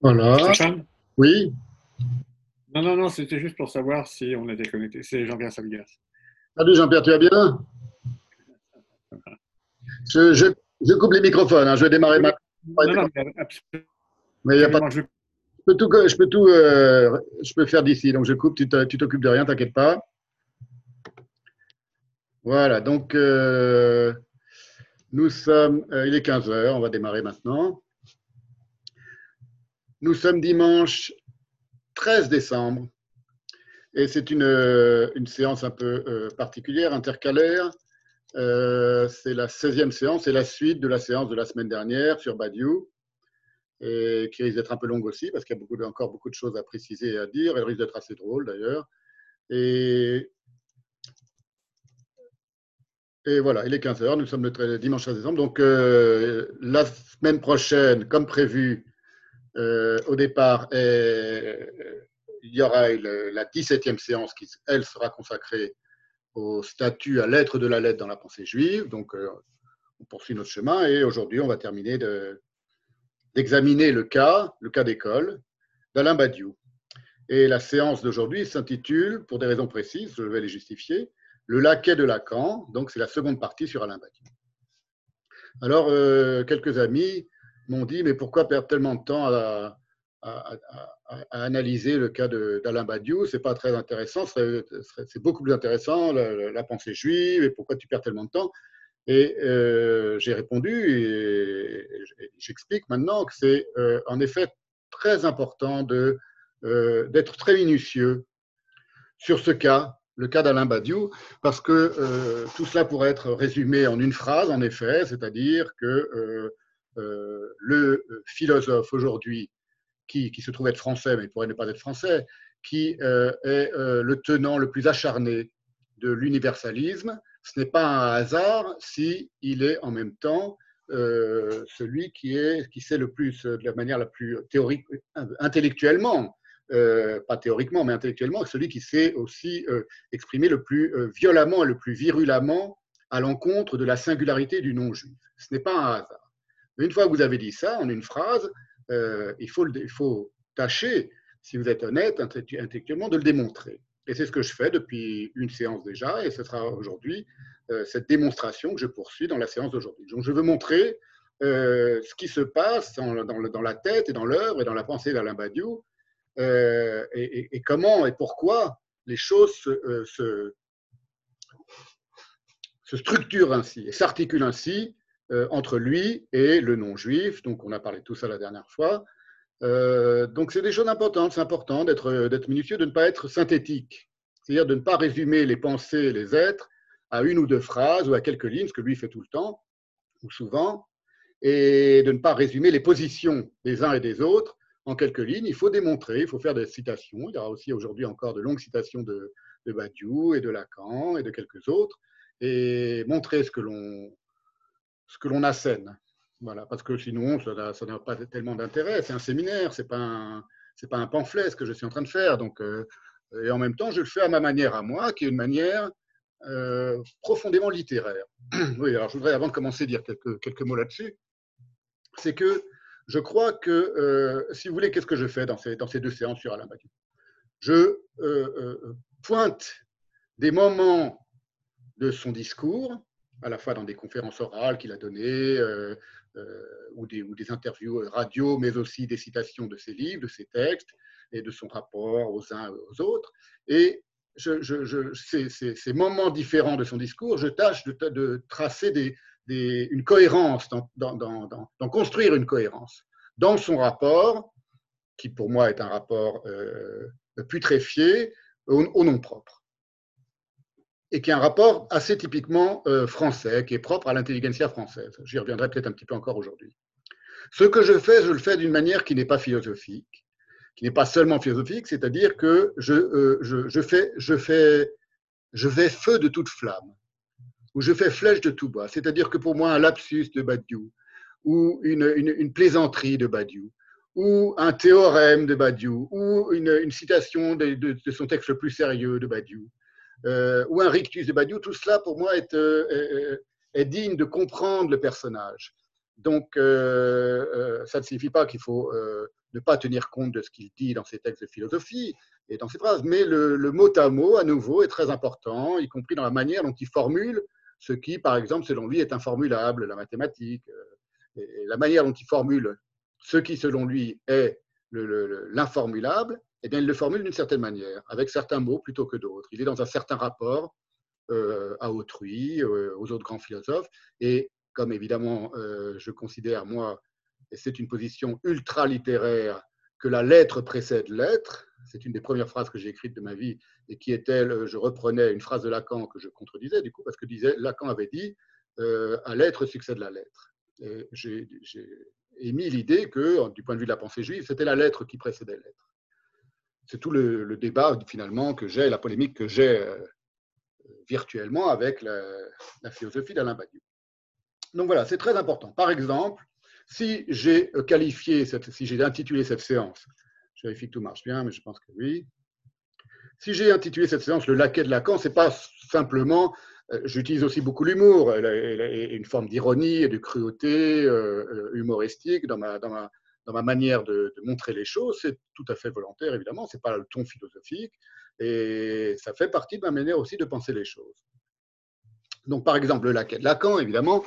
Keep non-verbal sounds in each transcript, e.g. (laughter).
Voilà. Oui. Non, non, non, c'était juste pour savoir si on était connecté. C'est Jean-Pierre Salgas. Salut Jean-Pierre, tu vas bien? Je, je, je coupe les microphones, hein, je vais démarrer ma. Non, non, mais absolument. Mais il y a pas. Je- peux tout, je peux tout, euh, je peux faire d'ici. Donc je coupe, tu t'occupes de rien, t'inquiète pas. Voilà, donc euh, nous sommes, euh, il est 15 heures, on va démarrer maintenant. Nous sommes dimanche 13 décembre et c'est une, euh, séance un peu euh, particulière, intercalaire. Euh, c'est la 16e séance, c'est la suite de la séance de la semaine dernière sur Badiou et qui risque d'être un peu longue aussi parce qu'il y a encore beaucoup de choses à préciser et à dire. Elle risque d'être assez drôle d'ailleurs. Et, et voilà, il est 15h, nous sommes le dimanche 13 décembre. Donc la semaine prochaine, comme prévu, euh, au départ, euh, il y aura la 17e séance qui, elle, sera consacrée au statut à l'être de la lettre dans la pensée juive. Donc euh, on poursuit notre chemin et aujourd'hui, on va terminer de, d'examiner le cas, le cas d'école d'Alain Badiou. Et la séance d'aujourd'hui s'intitule, pour des raisons précises, je vais les justifier, Le laquais de Lacan. Donc, c'est la seconde partie sur Alain Badiou. Alors, quelques amis m'ont dit, mais pourquoi perdre tellement de temps à, analyser le cas d'Alain Badiou? C'est pas très intéressant, c'est beaucoup plus intéressant, la, pensée juive, et pourquoi tu perds tellement de temps? Et euh, j'ai répondu, et j'explique maintenant que c'est euh, en effet très important euh, d'être très minutieux sur ce cas, le cas d'Alain Badiou, parce que tout cela pourrait être résumé en une phrase, en effet, c'est-à-dire que le philosophe aujourd'hui, qui, se trouve être français, mais il pourrait ne pas être français, qui euh, est euh, le tenant le plus acharné de l'universalisme, ce n'est pas un hasard si est en même temps euh, celui qui, sait le plus, de la manière la plus théorique, intellectuellement, euh, pas théoriquement, mais intellectuellement, celui qui sait aussi euh, exprimer le plus euh, violemment et le plus virulemment à l'encontre de la singularité du non-juif. Ce n'est pas un hasard. Une fois que vous avez dit ça en une phrase, euh, il, faut tâcher, si vous êtes honnête intellectuellement, de le démontrer. Et c'est ce que je fais depuis une séance déjà, et ce sera aujourd'hui euh, cette démonstration que je poursuis dans la séance d'aujourd'hui. Donc je veux montrer euh, ce qui se passe dans, la tête et dans l'œuvre et dans la pensée d'Alain Badiou, et, comment et pourquoi les choses se, structurent ainsi et s'articulent ainsi entre lui et le non-juif. Donc on a parlé de tout ça la dernière fois. Euh, donc c'est des choses importantes, c'est important d'être minutieux, de ne pas être synthétique, c'est-à-dire de ne pas résumer les pensées, les êtres à une ou deux phrases ou à quelques lignes, ce que lui fait tout le temps ou souvent, et de ne pas résumer les positions des uns et des autres en quelques lignes. Il faut démontrer, il faut faire des citations. Il y aura aussi aujourd'hui encore de longues citations de, de Badiou et de Lacan et de quelques autres, et montrer ce que l'on ce que l'on assène. Voilà, parce que sinon, ça n'a pas tellement d'intérêt. C'est un séminaire, c'est pas un, c'est pas un pamphlet ce que je suis en train de faire. Donc, euh, et en même temps, je le fais à ma manière à moi, qui est une manière euh, profondément littéraire. (clears throat) oui, alors je voudrais, avant de commencer, dire quelques, quelques mots là-dessus. C'est que je crois que, euh, si vous voulez, qu'est-ce que je fais dans ces, dans ces deux séances sur Alain Badiou? Je pointe des moments de son discours, à la fois dans des conférences orales qu'il a données, euh, euh, ou, des, interviews radio, mais aussi des citations de ses livres, de ses textes, et de son rapport aux uns et aux autres. Et ces, moments différents de son discours, je tâche de, tracer une cohérence, d'en construire une cohérence dans son rapport, qui pour moi est un rapport euh, putréfié, au, au nom propre et qui est un rapport assez typiquement euh, français, qui est propre à l'intelligentsia française. J'y reviendrai peut-être un petit peu encore aujourd'hui. Ce que je fais, je le fais d'une manière qui n'est pas philosophique, qui n'est pas seulement philosophique, c'est-à-dire que je, euh, fais, feu de toute flamme, ou je fais flèche de tout bois. C'est-à-dire que pour moi, un lapsus de Badiou, ou une, plaisanterie de Badiou, ou un théorème de Badiou, ou une, citation de, de, son texte le plus sérieux de Badiou, ou un rictus de Badiou, tout cela pour moi est, euh, digne de comprendre le personnage. Donc, euh, ça ne signifie pas qu'il faut ne pas tenir compte de ce qu'il dit dans ses textes de philosophie et dans ses phrases, mais le, mot à mot, à nouveau, est très important, y compris dans la manière dont il formule ce qui, par exemple, selon lui, est informulable, la mathématique, euh, et la manière dont il formule ce qui, selon lui, est l'informulable, eh bien, il le formule d'une certaine manière, avec certains mots plutôt que d'autres. Il est dans un certain rapport euh, à autrui, euh, aux autres grands philosophes, et comme évidemment, je considère, moi, et c'est une position ultra-littéraire, que la lettre précède l'être. C'est une des premières phrases que j'ai écrites de ma vie et qui est elle, je reprenais une phrase de Lacan que je contredisais du coup, parce que disait, Lacan avait dit euh, à l'être succède la lettre. J'ai émis l'idée que, du point de vue de la pensée juive, c'était la lettre qui précédait l'être. C'est tout le, débat finalement que j'ai, la polémique que j'ai euh, virtuellement avec la, philosophie d'Alain Badiou. Donc voilà, c'est très important. Par exemple, si j'ai qualifié, cette, si j'ai intitulé cette séance, je vérifie que tout marche bien, mais je pense que oui. Si j'ai intitulé cette séance le laquais de Lacan, c'est pas simplement, euh, j'utilise aussi beaucoup l'humour, une forme d'ironie et de cruauté euh, humoristique dans ma, dans ma manière de, montrer les choses. C'est tout à fait volontaire, évidemment, c'est pas le ton philosophique, et ça fait partie de ma manière aussi de penser les choses. Donc, par exemple, le de Lacan, évidemment,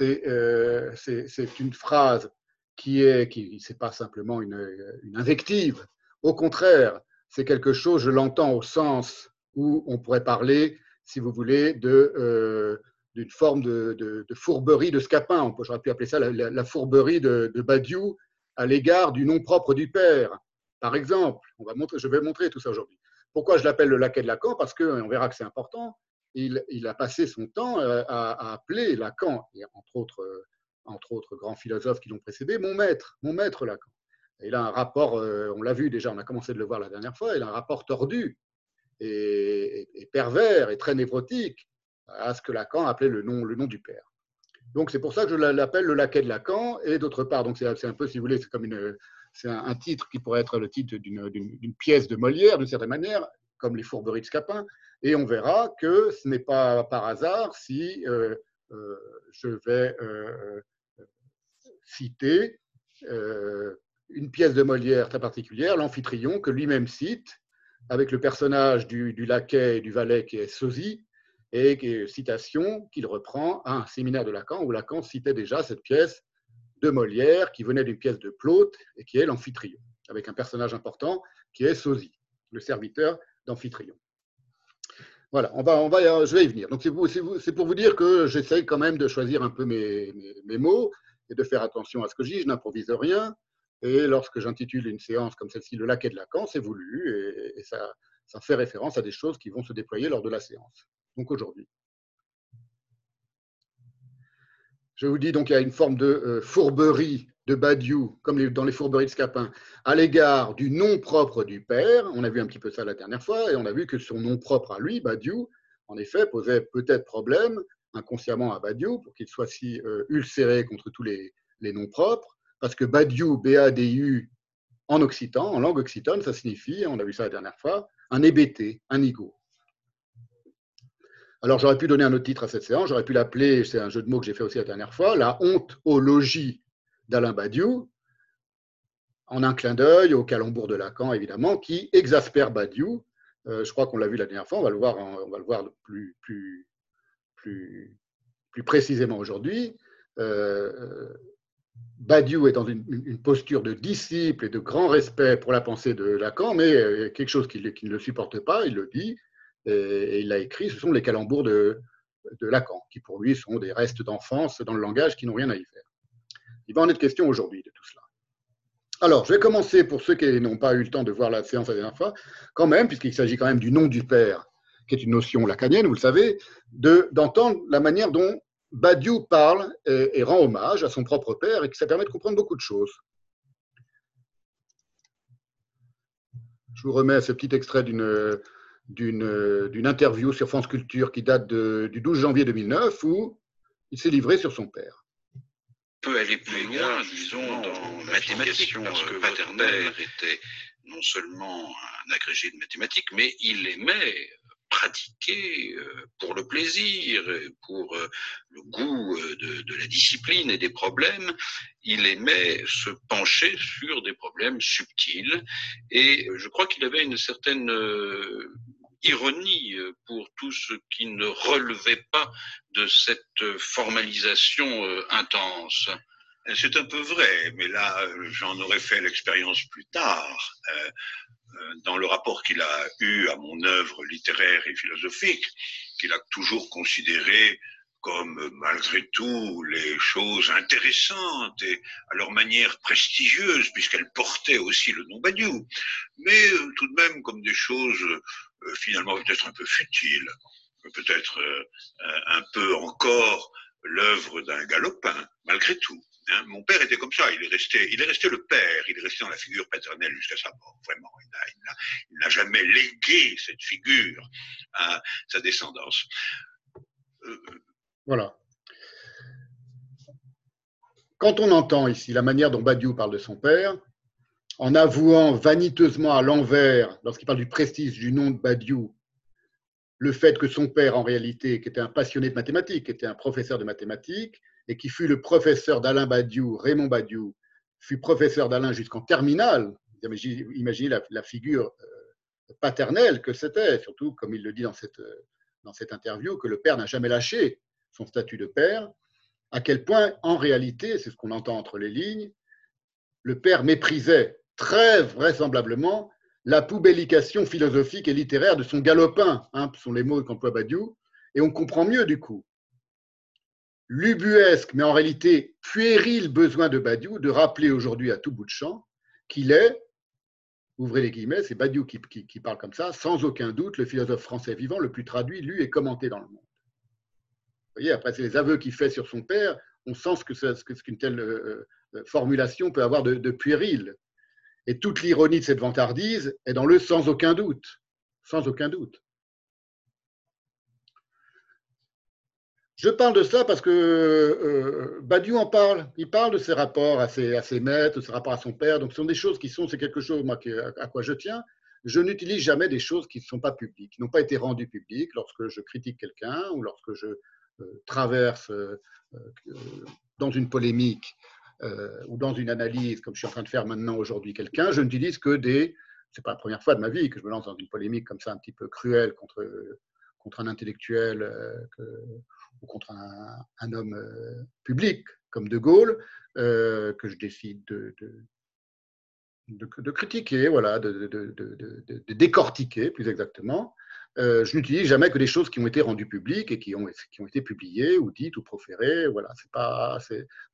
euh, c'est une phrase qui est, qui c'est pas simplement une, invective. Au contraire, c'est quelque chose, je l'entends au sens où on pourrait parler, si vous voulez, de euh, d'une forme de, fourberie de Scapin. J'aurais pu appeler ça la, fourberie de, Badiou à l'égard du nom propre du père. Par exemple, on va montrer, je vais montrer tout ça aujourd'hui. Pourquoi je l'appelle le laquais de Lacan? Parce qu'on verra que c'est important il, a passé son temps euh, à, appeler Lacan, et entre autres, euh, entre autres grands philosophes qui l'ont précédé, mon maître, mon maître Lacan. il a un rapport, euh, on l'a vu déjà, on a commencé de le voir la dernière fois, il a un rapport tordu et, pervers et très névrotique à ce que Lacan appelait le nom, le nom du père. Donc c'est pour ça que je l'appelle le laquais de Lacan. Et d'autre part, donc c'est un peu, si vous voulez, c'est comme une, un, titre qui pourrait être le titre d'une pièce de Molière, d'une certaine manière, comme les fourberies de Scapin. Et on verra que ce n'est pas par hasard si euh, euh, je vais euh, citer une pièce de Molière très particulière, l'Amphitryon, que lui-même cite, avec le personnage du, laquais et du valet qui est sosie, et citation qu'il reprend à un séminaire de Lacan, où Lacan citait déjà cette pièce de Molière qui venait d'une pièce de Plaute et qui est l'Amphitryon, avec un personnage important qui est sosie, le serviteur d'Amphitryon. Voilà, on va, on va, je vais y venir. Donc, c'est pour vous dire que j'essaye quand même de choisir un peu mes, mots et de faire attention à ce que je dis. Je n'improvise rien. Et lorsque j'intitule une séance comme celle-ci, le laquais de Lacan, c'est voulu et, ça, fait référence à des choses qui vont se déployer lors de la séance. Donc, aujourd'hui. Je vous dis donc, il y a une forme de euh, fourberie de Badiou, comme dans les fourberies de Scapin, à l'égard du nom propre du père. On a vu un petit peu ça la dernière fois, et on a vu que son nom propre à lui, Badiou, en effet, posait peut-être problème inconsciemment à Badiou pour qu'il soit si euh, ulcéré contre tous les, noms propres, parce que Badiou, B-A-D-U, en occitan, en langue occitane, ça signifie, on a vu ça la dernière fois, un hébété, un ego. Alors j'aurais pu donner un autre titre à cette séance, j'aurais pu l'appeler, c'est un jeu de mots que j'ai fait aussi la dernière fois, la honte-ologie d'Alain Badiou, en un clin d'œil au calembour de Lacan, évidemment, qui exaspère Badiou. Euh, je crois qu'on l'a vu la dernière fois, on va le voir, plus, précisément aujourd'hui. Euh, Badiou est dans une, posture de disciple et de grand respect pour la pensée de Lacan, mais euh, quelque chose qu'il ne le supporte pas, il le dit, et, il l'a écrit, ce sont les calembours de, Lacan, qui pour lui sont des restes d'enfance dans le langage qui n'ont rien à y faire. Il va en être question aujourd'hui de tout cela. Alors, je vais commencer pour ceux qui n'ont pas eu le temps de voir la séance la dernière fois, quand même, puisqu'il s'agit quand même du nom du père, qui est une notion lacanienne, vous le savez, d'entendre la manière dont Badiou parle et, rend hommage à son propre père et que ça permet de comprendre beaucoup de choses. Je vous remets ce petit extrait d'une interview sur France Culture qui date du 12 janvier 2009 où il s'est livré sur son père. Peut aller plus loin, disons, dans mathématiques, parce que votre père était non seulement un agrégé de mathématiques, mais il aimait pratiquer euh, pour le plaisir, pour euh, le goût euh, de, de, la discipline et des problèmes, il aimait se pencher sur des problèmes subtils et je crois qu'il avait une certaine ironie pour tout ce qui ne relevait pas de cette formalisation intense. C'est un peu vrai, mais là, j'en aurais fait l'expérience plus tard. Euh, dans le rapport qu'il a eu à mon œuvre littéraire et philosophique, qu'il a toujours considéré comme malgré tout les choses intéressantes et à leur manière prestigieuse, puisqu'elles portaient aussi le nom Badiou, mais euh, tout de même comme des choses euh, finalement peut-être un peu futiles, peut-être un peu encore l'œuvre d'un galopin, malgré tout. Hein, mon père était comme ça, il est, resté, il est resté le père, il est resté dans la figure paternelle jusqu'à sa mort, vraiment. Il n'a jamais légué cette figure à sa descendance. Euh, voilà. Quand on entend ici la manière dont Badiou parle de son père, en avouant vaniteusement à l'envers, lorsqu'il parle du prestige du nom de Badiou, le fait que son père, en réalité, qui était un passionné de mathématiques, était un professeur de mathématiques, et qui fut le professeur d'Alain Badiou, Raymond Badiou, fut professeur d'Alain jusqu'en terminale. Imaginez la, figure euh, paternelle que c'était, surtout comme il le dit dans cette, euh, dans cette interview, que le père n'a jamais lâché son statut de père, à quel point, en réalité, c'est ce qu'on entend entre les lignes, le père méprisait très vraisemblablement la poubellication philosophique et littéraire de son galopin, hein, ce sont les mots qu'emploie Badiou, et on comprend mieux du coup l'ubuesque, mais en réalité puéril besoin de Badiou de rappeler aujourd'hui à tout bout de champ qu'il est, ouvrez les guillemets, c'est Badiou qui, parle comme ça, sans aucun doute le philosophe français vivant le plus traduit, lu et commenté dans le monde. Vous voyez, après, c'est les aveux qu'il fait sur son père, on sent ce, que, ce qu'une telle euh, euh, formulation peut avoir de, de puéril. Et toute l'ironie de cette vantardise est dans le sans aucun doute. Sans aucun doute. Je parle de ça parce que euh, Badiou en parle. Il parle de ses rapports à ses, à ses maîtres, de ses rapports à son père. Donc, ce sont des choses qui sont, c'est quelque chose à quoi je tiens. Je n'utilise jamais des choses qui ne sont pas publiques, qui n'ont pas été rendues publiques lorsque je critique quelqu'un ou lorsque je euh, traverse euh, dans une polémique ou dans une analyse, comme je suis en train de faire maintenant aujourd'hui quelqu'un. Je n'utilise que des. C'est pas la première fois de ma vie que je me lance dans une polémique comme ça, un petit peu cruelle contre, contre un intellectuel que, ou contre un, homme euh, public comme De Gaulle, euh, que je décide de, de, critiquer, voilà, de, décortiquer plus exactement. Euh, je n'utilise jamais que des choses qui ont été rendues publiques et qui ont, qui ont été publiées ou dites ou proférées. Voilà, c'est pas,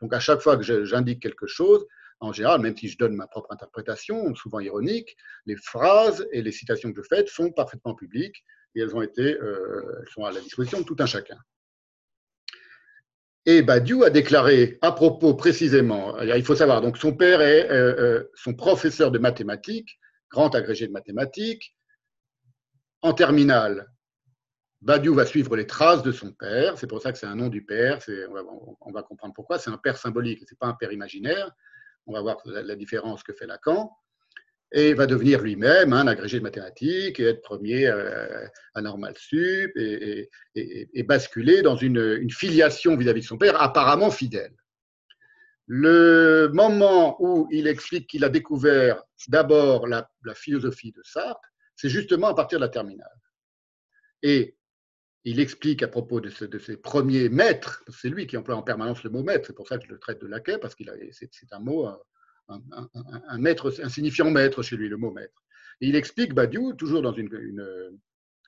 Donc à chaque fois que j'indique quelque chose, en général, même si je donne ma propre interprétation, souvent ironique, les phrases et les citations que je fais sont parfaitement publiques et elles ont été, elles sont à la disposition de tout un chacun. Et Badiou a déclaré à propos précisément, il faut savoir, donc son père est euh, euh, son professeur de mathématiques, grand agrégé de mathématiques. En terminale, Badiou va suivre les traces de son père, c'est pour ça que c'est un nom du père, on va, comprendre pourquoi, c'est un père symbolique, ce n'est pas un père imaginaire. On va voir la différence que fait Lacan. Et va devenir lui-même un agrégé de mathématiques et être premier euh, à Normal Sup et, basculer dans une, filiation vis-à-vis de son père apparemment fidèle. Le moment où il explique qu'il a découvert d'abord la, philosophie de Sartre, c'est justement à partir de la terminale. Et il explique à propos de, ses premiers maîtres, c'est lui qui emploie en permanence le mot maître, c'est pour ça que je le traite de laquais, parce que c'est un mot euh, un, maître, un signifiant maître chez lui, le mot maître. Il explique Badiou, toujours dans,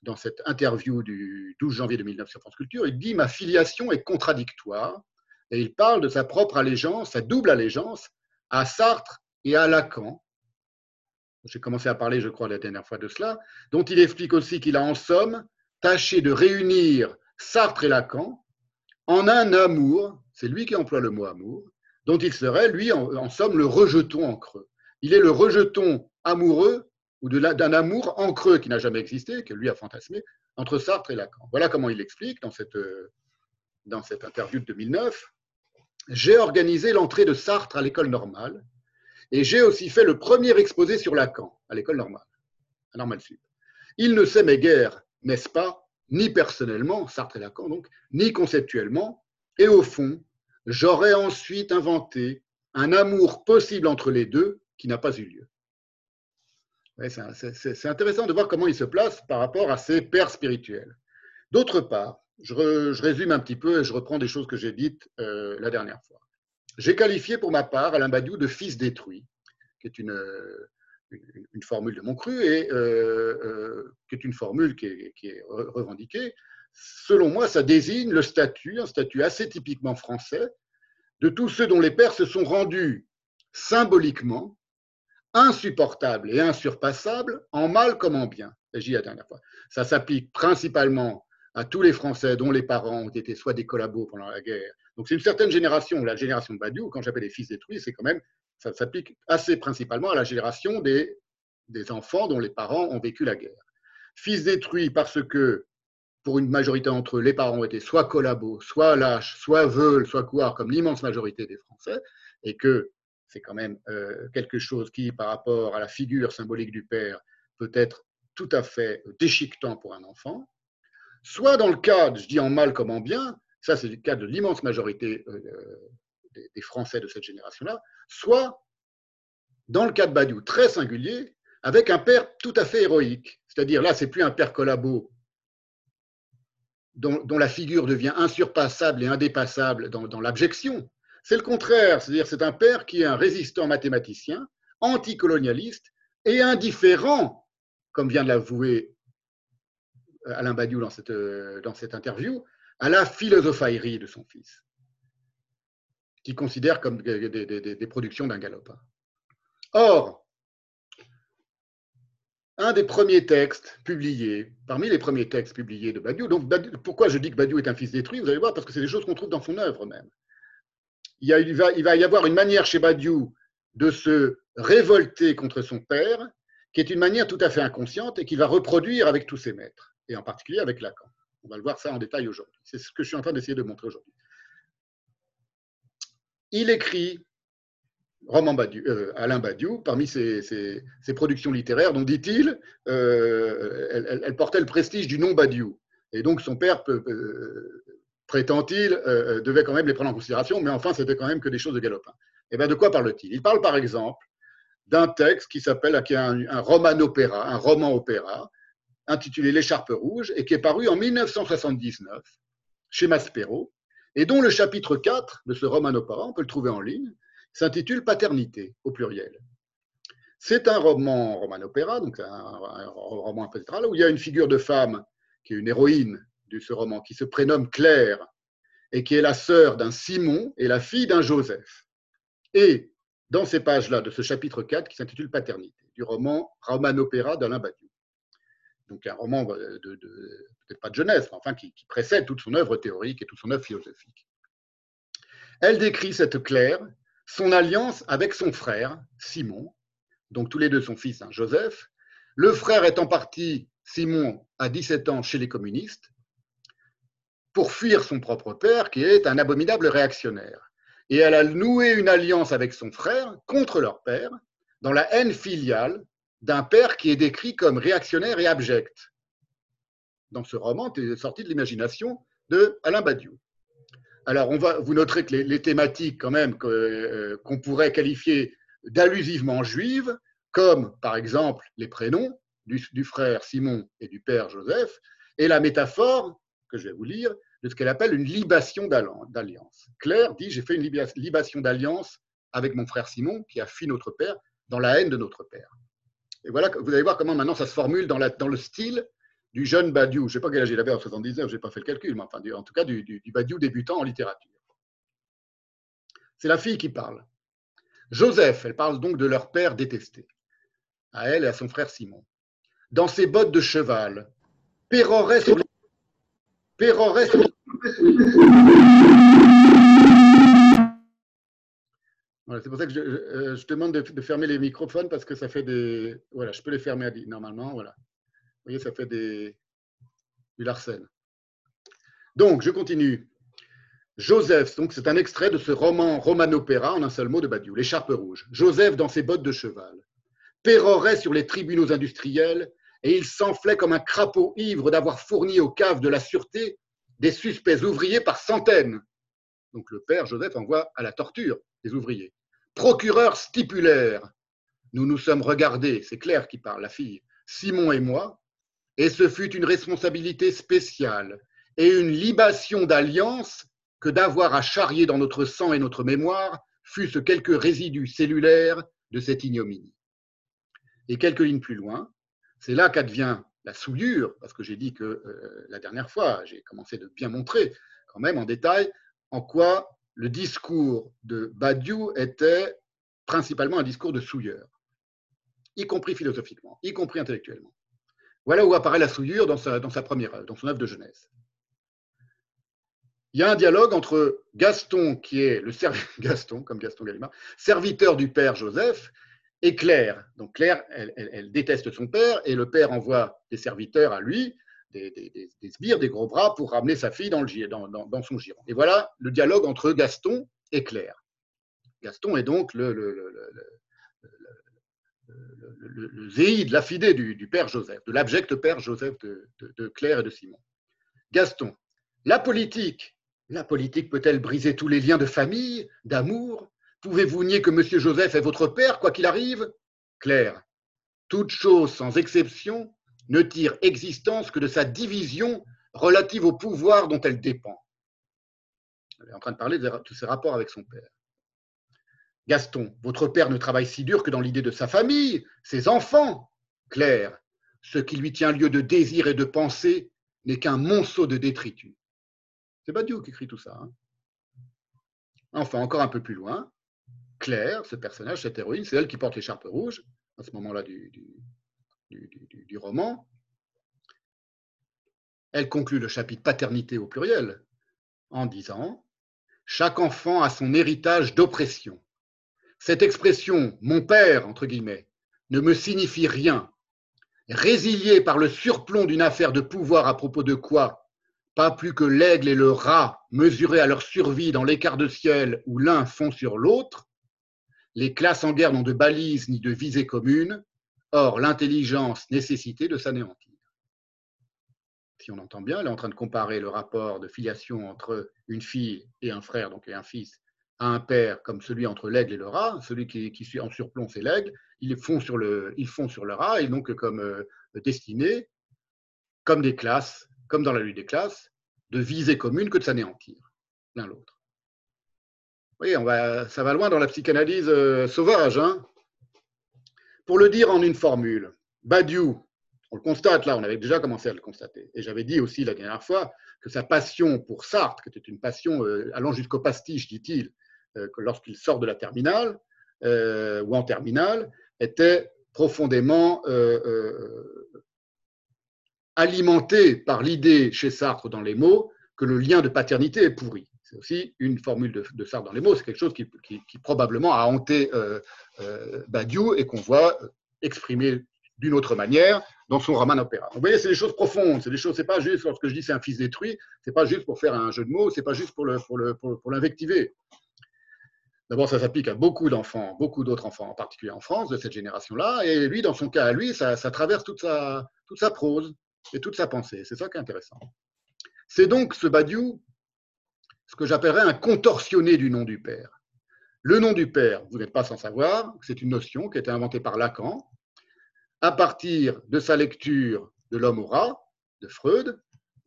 dans cette interview du 12 janvier 2009 sur France Culture, il dit Ma filiation est contradictoire. Et il parle de sa propre allégeance, sa double allégeance à Sartre et à Lacan. J'ai commencé à parler, je crois, la dernière fois de cela, dont il explique aussi qu'il a en somme tâché de réunir Sartre et Lacan en un amour, c'est lui qui emploie le mot amour, dont il serait, lui, en, somme, le rejeton en creux. Il est le rejeton amoureux ou d'un amour en creux qui n'a jamais existé, que lui a fantasmé, entre Sartre et Lacan. Voilà comment il explique dans cette, dans cette interview de 2009. J'ai organisé l'entrée de Sartre à l'école normale et j'ai aussi fait le premier exposé sur Lacan à l'école normale, à Normal Sud. Il ne s'aimait guère n'est-ce pas, ni personnellement, Sartre et Lacan donc, ni conceptuellement, et au fond, j'aurais ensuite inventé un amour possible entre les deux qui n'a pas eu lieu. c'est intéressant de voir comment il se place par rapport à ses pères spirituels. D'autre part, je, résume un petit peu et je reprends des choses que j'ai dites euh, la dernière fois. J'ai qualifié pour ma part Alain Badiou de fils détruit, qui est une, une, formule de mon cru et euh, euh, qui est une formule qui est, revendiquée. Selon moi, ça désigne le statut, un statut assez typiquement français, de tous ceux dont les pères se sont rendus symboliquement insupportables et insurpassables en mal comme en bien. J'ai la fois. Ça s'applique principalement à tous les Français dont les parents ont été soit des collabos pendant la guerre. Donc c'est une certaine génération, la génération de Badiou, quand j'appelle les fils détruits, c'est quand même, ça s'applique assez principalement à la génération des, enfants dont les parents ont vécu la guerre. Fils détruits parce que, pour une majorité d'entre eux, les parents ont été soit collabos, soit lâches, soit veules, soit couards, comme l'immense majorité des Français, et que c'est quand même euh, quelque chose qui, par rapport à la figure symbolique du père, peut être tout à fait déchiquetant pour un enfant soit dans le cas, je dis en mal comme en bien, ça c'est le cas de l'immense majorité euh, des Français de cette génération-là, soit dans le cas de Badiou, très singulier, avec un père tout à fait héroïque. C'est-à-dire là, c'est plus un père collabo dont, la figure devient insurpassable et indépassable dans, l'abjection. C'est le contraire, c'est-à-dire c'est un père qui est un résistant mathématicien, anticolonialiste et indifférent, comme vient de l'avouer Alain Badiou euh, dans cette interview, à la philosophaillerie de son fils, qu'il considère comme des, productions d'un galopin. Or, un des premiers textes publiés, parmi les premiers textes publiés de Badiou, donc pourquoi je dis que Badiou est un fils détruit, vous allez voir, parce que c'est des choses qu'on trouve dans son œuvre même. Il, va, il va y avoir une manière chez Badiou de se révolter contre son père, qui est une manière tout à fait inconsciente et qui va reproduire avec tous ses maîtres et en particulier avec Lacan. On va le voir ça en détail aujourd'hui. C'est ce que je suis en train d'essayer de montrer aujourd'hui. Il écrit Roman euh, Alain Badiou, parmi ses, productions littéraires, dont dit-il, euh, elle, portait le prestige du nom Badiou. Et donc son père, prétend-il, euh, devait quand même les prendre en considération, mais enfin, c'était quand même que des choses de galopin. Et eh bien, de quoi parle-t-il? Il parle par exemple d'un texte qui s'appelle, un roman-opéra, un roman-opéra, intitulé L'écharpe rouge et qui est paru en 1979 chez Maspero et dont le chapitre 4 de ce roman opéra, on peut le trouver en ligne, s'intitule Paternité au pluriel. C'est un roman roman opéra, donc un, roman un où il y a une figure de femme qui est une héroïne de ce roman, qui se prénomme Claire et qui est la sœur d'un Simon et la fille d'un Joseph. Et dans ces pages-là de ce chapitre 4 qui s'intitule Paternité, du roman roman opéra d'Alain Badiou donc un roman de, peut-être pas de jeunesse, mais enfin qui, précède toute son œuvre théorique et toute son œuvre philosophique. Elle décrit cette Claire, son alliance avec son frère, Simon, donc tous les deux son fils, hein, Joseph. Le frère est en partie, Simon, à 17 ans chez les communistes, pour fuir son propre père, qui est un abominable réactionnaire. Et elle a noué une alliance avec son frère contre leur père, dans la haine filiale d'un père qui est décrit comme réactionnaire et abject. Dans ce roman, est sorti de l'imagination de Alain Badiou. Alors, vous noterez que les, thématiques, quand même, euh, qu'on pourrait qualifier d'allusivement juives, comme par exemple les prénoms du, frère Simon et du père Joseph, et la métaphore, que je vais vous lire, de ce qu'elle appelle une libation d'alliance. Claire dit J'ai fait une libation d'alliance avec mon frère Simon, qui a fui notre père, dans la haine de notre père. Et voilà, vous allez voir comment maintenant ça se formule dans, le style du jeune Badiou. Je ne sais pas quel âge il avait en 79, je n'ai pas fait le calcul, mais enfin, en tout cas du, du, Badiou débutant en littérature. C'est la fille qui parle. Joseph, elle parle donc de leur père détesté, à elle et à son frère Simon. Dans ses bottes de cheval, pérorait sur les... Pérorait sur les... c'est pour ça que je, euh, demande de, fermer les microphones parce que ça fait des. Voilà, je peux les fermer normalement. Voilà. Vous voyez, ça fait des, du Larsen. Donc, je continue. Joseph, donc c'est un extrait de ce roman roman-opéra en un seul mot de Badiou, L'écharpe rouge. Joseph dans ses bottes de cheval pérorait sur les tribunaux industriels et il s'enflait comme un crapaud ivre d'avoir fourni aux caves de la sûreté des suspects ouvriers par centaines. Donc le père Joseph envoie à la torture ouvriers. Procureur stipulaire, nous nous sommes regardés, c'est Claire qui parle, la fille, Simon et moi, et ce fut une responsabilité spéciale et une libation d'alliance que d'avoir à charrier dans notre sang et notre mémoire fût-ce quelques résidus cellulaires de cette ignominie. Et quelques lignes plus loin, c'est là qu'advient la souillure, parce que j'ai dit que euh, la dernière fois, j'ai commencé de bien montrer quand même en détail en quoi le discours de Badiou était principalement un discours de souilleur, y compris philosophiquement, y compris intellectuellement. Voilà où apparaît la souillure dans sa, première œuvre, dans son œuvre de jeunesse. Il y a un dialogue entre Gaston, qui est le (laughs) serviteur du père Joseph, et Claire. Donc Claire, elle, déteste son père, et le père envoie des serviteurs à lui, des, des, sbires, des gros bras, pour ramener sa fille dans, son giron. Et voilà le dialogue entre Gaston et Claire. Gaston est donc le, le, zéide, l'affidé du, père Joseph, de l'abject père Joseph de, de Claire et de Simon. Gaston, la politique, la politique peut-elle briser tous les liens de famille, d'amour? Pouvez-vous nier que M. Joseph est votre père, quoi qu'il arrive? Claire, toute chose sans exception ne tire existence que de sa division relative au pouvoir dont elle dépend. Elle est en train de parler de ses rapports avec son père. Gaston, votre père ne travaille si dur que dans l'idée de sa famille, ses enfants. Claire, ce qui lui tient lieu de désir et de pensée n'est qu'un monceau de détritus. C'est Badiou qui écrit tout ça. Hein. enfin, encore un peu plus loin, Claire, ce personnage, cette héroïne, c'est elle qui porte l'écharpe rouge à ce moment-là du, roman. Elle conclut le chapitre paternité au pluriel en disant Chaque enfant a son héritage d'oppression. Cette expression, mon père, entre guillemets, ne me signifie rien. Résilié par le surplomb d'une affaire de pouvoir à propos de quoi, pas plus que l'aigle et le rat mesurés à leur survie dans l'écart de ciel où l'un fond sur l'autre, les classes en guerre n'ont de balises ni de visée commune, or l'intelligence nécessité de s'anéantir. Si on entend bien, elle est en train de comparer le rapport de filiation entre une fille et un frère, donc un fils, à un père comme celui entre l'aigle et le rat. Celui qui, en surplomb, c'est l'aigle. Ils font sur le, ils sur le rat et donc comme euh, destinés, comme des classes, comme dans la lutte des classes, de visée commune que de s'anéantir l'un l'autre. Oui, on va, ça va loin dans la psychanalyse euh, sauvage. Hein. Pour le dire en une formule, Badiou, on le constate là, on avait déjà commencé à le constater. Et j'avais dit aussi la dernière fois que sa passion pour Sartre, qui était une passion euh, allant jusqu'au pastiche, dit-il, euh, lorsqu'il sort de la terminale ou en terminale, était profondément alimenté par l'idée chez Sartre dans les mots que le lien de paternité est pourri. C'est aussi une formule de, Sartre dans les mots. C'est quelque chose qui, probablement a hanté euh, euh, Badiou et qu'on voit exprimé d'une autre manière dans son roman opéra. Vous voyez, c'est des choses profondes. C'est des choses. C'est pas juste lorsque je dis c'est un fils détruit. C'est pas juste pour faire un jeu de mots. C'est pas juste pour le pour le pour, l'invectiver. D'abord, ça s'applique à beaucoup d'enfants, beaucoup d'autres enfants, en particulier en France, de cette génération-là. Et lui, dans son cas à lui, ça, ça traverse toute sa, toute sa prose et toute sa pensée. C'est ça qui est intéressant. C'est donc ce Badiou ce que j'appellerais un contorsionné du nom du Père. Le nom du Père, vous n'êtes pas sans savoir, c'est une notion qui a été inventée par Lacan à partir de sa lecture de l'homme au rat de Freud,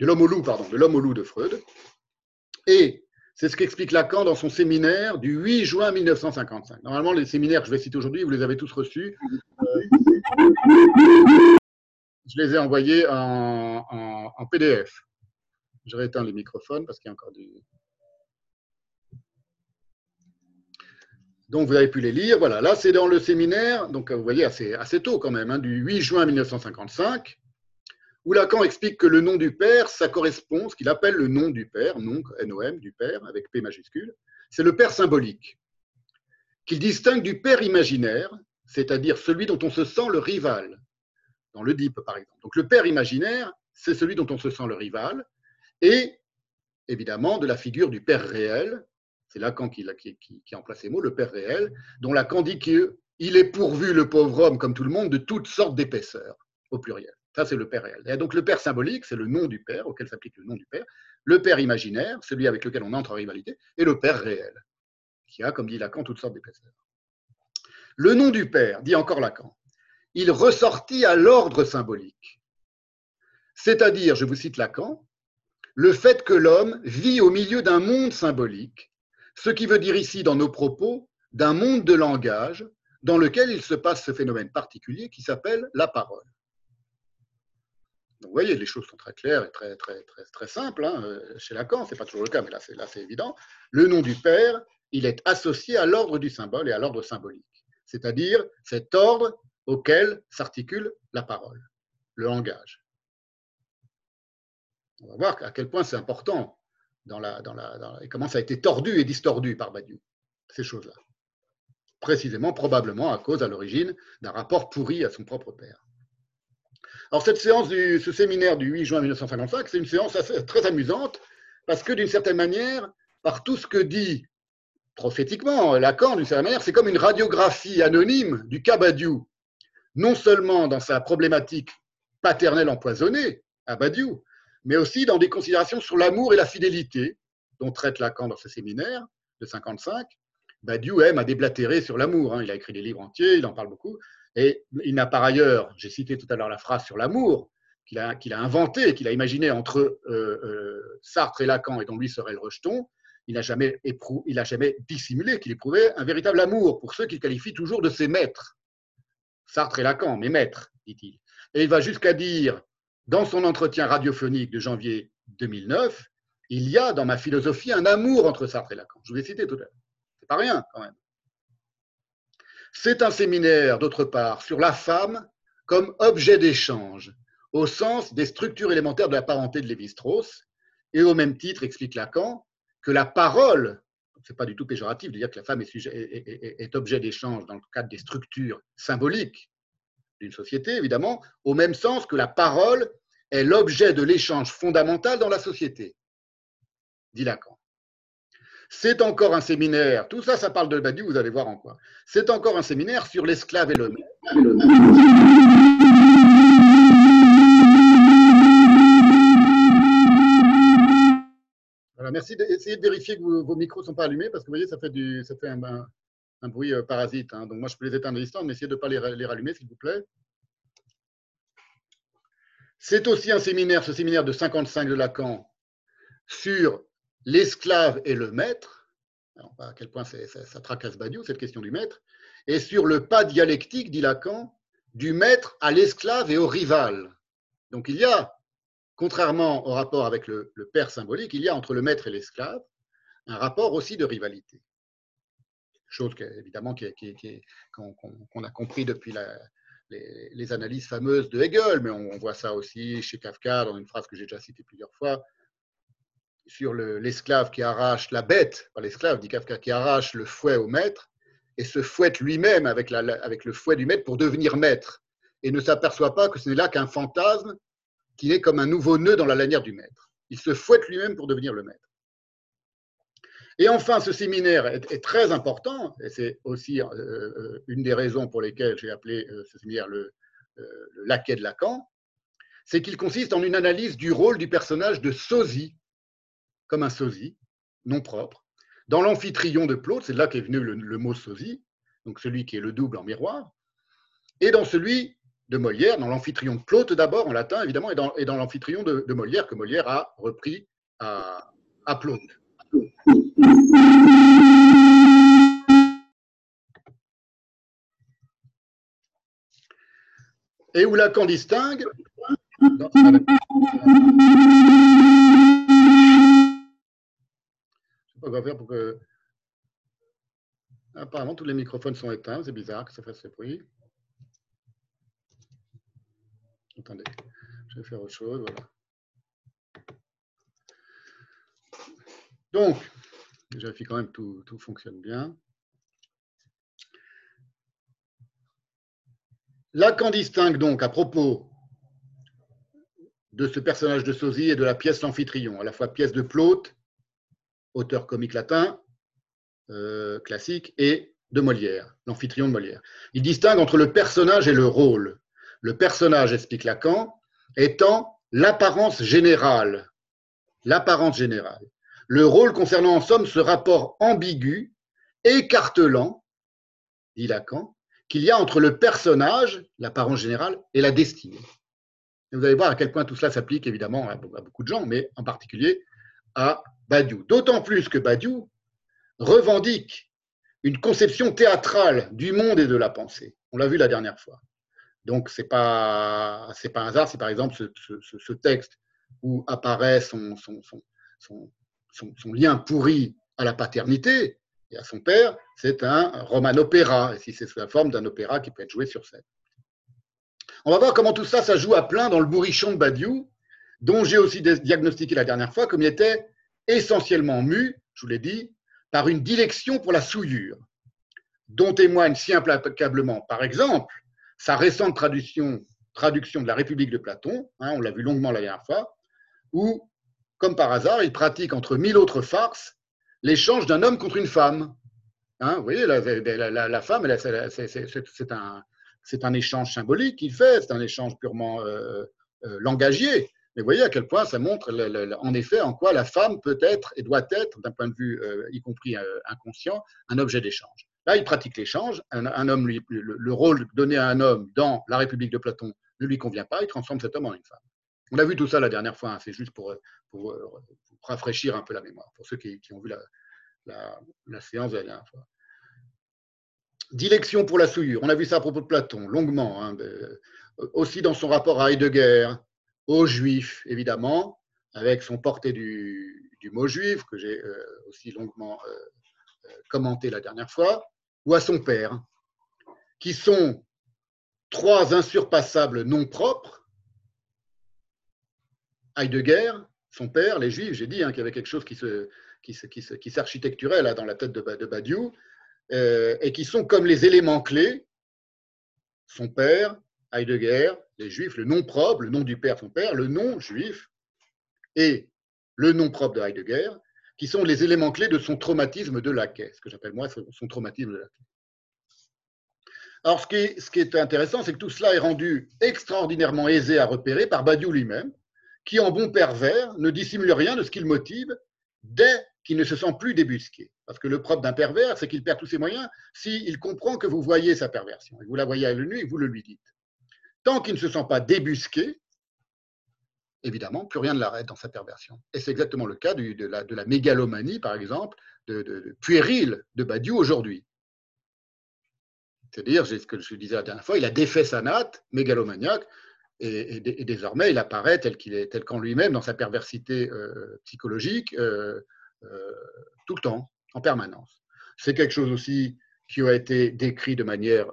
de l'homme au loup, pardon, de l'homme au loup de Freud. Et c'est ce qu'explique Lacan dans son séminaire du 8 juin 1955. Normalement, les séminaires que je vais citer aujourd'hui, vous les avez tous reçus. Euh, je les ai envoyés en, PDF. Je rééteins les microphones parce qu'il y a encore du, Donc, vous avez pu les lire. Voilà, là, c'est dans le séminaire, donc vous voyez, assez, tôt quand même, hein, du 8 juin 1955, où Lacan explique que le nom du Père, ça correspond, ce qu'il appelle le nom du Père, nom, NOM, du Père, avec P majuscule, c'est le Père symbolique, qu'il distingue du Père imaginaire, c'est-à-dire celui dont on se sent le rival, dans le DIP par exemple. Donc, le Père imaginaire, c'est celui dont on se sent le rival, et évidemment de la figure du Père réel, c'est Lacan qui, qui, ces mots, le Père réel, dont Lacan dit qu'il est pourvu, le pauvre homme, comme tout le monde, de toutes sortes d'épaisseurs, au pluriel. Ça, c'est le père réel. Et donc, le père symbolique, c'est le nom du père, auquel s'applique le nom du père. Le père imaginaire, celui avec lequel on entre en rivalité. Et le père réel, qui a, comme dit Lacan, toutes sortes d'épaisseurs. Le nom du père, dit encore Lacan, il ressortit à l'ordre symbolique. C'est-à-dire, je vous cite Lacan, le fait que l'homme vit au milieu d'un monde symbolique, ce qui veut dire ici, dans nos propos, d'un monde de langage dans lequel il se passe ce phénomène particulier qui s'appelle la parole. vous voyez, les choses sont très claires et très, très, très, très simples. Hein. Chez Lacan, ce n'est pas toujours le cas, mais là, c'est évident. Le nom du Père, il est associé à l'ordre du symbole et à l'ordre symbolique, c'est-à-dire cet ordre auquel s'articule la parole, le langage. On va voir à quel point c'est important et comment ça a été tordu et distordu par Badiou, ces choses-là précisément, probablement à cause, à l'origine, d'un rapport pourri à son propre père. Alors, cette séance, ce séminaire du 8 juin 1955, c'est une séance très amusante, parce que d'une certaine manière, par tout ce que dit prophétiquement Lacan, d'une certaine manière, c'est comme une radiographie anonyme du cas Badiou, non seulement dans sa problématique paternelle empoisonnée à Badiou, mais aussi dans des considérations sur l'amour et la fidélité dont traite Lacan dans ce séminaire de 55, Badiou aime à déblatérer sur l'amour. Hein. Il a écrit des livres entiers, il en parle beaucoup. Et il n'a par ailleurs, j'ai cité tout à l'heure la phrase sur l'amour, qu'il a, qu'il a inventé, qu'il a imaginé entre euh, euh, Sartre et Lacan, et dont lui serait le rejeton, il n'a jamais, il jamais dissimulé qu'il éprouvait un véritable amour pour ceux qu'il qualifie toujours de ses maîtres. Sartre et Lacan, mes maîtres, dit-il. Et il va jusqu'à dire, dans son entretien radiophonique de janvier 2009, il y a dans ma philosophie un amour entre Sartre et Lacan. Je vous ai cité tout à l'heure pas rien quand même. C'est un séminaire, d'autre part, sur la femme comme objet d'échange, au sens des structures élémentaires de la parenté de Lévi-Strauss, et au même titre, explique Lacan, que la parole, ce n'est pas du tout péjoratif de dire que la femme est objet d'échange dans le cadre des structures symboliques d'une société, évidemment, au même sens que la parole est l'objet de l'échange fondamental dans la société, dit Lacan. C'est encore un séminaire, tout ça, ça parle de Badiou, vous allez voir en quoi. C'est encore un séminaire sur l'esclave et le maître. Voilà, merci d'essayer de vérifier que vos, micros ne sont pas allumés parce que vous voyez, ça fait, du, ça fait un, bruit euh, parasite. Hein. Donc moi, je peux les éteindre à distance, mais essayez de ne pas les rallumer, s'il vous plaît. C'est aussi un séminaire, ce séminaire de 55 de Lacan, sur l'esclave et le maître, à quel point ça, tracasse Badiou, cette question du maître, et sur le pas dialectique, dit Lacan, du maître à l'esclave et au rival. Donc il y a, contrairement au rapport avec le, père symbolique, il y a entre le maître et l'esclave un rapport aussi de rivalité. Chose évidemment qu'on a compris depuis les, analyses fameuses de Hegel, mais on, voit ça aussi chez Kafka dans une phrase que j'ai déjà citée plusieurs fois, sur l'esclave qui arrache la bête, pas l'esclave, dit Kafka, qui arrache le fouet au maître et se fouette lui-même avec, avec le fouet du maître pour devenir maître et ne s'aperçoit pas que ce n'est là qu'un fantasme qui est comme un nouveau nœud dans la lanière du maître. Il se fouette lui-même pour devenir le maître. Et enfin, ce séminaire est, très important, et c'est aussi euh, euh, une des raisons pour lesquelles j'ai appelé euh, ce séminaire le, laquais de Lacan, c'est qu'il consiste en une analyse du rôle du personnage de sosie comme un sosie, non propre. Dans l'amphitryon de Plaute, c'est là qu'est venu le, mot sosie, donc celui qui est le double en miroir, et dans celui de Molière, dans l'amphitryon de Plaute d'abord, en latin évidemment, et dans, et dans l'amphitryon de, Molière, que Molière a repris à, à Plaute. Et où Lacan distingue, on va faire pour que. Apparemment, tous les microphones sont éteints. C'est bizarre que ça fasse ce bruit. Attendez, je vais faire autre chose. Donc, vérifie quand même que tout, fonctionne bien. Lacan distingue donc à propos de ce personnage de sosie et de la pièce L'Amphitryon, à la fois pièce de Plaute auteur comique latin euh, classique, et de Molière, l'amphitryon de Molière. Il distingue entre le personnage et le rôle. Le personnage, explique Lacan, étant l'apparence générale. L'apparence générale. Le rôle concernant en somme ce rapport ambigu, écartelant, dit Lacan, qu'il y a entre le personnage, l'apparence générale, et la destinée. vous allez voir à quel point tout cela s'applique évidemment à beaucoup de gens, mais en particulier à Badiou. D'autant plus que Badiou revendique une conception théâtrale du monde et de la pensée. On l'a vu la dernière fois. Donc, ce n'est pas, pas un hasard si, par exemple, ce, texte où apparaît son, son, son, lien pourri à la paternité et à son père, c'est un roman opéra, et si c'est sous la forme d'un opéra qui peut être joué sur scène. On va voir comment tout ça, ça joue à plein dans le bourrichon de Badiou, dont j'ai aussi diagnostiqué la dernière fois comme il était essentiellement mu, je vous l'ai dit, par une dilection pour la souillure, dont témoigne si implacablement, par exemple, sa récente traduction, traduction de la République de Platon, hein, on l'a vu longuement la dernière fois, où, comme par hasard, il pratique entre mille autres farces l'échange d'un homme contre une femme. Hein, vous voyez, la, femme, c'est un, échange symbolique qu'il fait, c'est un échange purement euh, euh, langagier. Mais vous voyez à quel point ça montre, en effet, en quoi la femme peut être et doit être, d'un point de vue euh, y compris inconscient, un objet d'échange. Là, il pratique l'échange. Un, homme, le, rôle donné à un homme dans la République de Platon ne lui convient pas. Il transforme cet homme en une femme. On a vu tout ça la dernière fois. Hein. C'est juste pour, rafraîchir un peu la mémoire, pour ceux qui, ont vu la, séance de la dernière fois. Dilection pour la souillure. On a vu ça à propos de Platon, longuement. Hein, aussi dans son rapport à Heidegger, aux Juifs, évidemment, avec son porté du, mot juif, que j'ai euh, aussi longuement euh, euh, commenté la dernière fois ou à son père, qui sont trois insurpassables noms propres. Heidegger, son père, les Juifs, j'ai dit hein, qu'il y avait quelque chose qui se, s'architecturait là dans la tête de, Badiou, euh, et qui sont comme les éléments clés. Son père, Heidegger, les Juifs, le nom propre, le nom du père, son père, le nom juif, et le nom propre de Heidegger, qui sont les éléments clés de son traumatisme de la quai, ce que j'appelle moi son traumatisme de la quai. Alors, ce qui est intéressant, c'est que tout cela est rendu extraordinairement aisé à repérer par Badiou lui-même, qui, en bon pervers, ne dissimule rien de ce qu'il motive dès qu'il ne se sent plus débusqué. Parce que le propre d'un pervers, c'est qu'il perd tous ses moyens s'il comprend que vous voyez sa perversion. Et vous la voyez à l'œil et vous le lui dites. Tant qu'il ne se sent pas débusqué, évidemment, plus rien ne l'arrête dans sa perversion. Et c'est exactement le cas de, la, mégalomanie, par exemple, de, de, puéril de Badiou aujourd'hui. C'est-à-dire, ce que je disais la dernière fois, il a défait sa natte, mégalomaniaque, et, désormais il apparaît tel qu'il est, tel qu'en lui-même, dans sa perversité euh, psychologique, euh, euh, tout le temps, en permanence. C'est quelque chose aussi qui a été décrit de manière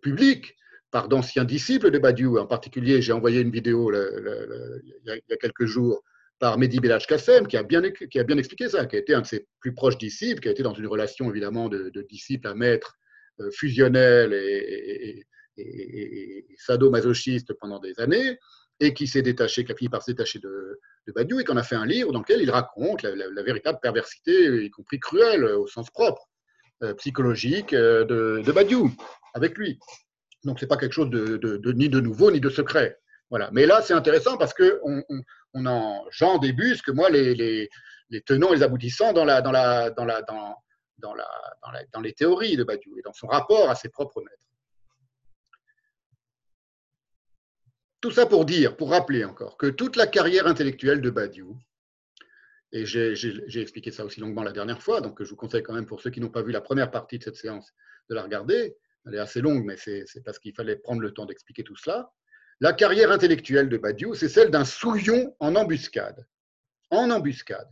publique par d'anciens disciples de Badiou. En particulier, j'ai envoyé une vidéo il y a quelques jours par Mehdi Belach Kassem, qui a, bien, expliqué ça, qui a été un de ses plus proches disciples, qui a été dans une relation évidemment de, disciple à maître euh, et, sadomasochiste pendant des années, et qui s'est détaché, qui a fini par se détacher de, Badiou, et qui en a fait un livre dans lequel il raconte la, véritable perversité, y compris cruelle au sens propre, euh, psychologique, euh, de, de Badiou, avec lui. Donc, ce n'est pas quelque chose de, ni de nouveau ni de secret. Voilà. Mais là, c'est intéressant parce qu'on on, en, j'en débusque, moi, les, les, tenants et les aboutissants dans, la, dans, la, dans, la, dans, dans, la, dans, les théories de Badiou et dans son rapport à ses propres maîtres. Tout ça pour dire, pour rappeler encore, que toute la carrière intellectuelle de Badiou, et j'ai expliqué ça aussi longuement la dernière fois, donc je vous conseille quand même pour ceux qui n'ont pas vu la première partie de cette séance de la regarder, elle est assez longue, mais c'est parce qu'il fallait prendre le temps d'expliquer tout cela. La carrière intellectuelle de Badiou, c'est celle d'un souillon en embuscade. En embuscade.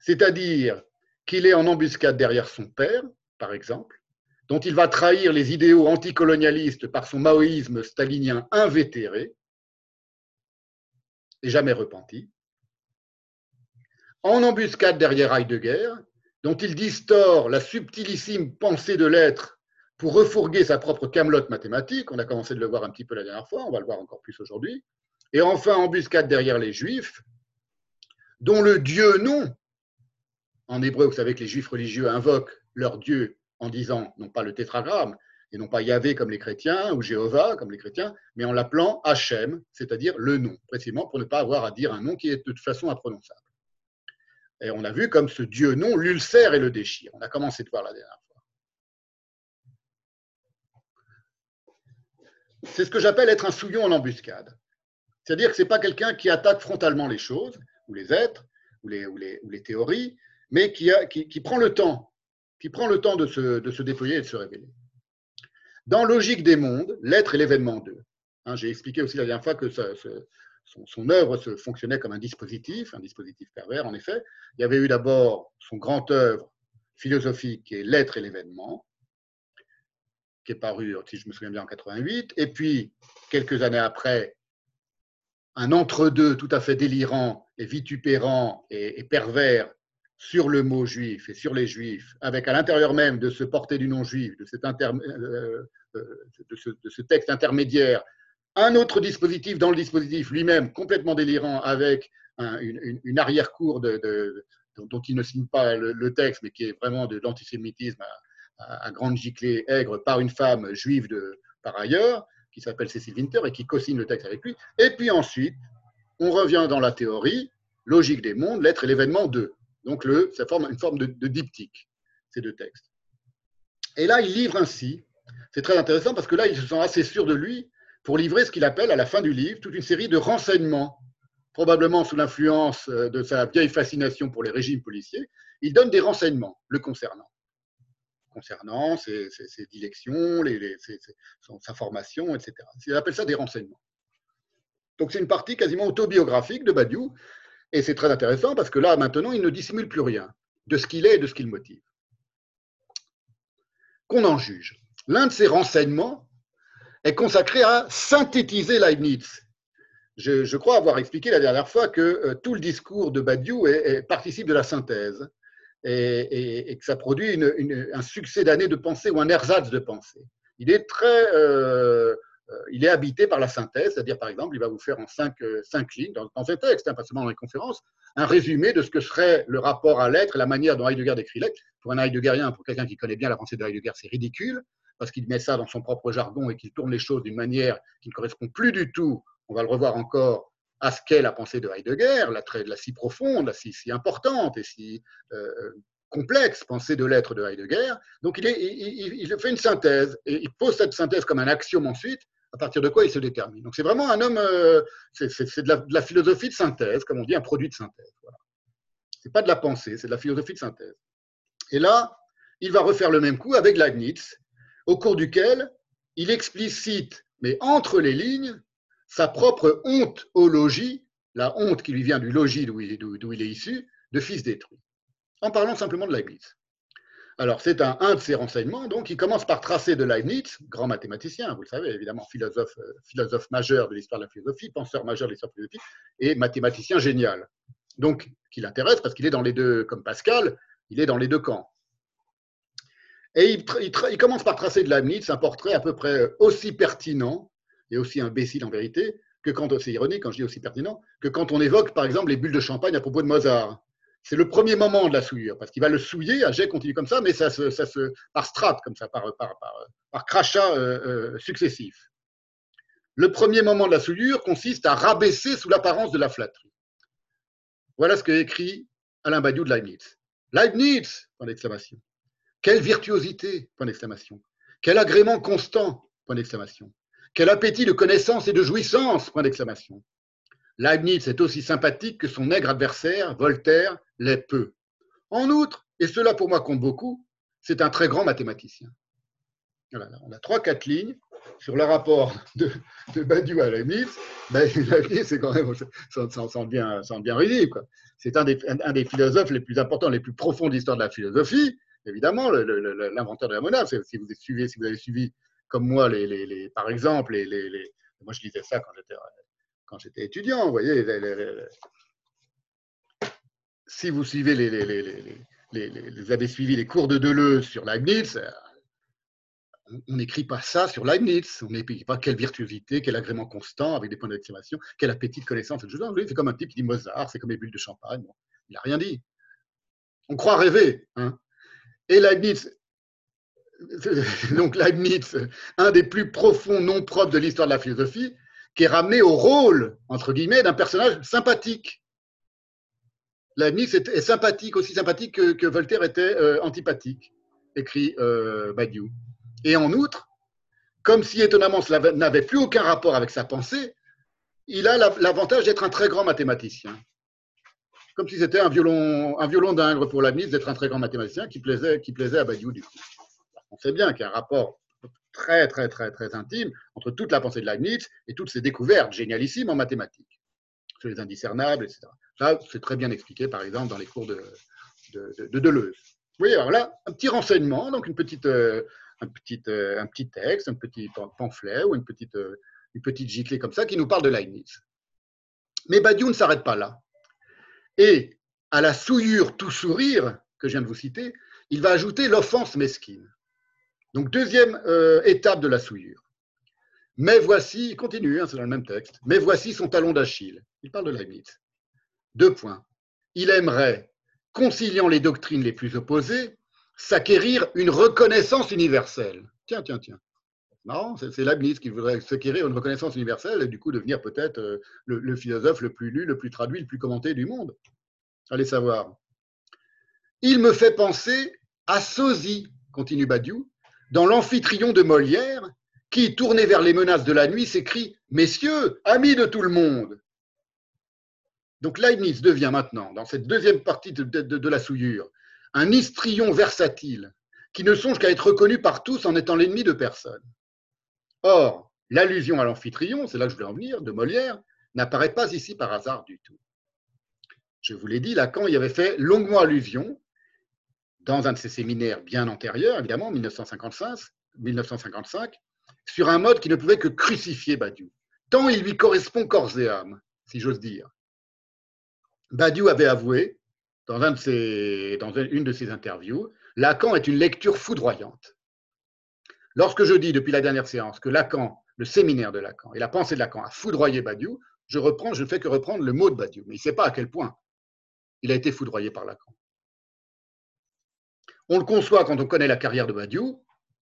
C'est-à-dire qu'il est en embuscade derrière son père, par exemple, dont il va trahir les idéaux anticolonialistes par son maoïsme stalinien invétéré et jamais repenti. En embuscade derrière Heidegger, dont il distord la subtilissime pensée de l'être pour refourguer sa propre camelote mathématique. On a commencé de le voir un petit peu la dernière fois, on va le voir encore plus aujourd'hui. Et enfin, embuscade derrière les Juifs, dont le Dieu non, en hébreu, vous savez que les Juifs religieux invoquent leur Dieu en disant, non pas le tétragramme, et non pas Yahvé comme les chrétiens ou Jéhovah comme les chrétiens, mais en l'appelant Hachem, c'est-à-dire le nom, précisément pour ne pas avoir à dire un nom qui est de toute façon imprononçable. Et on a vu comme ce Dieu nom l'ulcère et le déchire. On a commencé de voir la dernière fois. C'est ce que j'appelle être un souillon en embuscade. C'est-à-dire que ce n'est pas quelqu'un qui attaque frontalement les choses, ou les êtres, ou les, théories, mais qui, prend le temps, qui prend le temps de se, de se déployer et de se révéler. Dans Logique des mondes, l'être est l'événement d'eux. Hein, j'ai expliqué aussi la dernière fois que son, œuvre se fonctionnait comme un dispositif, un dispositif pervers en effet. Il y avait eu d'abord son grand œuvre philosophique qui est L'être et l'événement, qui est paru, si je me souviens bien, en 88. Et puis, quelques années après, un entre-deux tout à fait délirant et vitupérant et, pervers sur le mot juif et sur les juifs, avec à l'intérieur même de ce porté du non-juif, de, euh, euh, de, ce, texte intermédiaire, un autre dispositif dans le dispositif lui-même complètement délirant avec une, arrière-cour dont il ne signe pas le, texte, mais qui est vraiment de l'antisémitisme à, grande giclée aigre par une femme juive de, par ailleurs, qui s'appelle Cécile Winter et qui co-signe le texte avec lui. Et puis ensuite, on revient dans la théorie, logique des mondes, l'être et l'événement 2. Donc le, ça forme une forme de, diptyque, ces deux textes. Et là, il livre ainsi, c'est très intéressant parce que là, il se sent assez sûr de lui pour livrer ce qu'il appelle à la fin du livre toute une série de renseignements, probablement sous l'influence euh, de sa vieille fascination pour les régimes policiers. Il donne des renseignements le concernant concernant ses, dilections, les, sa formation, etc. Il appelle ça des renseignements. Donc c'est une partie quasiment autobiographique de Badiou, et c'est très intéressant parce que là, maintenant, il ne dissimule plus rien de ce qu'il est et de ce qu'il motive. Qu'on en juge. L'un de ces renseignements est consacré à synthétiser Leibniz. Je, crois avoir expliqué la dernière fois que euh, tout le discours de Badiou participe de la synthèse et, que ça produit un succès d'années de pensée ou un ersatz de pensée. Il est très, euh, il est habité par la synthèse, c'est-à-dire par exemple, il va vous faire en cinq, euh, cinq lignes, dans, un texte, hein, pas seulement dans les conférences, un résumé de ce que serait le rapport à l'être la manière dont Heidegger décrit l'être. Pour un Heideggerien, pour quelqu'un qui connaît bien la pensée de Heidegger, c'est ridicule, parce qu'il met ça dans son propre jargon et qu'il tourne les choses d'une manière qui ne correspond plus du tout, on va le revoir encore, à ce qu'est la pensée de Heidegger, la, la si profonde, la si, si importante et si euh, complexe pensée de l'être de Heidegger. Donc il, il, fait une synthèse et il pose cette synthèse comme un axiome ensuite, à partir de quoi il se détermine. Donc c'est vraiment un homme, euh, c'est de, la philosophie de synthèse, comme on dit, un produit de synthèse. Voilà. Ce n'est pas de la pensée, c'est de la philosophie de synthèse. Et là, il va refaire le même coup avec Leibniz, au cours duquel il explicite, mais entre les lignes, sa propre ontologie, la honte qui lui vient du logis d'où il, il, est issu, de fils détruit, en parlant simplement de Leibniz. Alors, c'est un, de ses renseignements, donc, il commence par tracer de Leibniz, grand mathématicien, vous le savez, évidemment, philosophe, euh, philosophe majeur de l'histoire de la philosophie, penseur majeur de l'histoire de la philosophie, et mathématicien génial. Donc, qui l'intéresse parce qu'il est dans les deux, comme Pascal, il est dans les deux camps. Et il, commence par tracer de Leibniz un portrait à peu près aussi pertinent et aussi imbécile en vérité, que quand, c'est ironique quand je dis aussi pertinent, que quand on évoque par exemple les bulles de champagne à propos de Mozart. C'est le premier moment de la souillure, parce qu'il va le souiller, un jet continue comme ça, mais ça se, ça se par strate, comme ça, par, par, par, crachat euh, euh, successif. Le premier moment de la souillure consiste à rabaisser sous l'apparence de la flatterie. Voilà ce que écrit Alain Badiou de Leibniz. Leibniz Point d'exclamation. Quelle virtuosité Point d'exclamation. Quel agrément constant Point d'exclamation. Quel appétit de connaissance et de jouissance Point d'exclamation. Leibniz est aussi sympathique que son nègre adversaire, Voltaire, l'est peu. En outre, et cela pour moi compte beaucoup, c'est un très grand mathématicien. on a trois, quatre lignes sur le rapport de, de Badiou à Leibniz. Ben, (laughs) c'est quand même, ça, sent bien, bien C'est un des, un, des philosophes les plus importants, les plus profonds de l'histoire de la philosophie. Évidemment, l'inventeur de la monade, si vous, si vous avez suivi comme moi, les, les, par exemple, les, les, moi je lisais ça quand j'étais, quand j'étais étudiant, vous voyez. Si vous suivez les, avez suivi les cours de Deleuze sur Leibniz, on n'écrit pas ça sur Leibniz. On n'écrit pas quelle virtuosité, quel agrément constant avec des points d'exclamation, quel appétit de connaissance, C'est comme un type qui dit Mozart, c'est comme les bulles de champagne. il n'a rien dit. On croit rêver. Hein. Et Leibniz (laughs) donc Leibniz, un des plus profonds noms propres de l'histoire de la philosophie, qui est ramené au rôle, entre guillemets, d'un personnage sympathique. Leibniz est, sympathique, aussi sympathique que, Voltaire était euh, antipathique, écrit euh, Badiou. Et en outre, comme si étonnamment cela n'avait plus aucun rapport avec sa pensée, il a l'avantage d'être un très grand mathématicien. Comme si c'était un violon, un d'ingre pour Leibniz d'être un très grand mathématicien qui plaisait, qui plaisait à Badiou du coup. On sait bien qu'il y a un rapport très, très, très, très intime entre toute la pensée de Leibniz et toutes ses découvertes génialissimes en mathématiques, sur les indiscernables, etc. Ça, c'est très bien expliqué, par exemple, dans les cours de, de, Deleuze. Vous voyez, alors là, un petit renseignement, donc une petite, euh, un, petit, euh, un petit texte, un petit pamphlet ou une petite, euh, une petite giclée comme ça qui nous parle de Leibniz. Mais Badiou ne s'arrête pas là. Et à la souillure tout sourire que je viens de vous citer, il va ajouter l'offense mesquine. Donc, deuxième étape de la souillure. Mais voici, il continue, hein, c'est dans le même texte, mais voici son talon d'Achille. Il parle de Leibniz. Deux points. Il aimerait, conciliant les doctrines les plus opposées, s'acquérir une reconnaissance universelle. Tiens, tiens, tiens. Non, c'est Leibniz qui voudrait s'acquérir une reconnaissance universelle et du coup devenir peut-être euh, le, philosophe le plus lu, le plus traduit, le plus commenté du monde. Allez savoir. Il me fait penser à Sosie, continue Badiou, dans l'Amphitryon de Molière, qui, tourné vers les menaces de la nuit, s'écrie Messieurs, amis de tout le monde, donc Leibniz devient maintenant, dans cette deuxième partie de, la souillure, un histrion versatile qui ne songe qu'à être reconnu par tous en étant l'ennemi de personne. Or, l'allusion à l'amphitryon, c'est là que je voulais en venir, de Molière, n'apparaît pas ici par hasard du tout. Je vous l'ai dit, Lacan y avait fait longuement allusion dans un de ses séminaires bien antérieurs, évidemment, 1955, 1955 sur un mode qui ne pouvait que crucifier Badiou, tant il lui correspond corps et âme, si j'ose dire. Badiou avait avoué, dans, une de ses interviews, Lacan est une lecture foudroyante. Lorsque je dis depuis la dernière séance que Lacan, le séminaire de Lacan et la pensée de Lacan a foudroyé Badiou, je reprends, je ne fais que reprendre le mot de Badiou, mais il ne sait pas à quel point il a été foudroyé par Lacan. On le conçoit quand on connaît la carrière de Badiou,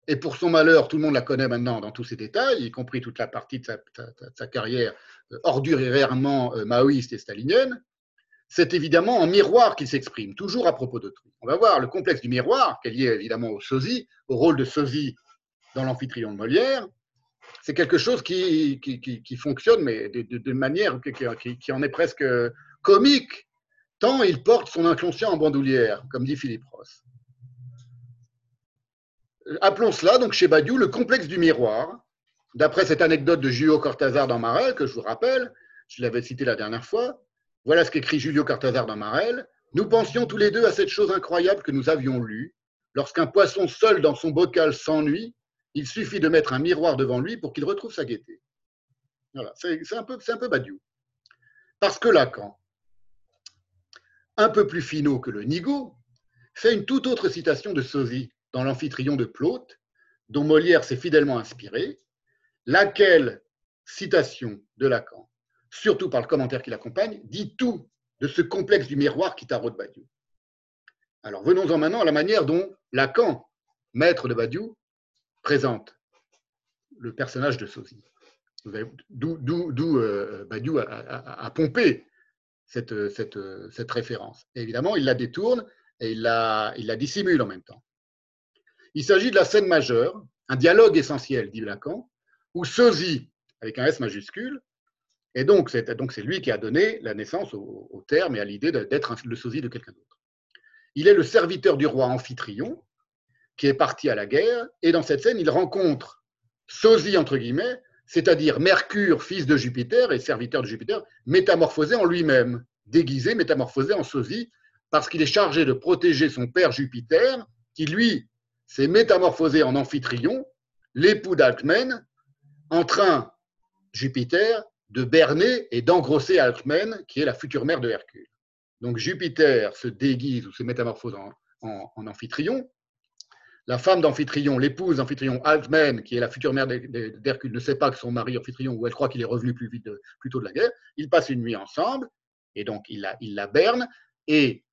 et pour son malheur, tout le monde la connaît maintenant dans tous ses détails, y compris toute la partie de sa, carrière euh, ordurairement euh, maoïste et stalinienne c'est évidemment en miroir qu'il s'exprime, toujours à propos d'autrui. On va voir le complexe du miroir, qui est lié évidemment au sosie, au rôle de sosie dans l'amphitryon de Molière. C'est quelque chose qui, fonctionne, mais de, manière qui, en est presque comique, tant il porte son inconscient en bandoulière, comme dit Philippe Ross. Appelons cela, donc chez Badiou, le complexe du miroir, d'après cette anecdote de Julio Cortázar dans Marel, que je vous rappelle, je l'avais cité la dernière fois, voilà ce qu'écrit Julio Cortázar dans Marel. Nous pensions tous les deux à cette chose incroyable que nous avions lue. Lorsqu'un poisson seul dans son bocal s'ennuie, il suffit de mettre un miroir devant lui pour qu'il retrouve sa gaieté. Voilà, c'est un, peu, badiou. Parce que Lacan, un peu plus finot que le Nigo, fait une toute autre citation de Sosie dans l'Amphitryon de Plaute, dont Molière s'est fidèlement inspiré, laquelle citation de Lacan? Surtout par le commentaire qui l'accompagne, dit tout de ce complexe du miroir qui taraude Badiou. Alors venons-en maintenant à la manière dont Lacan, maître de Badiou, présente le personnage de Sosie. D'où euh, Badiou a, pompé cette, référence. évidemment, il la détourne et il la, il la dissimule en même temps. Il s'agit de la scène majeure, un dialogue essentiel, dit Lacan, où Sosie, avec un S majuscule, et donc, c'est donc lui qui a donné la naissance au, terme et à l'idée d'être le sosie de quelqu'un d'autre. Il est le serviteur du roi Amphitryon, qui est parti à la guerre, et dans cette scène, il rencontre sosie, c'est-à-dire Mercure, fils de Jupiter et serviteur de Jupiter, métamorphosé en lui-même, déguisé, métamorphosé en sosie, parce qu'il est chargé de protéger son père Jupiter, qui lui s'est métamorphosé en Amphitryon, l'époux d'Alcmène, en train Jupiter de berner et d'engrosser Alcmène, qui est la future mère de Hercule. Donc Jupiter se déguise ou se métamorphose en, Amphitryon. La femme d'Amphitryon, l'épouse d'Amphitryon, Alcmène, qui est la future mère d'Hercule, ne sait pas que son mari Amphitryon, ou elle croit qu'il est revenu plus vite, plus tôt de la guerre. Ils passent une nuit ensemble, et donc il la, il berne, et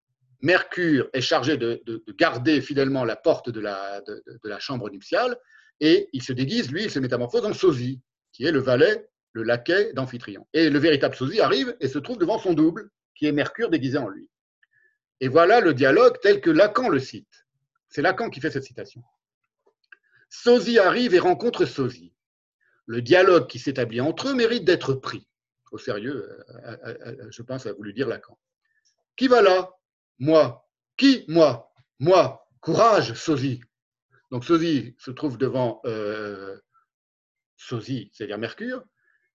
Mercure est chargé de, garder fidèlement la porte de la, de, la, chambre nuptiale et il se déguise, lui, il se métamorphose en sosie, qui est le valet, le laquais d'Amphitryon. Et le véritable sosie arrive et se trouve devant son double, qui est Mercure déguisé en lui. Et voilà le dialogue tel que Lacan le cite. C'est Lacan qui fait cette citation. Sosie arrive et rencontre Sosie. Le dialogue qui s'établit entre eux mérite d'être pris au sérieux, euh, euh, euh, je pense, a voulu dire Lacan. Qui va là? Moi. Qui Moi? Moi. Courage, Sosie. Donc Sosie se trouve devant Sosie, c'est-à-dire Mercure,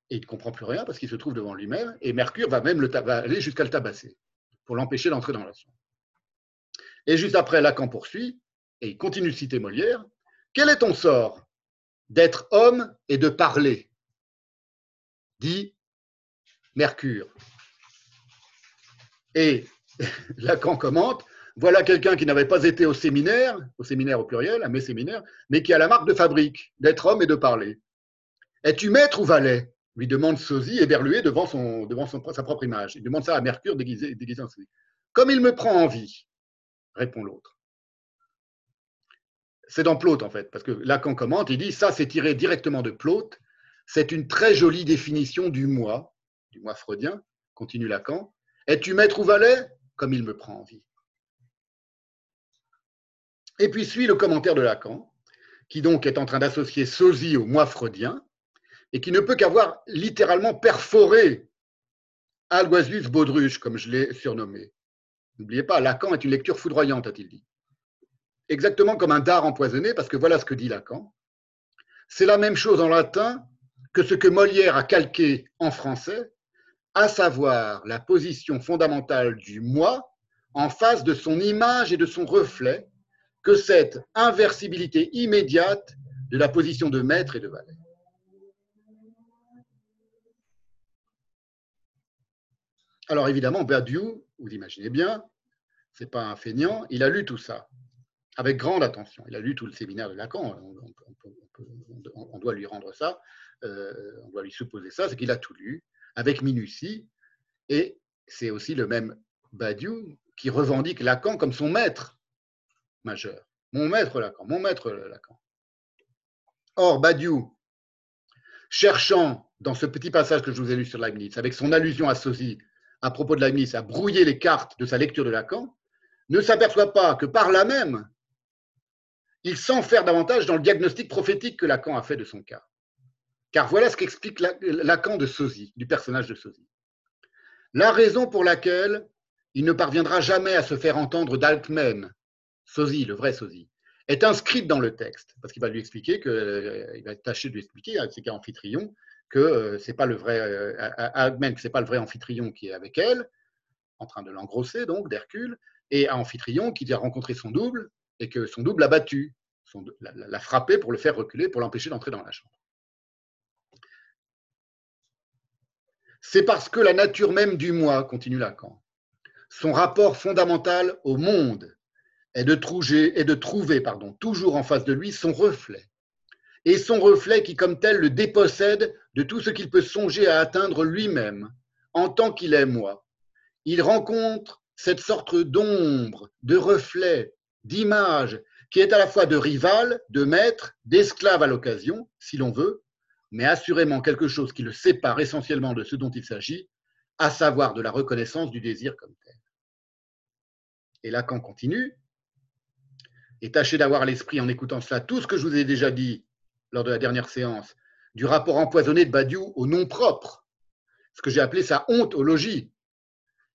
et il ne comprend plus rien parce qu'il se trouve devant lui-même, et Mercure va même le aller jusqu'à le tabasser pour l'empêcher d'entrer dans la l'action. Et juste après, Lacan poursuit, et il continue de citer Molière. Quel est ton sort D'être homme et de parler, dit Mercure. Et (laughs) Lacan commente, voilà quelqu'un qui n'avait pas été au séminaire, au séminaire au pluriel, à mes séminaires, mais qui a la marque de fabrique, d'être homme et de parler. Es-tu maître ou valet? Lui demande Sosie, éberlué devant, devant sa propre image. Il demande ça à Mercure déguisé, déguisé en Sosie. Comme il me prend en vie, répond l'autre. C'est dans Plaute, en fait, parce que Lacan commente, il dit, ça c'est tiré directement de Plaute, c'est une très jolie définition du moi, du moi freudien, continue Lacan. Es-tu maître ou valet? Comme il me prend en vie. Et puis suit le commentaire de Lacan, qui donc est en train d'associer sosie au moi freudien, et qui ne peut qu'avoir littéralement perforé Alguazius Baudruche, comme je l'ai surnommé. N'oubliez pas, Lacan est une lecture foudroyante, a-t-il dit. Exactement comme un dard empoisonné, parce que voilà ce que dit Lacan. C'est la même chose en latin que ce que Molière a calqué en français, à savoir la position fondamentale du moi en face de son image et de son reflet, que cette inversibilité immédiate de la position de maître et de valet. Alors évidemment, Badiou, vous imaginez bien, c'est pas un feignant, il a lu tout ça avec grande attention. Il a lu tout le séminaire de Lacan, on, doit lui rendre ça, euh, on doit lui supposer ça, c'est qu'il a tout lu avec minutie, et c'est aussi le même Badiou qui revendique Lacan comme son maître majeur. Mon maître Lacan, mon maître Lacan. Or, Badiou, cherchant dans ce petit passage que je vous ai lu sur Leibniz, avec son allusion à Sosie à propos de Leibniz, à brouiller les cartes de sa lecture de Lacan, ne s'aperçoit pas que par là même, il s'enferme davantage dans le diagnostic prophétique que Lacan a fait de son cas. Car voilà ce qu'explique Lacan de Sosie, du personnage de Sosie. La raison pour laquelle il ne parviendra jamais à se faire entendre d'Altman, Sosie, le vrai Sosie, est inscrite dans le texte, parce qu'il va lui expliquer que, euh, il va tâcher de lui expliquer, c'est qu'à Amphitryon, que euh, c'est pas le vrai euh, que pas le vrai Amphitryon qui est avec elle, en train de l'engrosser donc d'Hercule, et à Amphitryon qui a rencontré son double et que son double l'a battu, l'a frappé pour le faire reculer, pour l'empêcher d'entrer dans la chambre. C'est parce que la nature même du moi, continue Lacan, son rapport fondamental au monde est de trouver, de trouver pardon, toujours en face de lui son reflet. Et son reflet qui, comme tel, le dépossède de tout ce qu'il peut songer à atteindre lui-même, en tant qu'il est moi. Il rencontre cette sorte d'ombre, de reflet, d'image, qui est à la fois de rival, de maître, d'esclave à l'occasion, si l'on veut, mais assurément quelque chose qui le sépare essentiellement de ce dont il s'agit, à savoir de la reconnaissance du désir comme tel. Et Lacan continue, et tâchez d'avoir l'esprit en écoutant cela tout ce que je vous ai déjà dit lors de la dernière séance, du rapport empoisonné de Badiou au nom propre, ce que j'ai appelé sa ontologie.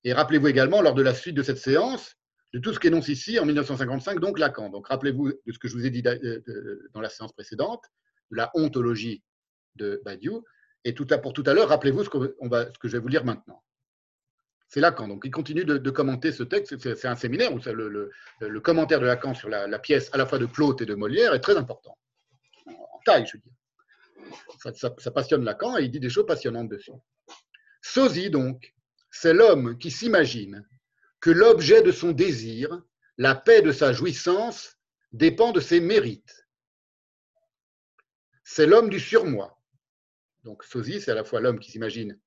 Et rappelez-vous également, lors de la suite de cette séance, de tout ce qu'énonce ici en 1955, donc Lacan. Donc rappelez-vous de ce que je vous ai dit dans la séance précédente, de la ontologie de Badiou. Et pour tout à l'heure, rappelez-vous ce, que je vais vous lire maintenant. C'est Lacan. Donc, il continue de, commenter ce texte. C'est un séminaire où le, commentaire de Lacan sur la, pièce à la fois de Plaute et de Molière est très important. Taille, je veux. Ça, ça, passionne Lacan et il dit des choses passionnantes dessus. Sosie, donc, c'est l'homme qui s'imagine que l'objet de son désir, la paix de sa jouissance, dépend de ses mérites. C'est l'homme du surmoi. Donc Sosie, c'est à la fois l'homme qui s'imagine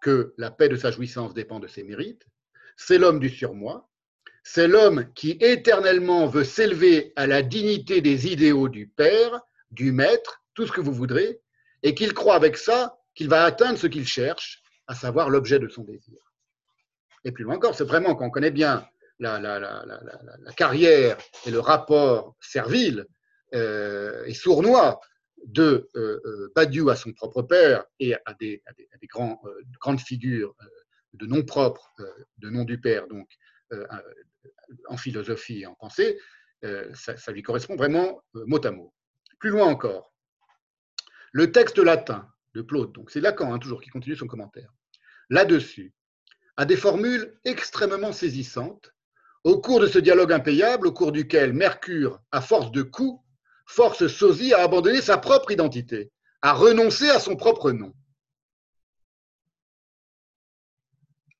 que la paix de sa jouissance dépend de ses mérites, c'est l'homme du surmoi, c'est l'homme qui éternellement veut s'élever à la dignité des idéaux du Père, du Maître, tout ce que vous voudrez, et qu'il croit avec ça qu'il va atteindre ce qu'il cherche, à savoir l'objet de son désir. Et plus loin encore, c'est vraiment qu'on connaît bien la, carrière et le rapport servile euh, et sournois de euh, euh, à son propre père et à des, grands, grandes figures de nom propre, de nom du père, donc en philosophie et en pensée, ça, lui correspond vraiment mot à mot. Plus loin encore, le texte latin de Claude, donc c'est Lacan hein, toujours qui continue son commentaire, là-dessus, a des formules extrêmement saisissantes au cours de ce dialogue impayable, au cours duquel Mercure, à force de coups, force Sosie à abandonner sa propre identité, à renoncer à son propre nom.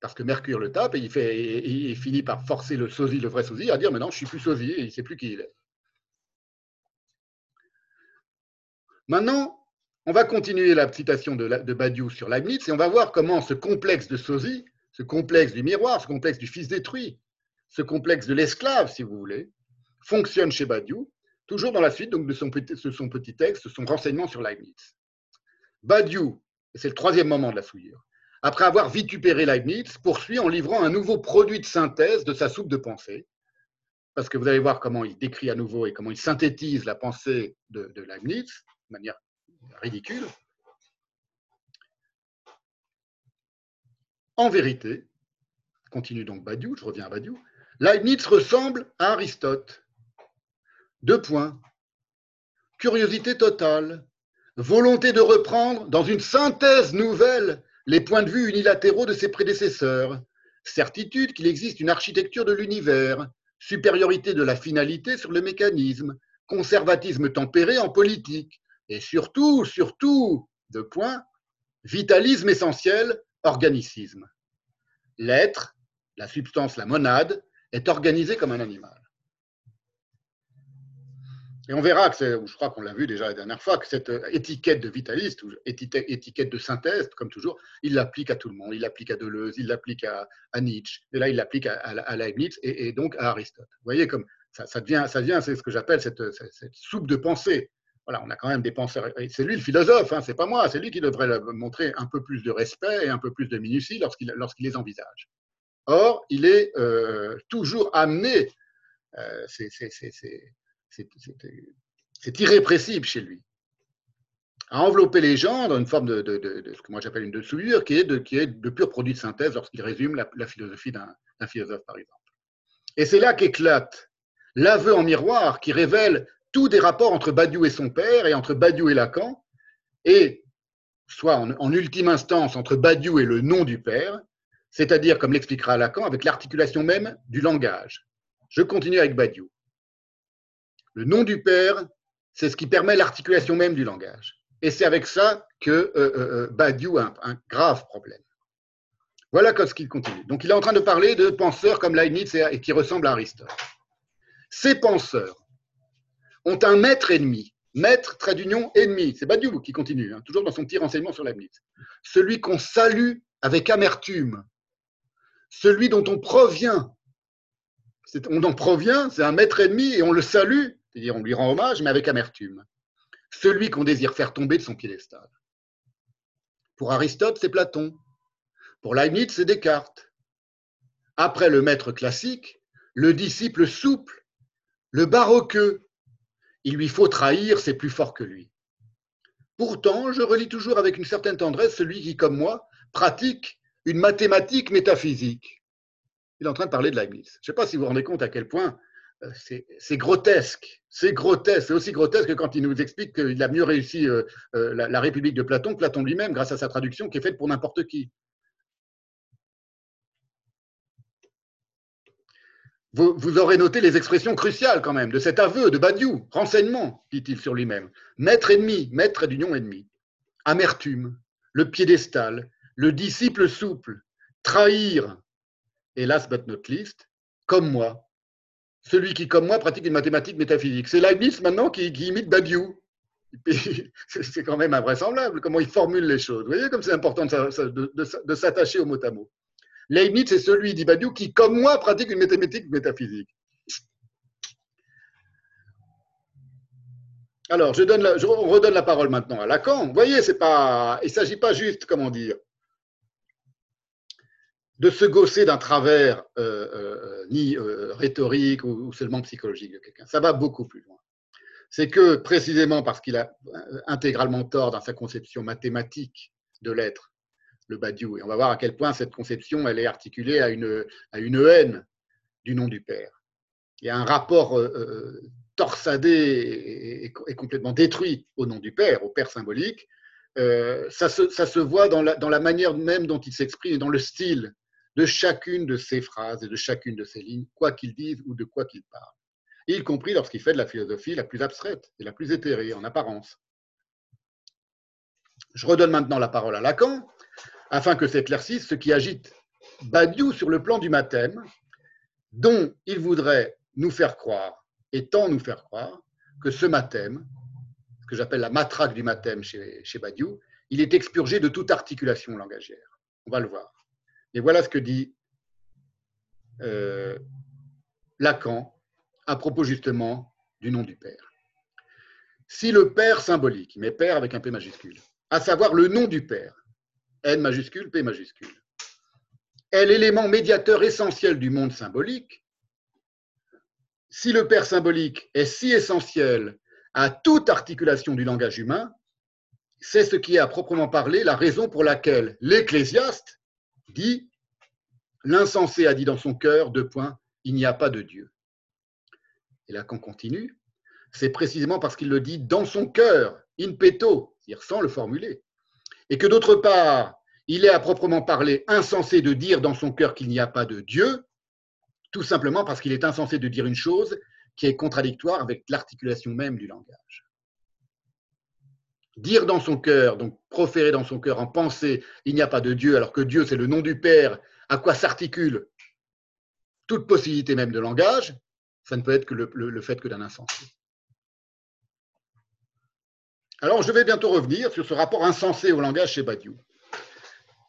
Parce que Mercure le tape et il, finit par forcer le sosie, le vrai sosie, à dire maintenant je suis plus sosie et il ne sait plus qui il est. Maintenant, on va continuer la citation de, Badiou sur Leibniz et on va voir comment ce complexe de sosie, ce complexe du miroir, ce complexe du fils détruit, ce complexe de l'esclave, si vous voulez, fonctionne chez Badiou, toujours dans la suite donc, de, son petit, son petit texte, son renseignement sur Leibniz. Badiou, c'est le troisième moment de la souillure, après avoir vitupéré Leibniz, poursuit en livrant un nouveau produit de synthèse de sa soupe de pensée, parce que vous allez voir comment il décrit à nouveau et comment il synthétise la pensée de, de Leibniz, manière ridicule. En vérité, continue donc Badiou, je reviens à Badiou, Leibniz ressemble à Aristote. Deux points. Curiosité totale, volonté de reprendre dans une synthèse nouvelle les points de vue unilatéraux de ses prédécesseurs, certitude qu'il existe une architecture de l'univers, supériorité de la finalité sur le mécanisme, conservatisme tempéré en politique, et surtout, surtout, deux points, vitalisme essentiel, organicisme. L'être, la substance, la monade, est organisé comme un animal. Et on verra que je crois qu'on l'a vu déjà la dernière fois, que cette étiquette de vitaliste, ou étiquette de synthèse, comme toujours, il l'applique à tout le monde. Il l'applique à Deleuze, il l'applique à, Nietzsche, et là, il l'applique à, Leibniz et, donc à Aristote. Vous voyez, comme ça, devient, ça devient c'est ce que j'appelle cette, soupe de pensée voilà, on a quand même des penseurs. C'est lui le philosophe, hein, c'est pas moi. C'est lui qui devrait montrer un peu plus de respect et un peu plus de minutie lorsqu'il les envisage. Or, il est euh, toujours amené, euh, c'est irrépressible chez lui, à envelopper les gens dans une forme de, ce que moi j'appelle une de souillure, qui est de, qui est de pur produit de synthèse lorsqu'il résume la, la philosophie d'un philosophe, par exemple. Et c'est là qu'éclate l'aveu en miroir qui révèle tous des rapports entre Badiou et son père et entre Badiou et Lacan, et soit en, ultime instance entre Badiou et le nom du père, c'est-à-dire, comme l'expliquera Lacan, avec l'articulation même du langage. Je continue avec Badiou. Le nom du père, c'est ce qui permet l'articulation même du langage. Et c'est avec ça que euh, euh, euh, Badiou a un, grave problème. Voilà ce qu'il continue. Donc il est en train de parler de penseurs comme Leibniz et qui ressemblent à Aristote. Ces penseurs ont un maître ennemi. Maître, trait d'union, ennemi. C'est Badiou qui continue, hein, toujours dans son petit renseignement sur la Leibniz. Celui qu'on salue avec amertume. Celui dont on provient. On en provient, c'est un maître ennemi et on le salue, c'est-à-dire on lui rend hommage, mais avec amertume. Celui qu'on désire faire tomber de son piédestal. Pour Aristote, c'est Platon. Pour Leibniz, c'est Descartes. Après le maître classique, le disciple souple, le baroqueux, il lui faut trahir, c'est plus fort que lui. Pourtant, je relis toujours avec une certaine tendresse celui qui, comme moi, pratique une mathématique métaphysique. Il est en train de parler de Leibniz. Je ne sais pas si vous vous rendez compte à quel point euh, c'est grotesque. C'est grotesque. C'est aussi grotesque que quand il nous explique qu'il a mieux réussi euh, euh, la République de Platon que Platon lui-même, grâce à sa traduction qui est faite pour n'importe qui. Vous, aurez noté les expressions cruciales quand même de cet aveu de Badiou. Renseignement, dit-il sur lui-même. Maître ennemi, maître d'union ennemi. Amertume, le piédestal, le disciple souple, trahir, et last but not least, comme moi. Celui qui, comme moi, pratique une mathématique métaphysique. C'est Leibniz maintenant qui, imite Badiou. (laughs) C'est quand même invraisemblable comment il formule les choses. Vous voyez comme c'est important de, s'attacher au mot à mot. Leibniz est celui, dit Badiou, qui, comme moi, pratique une mathématique métaphysique. Alors, je, donne je redonne la parole maintenant à Lacan. Vous voyez, pas, il ne s'agit pas juste, comment dire, de se gausser d'un travers euh, euh, ni euh, rhétorique ou, seulement psychologique de quelqu'un. Ça va beaucoup plus loin. C'est que précisément parce qu'il a intégralement tort dans sa conception mathématique de l'être, le Badiou, et on va voir à quel point cette conception est articulée à une, haine du nom du Père. Il y a un rapport torsadé et, complètement détruit au nom du Père, au Père symbolique. ça, se, ça, se, voit dans la, dans la manière même dont il s'exprime et dans le style de chacune de ses phrases et de chacune de ses lignes, quoi qu'il dise ou de quoi qu'il parle, y compris lorsqu'il fait de la philosophie la plus abstraite et la plus éthérée en apparence. Je redonne maintenant la parole à Lacan, afin que s'éclaircisse ce qui agite Badiou sur le plan du mathème, dont il voudrait nous faire croire, et tant nous faire croire, que ce mathème, ce que j'appelle la matraque du mathème chez, Badiou, il est expurgé de toute articulation langagière. On va le voir. Et voilà ce que dit euh, Lacan à propos justement du nom du Père. Si le Père symbolique, mais Père avec un P majuscule, à savoir le nom du Père, N majuscule, P majuscule, est l'élément médiateur essentiel du monde symbolique, si le Père symbolique est si essentiel à toute articulation du langage humain, c'est ce qui est à proprement parler la raison pour laquelle l'Ecclésiaste dit L'insensé a dit dans son cœur, deux points, il n'y a pas de Dieu. Et là, qu'on continue, c'est précisément parce qu'il le dit dans son cœur, in petto, c'est-à-dire sans le formuler. Et que d'autre part, il est à proprement parler insensé de dire dans son cœur qu'il n'y a pas de Dieu, tout simplement parce qu'il est insensé de dire une chose qui est contradictoire avec l'articulation même du langage. Dire dans son cœur, donc proférer dans son cœur en pensée, il n'y a pas de Dieu, alors que Dieu c'est le nom du Père, à quoi s'articule toute possibilité même de langage, ça ne peut être que le, fait que d'un insensé. Alors, je vais bientôt revenir sur ce rapport insensé au langage chez Badiou.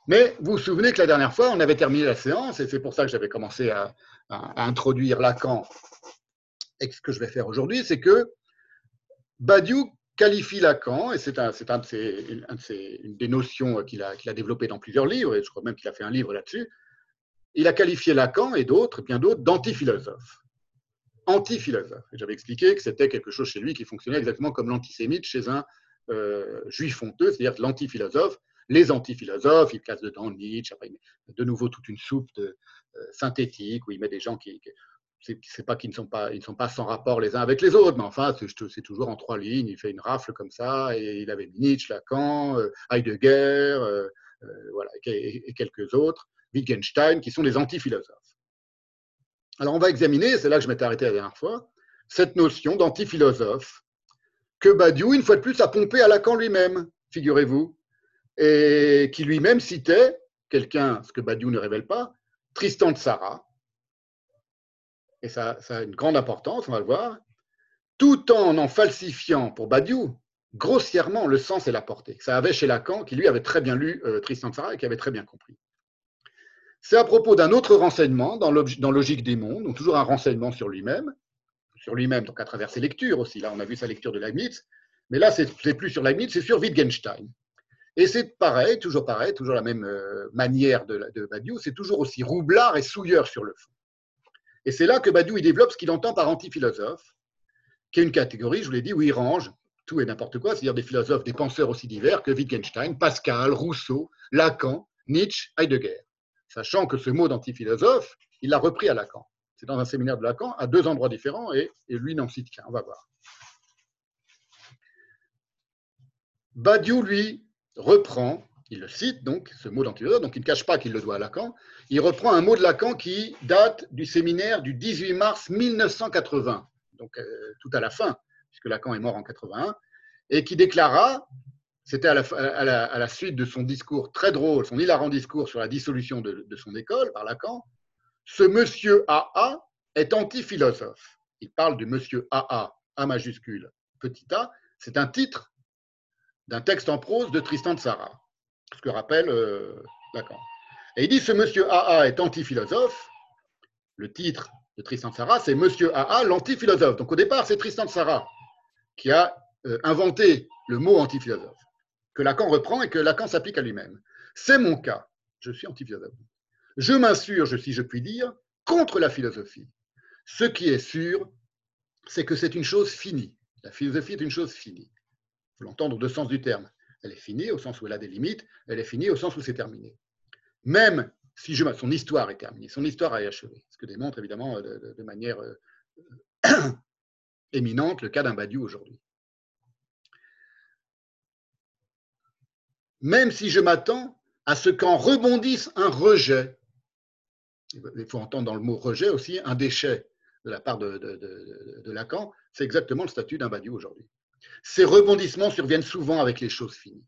Mais vous vous souvenez que la dernière fois, on avait terminé la séance, et c'est pour ça que j'avais commencé à, introduire Lacan. Et ce que je vais faire aujourd'hui, c'est que Badiou qualifie Lacan, et c'est un, une des notions qu'il a, développées dans plusieurs livres, et je crois même qu'il a fait un livre là-dessus, il a qualifié Lacan et d'autres, bien d'autres, d'antiphilosophe. Antiphilosophe. J'avais expliqué que c'était quelque chose chez lui qui fonctionnait exactement comme l'antisémite chez un euh, juif honteux, c'est-à-dire l'antiphilosophe. Les antiphilosophes, il casse dedans Nietzsche, après de nouveau toute une soupe de, euh, synthétique où il met des gens qui, c'est pas qu'ils ne sont pas, ils sont pas sans rapport les uns avec les autres, mais enfin, c'est toujours en trois lignes. Il fait une rafle comme ça, et il avait Nietzsche, Lacan, euh, Heidegger, voilà, et quelques autres. Wittgenstein, qui sont des antiphilosophes. Alors on va examiner, c'est là que je m'étais arrêté la dernière fois, cette notion d'antiphilosophe que Badiou, une fois de plus, a pompé à Lacan lui-même, figurez-vous, et qui lui-même citait quelqu'un, ce que Badiou ne révèle pas, Tristan de Sarah, et ça, a une grande importance, on va le voir, tout en en falsifiant pour Badiou grossièrement le sens et la portée. Ça avait chez Lacan, qui lui avait très bien lu euh, Tristan de Sarah et qui avait très bien compris. C'est à propos d'un autre renseignement dans, Logique des mondes, donc toujours un renseignement sur lui-même, sur lui-même, donc à travers ses lectures aussi. Là, on a vu sa lecture de Leibniz, mais là, c'est plus sur Leibniz, c'est sur Wittgenstein. Et c'est pareil, toujours pareil, toujours la même euh, manière de, de Badiou, c'est toujours aussi roublard et souilleur sur le fond. Et c'est là que Badiou il développe ce qu'il entend par antiphilosophe, qui est une catégorie, je vous l'ai dit, où il range tout et n'importe quoi, c'est-à-dire des philosophes, des penseurs aussi divers que Wittgenstein, Pascal, Rousseau, Lacan, Nietzsche, Heidegger sachant que ce mot d'antiphilosophe, il l'a repris à Lacan. C'est dans un séminaire de Lacan, à deux endroits différents, et, lui n'en cite qu'un. On va voir. Badiou, lui, reprend, il le cite donc, ce mot d'antiphilosophe, donc il ne cache pas qu'il le doit à Lacan, il reprend un mot de Lacan qui date du séminaire du 18 mars 1980, donc euh, tout à la fin, puisque Lacan est mort en 81, et qui déclara c'était à la, suite de son discours très drôle, son hilarant discours sur la dissolution de, son école par Lacan. Ce monsieur AA est anti-philosophe. Il parle du monsieur AA, A majuscule, petit a. C'est un titre d'un texte en prose de Tristan de Sarah, ce que rappelle euh, Lacan. Et il dit ce monsieur AA est anti-philosophe. Le titre de Tristan de Sarah, c'est Monsieur AA, l'anti-philosophe. Donc au départ, c'est Tristan de Sarah qui a euh, inventé le mot anti-philosophe, que Lacan reprend et que Lacan s'applique à lui-même. C'est mon cas. Je suis anti-philosophe. Je m'insurge, si je puis dire, contre la philosophie. Ce qui est sûr, c'est que c'est une chose finie. La philosophie est une chose finie. Il faut l'entendre de sens du terme. Elle est finie au sens où elle a des limites, elle est finie au sens où c'est terminé. Même si je, son histoire est terminée, son histoire est achevée, ce que démontre évidemment de, de manière euh, (clears throat) éminente le cas d'un Badiou aujourd'hui. Même si je m'attends à ce qu'en rebondisse un rejet, il faut entendre dans le mot rejet aussi un déchet de la part de, Lacan, c'est exactement le statut d'un Badiou aujourd'hui. Ces rebondissements surviennent souvent avec les choses finies.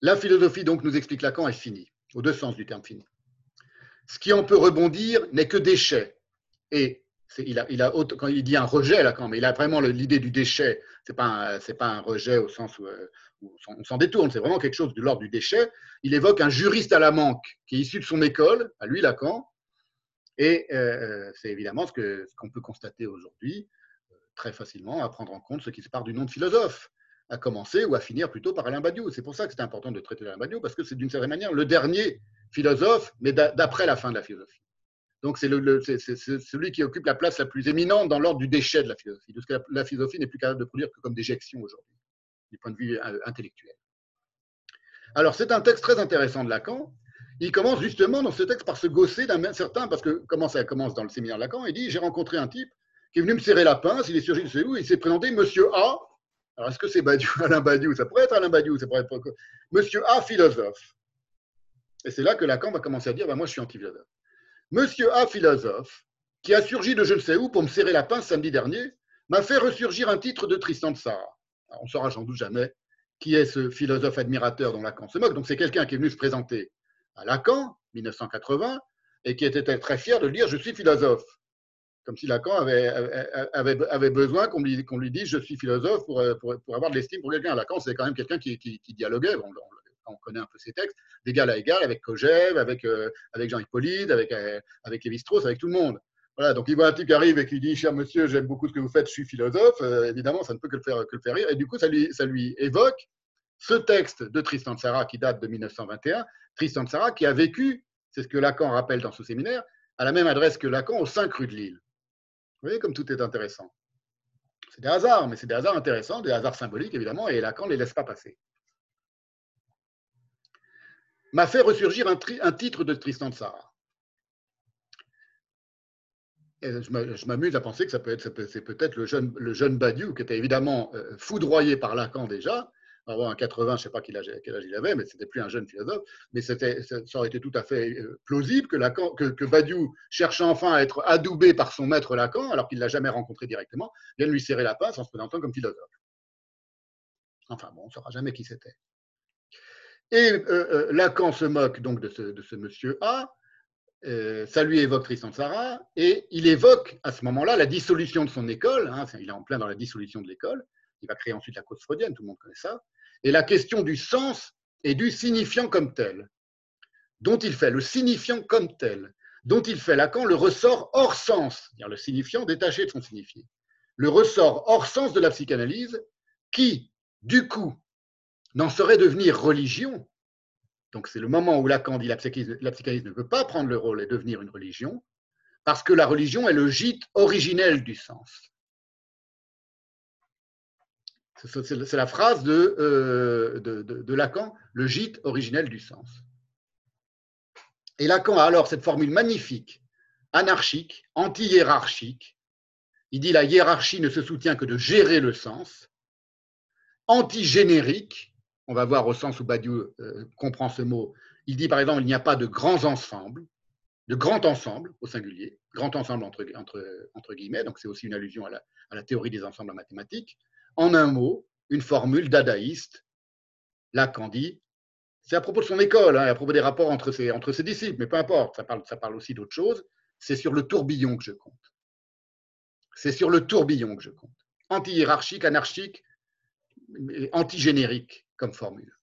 La philosophie, donc, nous explique Lacan, est finie, aux deux sens du terme fini. Ce qui en peut rebondir n'est que déchet. Et il a, il a, quand il dit un rejet, Lacan, mais il a vraiment l'idée du déchet. Ce n'est pas, pas, un rejet au sens où, euh, on s'en détourne, c'est vraiment quelque chose de l'ordre du déchet. Il évoque un juriste à la manque qui est issu de son école, à lui, Lacan. Et euh, c'est évidemment ce qu'on ce peut constater aujourd'hui très facilement à prendre en compte ce qui se part du nom de philosophe, à commencer ou à finir plutôt par Alain Badiou. C'est pour ça que c'est important de traiter Alain Badiou, parce que c'est d'une certaine manière le dernier philosophe, mais d'après la fin de la philosophie. Donc c'est celui qui occupe la place la plus éminente dans l'ordre du déchet de la philosophie, parce que la, philosophie n'est plus capable de produire que comme déjection aujourd'hui, du point de vue euh, intellectuel. Alors c'est un texte très intéressant de Lacan. Il commence justement dans ce texte par se gausser d'un certain, parce que comment ça commence dans le séminaire de Lacan, il dit, j'ai rencontré un type qui est venu me serrer la pince, il est surgi de sais où, il s'est présenté Monsieur A. Alors, est-ce que c'est Badiou, (laughs) Alain Badiou? Ça pourrait être Alain Badiou, ça pourrait être Monsieur A, philosophe. Et c'est là que Lacan va commencer à dire bah, Moi, je suis anti-philosophe. Monsieur A, philosophe, qui a surgi de je ne sais où pour me serrer la pince samedi dernier, m'a fait ressurgir un titre de Tristan de Sarah. On saura sans doute jamais qui est ce philosophe admirateur dont Lacan se moque. Donc, c'est quelqu'un qui est venu se présenter à Lacan, 1980, et qui était très fier de dire Je suis philosophe comme si Lacan avait, avait, avait besoin qu'on lui, lui dise je suis philosophe pour, pour, pour avoir de l'estime pour quelqu'un. Lacan, c'est quand même quelqu'un qui, dialoguait, on, on, connaît un peu ses textes, d'égal à égal avec Kojève, avec, euh, avec Jean Hippolyte, avec, euh, avec Lévi-Strauss, avec tout le monde. Voilà, donc il voit un type qui arrive et qui dit Cher monsieur, j'aime beaucoup ce que vous faites, je suis philosophe. Euh, évidemment, ça ne peut que le faire, rire. Et du coup, ça lui, évoque ce texte de Tristan de Sarah qui date de 1921. Tristan de Sarah qui a vécu, c'est ce que Lacan rappelle dans ce séminaire, à la même adresse que Lacan au 5 rue de Lille. Vous voyez comme tout est intéressant. C'est des hasards, mais c'est des hasards intéressants, des hasards symboliques évidemment, et Lacan ne les laisse pas passer. M'a fait ressurgir un, titre de Tristan de Sarah. Je m'amuse à penser que ça peut être, c'est peut-être le jeune, Badiou qui était évidemment euh, foudroyé par Lacan déjà, avoir un 80, je ne sais pas quel âge, il avait, mais c'était plus un jeune philosophe. Mais ça aurait été tout à fait euh, plausible que, Badiou, cherchant enfin à être adoubé par son maître Lacan, alors qu'il ne l'a jamais rencontré directement, vienne lui serrer la pince en se présentant comme philosophe. Enfin bon, on ne saura jamais qui c'était. Et euh, Lacan se moque donc de ce monsieur A, ça lui évoque Tristan Sarah, et il évoque à ce moment-là la dissolution de son école, hein, il est en plein dans la dissolution de l'école, il va créer ensuite la cause freudienne, tout le monde connaît ça, et la question du sens et du signifiant comme tel, dont il fait le signifiant comme tel, dont il fait Lacan le ressort hors sens, c'est-à-dire le signifiant détaché de son signifié, le ressort hors sens de la psychanalyse, qui, du coup, n'en saurait devenir religion. Donc c'est le moment où Lacan dit psychanalyse, la psychanalyse ne peut pas prendre le rôle et devenir une religion, parce que la religion est le gîte originel du sens. C'est la phrase euh, de, de, Lacan, le gîte originel du sens. Et Lacan a alors cette formule magnifique, anarchique, anti-hiérarchique. Il dit la hiérarchie ne se soutient que de gérer le sens. Anti-générique, on va voir au sens où Badiou euh, comprend ce mot. Il dit par exemple il n'y a pas de grands ensembles, de grands ensembles au singulier, grand ensemble entre, guillemets, donc c'est aussi une allusion à la, théorie des ensembles en mathématiques en un mot, une formule dadaïste. Lacan dit, c'est à propos de son école, hein, à propos des rapports entre ses, disciples, mais peu importe, ça parle, ça parle aussi d'autre chose. C'est sur le tourbillon que je compte. C'est sur le tourbillon que je compte. Anti-hiérarchique, anarchique, anti-générique formule.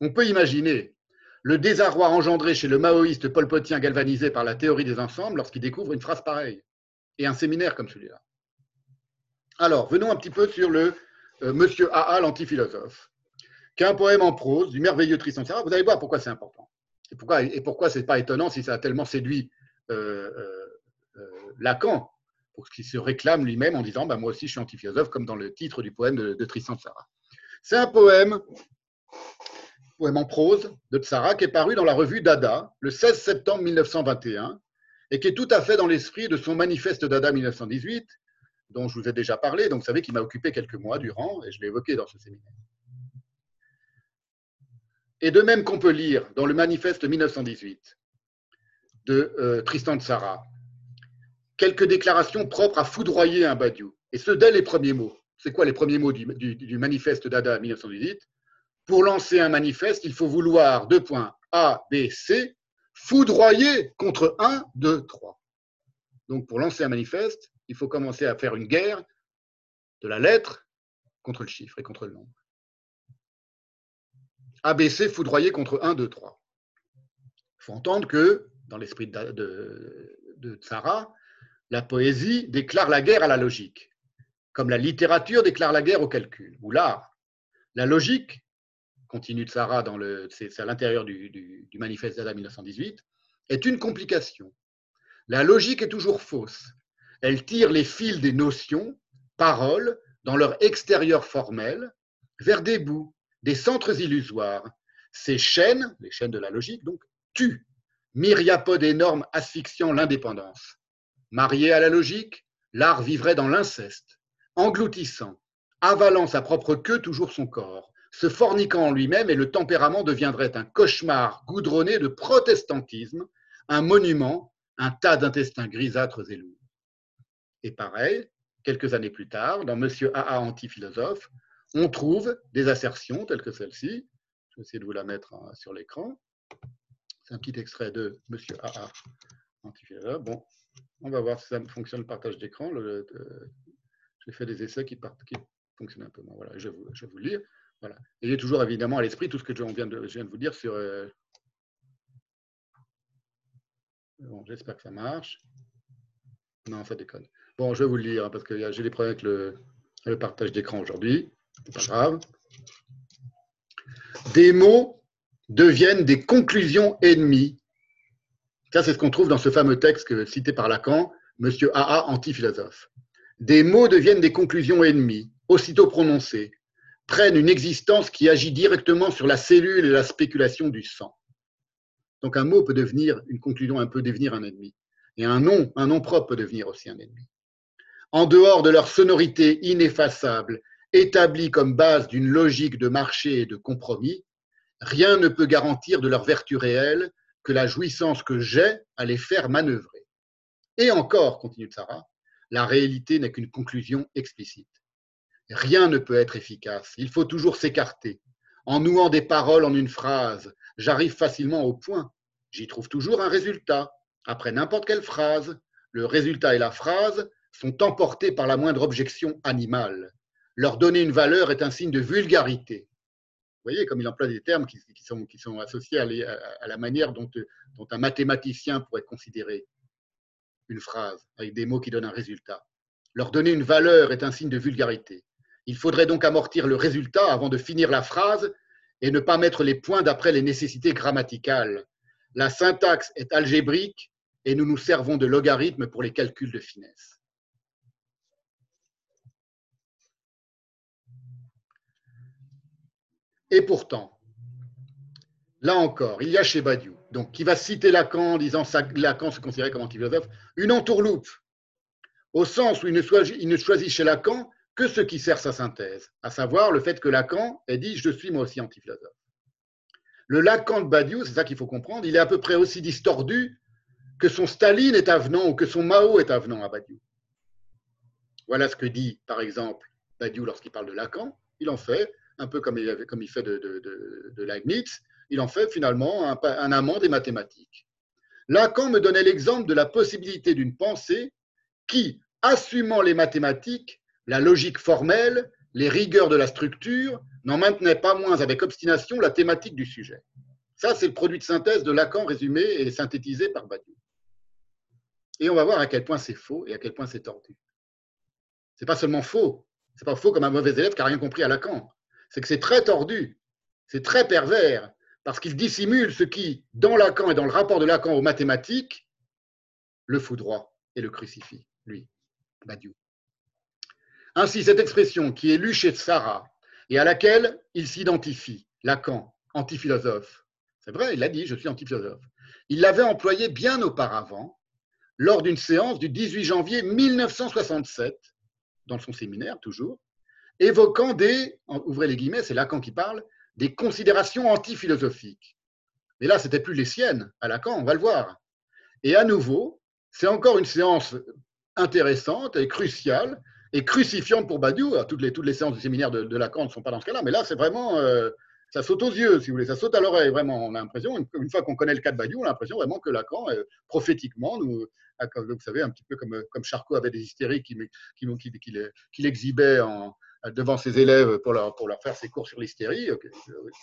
On peut imaginer le désarroi engendré chez le maoïste Paul Potien galvanisé par la théorie des ensembles lorsqu'il découvre une phrase pareille, et un séminaire comme celui-là. Alors, venons un petit peu sur le euh, Monsieur A.A., l'antiphilosophe, qui a un poème en prose du merveilleux Tristan Sarah. Vous allez voir pourquoi c'est important. Et pourquoi, et pourquoi c'est pas étonnant si ça a tellement séduit euh, euh, Lacan, pour qu'il se réclame lui-même en disant bah, Moi aussi, je suis antiphilosophe, comme dans le titre du poème de, de Tristan Sarah. C'est un poème poème en prose de Tsara, qui est paru dans la revue Dada le 16 septembre 1921 et qui est tout à fait dans l'esprit de son manifeste Dada 1918, dont je vous ai déjà parlé. Donc, vous savez qu'il m'a occupé quelques mois durant et je l'ai évoqué dans ce séminaire. Et de même qu'on peut lire dans le manifeste 1918 de euh, Tristan Tzara quelques déclarations propres à foudroyer un Badiou, et ce dès les premiers mots. C'est quoi les premiers mots du, manifeste Dada 1918 pour lancer un manifeste, il faut vouloir deux points A, B, C, foudroyer contre 1, 2, 3. Donc pour lancer un manifeste, il faut commencer à faire une guerre de la lettre contre le chiffre et contre le nombre. ABC foudroyer contre 1, 2, 3. Il faut entendre que, dans l'esprit de, de, de Tsara, la poésie déclare la guerre à la logique, comme la littérature déclare la guerre au calcul, ou l'art. La logique continue Sarah, dans c'est à l'intérieur du, manifeste d'Adam 1918, est une complication. La logique est toujours fausse. Elle tire les fils des notions, paroles, dans leur extérieur formel, vers des bouts, des centres illusoires. Ces chaînes, les chaînes de la logique, donc, tuent, myriapodes énormes asphyxiant l'indépendance. Marié à la logique, l'art vivrait dans l'inceste, engloutissant, avalant sa propre queue toujours son corps, se forniquant en lui-même et le tempérament deviendrait un cauchemar goudronné de protestantisme, un monument, un tas d'intestins grisâtres et lourds. Et pareil, quelques années plus tard, dans Monsieur A.A. Antiphilosophe, on trouve des assertions telles que celle-ci. Je vais essayer de vous la mettre hein, sur l'écran. C'est un petit extrait de Monsieur A.A. Antiphilosophe. Bon, on va voir si ça fonctionne le partage d'écran. J'ai fait des essais qui, fonctionnent un peu moins. Voilà, je vais vous, vous lire. Voilà. Ayez toujours évidemment à l'esprit tout ce que je viens de, vous dire sur. Euh, j'espère que ça marche. Non, ça déconne. Bon, je vais vous le lire hein, parce que j'ai des problèmes avec le, le partage d'écran aujourd'hui. C'est pas grave. Des mots deviennent des conclusions ennemies. Ça, c'est ce qu'on trouve dans ce fameux texte cité par Lacan, Monsieur A.A. anti-philosophe. Des mots deviennent des conclusions ennemies, aussitôt prononcées, prennent une existence qui agit directement sur la cellule et la spéculation du sang. Donc un mot peut devenir une conclusion, un peut devenir un ennemi. Et un nom, un nom propre peut devenir aussi un ennemi. En dehors de leur sonorité ineffaçable, établie comme base d'une logique de marché et de compromis, rien ne peut garantir de leur vertu réelle que la jouissance que j'ai à les faire manœuvrer. Et encore, continue Sarah, la réalité n'est qu'une conclusion explicite. Rien ne peut être efficace. Il faut toujours s'écarter. En nouant des paroles en une phrase, j'arrive facilement au point. J'y trouve toujours un résultat. Après n'importe quelle phrase, le résultat et la phrase sont emportés par la moindre objection animale. Leur donner une valeur est un signe de vulgarité. Vous voyez, comme il emploie des termes qui, sont, associés à, la manière dont un mathématicien pourrait considérer une phrase, avec des mots qui donnent un résultat. Leur donner une valeur est un signe de vulgarité. Il faudrait donc amortir le résultat avant de finir la phrase et ne pas mettre les points d'après les nécessités grammaticales. La syntaxe est algébrique et nous nous servons de logarithmes pour les calculs de finesse. Et pourtant, là encore, il y a chez Badiou, donc qui va citer Lacan en disant que Lacan se considérait comme antiphilosophe, une entourloupe, au sens où il ne choisit chez Lacan que ce qui sert sa synthèse, à savoir le fait que Lacan ait dit Je suis moi aussi antiphilosophe. Le Lacan de Badiou, c'est ça qu'il faut comprendre, il est à peu près aussi distordu que son Staline est avenant ou que son Mao est avenant à Badiou. Voilà ce que dit, par exemple, Badiou lorsqu'il parle de Lacan. Il en fait, un peu comme il, fait de, de, Leibniz, il en fait finalement un, amant des mathématiques. Lacan me donnait l'exemple de la possibilité d'une pensée qui, assumant les mathématiques, la logique formelle, les rigueurs de la structure n'en maintenaient pas moins avec obstination la thématique du sujet. Ça, c'est le produit de synthèse de Lacan résumé et synthétisé par Badiou. Et on va voir à quel point c'est faux et à quel point c'est tordu. C'est pas seulement faux, c'est pas faux comme un mauvais élève qui n'a rien compris à Lacan. C'est que c'est très tordu, c'est très pervers, parce qu'il dissimule ce qui, dans Lacan et dans le rapport de Lacan aux mathématiques, le foudroie et le crucifie, lui, Badiou. Ainsi, cette expression qui est lue chez Sarah et à laquelle il s'identifie, Lacan, antiphilosophe, c'est vrai, il l'a dit, je suis antiphilosophe, il l'avait employée bien auparavant, lors d'une séance du 18 janvier 1967, dans son séminaire toujours, évoquant des, ouvrez les guillemets, c'est Lacan qui parle, des considérations antiphilosophiques. Mais là, c'était plus les siennes, à Lacan, on va le voir. Et à nouveau, c'est encore une séance intéressante et cruciale et crucifiante pour Badiou. Toutes les, séances du séminaire de, Lacan ne sont pas dans ce cas-là, mais là, c'est vraiment, euh, ça saute aux yeux, si vous voulez, ça saute à l'oreille, vraiment. On a l'impression, une, fois qu'on connaît le cas de Badiou, on a l'impression vraiment que Lacan, euh, prophétiquement, vous savez, un petit peu comme, comme Charcot avait des hystériques qu'il qui, qui, exhibait en, devant ses élèves pour leur, faire ses cours sur l'hystérie, euh,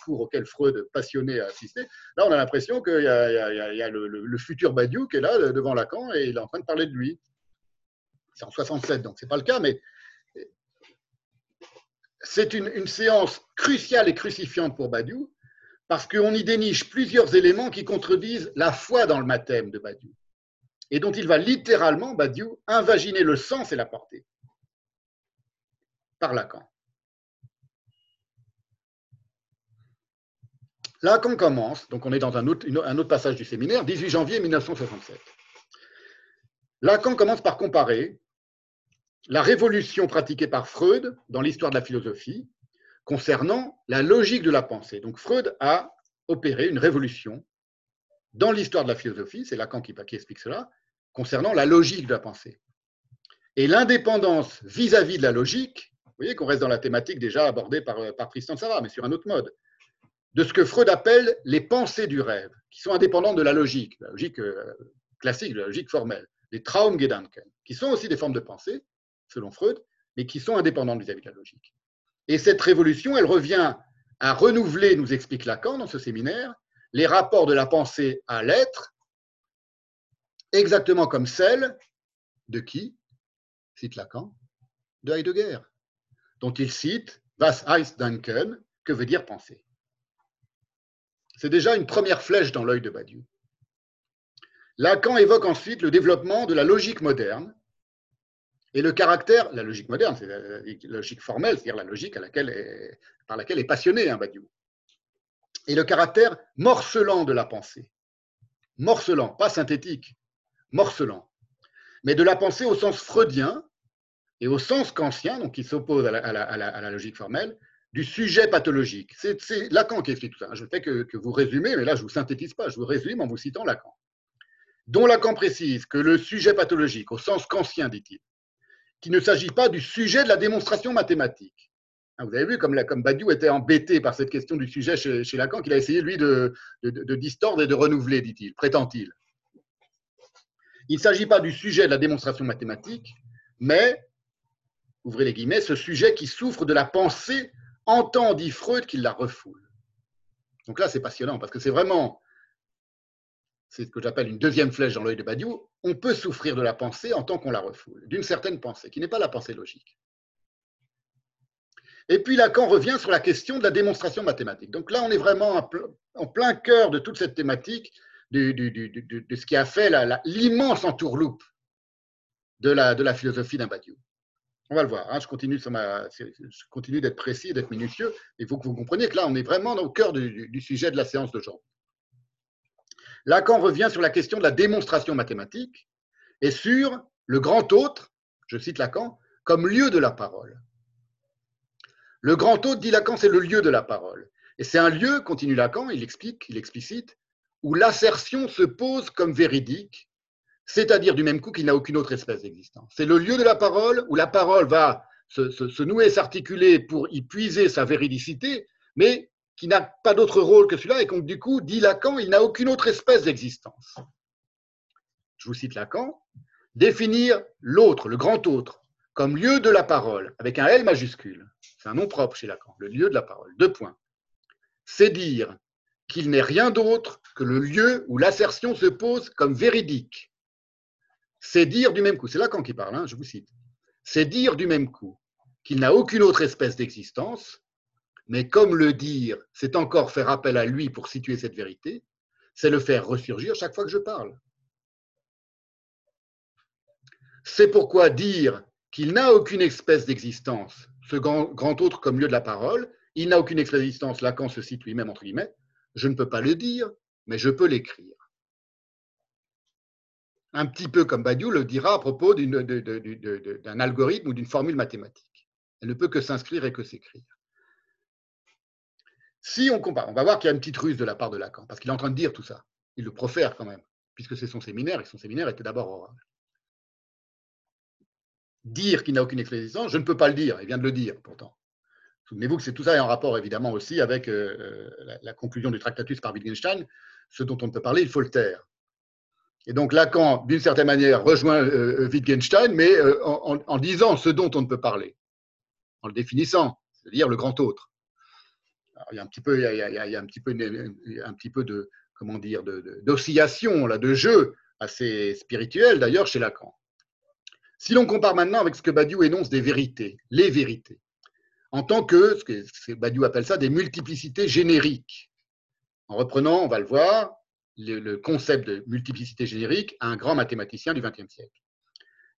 cours auxquels Freud, passionné, a assisté. Là, on a l'impression qu'il y a, y a, le, futur Badiou qui est là devant Lacan et il est en train de parler de lui. C'est en 67, donc ce n'est pas le cas, mais c'est une, une, séance cruciale et crucifiante pour Badiou parce qu'on y déniche plusieurs éléments qui contredisent la foi dans le mathème de Badiou et dont il va littéralement, Badiou, invaginer le sens et la portée par Lacan. Lacan commence, donc on est dans un autre, passage du séminaire, 18 janvier 1967. Lacan commence par comparer la révolution pratiquée par Freud dans l'histoire de la philosophie concernant la logique de la pensée. Donc Freud a opéré une révolution dans l'histoire de la philosophie, c'est Lacan qui, qui explique cela, concernant la logique de la pensée. Et l'indépendance vis-à-vis de la logique vous voyez qu'on reste dans la thématique déjà abordée par, par Tristan Savard, mais sur un autre mode, de ce que Freud appelle les pensées du rêve, qui sont indépendantes de la logique, la logique euh, classique, la logique formelle, les Traumgedanken, qui sont aussi des formes de pensée, selon Freud, mais qui sont indépendantes vis-à-vis de la logique. Et cette révolution, elle revient à renouveler, nous explique Lacan dans ce séminaire, les rapports de la pensée à l'être, exactement comme celle de qui? Cite Lacan. De Heidegger dont il cite Was heißt denken Que veut dire penser C'est déjà une première flèche dans l'œil de Badiou. Lacan évoque ensuite le développement de la logique moderne et le caractère, la logique moderne, c'est la logique formelle, c'est-à-dire la logique par laquelle est passionné hein, Badiou, et le caractère morcelant de la pensée. Morcelant, pas synthétique, morcelant, mais de la pensée au sens freudien, et au sens kantien, donc qui s'oppose à, la, logique formelle, du sujet pathologique. C'est Lacan qui explique tout ça. Je fais que, vous résumez, mais là, je ne vous synthétise pas, je vous résume en vous citant Lacan. Dont Lacan précise que le sujet pathologique, au sens kantien, dit-il, qu'il ne s'agit pas du sujet de la démonstration mathématique. Hein, vous avez vu comme, comme Badiou était embêté par cette question du sujet chez, Lacan, qu'il a essayé, lui, de distordre et de renouveler, dit-il, prétend-il. Il ne s'agit pas du sujet de la démonstration mathématique, mais ouvrez les guillemets, ce sujet qui souffre de la pensée entend, dit Freud, qu'il la refoule. Donc là, c'est passionnant parce que c'est vraiment, c'est ce que j'appelle une deuxième flèche dans l'œil de Badiou. On peut souffrir de la pensée en tant qu'on la refoule, d'une certaine pensée, qui n'est pas la pensée logique. Et puis Lacan revient sur la question de la démonstration mathématique. Donc là, on est vraiment en plein cœur de toute cette thématique de, ce qui a fait l'immense entourloupe de la, de la philosophie d'un Badiou. On va le voir. Hein. Je continue, d'être précis, d'être minutieux. Il faut que vous compreniez que là, on est vraiment au cœur du, sujet de la séance genre. Lacan revient sur la question de la démonstration mathématique et sur le grand autre, je cite Lacan, comme lieu de la parole. Le grand autre, dit Lacan, c'est le lieu de la parole. Et c'est un lieu, continue Lacan, il explique, il explicite, où l'assertion se pose comme véridique c'est-à-dire du même coup qu'il n'a aucune autre espèce d'existence. C'est le lieu de la parole où la parole va se, nouer, s'articuler pour y puiser sa véridicité, mais qui n'a pas d'autre rôle que celui-là, et donc du coup, dit Lacan, il n'a aucune autre espèce d'existence. Je vous cite Lacan, définir l'autre, le grand autre, comme lieu de la parole, avec un L majuscule, c'est un nom propre chez Lacan, le lieu de la parole, deux points. C'est dire qu'il n'est rien d'autre que le lieu où l'assertion se pose comme véridique. C'est dire du même coup, c'est Lacan qui parle, hein, je vous cite, c'est dire du même coup qu'il n'a aucune autre espèce d'existence, mais comme le dire, c'est encore faire appel à lui pour situer cette vérité, c'est le faire ressurgir chaque fois que je parle. C'est pourquoi dire qu'il n'a aucune espèce d'existence, ce grand, autre comme lieu de la parole, il n'a aucune espèce d'existence, Lacan se cite lui-même entre guillemets, je ne peux pas le dire, mais je peux l'écrire. Un petit peu comme Badiou le dira à propos d'un algorithme ou d'une formule mathématique. Elle ne peut que s'inscrire et que s'écrire. Si on compare, on va voir qu'il y a une petite ruse de la part de Lacan, parce qu'il est en train de dire tout ça. Il le profère quand même, puisque c'est son séminaire, et son séminaire était d'abord oral. Dire qu'il n'a aucune existence, je ne peux pas le dire, il vient de le dire pourtant. Souvenez-vous que c'est tout ça est en rapport évidemment aussi avec euh, euh, la, conclusion du Tractatus par Wittgenstein, ce dont on ne peut parler, il faut le taire. Et donc Lacan, d'une certaine manière, rejoint euh, Wittgenstein, mais en, disant ce dont on ne peut parler, en le définissant, c'est-à-dire le grand autre. il y a un petit peu, il y a, un petit peu de, comment dire, d'oscillation, là, de jeu assez spirituel d'ailleurs chez Lacan. Si l'on compare maintenant avec ce que Badiou énonce des vérités, les vérités, en tant que, ce que Badiou appelle ça, des multiplicités génériques. En reprenant, on va le voir, le, concept de multiplicité générique à un grand mathématicien du XXe siècle,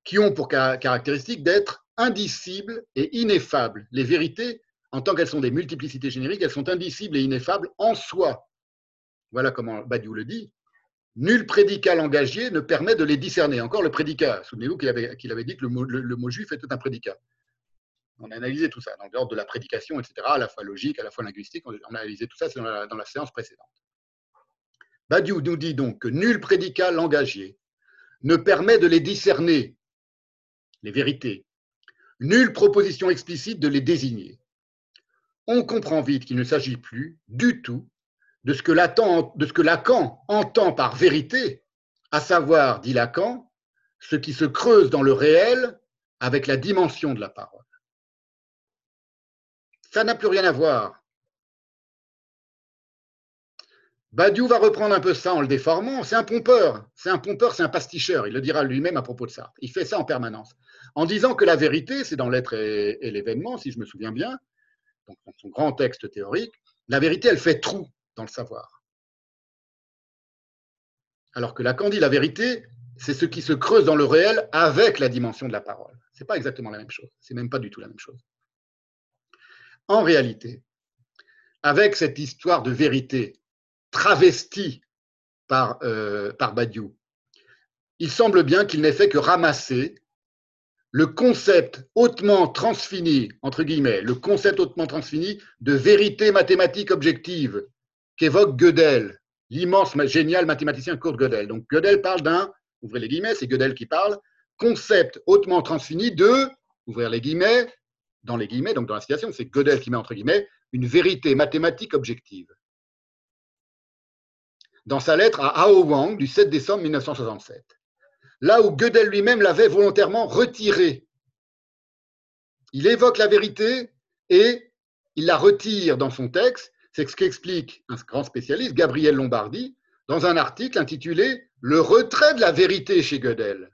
qui ont pour caractéristique d'être indicibles et ineffables. Les vérités, en tant qu'elles sont des multiplicités génériques, elles sont indicibles et ineffables en soi. Voilà comment Badiou le dit. Nul prédicat langagier ne permet de les discerner. Encore le prédicat. Souvenez-vous qu'il avait, dit que le mot, juif était un prédicat. On a analysé tout ça dans l'ordre de la prédication, etc., à la fois logique, à la fois linguistique. On a analysé tout ça dans la séance précédente. Badiou nous dit donc que nul prédicat langagier ne permet de les discerner, les vérités. Nulle proposition explicite de les désigner. On comprend vite qu'il ne s'agit plus du tout de ce que Lacan, entend par vérité, à savoir, dit Lacan, ce qui se creuse dans le réel avec la dimension de la parole. Ça n'a plus rien à voir. Badiou va reprendre un peu ça en le déformant. C'est un pompeur, c'est un pompeur, c'est un pasticheur. Il le dira lui-même à propos de ça. Il fait ça en permanence. En disant que la vérité, c'est dans l'être et, l'événement, si je me souviens bien, dans son grand texte théorique, la vérité, elle fait trou dans le savoir. Alors que Lacan dit la vérité, c'est ce qui se creuse dans le réel avec la dimension de la parole. Ce n'est pas exactement la même chose. C'est même pas du tout la même chose. En réalité, avec cette histoire de vérité travestie par, euh, par Badiou, il semble bien qu'il n'ait fait que ramasser le concept hautement transfini, entre guillemets, le concept hautement transfini de vérité mathématique objective qu'évoque Gödel, l'immense, génial mathématicien Kurt Gödel. Donc Gödel parle d'un, ouvrez les guillemets, c'est Gödel qui parle, concept hautement transfini de, ouvrir les guillemets, dans les guillemets, donc dans la citation, c'est Gödel qui met entre guillemets, une vérité mathématique objective. Dans sa lettre à Hao Wang du 7 décembre 1967. Là où Gödel lui-même l'avait volontairement retiré. Il évoque la vérité et il la retire dans son texte c'est ce qu'explique un grand spécialiste, Gabriel Lombardi, dans un article intitulé Le retrait de la vérité chez Gödel,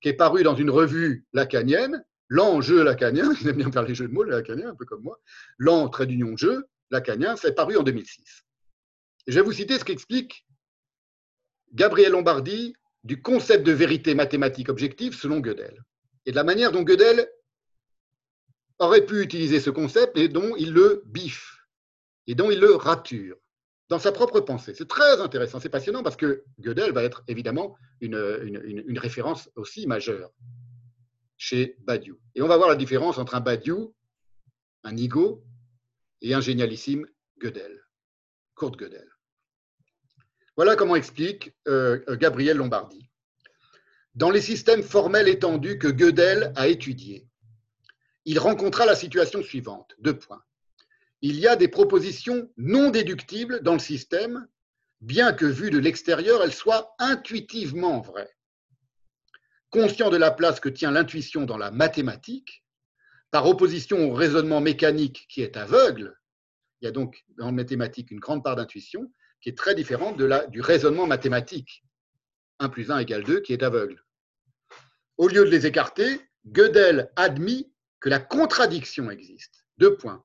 qui est paru dans une revue lacanienne, l'enjeu lacanien, (laughs) il aime bien faire les jeux de mots, lacanien, un peu comme moi, l'en trait d'union jeu lacanien, c'est paru en 2006. Je vais vous citer ce qu'explique Gabriel Lombardi du concept de vérité mathématique objective selon Gödel, et de la manière dont Gödel aurait pu utiliser ce concept et dont il le biffe et dont il le rature dans sa propre pensée. C'est très intéressant, c'est passionnant parce que Gödel va être évidemment une, référence aussi majeure chez Badiou. Et on va voir la différence entre un Badiou, un Nigo, et un génialissime Gödel, Kurt Gödel. Voilà comment explique euh, Gabriel Lombardi. Dans les systèmes formels étendus que Gödel a étudiés, il rencontra la situation suivante. Deux points il y a des propositions non déductibles dans le système, bien que vues de l'extérieur, elles soient intuitivement vraies. Conscient de la place que tient l'intuition dans la mathématique, par opposition au raisonnement mécanique qui est aveugle, il y a donc dans la mathématique une grande part d'intuition, qui est très différente de du raisonnement mathématique. 1 plus 1 égale 2, qui est aveugle. Au lieu de les écarter, Gödel admit que la contradiction existe. Deux points.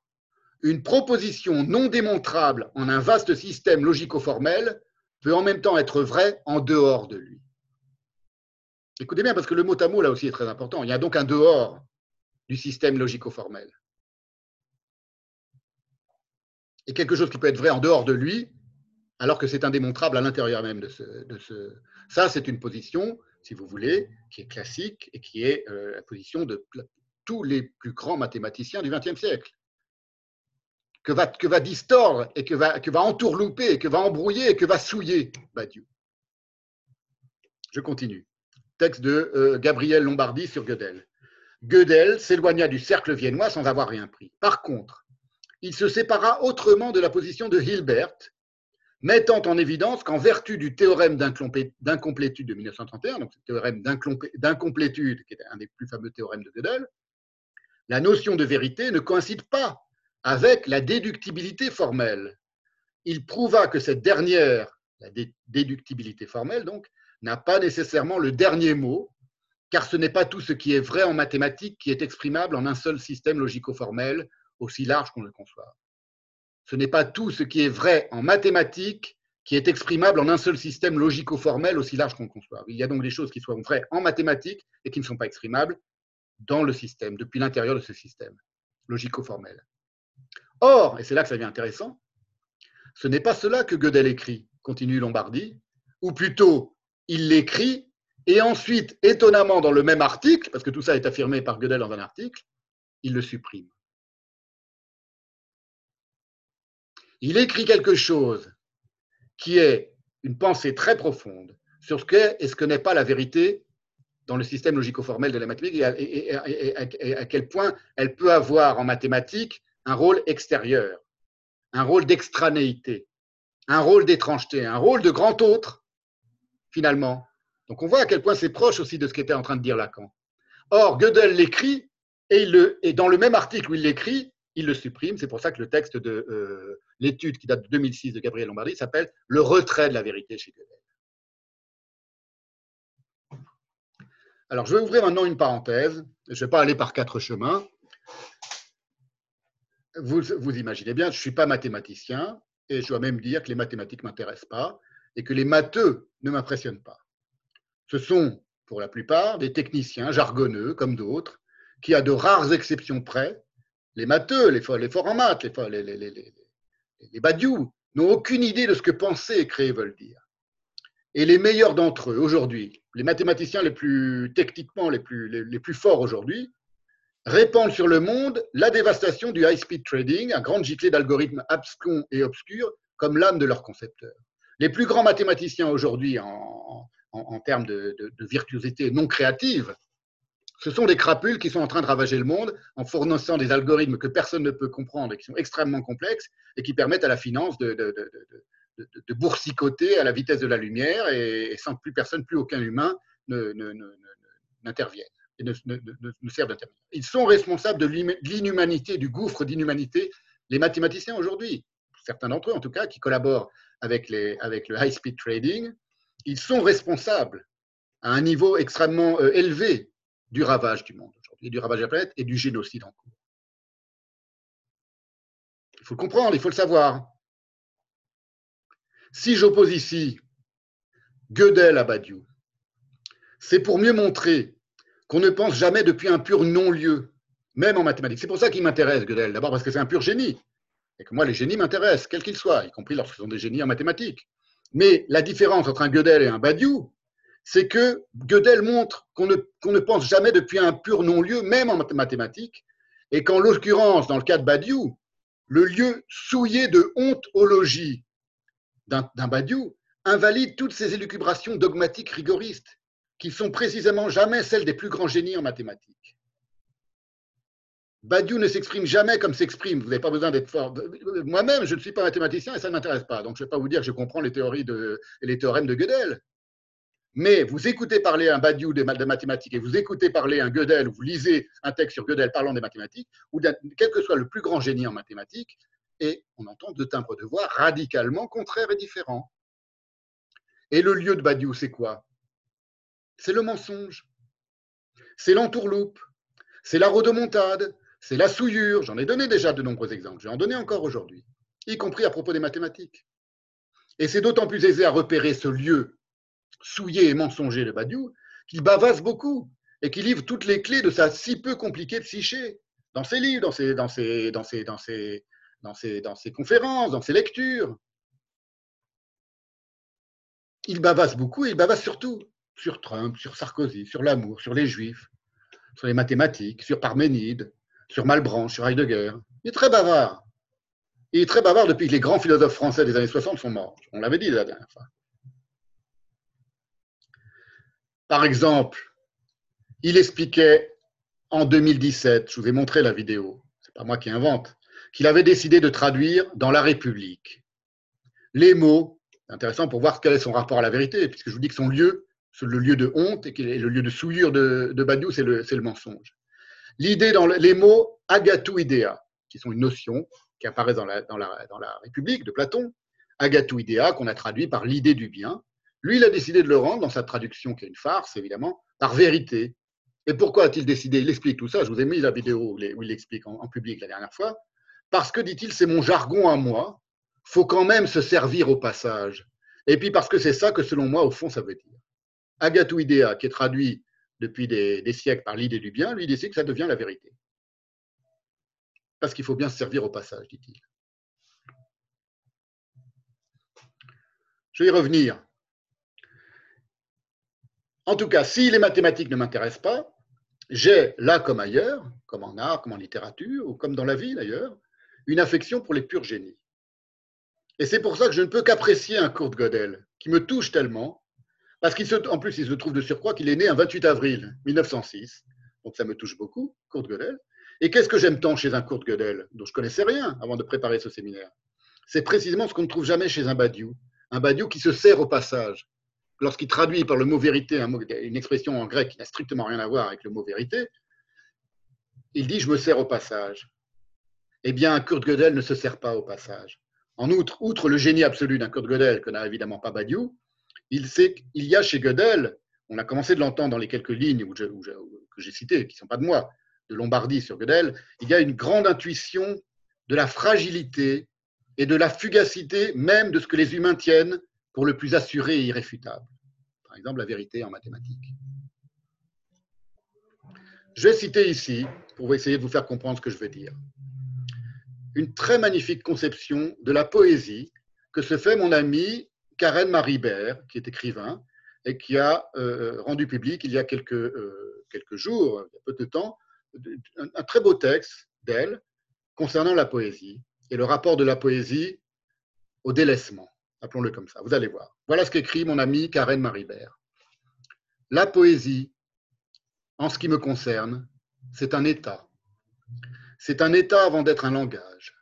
Une proposition non démontrable en un vaste système logico-formel peut en même temps être vraie en dehors de lui. Écoutez bien, parce que le mot à mot, là aussi, est très important. Il y a donc un dehors du système logico-formel. Et quelque chose qui peut être vrai en dehors de lui, alors que c'est indémontrable à l'intérieur même de ce, Ça, c'est une position, si vous voulez, qui est classique et qui est euh, la position de tous les plus grands mathématiciens du XXe siècle. Que va, que distordre et que va, que va entourlouper, que va embrouiller et que va souiller Badiou. Je continue. Texte de euh, Gabriel Lombardi sur Gödel. Gödel s'éloigna du cercle viennois sans avoir rien pris. Par contre, il se sépara autrement de la position de Hilbert, mettant en évidence qu'en vertu du théorème d'incomplétude de 1931, donc le théorème d'incomplétude, qui est un des plus fameux théorèmes de Gödel, la notion de vérité ne coïncide pas avec la déductibilité formelle. Il prouva que cette dernière, la déductibilité formelle donc, n'a pas nécessairement le dernier mot, car ce n'est pas tout ce qui est vrai en mathématiques qui est exprimable en un seul système logico-formel, aussi large qu'on le conçoit. Ce n'est pas tout ce qui est vrai en mathématiques qui est exprimable en un seul système logico-formel aussi large qu'on conçoit. Il y a donc des choses qui sont vraies en mathématiques et qui ne sont pas exprimables dans le système, depuis l'intérieur de ce système logico-formel. Or, et c'est là que ça devient intéressant, ce n'est pas cela que Gödel écrit, continue Lombardi, ou plutôt il l'écrit, et ensuite, étonnamment, dans le même article, parce que tout ça est affirmé par Gödel dans un article, il le supprime. Il écrit quelque chose qui est une pensée très profonde sur ce qu'est et ce que n'est pas la vérité dans le système logico-formel de la mathématique et à, quel point elle peut avoir en mathématiques un rôle extérieur, un rôle d'extranéité, un rôle d'étrangeté, un rôle de grand autre finalement. Donc on voit à quel point c'est proche aussi de ce qu'était en train de dire Lacan. Or, Gödel l'écrit, et, dans le même article où il l'écrit, il le supprime. C'est pour ça que le texte de euh, l'étude qui date de 2006 de Gabriel Lombardi s'appelle Le retrait de la vérité chez Gödel. Alors, je vais ouvrir maintenant une parenthèse. Je ne vais pas aller par quatre chemins. Vous, imaginez bien, je ne suis pas mathématicien et je dois même dire que les mathématiques ne m'intéressent pas et que les matheux ne m'impressionnent pas. Ce sont, pour la plupart, des techniciens jargonneux, comme d'autres, qui, à de rares exceptions près, les matheux, les, les forts en maths, les, les, les, les badiou, n'ont aucune idée de ce que penser et créer veulent dire. Et les meilleurs d'entre eux, aujourd'hui, les mathématiciens les plus techniquement les plus, les, plus forts aujourd'hui, répandent sur le monde la dévastation du high-speed trading, un grand giclée d'algorithmes abscons et obscurs, comme l'âme de leurs concepteurs. Les plus grands mathématiciens aujourd'hui en, en, termes de, virtuosité non créative, ce sont des crapules qui sont en train de ravager le monde en fournissant des algorithmes que personne ne peut comprendre et qui sont extrêmement complexes et qui permettent à la finance de, boursicoter à la vitesse de la lumière et, sans que plus personne, plus aucun humain n'intervienne et ne, serve d'intervenir. Ils sont responsables de l'inhumanité, du gouffre d'inhumanité, les mathématiciens aujourd'hui, certains d'entre eux en tout cas, qui collaborent avec le high-speed trading, ils sont responsables à un niveau extrêmement euh, élevé du ravage du monde aujourd'hui, du ravage de la planète et du génocide en cours. Il faut le comprendre, il faut le savoir. Si j'oppose ici Gödel à Badiou, c'est pour mieux montrer qu'on ne pense jamais depuis un pur non-lieu, même en mathématiques. C'est pour ça qu'il m'intéresse, Gödel. D'abord parce que c'est un pur génie, et que moi, les génies m'intéressent, quels qu'ils soient, y compris lorsqu'ils sont des génies en mathématiques. Mais la différence entre un Gödel et un Badiou, c'est que Gödel montre qu'on ne, pense jamais depuis un pur non-lieu, même en mathématiques, et qu'en l'occurrence, dans le cas de Badiou, le lieu souillé de ontologie d'un Badiou invalide toutes ces élucubrations dogmatiques rigoristes, qui sont précisément jamais celles des plus grands génies en mathématiques. Badiou ne s'exprime jamais comme s'exprime. Vous n'avez pas besoin d'être fort. Moi-même, je ne suis pas mathématicien et ça ne m'intéresse pas. Donc, je ne vais pas vous dire que je comprends les théories et les théorèmes de Gödel. Mais vous écoutez parler un Badiou de, mathématiques et vous écoutez parler un Gödel ou vous lisez un texte sur Gödel parlant des mathématiques, ou quel que soit le plus grand génie en mathématiques, et on entend deux timbres de voix radicalement contraires et différents. Et le lieu de Badiou, c'est quoi? C'est le mensonge, c'est l'entourloupe, c'est la rodomontade, c'est la souillure. J'en ai donné déjà de nombreux exemples, je vais en donner encore aujourd'hui, y compris à propos des mathématiques. Et c'est d'autant plus aisé à repérer ce lieu souillé et mensonger de Badiou qu'il bavasse beaucoup et qu'il livre toutes les clés de sa si peu compliquée psyché dans ses livres, dans ses, dans ses, dans ses, dans ses, dans ses, dans ses conférences, dans ses lectures. Il bavasse beaucoup et il bavasse surtout sur Trump, sur Sarkozy, sur l'amour, sur les Juifs, sur les mathématiques, sur Parménide, sur Malbranche, sur Heidegger. Il est très bavard. Il est très bavard depuis que les grands philosophes français des années 60 sont morts. On l'avait dit la dernière fois. Par exemple, il expliquait en 2017, je vous ai montré la vidéo, c'est pas moi qui invente, qu'il avait décidé de traduire dans La République les mots, intéressant pour voir quel est son rapport à la vérité, puisque je vous dis que son lieu, le lieu de honte et le lieu de souillure de, de Badiou, c'est le, mensonge. L'idée dans les mots agatou idea, qui sont une notion qui apparaît dans la, dans la, dans la République de Platon, agatou idea, qu'on a traduit par l'idée du bien. Lui, il a décidé de le rendre, dans sa traduction qui est une farce, évidemment, par vérité. Et pourquoi a-t-il décidé? Il explique tout ça, je vous ai mis la vidéo où il l'explique en, public la dernière fois. Parce que, dit-il, c'est mon jargon à moi, faut quand même se servir au passage. Et puis parce que c'est ça que, selon moi, au fond, ça veut dire. Agatou idea, qui est traduit depuis des, des siècles par l'idée du bien, lui décide que ça devient la vérité. Parce qu'il faut bien se servir au passage, dit-il. Je vais y revenir. En tout cas, si les mathématiques ne m'intéressent pas, j'ai là comme ailleurs, comme en art, comme en littérature, ou comme dans la vie d'ailleurs, une affection pour les purs génies. Et c'est pour ça que je ne peux qu'apprécier un Kurt Gödel, qui me touche tellement, parce qu'en plus, il se trouve de surcroît qu'il est né un 28 avril 1906, donc ça me touche beaucoup, Kurt Gödel. Et qu'est-ce que j'aime tant chez un Kurt Gödel, dont je connaissais rien avant de préparer ce séminaire? C'est précisément ce qu'on ne trouve jamais chez un Badiou, un Badiou qui se sert au passage. Lorsqu'il traduit par le mot vérité une expression en grec qui n'a strictement rien à voir avec le mot vérité, il dit je me sers au passage. Eh bien, Kurt Gödel ne se sert pas au passage. En outre, outre le génie absolu d'un Kurt Gödel que n'a évidemment pas Badiou, il sait qu'il y a chez Gödel, on a commencé de l'entendre dans les quelques lignes que j'ai citées, qui ne sont pas de moi, de Lombardie sur Gödel, il y a une grande intuition de la fragilité et de la fugacité même de ce que les humains tiennent pour le plus assuré et irréfutable. Par exemple, la vérité en mathématiques. Je vais citer ici, pour essayer de vous faire comprendre ce que je veux dire, une très magnifique conception de la poésie que se fait mon ami Karen Maribert, qui est écrivain, et qui a euh, rendu public il y a quelques, euh, quelques jours, il y a peu de temps, un très beau texte d'elle concernant la poésie et le rapport de la poésie au délaissement, appelons-le comme ça. Vous allez voir. Voilà ce qu'écrit mon ami Karen Maribert. La poésie, en ce qui me concerne, c'est un état. C'est un état avant d'être un langage.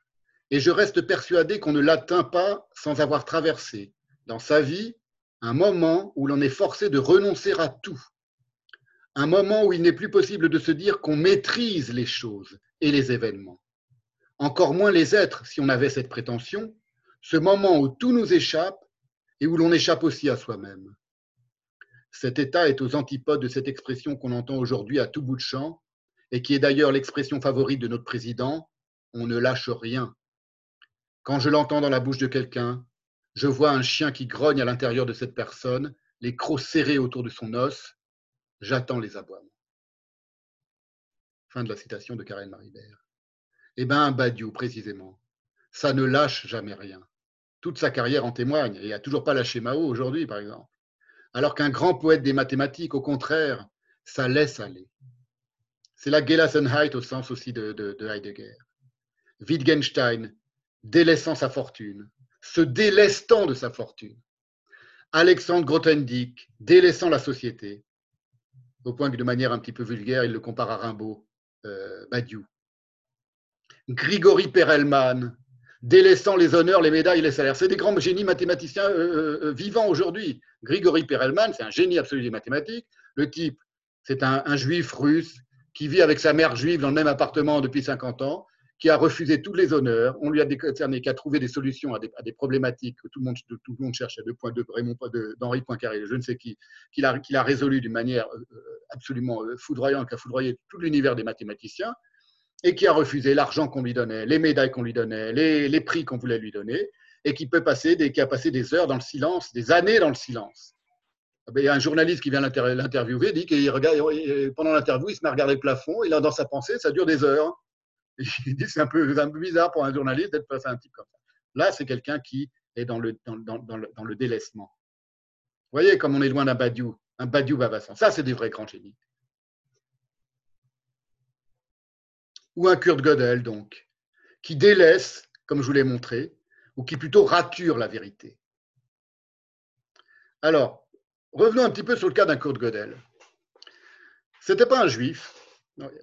Et je reste persuadé qu'on ne l'atteint pas sans avoir traversé, dans sa vie, un moment où l'on est forcé de renoncer à tout. Un moment où il n'est plus possible de se dire qu'on maîtrise les choses et les événements. Encore moins les êtres, si on avait cette prétention. Ce moment où tout nous échappe et où l'on échappe aussi à soi-même. Cet état est aux antipodes de cette expression qu'on entend aujourd'hui à tout bout de champ et qui est d'ailleurs l'expression favorite de notre président, on ne lâche rien. Quand je l'entends dans la bouche de quelqu'un, je vois un chien qui grogne à l'intérieur de cette personne, les crocs serrés autour de son os, j'attends les aboiements. Fin de la citation de Karen Maribert. Eh bien, Badiou, précisément, ça ne lâche jamais rien. Toute sa carrière en témoigne, et il n'a toujours pas lâché Mao aujourd'hui, par exemple. Alors qu'un grand poète des mathématiques, au contraire, ça laisse aller. C'est la Gelassenheit au sens aussi de, de, de Heidegger. Wittgenstein, délaissant sa fortune, se délestant de sa fortune. Alexandre Grothendieck, délaissant la société, au point que de manière un petit peu vulgaire, il le compare à Rimbaud, euh, Badiou. Grigory Perelman, délaissant les honneurs, les médailles, les salaires. C'est des grands génies mathématiciens euh, euh, vivants aujourd'hui. Grigory Perelman, c'est un génie absolu des mathématiques. Le type, c'est un, juif russe qui vit avec sa mère juive dans le même appartement depuis 50 ans, qui a refusé tous les honneurs. On lui a décerné, qui a trouvé des solutions à des, problématiques que tout le monde, tout le monde de, Raymond, d'Henri Poincaré, je ne sais qui, qu'il a, a résolu d'une manière euh, absolument euh, foudroyante, qui a foudroyé tout l'univers des mathématiciens, et qui a refusé l'argent qu'on lui donnait, les médailles qu'on lui donnait, les, les prix qu'on voulait lui donner, et qui, peut passer des, qui a passé des heures dans le silence, des années dans le silence. Ben, il y a un journaliste qui vient l'interviewer, dit qu'il regarde, pendant l'interview, il se met à regarder le plafond, il a dans sa pensée, ça dure des heures. (laughs) Il dit c'est un peu, un peu bizarre pour un journaliste d'être face à un type comme ça. Là, c'est quelqu'un qui est dans le, dans, dans, le, dans le délaissement. Vous voyez comme on est loin d'un Badiou, un Badiou Babassan. Ça, c'est des vrais grands génies. Ou un Kurt Gödel, donc, qui délaisse, comme je vous l'ai montré, ou qui plutôt rature la vérité. Alors, revenons un petit peu sur le cas d'un Kurt Gödel. Ce n'était pas un juif,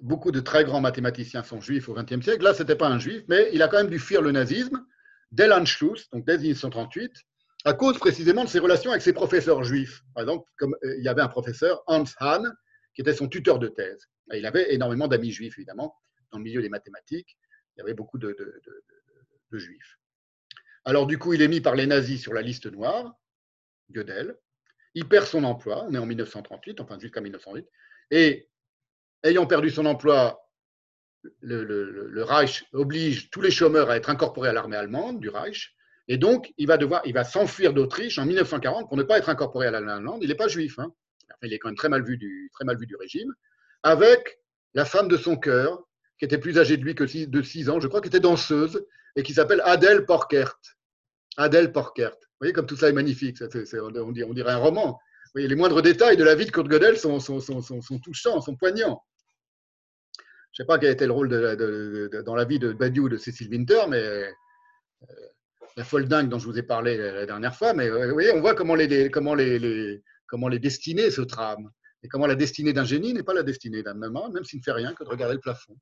Beaucoup de très grands mathématiciens sont juifs au XXe siècle. Là, ce n'était pas un juif, mais il a quand même dû fuir le nazisme dès l'Anschluss, donc dès 1938, à cause précisément de ses relations avec ses professeurs juifs. Par exemple, euh, il y avait un professeur, Hans Hahn, qui était son tuteur de thèse. il avait énormément d'amis juifs, évidemment, dans le milieu des mathématiques. Il y avait beaucoup de, juifs. Alors, du coup, il est mis par les nazis sur la liste noire, Gödel. Il perd son emploi, on est en 1938, enfin jusqu'à 1908, et ayant perdu son emploi, le, Reich oblige tous les chômeurs à être incorporés à l'armée allemande du Reich. Et donc, il va devoir, il va s'enfuir d'Autriche en 1940 pour ne pas être incorporé à l'armée allemande. Il n'est pas juif. Hein. il est quand même très mal, vu du, très mal vu du régime. Avec la femme de son cœur, qui était plus âgée de lui que de 6 ans, je crois, qui était danseuse, et qui s'appelle Adèle Porkert. Adèle Porkert. Vous voyez comme tout ça est magnifique. on, dirait, un roman. les moindres détails de la vie de Kurt Gödel sont, touchants, sont poignants je ne sais pas quel était le rôle dans la vie de Badiou de Cécile Winter, mais euh, la folle dingue dont je vous ai parlé la dernière fois. Mais euh, vous voyez, on voit comment les, comment les, les destinées se trament et comment la destinée d'un génie n'est pas la destinée d'un maman, même s'il ne fait rien que de regarder le plafond.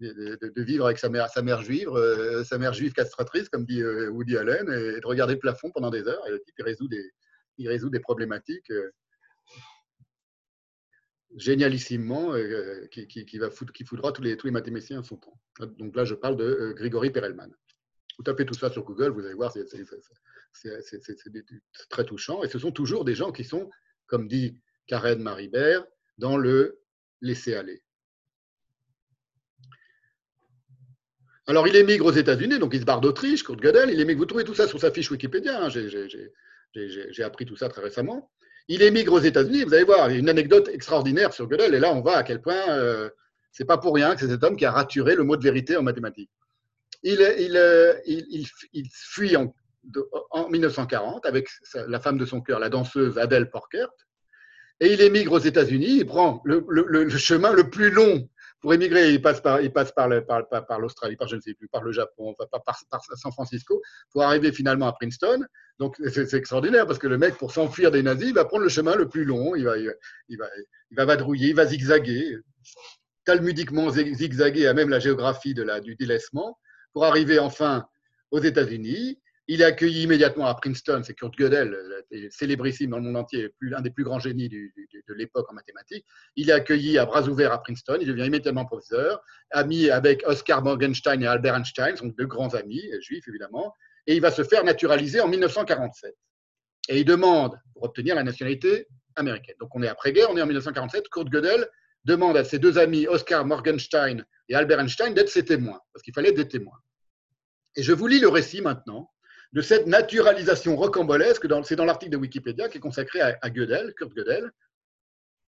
De, vivre avec sa mère, sa mère juive, euh, sa mère juive castratrice, comme dit Woody Allen, et de regarder le plafond pendant des heures. Et le type, il résout des, il résout des problématiques génialissimement, euh, qui, qui, va qui foudra tous les, tous les mathématiciens à son temps. Donc là, je parle de euh, Grigory Perelman. Vous tapez tout ça sur Google, vous allez voir, c'est très touchant. Et ce sont toujours des gens qui sont, comme dit Karen Maribert, dans le laisser-aller. Alors, il émigre aux États-Unis, donc il se barre d'Autriche, Kurt Gödel, il émigre, vous trouvez tout ça sur sa fiche Wikipédia, hein, j'ai appris tout ça très récemment. Il émigre aux États-Unis. Vous allez voir, une anecdote extraordinaire sur Gödel. Et là, on voit à quel point euh, c'est pas pour rien que c'est cet homme qui a raturé le mot de vérité en mathématiques. Il, euh, fuit en, en, 1940 avec la femme de son cœur, la danseuse Adèle Porkert. Et il émigre aux États-Unis. Il prend le, chemin le plus long pour émigrer, il passe par, l'Australie, par je ne sais plus, par le Japon, par, par, San Francisco, pour arriver finalement à Princeton. Donc c'est extraordinaire parce que le mec, pour s'enfuir des nazis, il va prendre le chemin le plus long, il va, il va, il va vadrouiller, il va zigzaguer, talmudiquement zigzaguer à même la géographie du délaissement, pour arriver enfin aux États-Unis. Il est accueilli immédiatement à Princeton, c'est Kurt Gödel, célébrissime dans le monde entier, l'un des plus grands génies de l'époque en mathématiques. Il est accueilli à bras ouverts à Princeton, il devient immédiatement professeur, ami avec Oscar Morgenstein et Albert Einstein, sont deux grands amis, juifs évidemment, et il va se faire naturaliser en 1947. Et il demande pour obtenir la nationalité américaine. Donc on est après-guerre, on est en 1947, Kurt Gödel demande à ses deux amis, Oscar Morgenstein et Albert Einstein, d'être ses témoins, parce qu'il fallait des témoins. Et je vous lis le récit maintenant de cette naturalisation rocambolesque. C'est dans l'article de Wikipédia qui est consacré à, Gödel, Kurt Gödel.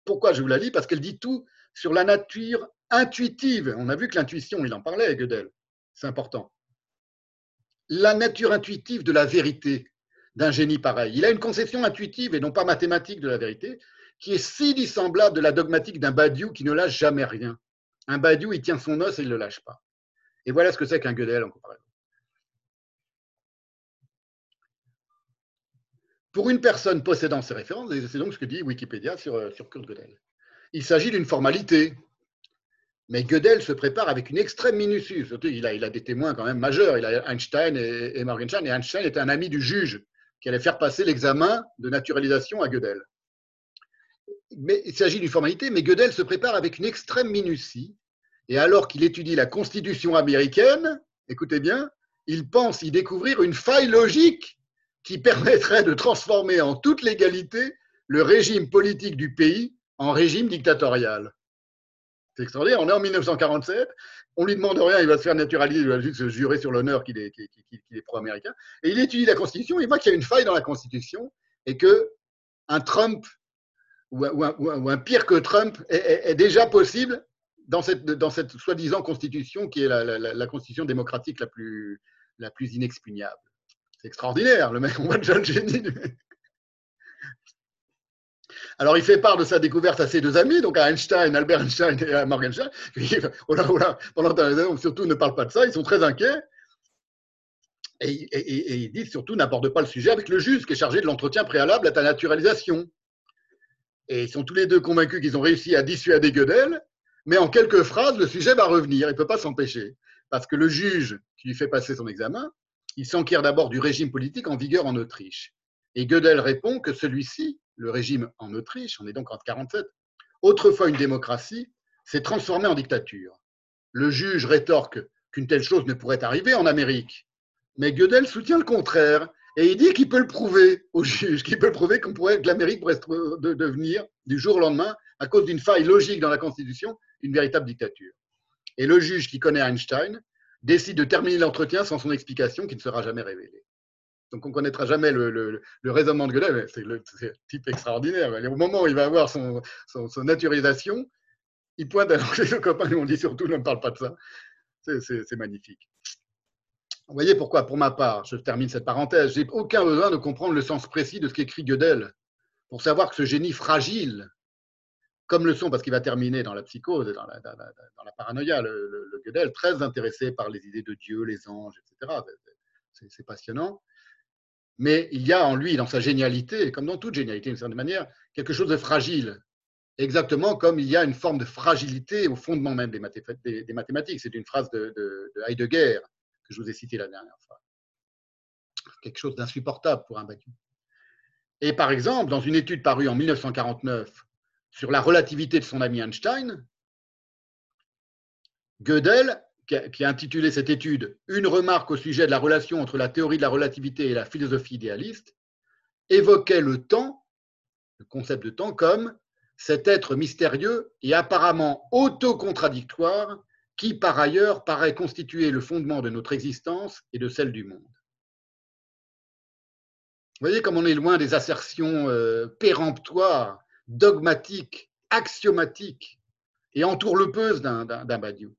Pourquoi je vous la lis? Parce qu'elle dit tout sur la nature intuitive. On a vu que l'intuition, il en parlait, Gödel. C'est important. La nature intuitive de la vérité d'un génie pareil. Il a une conception intuitive et non pas mathématique de la vérité qui est si dissemblable de la dogmatique d'un Badiou qui ne lâche jamais rien. Un Badiou, il tient son os et il ne le lâche pas. Et voilà ce que c'est qu'un Gödel en comparaison. Pour une personne possédant ces références, et c'est donc ce que dit Wikipédia sur, euh, sur Kurt Gödel, il s'agit d'une formalité. Mais Gödel se prépare avec une extrême minutie. Il a, des témoins quand même majeurs. Il a Einstein et, Morgenstern. Et Einstein était un ami du juge qui allait faire passer l'examen de naturalisation à Gödel. Mais il s'agit d'une formalité, mais Gödel se prépare avec une extrême minutie. Et alors qu'il étudie la Constitution américaine, écoutez bien, il pense y découvrir une faille logique qui permettrait de transformer en toute légalité le régime politique du pays en régime dictatorial. C'est extraordinaire. On est en 1947, on lui demande rien, il va se faire naturaliser, il va juste se jurer sur l'honneur qu'il est, pro-américain. Et il étudie la Constitution, il voit qu'il y a une faille dans la Constitution et que un Trump ou un, pire que Trump est, déjà possible dans cette, dans cette soi-disant constitution qui est la, constitution démocratique la plus, la plus inexpugnable. C'est extraordinaire, le mec, (laughs) déjà le génie. Alors, il fait part de sa découverte à ses deux amis, donc à Einstein, Albert Einstein et à Morgenstern. Oh là, oh pendant surtout ne parle pas de ça, ils sont très inquiets. Et, et, et ils disent surtout n'aborde pas le sujet avec le juge qui est chargé de l'entretien préalable à ta naturalisation. Et ils sont tous les deux convaincus qu'ils ont réussi à dissuader Gödel, mais en quelques phrases, le sujet va revenir, il ne peut pas s'empêcher. Parce que le juge qui lui fait passer son examen, il s'enquiert d'abord du régime politique en vigueur en Autriche. Et Gödel répond que celui-ci le régime en Autriche, on est donc en 47, autrefois une démocratie, s'est transformé en dictature. Le juge rétorque qu'une telle chose ne pourrait arriver en Amérique. Mais Gödel soutient le contraire et il dit qu'il peut le prouver au juge, qu'il peut le prouver qu'on pourrait, que l'Amérique pourrait devenir du jour au lendemain, à cause d'une faille logique dans la Constitution, une véritable dictature. Et le juge qui connaît Einstein décide de terminer l'entretien sans son explication qui ne sera jamais révélée. Donc on ne connaîtra jamais le, raisonnement de Gödel, c'est le type extraordinaire. au moment où il va avoir son, naturalisation, il pointe à les copains lui ont dit surtout ne me parle pas de ça. C'est magnifique. Vous voyez pourquoi, pour ma part, je termine cette parenthèse, j'ai aucun besoin de comprendre le sens précis de ce qu'écrit Gödel pour savoir que ce génie fragile, comme le sont, parce qu'il va terminer dans la psychose dans la, paranoïa, le, le, Gödel, très intéressé par les idées de Dieu, les anges, etc. C'est passionnant mais il y a en lui, dans sa génialité, comme dans toute génialité d'une certaine manière, quelque chose de fragile. Exactement comme il y a une forme de fragilité au fondement même des, mathématiques. C'est une phrase de, Heidegger que je vous ai citée la dernière fois. Quelque chose d'insupportable pour un Badiou. Et par exemple, dans une étude parue en 1949 sur la relativité de son ami Einstein, Gödel qui a intitulé cette étude Une remarque au sujet de la relation entre la théorie de la relativité et la philosophie idéaliste, évoquait le temps, le concept de temps, comme cet être mystérieux et apparemment autocontradictoire qui, par ailleurs, paraît constituer le fondement de notre existence et de celle du monde. Vous voyez comme on est loin des assertions euh, péremptoires, dogmatiques, axiomatiques et entourlepeuses d'un Badiou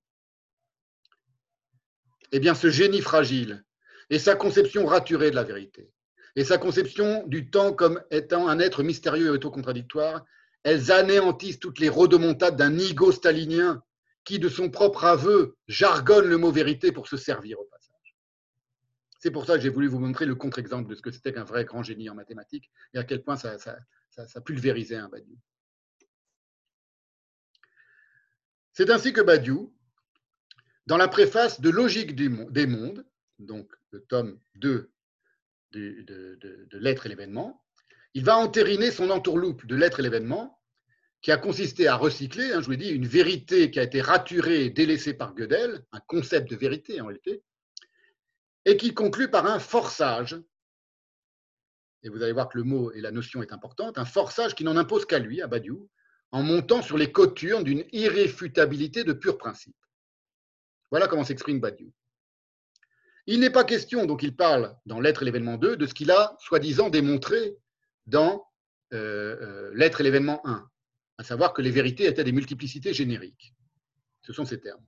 eh bien, ce génie fragile et sa conception raturée de la vérité, et sa conception du temps comme étant un être mystérieux et autocontradictoire, elles anéantissent toutes les rodomontades d'un ego stalinien qui, de son propre aveu, jargonne le mot vérité pour se servir au passage. C'est pour ça que j'ai voulu vous montrer le contre-exemple de ce que c'était qu'un vrai grand génie en mathématiques et à quel point ça, pulvérisait un Badiou. C'est ainsi que Badiou, dans la préface de Logique des mondes, donc le tome 2 de, L'être et l'événement, il va entériner son entourloupe de L'être et l'événement, qui a consisté à recycler, hein, je vous ai dit, une vérité qui a été raturée et délaissée par Gödel, un concept de vérité en réalité, et qui conclut par un forçage. Et vous allez voir que le mot et la notion est importante, un forçage qui n'en impose qu'à lui, à Badiou, en montant sur les coturnes d'une irréfutabilité de pur principe. Voilà comment s'exprime Badiou. Il n'est pas question, donc il parle dans L'être et l'événement 2, de ce qu'il a soi-disant démontré dans euh, euh, L'être et l'événement 1, à savoir que les vérités étaient des multiplicités génériques. Ce sont ces termes.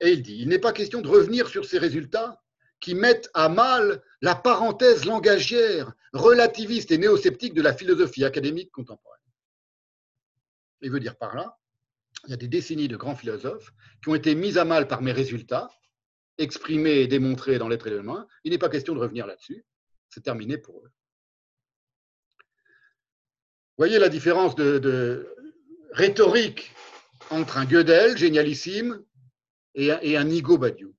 Et il dit, il n'est pas question de revenir sur ces résultats qui mettent à mal la parenthèse langagière, relativiste et néosceptique de la philosophie académique contemporaine. Il veut dire par là il y a des décennies de grands philosophes qui ont été mis à mal par mes résultats, exprimés et démontrés dans l'être et. Il n'est pas question de revenir là-dessus. C'est terminé pour eux. Voyez la différence de, rhétorique entre un Gödel, génialissime, et, un Igo Badiou.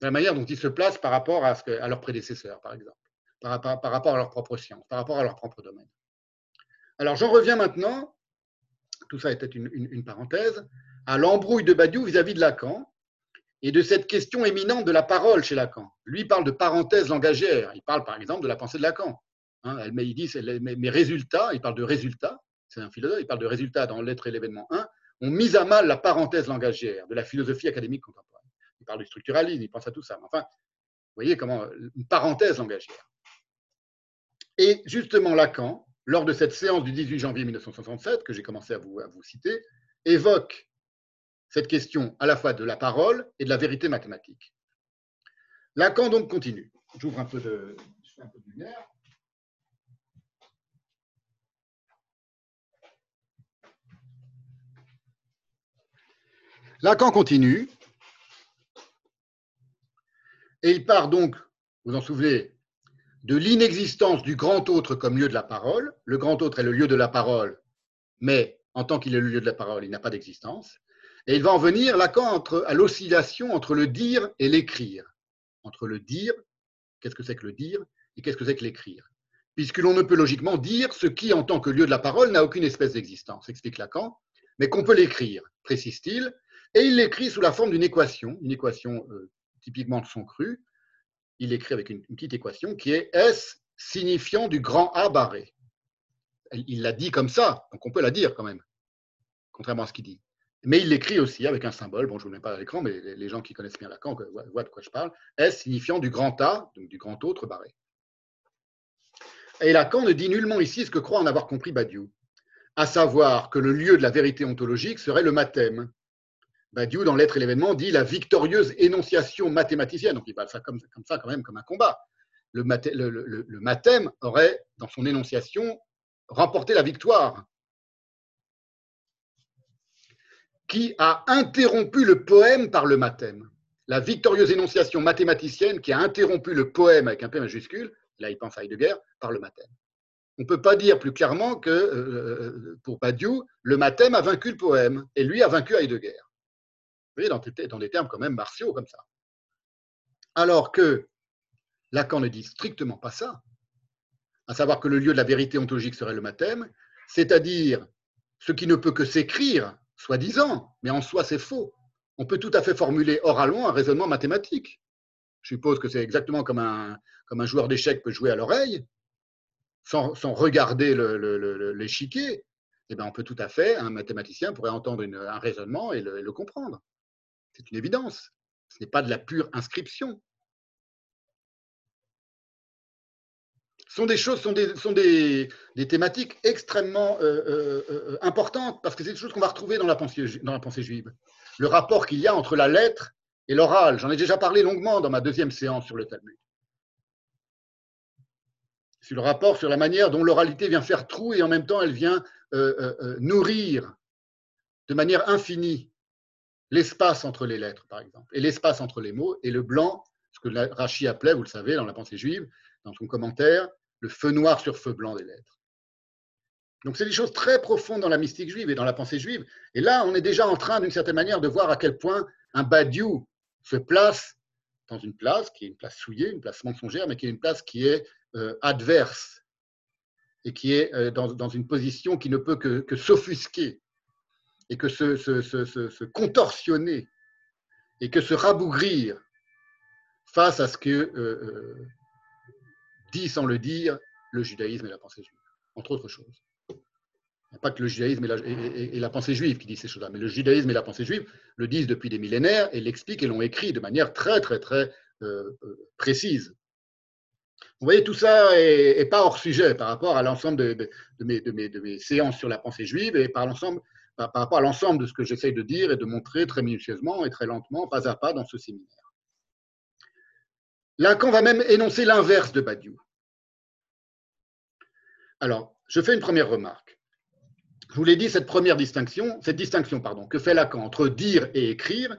La manière dont ils se placent par rapport à, leurs prédécesseurs, par exemple, par, par rapport à leur propre science, par rapport à leur propre domaine. Alors j'en reviens maintenant tout ça était une, parenthèse, à l'embrouille de Badiou vis-à-vis de Lacan et de cette question éminente de la parole chez Lacan. Lui parle de parenthèse langagière. Il parle par exemple de la pensée de Lacan. Hein, il dit mes résultats, il parle de résultats, c'est un philosophe, il parle de résultats dans L'être et l'événement 1, ont mis à mal la parenthèse langagière de la philosophie académique contemporaine. Parle du structuralisme, il pense à tout ça. enfin, vous voyez comment une parenthèse langagière. Et justement, Lacan, lors de cette séance du 18 janvier 1967, que j'ai commencé à vous, citer, évoque cette question à la fois de la parole et de la vérité mathématique. Lacan donc continue. J'ouvre un peu de, un peu. Lacan continue. Et il part donc, vous en souvenez, de l'inexistence du grand autre comme lieu de la parole. Le grand autre est le lieu de la parole, mais en tant qu'il est le lieu de la parole, il n'a pas d'existence. Et il va en venir, Lacan, à l'oscillation entre le dire et l'écrire. Entre le dire, qu'est-ce que c'est que le dire, et qu'est-ce que c'est que l'écrire? Puisque l'on ne peut logiquement dire ce qui, en tant que lieu de la parole, n'a aucune espèce d'existence, explique Lacan, mais qu'on peut l'écrire, précise-t-il, et il l'écrit sous la forme d'une équation, une équation euh, typiquement de son cru. Il l'écrit avec une, petite équation qui est S signifiant du grand A barré. Il l'a dit comme ça, donc on peut la dire quand même, contrairement à ce qu'il dit. Mais il l'écrit aussi avec un symbole, bon, je ne vous le mets pas à l'écran, mais les gens qui connaissent bien Lacan voient de quoi je parle. S signifiant du grand A, donc du grand autre barré. Et Lacan ne dit nullement ici ce que croit en avoir compris Badiou, à savoir que le lieu de la vérité ontologique serait le mathème, Badiou, dans L'être et l'événement, dit la victorieuse énonciation mathématicienne. Donc il parle ça comme, ça quand même, comme un combat. Le, mathème, aurait, dans son énonciation, remporté la victoire. Qui a interrompu le poème par le mathème La victorieuse énonciation mathématicienne qui a interrompu le poème avec un P majuscule, là il pense à Heidegger, par le mathème. On ne peut pas dire plus clairement que, euh, euh, pour Badiou, le mathème a vaincu le poème, et lui a vaincu Heidegger dans, des termes quand même martiaux comme ça. Alors que Lacan ne dit strictement pas ça, à savoir que le lieu de la vérité ontologique serait le mathème, c'est-à-dire ce qui ne peut que s'écrire, soi-disant, mais en soi c'est faux. On peut tout à fait formuler oralement un raisonnement mathématique. Je suppose que c'est exactement comme un, joueur d'échecs peut jouer à l'oreille, sans, regarder l'échiquier. Eh bien, on peut tout à fait, un mathématicien pourrait entendre un raisonnement et le comprendre. C'est une évidence. Ce n'est pas de la pure inscription. Ce sont des choses, sont des, sont des, thématiques extrêmement euh, euh, euh, importantes parce que c'est des choses qu'on va retrouver dans la, pensée, dans la pensée juive. Le rapport qu'il y a entre la lettre et l'oral. J'en ai déjà parlé longuement dans ma deuxième séance sur le Talmud. Sur le rapport sur la manière dont l'oralité vient faire trou et en même temps elle vient nourrir de manière infinie l'espace entre les lettres, par exemple, et l'espace entre les mots, et le blanc, ce que Rachi appelait, vous le savez, dans la pensée juive, dans son commentaire, le feu noir sur feu blanc des lettres. Donc c'est des choses très profondes dans la mystique juive et dans la pensée juive. Et là, on est déjà en train, d'une certaine manière, de voir à quel point un Badiou se place dans une place qui est une place souillée, une place mensongère, mais qui est une place qui est euh, adverse et qui est euh, dans, une position qui ne peut que s'offusquer et que se, contorsionner et que se rabougrir face à ce que euh, euh, dit sans le dire le judaïsme et la pensée juive, entre autres choses. Il n'y a pas que le judaïsme et la, pensée juive qui disent ces choses-là, mais le judaïsme et la pensée juive le disent depuis des millénaires et l'expliquent et l'ont écrit de manière très, très, très euh, précise. Vous voyez, tout ça n'est pas hors sujet par rapport à l'ensemble de, mes, séances sur la pensée juive et par l'ensemble par, rapport à l'ensemble de ce que j'essaye de dire et de montrer très minutieusement et très lentement, pas à pas, dans ce séminaire. Lacan va même énoncer l'inverse de Badiou. Alors, je fais une première remarque. Je vous l'ai dit, cette première distinction, cette distinction pardon, que fait Lacan entre dire et écrire,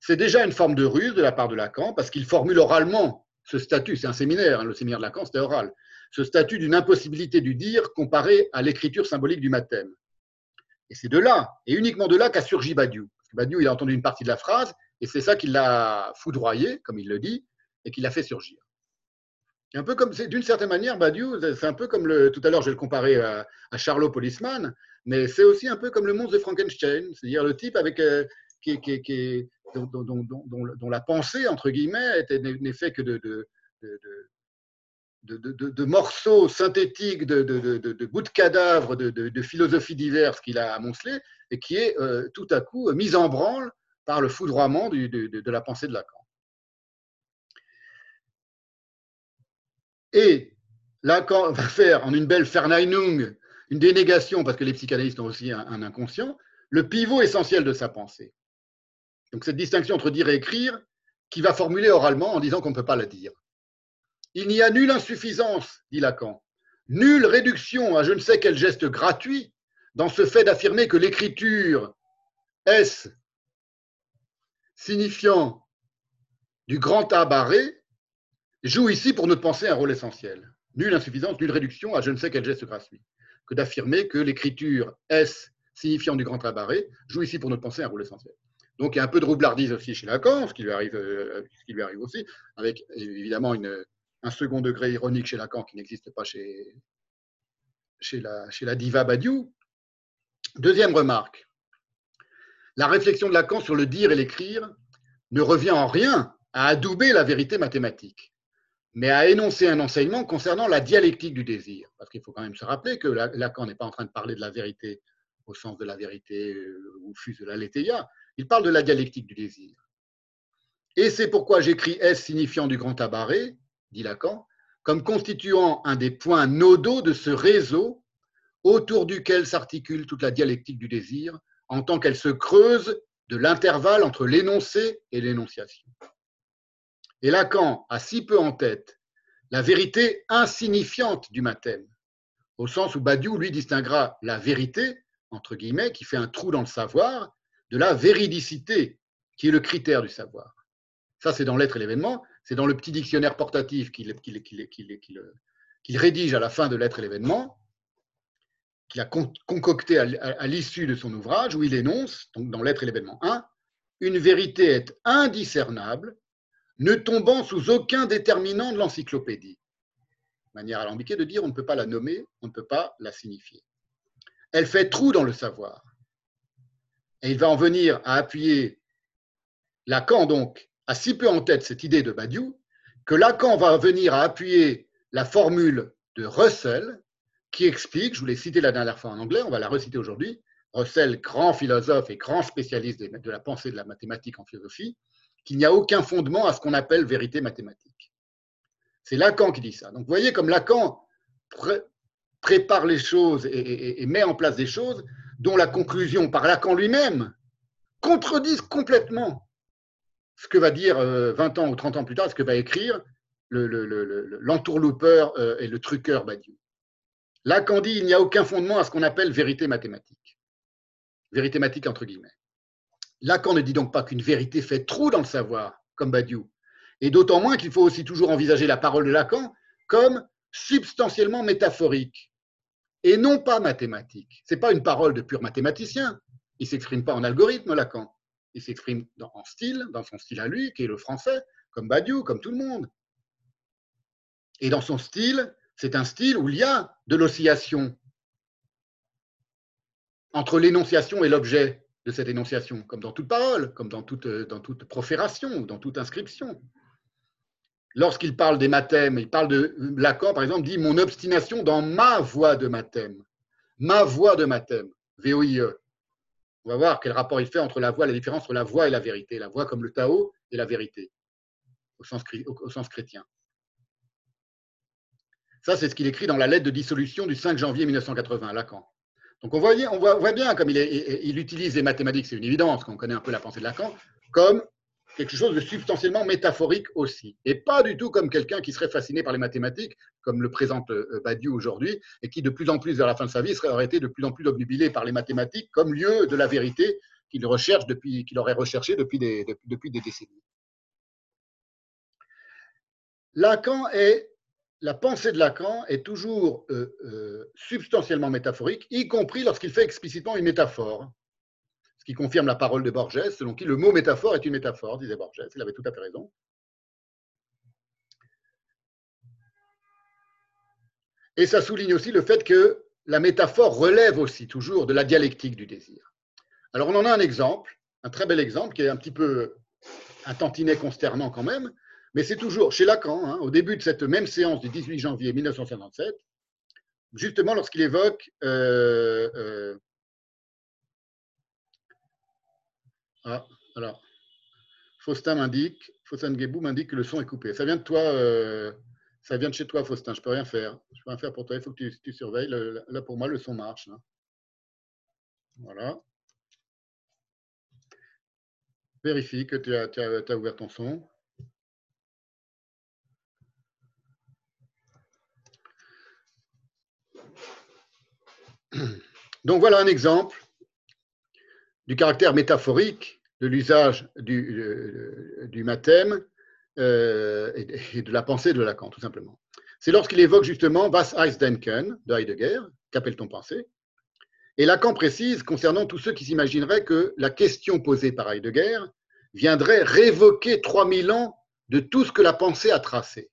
c'est déjà une forme de ruse de la part de Lacan, parce qu'il formule oralement ce statut, c'est un séminaire, hein, le séminaire de Lacan, c'était oral, ce statut d'une impossibilité du dire comparé à l'écriture symbolique du mathème. Et c'est de là, et uniquement de là, qu'a surgi Badiou. Parce que Badiou, il a entendu une partie de la phrase, et c'est ça qui l'a foudroyé, comme il le dit, et qui l'a fait surgir. un peu comme, d'une certaine manière, Badiou, c'est un peu comme le, tout à l'heure, je vais le comparer à, Charlot Policeman. mais c'est aussi un peu comme le monstre de Frankenstein, c'est-à-dire le type avec, euh, qui, dont, la pensée, entre guillemets, n'est fait que de morceaux synthétiques, de, bouts de cadavres, de, philosophies diverses qu'il a amoncelées, et qui est euh, tout à coup mise en branle par le foudroiement de, la pensée de Lacan. Et Lacan va faire en une belle Verneinung une dénégation, parce que les psychanalystes ont aussi un, inconscient, le pivot essentiel de sa pensée. Donc cette distinction entre dire et écrire, qui va formuler oralement en disant qu'on ne peut pas la dire. Il n'y a nulle insuffisance, dit Lacan, nulle réduction à je ne sais quel geste gratuit dans ce fait d'affirmer que l'écriture est signifiant du grand A barré joue ici pour notre pensée un rôle essentiel. Nulle insuffisance, nulle réduction à je ne sais quel geste gratuit que d'affirmer que l'écriture S signifiant du grand cabaret joue ici pour notre pensée un rôle essentiel. Donc il y a un peu de roublardise aussi chez Lacan, ce qui lui arrive, euh, ce qui lui arrive aussi, avec évidemment une, un second degré ironique chez Lacan qui n'existe pas chez, chez, la, chez la diva Badiou. Deuxième remarque, la réflexion de Lacan sur le dire et l'écrire ne revient en rien à adouber la vérité mathématique mais à énoncer un enseignement concernant la dialectique du désir. Parce qu'il faut quand même se rappeler que Lacan n'est pas en train de parler de la vérité au sens de la vérité euh, ou fuse de la letheia, il parle de la dialectique du désir. Et c'est pourquoi j'écris S signifiant du grand tabaret, dit Lacan, comme constituant un des points nodaux de ce réseau autour duquel s'articule toute la dialectique du désir, en tant qu'elle se creuse de l'intervalle entre l'énoncé et l'énonciation. Et Lacan a si peu en tête la vérité insignifiante du mathème, au sens où Badiou, lui, distinguera la vérité, entre guillemets, qui fait un trou dans le savoir, de la véridicité, qui est le critère du savoir. Ça, c'est dans l'être et l'événement, c'est dans le petit dictionnaire portatif qu'il rédige à la fin de l'être et l'événement, qu'il a concocté à l'issue de son ouvrage, où il énonce, donc dans l'être et l'événement 1, une vérité est indiscernable ne tombant sous aucun déterminant de l'encyclopédie. Manière alambiquée de dire on ne peut pas la nommer, on ne peut pas la signifier. Elle fait trou dans le savoir. Et il va en venir à appuyer Lacan, donc, a si peu en tête cette idée de Badiou, que Lacan va venir à appuyer la formule de Russell, qui explique, je vous l'ai cité la dernière fois en anglais, on va la reciter aujourd'hui, Russell, grand philosophe et grand spécialiste de la pensée de la mathématique en philosophie, qu'il n'y a aucun fondement à ce qu'on appelle vérité mathématique. C'est Lacan qui dit ça. Donc vous voyez comme Lacan prépare les choses et, met en place des choses dont la conclusion par Lacan lui-même contredisent complètement ce que va dire 20 euh, ans ou 30 ans plus tard, ce que va écrire l'entourloupeur le, euh, et le truqueur Badiou. Lacan dit il n'y a aucun fondement à ce qu'on appelle vérité mathématique. Vérité mathématique entre guillemets. Lacan ne dit donc pas qu'une vérité fait trou dans le savoir, comme Badiou, et d'autant moins qu'il faut aussi toujours envisager la parole de Lacan comme substantiellement métaphorique et non pas mathématique. Ce n'est pas une parole de pur mathématicien. Il ne s'exprime pas en algorithme, Lacan. Il s'exprime en style, dans son style à lui, qui est le français, comme Badiou, comme tout le monde. Et dans son style, c'est un style où il y a de l'oscillation entre l'énonciation et l'objet de cette énonciation, comme dans toute parole, comme dans toute, dans toute profération, dans toute inscription. Lorsqu'il parle des mathèmes, il parle de Lacan, par exemple, dit mon obstination dans ma voix de mathème. Ma voix de mathème, V-O-I-E. On va voir quel rapport il fait entre la voix, la différence entre la voix et la vérité. La voix comme le Tao et la vérité, au sens, chrétien. Ça, c'est ce qu'il écrit dans la lettre de dissolution du 5 janvier 1980 à Lacan. Donc on voit, bien comme il, il, utilise les mathématiques, c'est une évidence, qu'on connaît un peu la pensée de Lacan, comme quelque chose de substantiellement métaphorique aussi, et pas du tout comme quelqu'un qui serait fasciné par les mathématiques, comme le présente euh, Badiou aujourd'hui, et qui de plus en plus, vers la fin de sa vie, serait arrêté de plus en plus obnubilé par les mathématiques comme lieu de la vérité qu'il recherche depuis, aurait recherché depuis des, depuis des décennies. Lacan est la pensée de Lacan est toujours euh, euh, substantiellement métaphorique, y compris lorsqu'il fait explicitement une métaphore. Qui confirme la parole de Borges, selon qui le mot métaphore est une métaphore, disait Borges. Il avait tout à fait raison. Et ça souligne aussi le fait que la métaphore relève aussi toujours de la dialectique du désir. Alors on en a un exemple, un très bel exemple, qui est un petit peu un tantinet consternant quand même, mais c'est toujours chez Lacan, hein, au début de cette même séance du 18 janvier 1957, justement lorsqu'il évoque euh, euh, ah, alors, Faustin m'indique, Faustin Gebou m'indique que le son est coupé. Ça vient de toi, euh, ça vient chez toi, Faustin. Je peux rien faire. Je peux rien faire pour toi. Il faut que tu, surveilles. là, pour moi, le son marche. Voilà. Vérifie que tu as ouvert ton son. Donc voilà un exemple du caractère métaphorique de l'usage du, euh, mathème euh, et de la pensée de Lacan, tout simplement. C'est lorsqu'il évoque justement Was heißt denken de Heidegger, qu'appelle-t-on penser Et Lacan précise concernant tous ceux qui s'imagineraient que la question posée par Heidegger viendrait révoquer 3000 ans de tout ce que la pensée a tracé,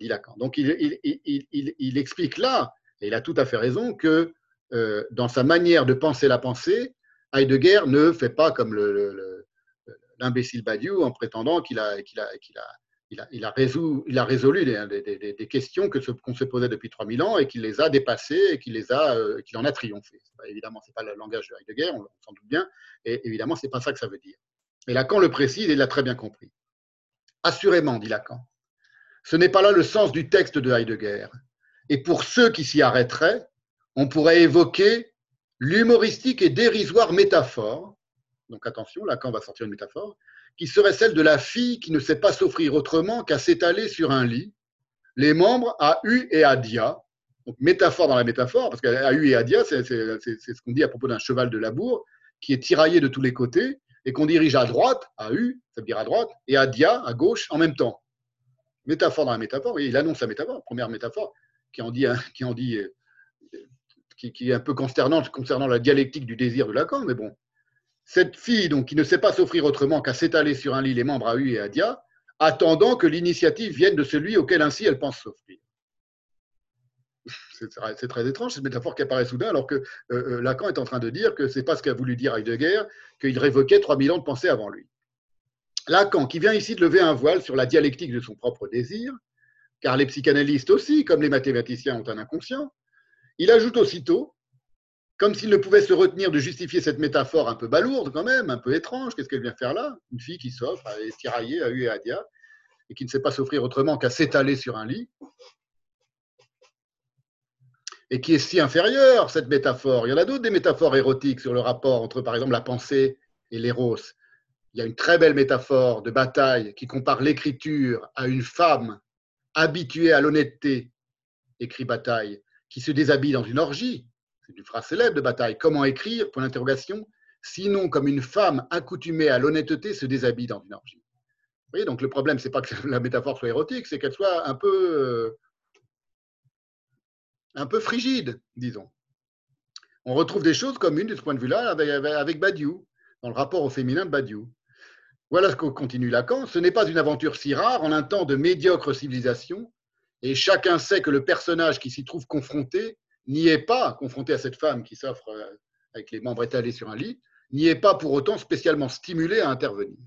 dit Lacan. Donc il explique là, et il a tout à fait raison, que euh, dans sa manière de penser la pensée, Heidegger ne fait pas comme l'imbécile Badiou en prétendant qu'il a, résolu, des, questions qu'on se posait depuis 3000 ans et qu'il les a dépassées et qu'il euh, en a triomphé. évidemment, ce n'est pas le langage de Heidegger, on, s'en doute bien, et évidemment, ce n'est pas ça que ça veut dire. Et Lacan le précise et il l'a très bien compris. Assurément, dit Lacan, ce n'est pas là le sens du texte de Heidegger. Et pour ceux qui s'y arrêteraient, on pourrait évoquer l'humoristique et dérisoire métaphore, donc attention, là, quand on va sortir une métaphore, qui serait celle de la fille qui ne sait pas s'offrir autrement qu'à s'étaler sur un lit, les membres à U et à Dia, donc métaphore dans la métaphore, parce qu'à U et à Dia, c'est ce qu'on dit à propos d'un cheval de labour qui est tiraillé de tous les côtés et qu'on dirige à droite, à U, ça veut dire à droite, et à Dia, à gauche, en même temps. Métaphore dans la métaphore, il annonce la métaphore, première métaphore, qui en dit, qui en dit qui, est un peu consternante concernant la dialectique du désir de Lacan, mais bon. Cette fille, donc, qui ne sait pas s'offrir autrement qu'à s'étaler sur un lit les membres à U et à Dia, attendant que l'initiative vienne de celui auquel ainsi elle pense s'offrir. C'est très étrange cette métaphore qui apparaît soudain, alors que euh, euh, Lacan est en train de dire que c'est pas ce qu'a voulu dire Heidegger, qu'il révoquait 3000 ans de pensée avant lui. Lacan, qui vient ici de lever un voile sur la dialectique de son propre désir, car les psychanalystes aussi, comme les mathématiciens, ont un inconscient, il ajoute aussitôt, comme s'il ne pouvait se retenir de justifier cette métaphore un peu balourde quand même, un peu étrange, qu'est-ce qu'elle vient faire là? Une fille qui s'offre à tirailler à U et à Dia, et qui ne sait pas s'offrir autrement qu'à s'étaler sur un lit, et qui est si inférieure, cette métaphore. Il y en a d'autres des métaphores érotiques sur le rapport entre, par exemple, la pensée et l'éros. Il y a une très belle métaphore de bataille qui compare l'écriture à une femme habituée à l'honnêteté, écrit Bataille, qui se déshabille dans une orgie. C'est une phrase célèbre de bataille. Comment écrire? Point d'interrogation. Sinon, comme une femme accoutumée à l'honnêteté se déshabille dans une orgie. Vous voyez, donc le problème, c'est pas que (laughs) la métaphore soit érotique, c'est qu'elle soit un peu, euh, un peu frigide, disons. On retrouve des choses communes de ce point de vue-là avec, Badiou, dans le rapport au féminin de Badiou. Voilà ce que continue Lacan. Ce n'est pas une aventure si rare en un temps de médiocre civilisation et chacun sait que le personnage qui s'y trouve confronté n'y est pas, confronté à cette femme qui s'offre euh, avec les membres étalés sur un lit, n'y est pas pour autant spécialement stimulé à intervenir.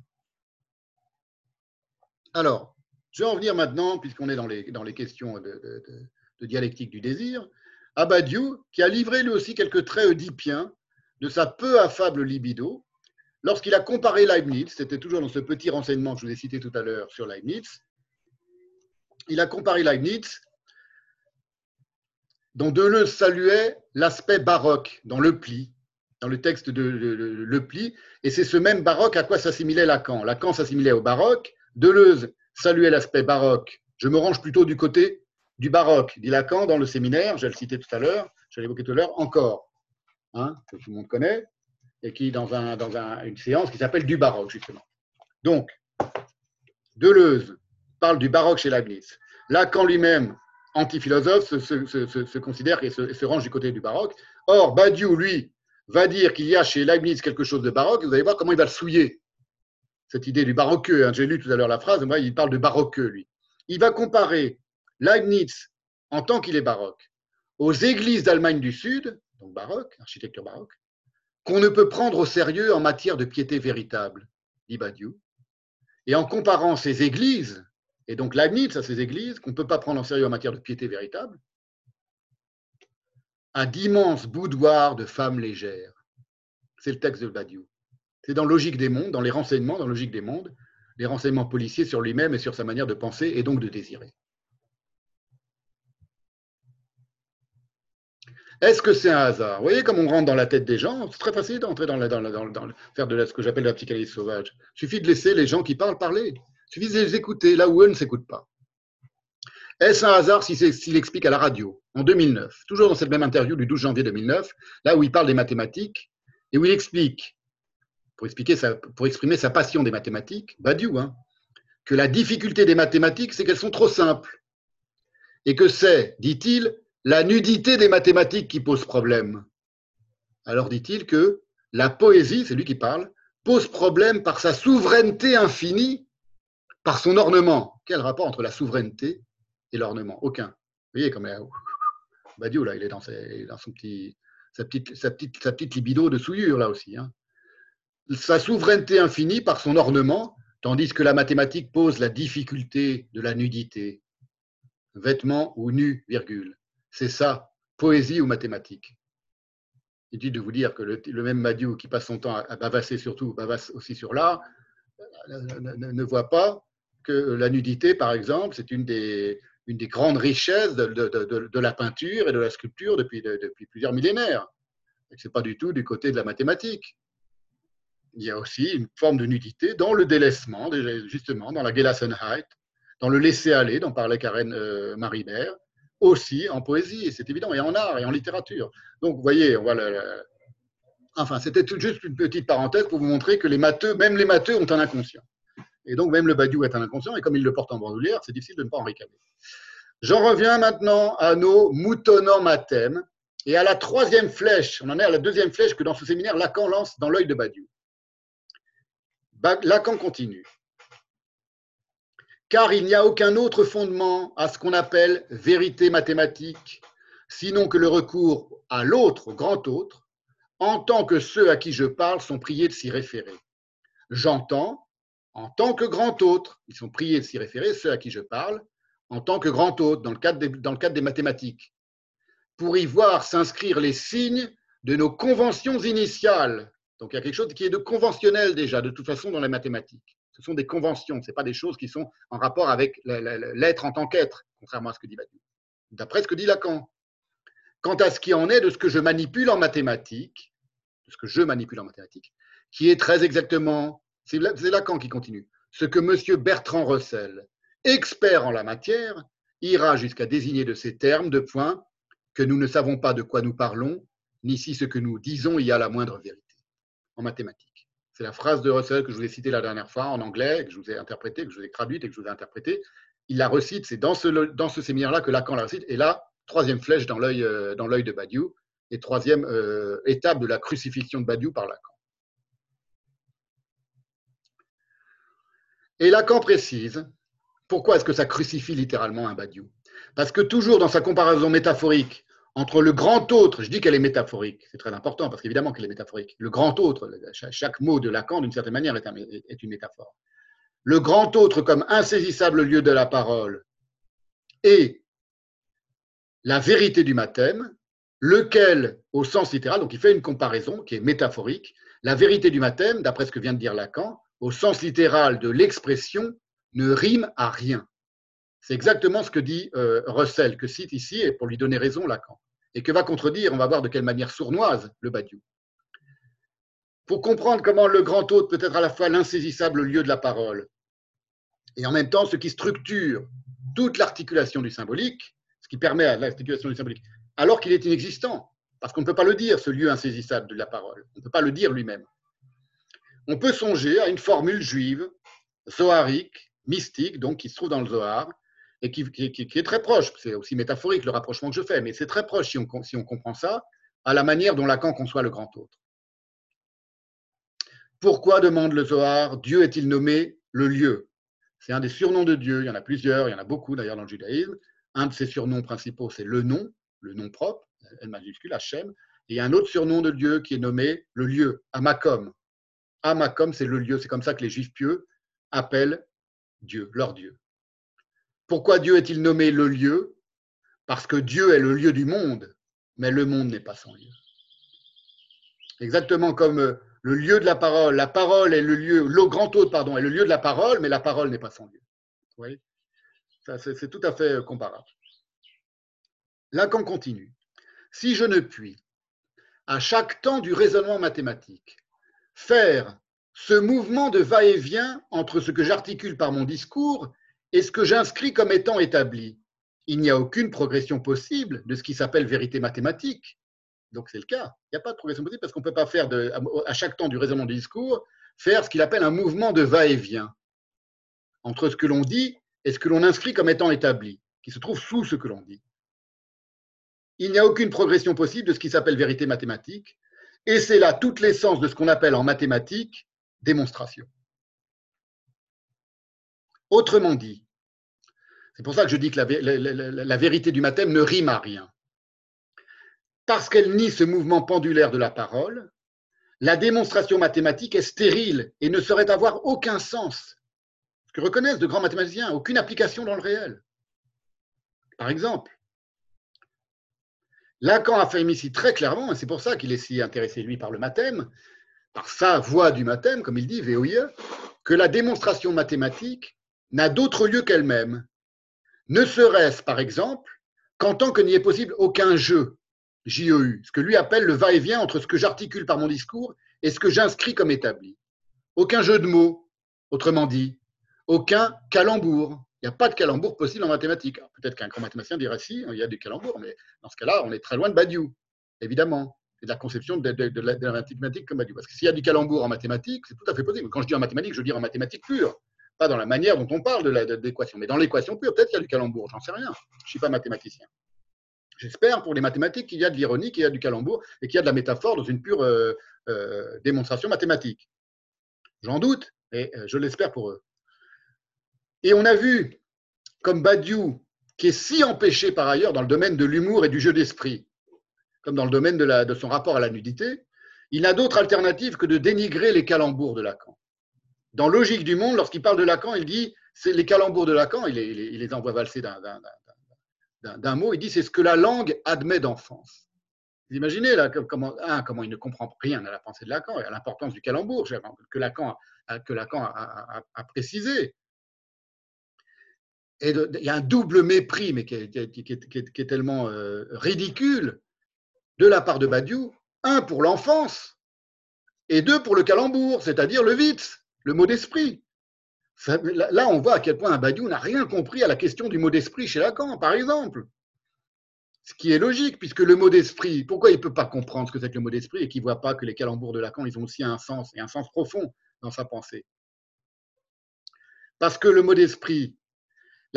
Alors, je vais en venir maintenant, puisqu'on est dans les, dans les questions de, dialectique du désir, à Badiou, qui a livré lui aussi quelques traits oedipiens de sa peu affable libido, lorsqu'il a comparé Leibniz, c'était toujours dans ce petit renseignement que je vous ai cité tout à l'heure sur Leibniz, il a comparé Leibniz, dont Deleuze saluait l'aspect baroque dans le pli, dans le texte de, Le Pli, et c'est ce même baroque à quoi s'assimilait Lacan. Lacan s'assimilait au baroque, Deleuze saluait l'aspect baroque. Je me range plutôt du côté du baroque, dit Lacan dans le séminaire, je le citer tout à l'heure, je l'ai évoqué tout à l'heure, encore, hein, que tout le monde connaît, et qui dans une séance qui s'appelle du baroque, justement. Donc, Deleuze parle du baroque chez Leibniz. Lacan lui-même, anti-philosophe, se, considère et se, range du côté du baroque. Or, Badiou, lui, va dire qu'il y a chez Leibniz quelque chose de baroque. Vous allez voir comment il va le souiller. Cette idée du baroqueux. Hein. J'ai lu tout à l'heure la phrase, il parle de baroqueux, lui. Il va comparer Leibniz en tant qu'il est baroque aux églises d'Allemagne du Sud, donc baroque, architecture baroque, qu'on ne peut prendre au sérieux en matière de piété véritable, dit Badiou. Et en comparant ces églises, et donc Leibniz à ces églises, qu'on ne peut pas prendre en sérieux en matière de piété véritable, à d'immenses boudoirs de femmes légères. C'est le texte de Badiou. C'est dans Logique des mondes, dans les renseignements, dans Logique des mondes, les renseignements policiers sur lui-même et sur sa manière de penser et donc de désirer. Est-ce que c'est un hasard? Vous voyez comme on rentre dans la tête des gens C'est très facile d'entrer dans, dans, faire de ce que j'appelle la psychanalyse sauvage. Il suffit de laisser les gens qui parlent parler. Il suffit de les écouter là où eux ne s'écoutent pas. Est-ce un hasard s'il explique à la radio, en 2009, toujours dans cette même interview du 12 janvier 2009, là où il parle des mathématiques, et où il explique, pour, expliquer pour exprimer sa passion des mathématiques, Badiou, hein, que la difficulté des mathématiques, c'est qu'elles sont trop simples, et que c'est, dit-il, la nudité des mathématiques qui pose problème. Alors dit-il que la poésie, c'est lui qui parle, pose problème par sa souveraineté infinie, par son ornement. Quel rapport entre la souveraineté et l'ornement? Aucun. Vous voyez comme (laughs) Badiou, là, il est dans, sa, petite, sa, petite, libido de souillure, là aussi. Hein. Sa souveraineté infinie par son ornement, tandis que la mathématique pose la difficulté de la nudité. Vêtements ou nu, virgule. C'est ça, poésie ou mathématiques. dit de vous dire que le, même Madiou qui passe son temps à, bavasser surtout, bavasse aussi sur l'art, ne, voit pas que la nudité, par exemple, c'est une des, grandes richesses de, la peinture et de la sculpture depuis, plusieurs millénaires. Ce n'est pas du tout du côté de la mathématique. Il y a aussi une forme de nudité dans le délaissement, justement, dans la Gelassenheit, dans le laisser-aller dont parlait Karen euh, Maribert, aussi en poésie, c'est évident, et en art et en littérature. Donc, vous voyez, on Enfin, c'était juste une petite parenthèse pour vous montrer que les matheux, même les matheux ont un inconscient. Et donc, même le Badiou est un inconscient, et comme il le porte en bandoulière, c'est difficile de ne pas en ricaner. J'en reviens maintenant à nos moutonnants mathèmes et à la troisième flèche. On en est à la deuxième flèche que dans ce séminaire, Lacan lance dans l'œil de Badiou. Lacan continue car il n'y a aucun autre fondement à ce qu'on appelle vérité mathématique, sinon que le recours à l'autre, grand autre, en tant que ceux à qui je parle sont priés de s'y référer. J'entends, en tant que grand autre, ils sont priés de s'y référer, ceux à qui je parle, en tant que grand autre, dans le cadre des, mathématiques, pour y voir s'inscrire les signes de nos conventions initiales. Donc il y a quelque chose qui est de conventionnel déjà, de toute façon, dans les mathématiques. Ce sont des conventions, ce pas des choses qui sont en rapport avec l'être en tant qu'être, contrairement à ce que dit Badiou. D'après ce que dit Lacan. Quant à ce qui en est de ce que je manipule en mathématiques, de ce que je manipule en mathématiques, qui est très exactement, c'est Lacan qui continue, ce que M. Bertrand Russell, expert en la matière, ira jusqu'à désigner de ces termes de points que nous ne savons pas de quoi nous parlons, ni si ce que nous disons y a la moindre vérité en mathématiques. C'est la phrase de Russell que je vous ai citée la dernière fois en anglais, que je vous ai interprétée, que je vous ai traduite et que je vous ai interprétée. Il la recite, c'est dans ce, séminaire-là que Lacan la recite. Et là, troisième flèche dans l'œil euh, de Badiou, et troisième euh, étape de la crucifixion de Badiou par Lacan. Et Lacan précise pourquoi est-ce que ça crucifie littéralement un Badiou? Parce que toujours dans sa comparaison métaphorique entre le grand autre, je dis qu'elle est métaphorique, c'est très important parce qu'évidemment qu'elle est métaphorique. Le grand autre, chaque mot de Lacan, d'une certaine manière, est, une métaphore. Le grand autre comme insaisissable lieu de la parole et la vérité du mathème, lequel, au sens littéral, donc il fait une comparaison qui est métaphorique, la vérité du mathème, d'après ce que vient de dire Lacan, au sens littéral de l'expression, ne rime à rien. C'est exactement ce que dit euh, Russell, que cite ici, et pour lui donner raison, Lacan et que va contredire, on va voir de quelle manière sournoise, le Badiou. Pour comprendre comment le grand hôte peut être à la fois l'insaisissable lieu de la parole et en même temps ce qui structure toute l'articulation du symbolique, ce qui permet à l'articulation du symbolique, alors qu'il est inexistant, parce qu'on ne peut pas le dire, ce lieu insaisissable de la parole. On ne peut pas le dire lui-même. On peut songer à une formule juive, zoharique, mystique, donc qui se trouve dans le Zohar, et qui, est très proche, c'est aussi métaphorique le rapprochement que je fais, mais c'est très proche si on, comprend ça, à la manière dont Lacan conçoit le grand autre. Pourquoi, demande le Zohar, Dieu est-il nommé le lieu? C'est un des surnoms de Dieu, il y en a plusieurs, il y en a beaucoup d'ailleurs dans le judaïsme. Un de ses surnoms principaux, c'est le nom, le nom propre, L majuscule, Hachem, et un autre surnom de Dieu qui est nommé le lieu, Amakom. Amakom, c'est le lieu, c'est comme ça que les juifs pieux appellent Dieu, leur Dieu. Pourquoi Dieu est-il nommé le lieu? Parce que Dieu est le lieu du monde, mais le monde n'est pas son lieu. Exactement comme euh, le lieu de la parole. La parole est le lieu, le grand hôte, pardon, est le lieu de la parole, mais la parole n'est pas son lieu. Vous voyez? C'est tout à fait euh, comparable. Lacan continue. Si je ne puis, à chaque temps du raisonnement mathématique, faire ce mouvement de va-et-vient entre ce que j'articule par mon discours et ce que j'inscris comme étant établi, il n'y a aucune progression possible de ce qui s'appelle vérité mathématique. Donc c'est le cas. Il n'y a pas de progression possible parce qu'on ne peut pas faire à chaque temps du raisonnement du discours, faire ce qu'il appelle un mouvement de va-et-vient entre ce que l'on dit et ce que l'on inscrit comme étant établi, qui se trouve sous ce que l'on dit. Il n'y a aucune progression possible de ce qui s'appelle vérité mathématique, et c'est là toute l'essence de ce qu'on appelle en mathématiques démonstration. Autrement dit, c'est pour ça que je dis que la, la vérité du mathème ne rime à rien parce qu'elle nie ce mouvement pendulaire de la parole, la démonstration mathématique est stérile et ne saurait avoir aucun sens. Ce que reconnaissent de grands mathématiciens, aucune application dans le réel. Par exemple, Lacan affirme ici très clairement, et c'est pour ça qu'il est si intéressé, lui, par le mathème, par sa voie du mathème, comme il dit, VOIE, que la démonstration mathématique n'a d'autre lieu qu'elle-même. Ne serait-ce, par exemple, qu'en tant que n'y est possible aucun jeu, JEU, ce que lui appelle le va-et-vient entre ce que j'articule par mon discours et ce que j'inscris comme établi. Aucun jeu de mots, autrement dit, aucun calembour. Il n'y a pas de calembour possible en mathématiques. Peut-être qu'un grand mathématicien dirait si, il y a des calembours, mais dans ce cas-là, on est très loin de Badiou, évidemment, et de la conception de, la, mathématique comme Badiou. Parce que s'il y a du calembour en mathématiques, c'est tout à fait possible. Quand je dis en mathématiques, je dire en mathématiques pures, pas dans la manière dont on parle de l'équation, mais dans l'équation pure, peut-être qu'il y a du calembour, j'en sais rien. Je ne suis pas mathématicien. J'espère pour les mathématiques qu'il y a de l'ironie, qu'il y a du calembour et qu'il y a de la métaphore dans une pure euh, euh, démonstration mathématique. J'en doute, mais euh, je l'espère pour eux. Et on a vu, comme Badiou, qui est si empêché par ailleurs dans le domaine de l'humour et du jeu d'esprit, comme dans le domaine de, son rapport à la nudité, il n'a d'autre alternative que de dénigrer les calembours de Lacan. Dans Logique du monde, lorsqu'il parle de Lacan, il dit c'est les calembours de Lacan, il les, envoie valser d'un mot, il dit c'est ce que la langue admet d'enfance. Vous imaginez là, comment, il ne comprend rien à la pensée de Lacan et à l'importance du calembour que Lacan a, précisé. Il y a un double mépris, mais qui est, tellement euh, ridicule, de la part de Badiou. Un pour l'enfance et deux pour le calembour, c'est-à-dire le vite, le mot d'esprit là, on voit à quel point Badiou n'a rien compris à la question du mot d'esprit chez Lacan, par exemple. Ce qui est logique, puisque le mot d'esprit, pourquoi il ne peut pas comprendre ce que c'est que le mot d'esprit et qu'il ne voit pas que les calembours de Lacan, ils ont aussi un sens, et un sens profond dans sa pensée? Parce que le mot d'esprit,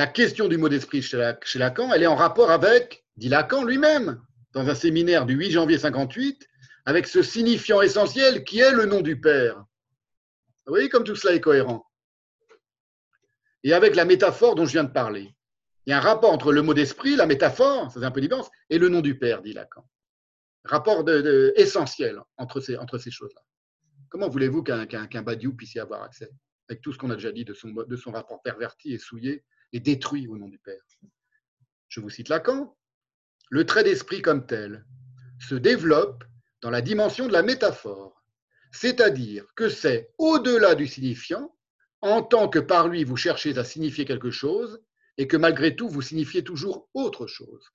la question du mot d'esprit chez Lacan, elle est en rapport avec, dit Lacan lui-même, dans un séminaire du 8 janvier 58, avec ce signifiant essentiel qui est le nom du Père. Vous voyez comme tout cela est cohérent et avec la métaphore dont je viens de parler. Il y a un rapport entre le mot d'esprit, la métaphore, c'est un peu différent, et le nom du Père, dit Lacan. Rapport essentiel entre ces, choses-là. Comment voulez-vous qu'un qu Badiou puisse y avoir accès avec tout ce qu'on a déjà dit de son rapport perverti et souillé et détruit au nom du Père Je vous cite Lacan. Le trait d'esprit comme tel se développe dans la dimension de la métaphore, c'est-à-dire que c'est au-delà du signifiant en tant que par lui vous cherchez à signifier quelque chose et que malgré tout vous signifiez toujours autre chose.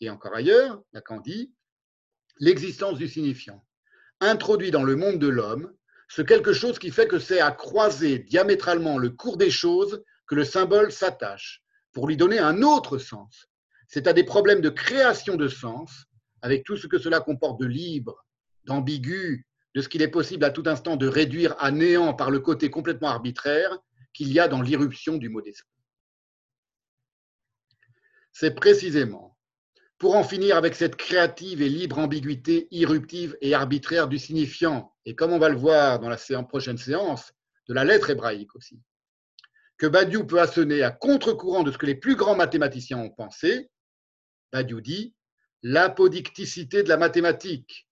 Et encore ailleurs, Lacan dit l'existence du signifiant introduit dans le monde de l'homme ce quelque chose qui fait que c'est à croiser diamétralement le cours des choses que le symbole s'attache pour lui donner un autre sens. C'est à des problèmes de création de sens, avec tout ce que cela comporte de libre, d'ambigu, de ce qu'il est possible à tout instant de réduire à néant par le côté complètement arbitraire qu'il y a dans l'irruption du mot d'esprit. C'est précisément pour en finir avec cette créative et libre ambiguïté irruptive et arbitraire du signifiant, et comme on va le voir dans la prochaine séance, de la lettre hébraïque aussi, que Badiou peut assonner à contre-courant de ce que les plus grands mathématiciens ont pensé. Badiou dit l'apodicticité de la mathématique.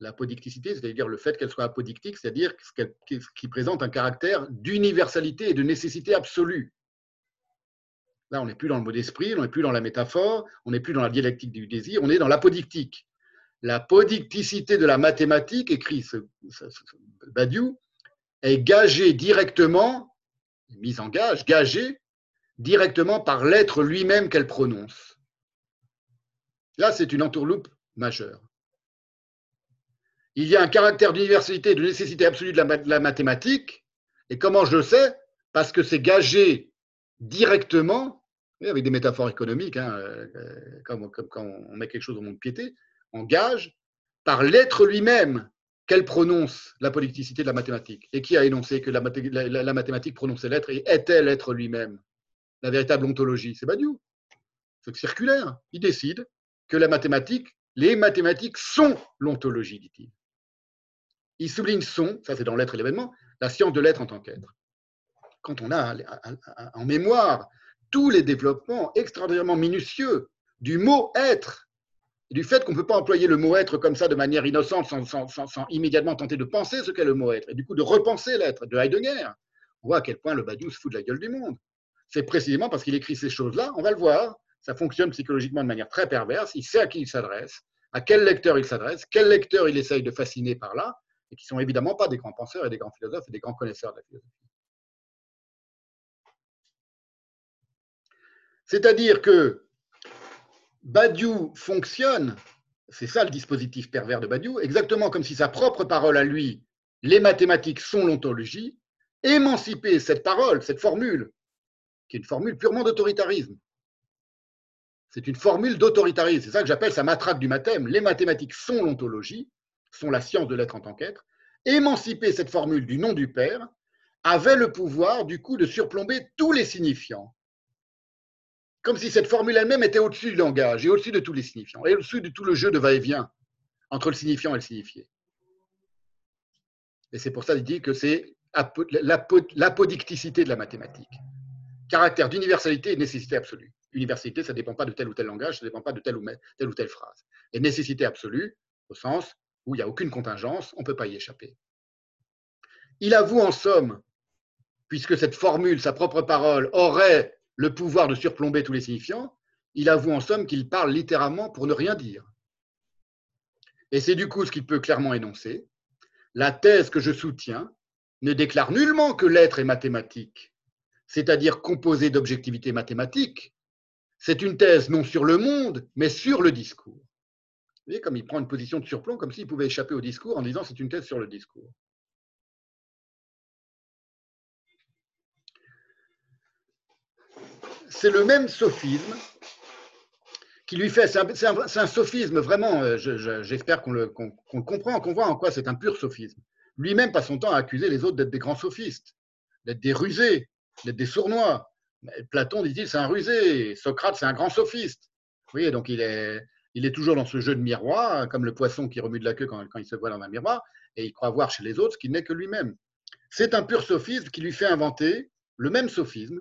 L'apodicticité, c'est-à-dire le fait qu'elle soit apodictique, c'est-à-dire qu'elle qui présente un caractère d'universalité et de nécessité absolue. Là, on n'est plus dans le mot d'esprit, on n'est plus dans la métaphore, on n'est plus dans la dialectique du désir, on est dans l'apodictique. L'apodicticité de la mathématique, écrit ce, Badiou, est gagée directement, mise en gage, gagée directement par l'être lui-même qu'elle prononce. Là, c'est une entourloupe majeure. Il y a un caractère d'universalité, de nécessité absolue de la, mathématique. Et comment je le sais? Parce que c'est gagé directement, avec des métaphores économiques, hein, euh, comme, quand on met quelque chose au monde piété, on gage par l'être lui-même qu'elle prononce la politicité de la mathématique. Et qui a énoncé que la, mathématique prononçait l'être et était l'être lui-même La véritable ontologie, c'est Badiou. C'est circulaire. Il décide que la mathématique, les mathématiques sont l'ontologie, dit-il. Il souligne son, ça c'est dans l'être et l'événement, la science de l'être en tant qu'être. Quand on a en mémoire tous les développements extraordinairement minutieux du mot être, du fait qu'on ne peut pas employer le mot être comme ça de manière innocente sans, immédiatement tenter de penser ce qu'est le mot être, et du coup de repenser l'être de Heidegger, on voit à quel point le Badiou se fout de la gueule du monde. C'est précisément parce qu'il écrit ces choses-là, on va le voir, ça fonctionne psychologiquement de manière très perverse, il sait à qui il s'adresse, à quel lecteur il s'adresse, quel lecteur il essaye de fasciner par là, et qui sont évidemment pas des grands penseurs et des grands philosophes et des grands connaisseurs de la philosophie. C'est-à-dire que Badiou fonctionne, c'est ça le dispositif pervers de Badiou, exactement comme si sa propre parole à lui, les mathématiques sont l'ontologie, émanciper cette parole, cette formule, qui est une formule purement d'autoritarisme. C'est une formule d'autoritarisme, c'est ça que j'appelle sa matraque du mathème. Les mathématiques sont l'ontologie, sont la science de l'être en tant qu'être. Émanciper cette formule du nom du Père avait le pouvoir, du coup, de surplomber tous les signifiants. Comme si cette formule elle-même était au-dessus du langage et au-dessus de tous les signifiants, et au-dessus de tout le jeu de va-et-vient entre le signifiant et le signifié. Et c'est pour ça qu'il dit que c'est l'apodicticité de la mathématique. Caractère d'universalité et nécessité absolue. Universalité, ça ne dépend pas de tel ou tel langage, ça ne dépend pas de telle ou telle, ou telle phrase. Et nécessité absolue, au sens où il n'y a aucune contingence, on ne peut pas y échapper. Il avoue en somme, puisque cette formule, sa propre parole, aurait le pouvoir de surplomber tous les signifiants, il avoue en somme qu'il parle littéralement pour ne rien dire. Et c'est du coup ce qu'il peut clairement énoncer. La thèse que je soutiens ne déclare nullement que l'être est mathématique, c'est-à-dire composé d'objectivité mathématique. C'est une thèse non sur le monde, mais sur le discours. Vous voyez, comme il prend une position de surplomb, comme s'il pouvait échapper au discours en disant c'est une thèse sur le discours. C'est le même sophisme qui lui fait. C'est un, sophisme vraiment, euh, j'espère qu'on le, comprend, qu'on voit en quoi c'est un pur sophisme. Lui-même passe son temps à accuser les autres d'être des grands sophistes, d'être des rusés, d'être des sournois. Platon, dit-il, c'est un rusé. Socrate, c'est un grand sophiste. Vous voyez, donc il est, toujours dans ce jeu de miroir, comme le poisson qui remue de la queue quand, quand il se voit dans un miroir, et il croit voir chez les autres ce qui n'est que lui-même. C'est un pur sophisme qui lui fait inventer le même sophisme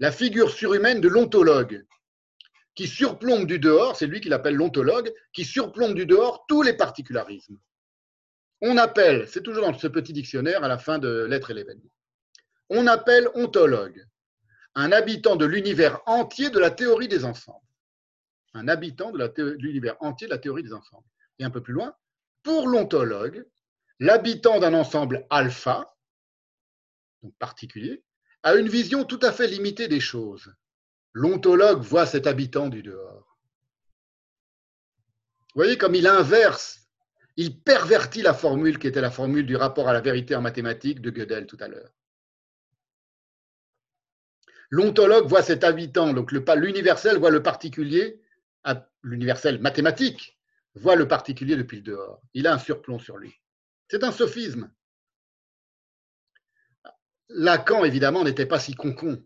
la figure surhumaine de l'ontologue, qui surplombe du dehors, c'est lui qui l'appelle l'ontologue, qui surplombe du dehors tous les particularismes. On appelle, c'est toujours dans ce petit dictionnaire à la fin de l'être et l'événement, on appelle ontologue un habitant de l'univers entier de la théorie des ensembles. Un habitant de l'univers entier de la théorie des ensembles. Et un peu plus loin, pour l'ontologue, l'habitant d'un ensemble alpha, donc particulier, a une vision tout à fait limitée des choses. L'ontologue voit cet habitant du dehors. Vous voyez comme il inverse, il pervertit la formule qui était la formule du rapport à la vérité en mathématiques de Gödel tout à l'heure. L'ontologue voit cet habitant, donc l'universel voit le particulier, l'universel mathématique voit le particulier depuis le dehors. Il a un surplomb sur lui. C'est un sophisme. Lacan, évidemment, n'était pas si concon.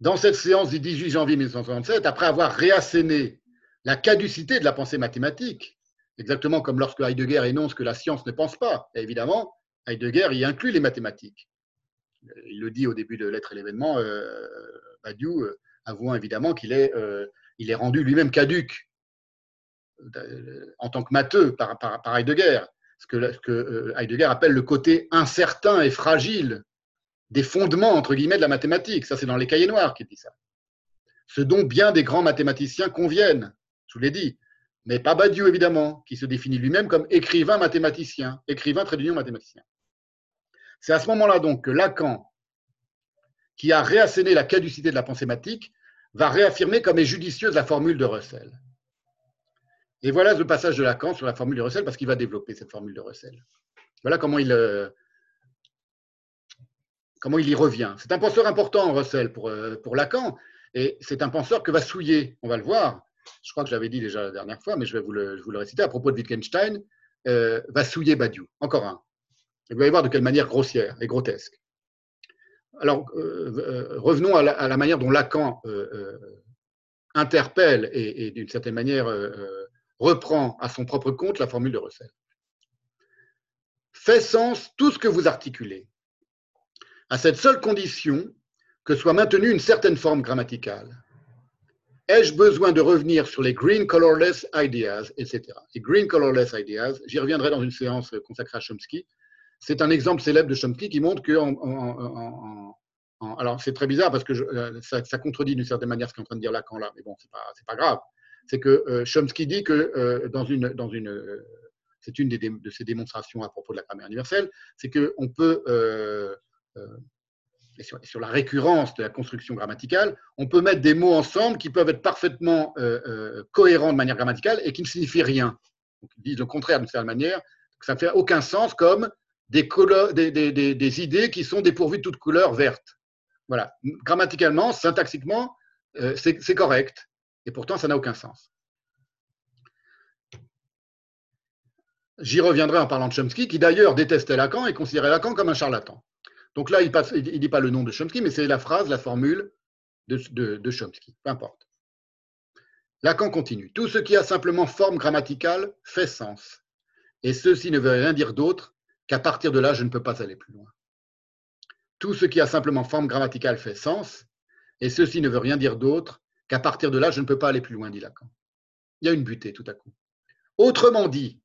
Dans cette séance du 18 janvier 1967, après avoir réasséné la caducité de la pensée mathématique, exactement comme lorsque Heidegger énonce que la science ne pense pas, évidemment, Heidegger y inclut les mathématiques. Il le dit au début de L'être et l'événement, euh, Badiou, euh, avouant évidemment qu'il est, euh, rendu lui-même caduque en tant que matheux par, Heidegger, ce que Heidegger appelle le côté incertain et fragile des fondements, entre guillemets, de la mathématique. Ça, c'est dans les cahiers noirs qu'il dit ça. Ce dont bien des grands mathématiciens conviennent, je vous l'ai dit. Mais pas Badiou, évidemment, qui se définit lui-même comme écrivain mathématicien, écrivain très d'union mathématicien. C'est à ce moment-là donc que Lacan, qui a réasséné la caducité de la pensée mathématique, va réaffirmer comme est judicieuse la formule de Russell. Et voilà le passage de Lacan sur la formule de Russell, parce qu'il va développer cette formule de Russell. Voilà comment il, euh, comment il y revient. C'est un penseur important, Russell, pour, euh, pour Lacan, et c'est un penseur que va souiller, on va le voir. Je crois que je l'avais dit déjà la dernière fois, mais je vais vous le, réciter à propos de Wittgenstein, euh, va souiller Badiou. Encore un. vous allez voir de quelle manière grossière et grotesque. Alors, revenons à la, manière dont Lacan interpelle et d'une certaine manière reprend à son propre compte la formule de Russell. Fait sens tout ce que vous articulez, à cette seule condition que soit maintenue une certaine forme grammaticale. Ai-je besoin de revenir sur les green colorless ideas, etc. Les green colorless ideas, j'y reviendrai dans une séance consacrée à Chomsky. C'est un exemple célèbre de Chomsky qui montre que, alors c'est très bizarre parce que euh, ça, contredit d'une certaine manière ce qu'est en train de dire Lacan là, mais bon, c'est pas, pas grave c'est que euh, Chomsky dit que euh, dans une, dans une c'est une de ses démonstrations à propos de la grammaire universelle, c'est qu'on peut, sur, la récurrence de la construction grammaticale, on peut mettre des mots ensemble qui peuvent être parfaitement cohérents de manière grammaticale et qui ne signifient rien. Ils disent le contraire d'une certaine manière, ça ne fait aucun sens comme des, idées qui sont dépourvues de toute couleur verte. Voilà. Grammaticalement, syntaxiquement, c'est correct. Et pourtant, ça n'a aucun sens. J'y reviendrai en parlant de Chomsky, qui d'ailleurs détestait Lacan et considérait Lacan comme un charlatan. Donc là, il ne dit pas le nom de Chomsky, mais c'est la phrase, la formule de, Chomsky. Peu importe. Lacan continue. Tout ce qui a simplement forme grammaticale fait sens. Et ceci ne veut rien dire d'autre qu'à partir de là, je ne peux pas aller plus loin. Tout ce qui a simplement forme grammaticale fait sens, et ceci ne veut rien dire d'autre qu'à partir de là, je ne peux pas aller plus loin, dit Lacan. Il y a une butée tout à coup. Autrement dit,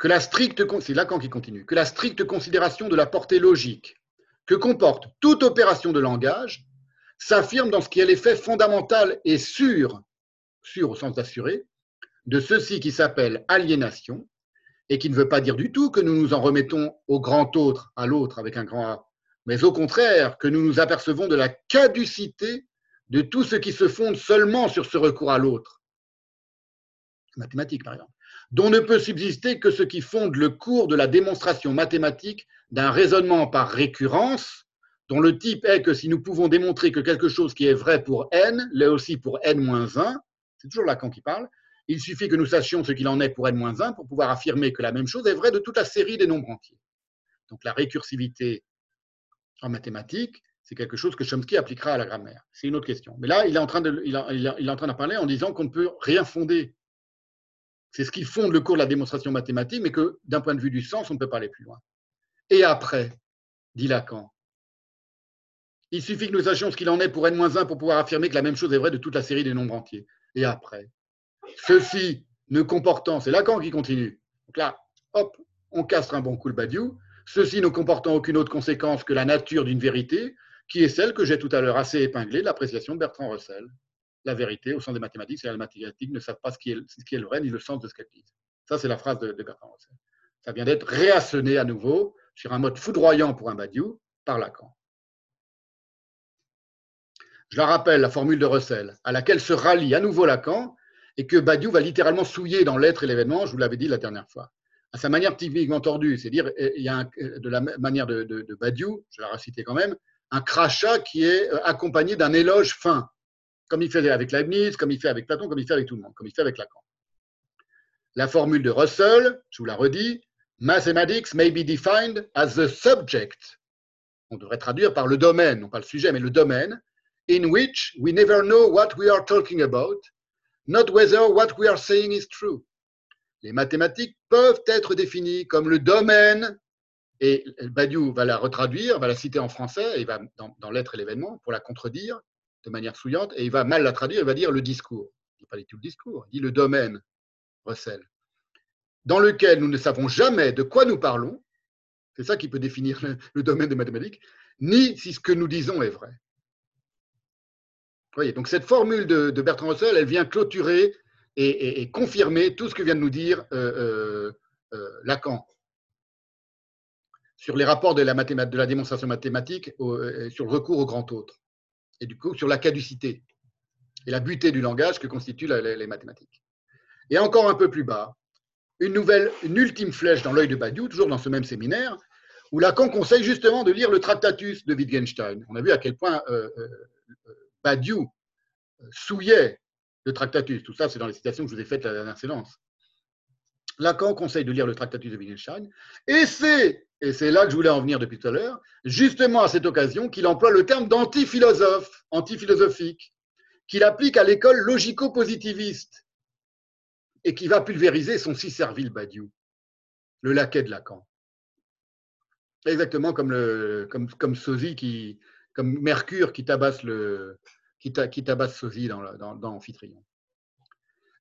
que la stricte, c'est Lacan qui continue, que la stricte considération de la portée logique que comporte toute opération de langage s'affirme dans ce qui est l'effet fondamental et sûr, sûr au sens d'assuré, de ceci qui s'appelle aliénation et qui ne veut pas dire du tout que nous nous en remettons au grand autre, à l'autre avec un grand A, mais au contraire que nous nous apercevons de la caducité de tout ce qui se fonde seulement sur ce recours à l'autre, mathématique par exemple, dont ne peut subsister que ce qui fonde le cours de la démonstration mathématique d'un raisonnement par récurrence, dont le type est que si nous pouvons démontrer que quelque chose qui est vrai pour n l'est aussi pour n-1, c'est toujours Lacan qui parle, il suffit que nous sachions ce qu'il en est pour n-1 pour pouvoir affirmer que la même chose est vraie de toute la série des nombres entiers. Donc la récursivité en mathématiques, c'est quelque chose que Chomsky appliquera à la grammaire. C'est une autre question. Mais là, il est en train de, il est en train de parler en disant qu'on ne peut rien fonder. C'est ce qui fonde le cours de la démonstration mathématique, mais que d'un point de vue du sens, on ne peut pas aller plus loin. Et après, dit Lacan, il suffit que nous sachions ce qu'il en est pour n-1 pour pouvoir affirmer que la même chose est vraie de toute la série des nombres entiers. Et après, ceci ne comportant, c'est Lacan qui continue. Donc là, hop, on casse un bon coup le badiou. Ceci ne comportant aucune autre conséquence que la nature d'une vérité, qui est celle que j'ai tout à l'heure assez épinglée l'appréciation de Bertrand Russell. La vérité, au sens des mathématiques, c'est les mathématiques ne savent pas ce qui, est, le vrai ni le sens de ce qu'elles disent. Ça, c'est la phrase de, Bertrand Russell. Ça vient d'être réassené à nouveau sur un mode foudroyant pour un Badiou par Lacan. Je la rappelle, la formule de Russell, à laquelle se rallie à nouveau Lacan, et que Badiou va littéralement souiller dans l'être et l'événement, je vous l'avais dit la dernière fois. À sa manière typiquement tordue, c'est-à-dire, il y a de la manière de, Badiou, je la reciter quand même, un crachat qui est euh, accompagné d'un éloge fin, comme il fait avec Leibniz, comme il fait avec Platon, comme il fait avec tout le monde, comme il fait avec Lacan. La formule de Russell, je vous la redis, Mathematics may be defined as the subject. On devrait traduire par le domaine, non pas le sujet, mais le domaine, in which we never know what we are talking about, not whether what we are saying is true. Les mathématiques peuvent être définies comme le domaine et Badiou va la retraduire, va la citer en français, et va dans, l'être et l'événement pour la contredire de manière souillante, et il va mal la traduire, il va dire le discours. Il dit pas tout le discours, il dit le domaine. Russell, dans lequel nous ne savons jamais de quoi nous parlons, c'est ça qui peut définir le, domaine des mathématiques, ni si ce que nous disons est vrai. voyez, donc cette formule de, Bertrand Russell, elle vient clôturer et, confirmer tout ce que vient de nous dire euh, euh, euh, Lacan sur les rapports de la, de la démonstration mathématique, sur le recours au grand autre, et du coup sur la caducité et la butée du langage que constituent les mathématiques. Et encore un peu plus bas, une nouvelle, une ultime flèche dans l'œil de Badiou, toujours dans ce même séminaire, où Lacan conseille justement de lire le Tractatus de Wittgenstein. On a vu à quel point euh, euh, euh, Badiou souillait le Tractatus. Tout ça, c'est dans les citations que je vous ai faites la dernière séance. Lacan conseille de lire le Tractatus de Wittgenstein, et c'est, et c'est là que je voulais en venir depuis tout à l'heure, justement à cette occasion qu'il emploie le terme d'antiphilosophe, antiphilosophique, qu'il applique à l'école logico-positiviste, et qui va pulvériser son si servile Badiou, le laquais de Lacan. Exactement comme, comme, comme qui, comme Mercure qui tabasse, le, qui, qui tabasse Sosie dans, dans, dans Amphitryon.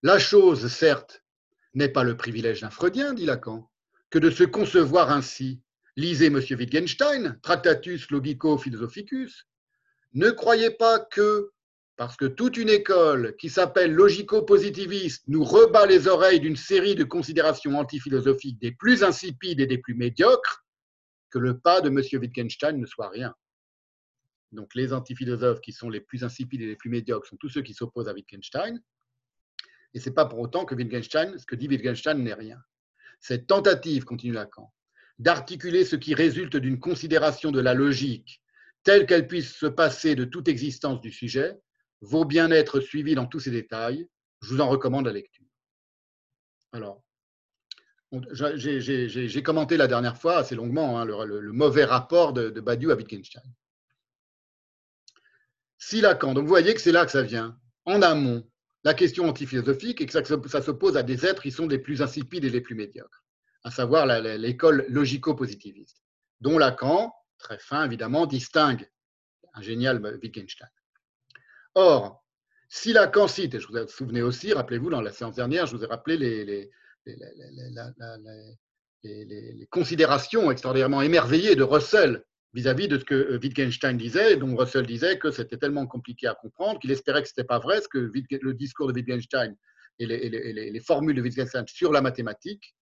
La chose, certes, n'est pas le privilège d'un Freudien, dit Lacan, que de se concevoir ainsi. Lisez M. Wittgenstein, Tractatus Logico Philosophicus. Ne croyez pas que, parce que toute une école qui s'appelle logico-positiviste nous rebat les oreilles d'une série de considérations antiphilosophiques des plus insipides et des plus médiocres, que le pas de M. Wittgenstein ne soit rien. Donc les antiphilosophes qui sont les plus insipides et les plus médiocres sont tous ceux qui s'opposent à Wittgenstein. Et ce n'est pas pour autant que Wittgenstein, ce que dit Wittgenstein n'est rien. Cette tentative, continue Lacan, d'articuler ce qui résulte d'une considération de la logique telle qu'elle puisse se passer de toute existence du sujet, vaut bien être suivi dans tous ses détails. Je vous en recommande la lecture. Alors, j'ai commenté la dernière fois assez longuement hein, le, mauvais rapport de, Badiou à Wittgenstein. Si Lacan, donc vous voyez que c'est là que ça vient, en amont, la question antiphilosophique, et que ça, ça s'oppose à des êtres qui sont les plus insipides et les plus médiocres, à savoir l'école logico-positiviste, dont Lacan, très fin évidemment, distingue un génial Wittgenstein. Or, si Lacan cite, et je vous ai souvenez aussi, rappelez-vous, dans la séance dernière, je vous ai rappelé les, les, considérations extraordinairement émerveillées de Russell vis-à-vis de ce que euh, Wittgenstein disait, dont Russell disait que c'était tellement compliqué à comprendre qu'il espérait que ce n'était pas vrai, ce que le discours de Wittgenstein et les, formules de Wittgenstein sur la mathématique,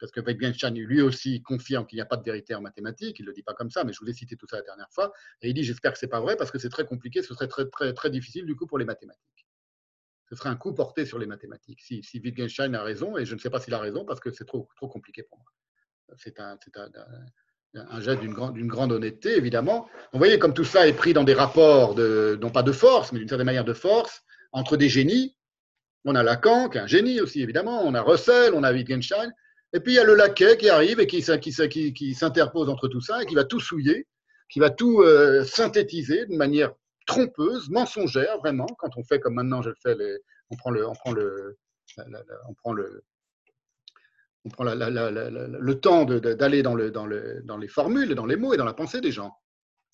parce que Wittgenstein lui aussi confirme qu'il n'y a pas de vérité en mathématiques, il ne le dit pas comme ça, mais je vous ai cité tout ça la dernière fois, et il dit j'espère que ce n'est pas vrai parce que c'est très compliqué, ce serait très, très, très difficile du coup pour les mathématiques ce serait un coup porté sur les mathématiques. Si, Wittgenstein a raison, et je ne sais pas s'il a raison parce que c'est trop, trop compliqué pour moi. C'est un, un, geste d'une grande, grande, honnêteté, évidemment. Vous voyez comme tout ça est pris dans des rapports, de, non pas de force, mais d'une certaine manière de force, entre des génies. On a Lacan, qui est un génie aussi, évidemment. On a Russell, on a Wittgenstein. Et puis il y a le laquais qui arrive et qui, s'interpose entre tout ça et qui va tout souiller, qui va tout euh, synthétiser d'une manière trompeuse, mensongère, vraiment, quand on fait comme maintenant je le fais, on prend le, on prend le, on prend le, temps d'aller dans, le, dans, le, dans les formules, dans les mots et dans la pensée des gens.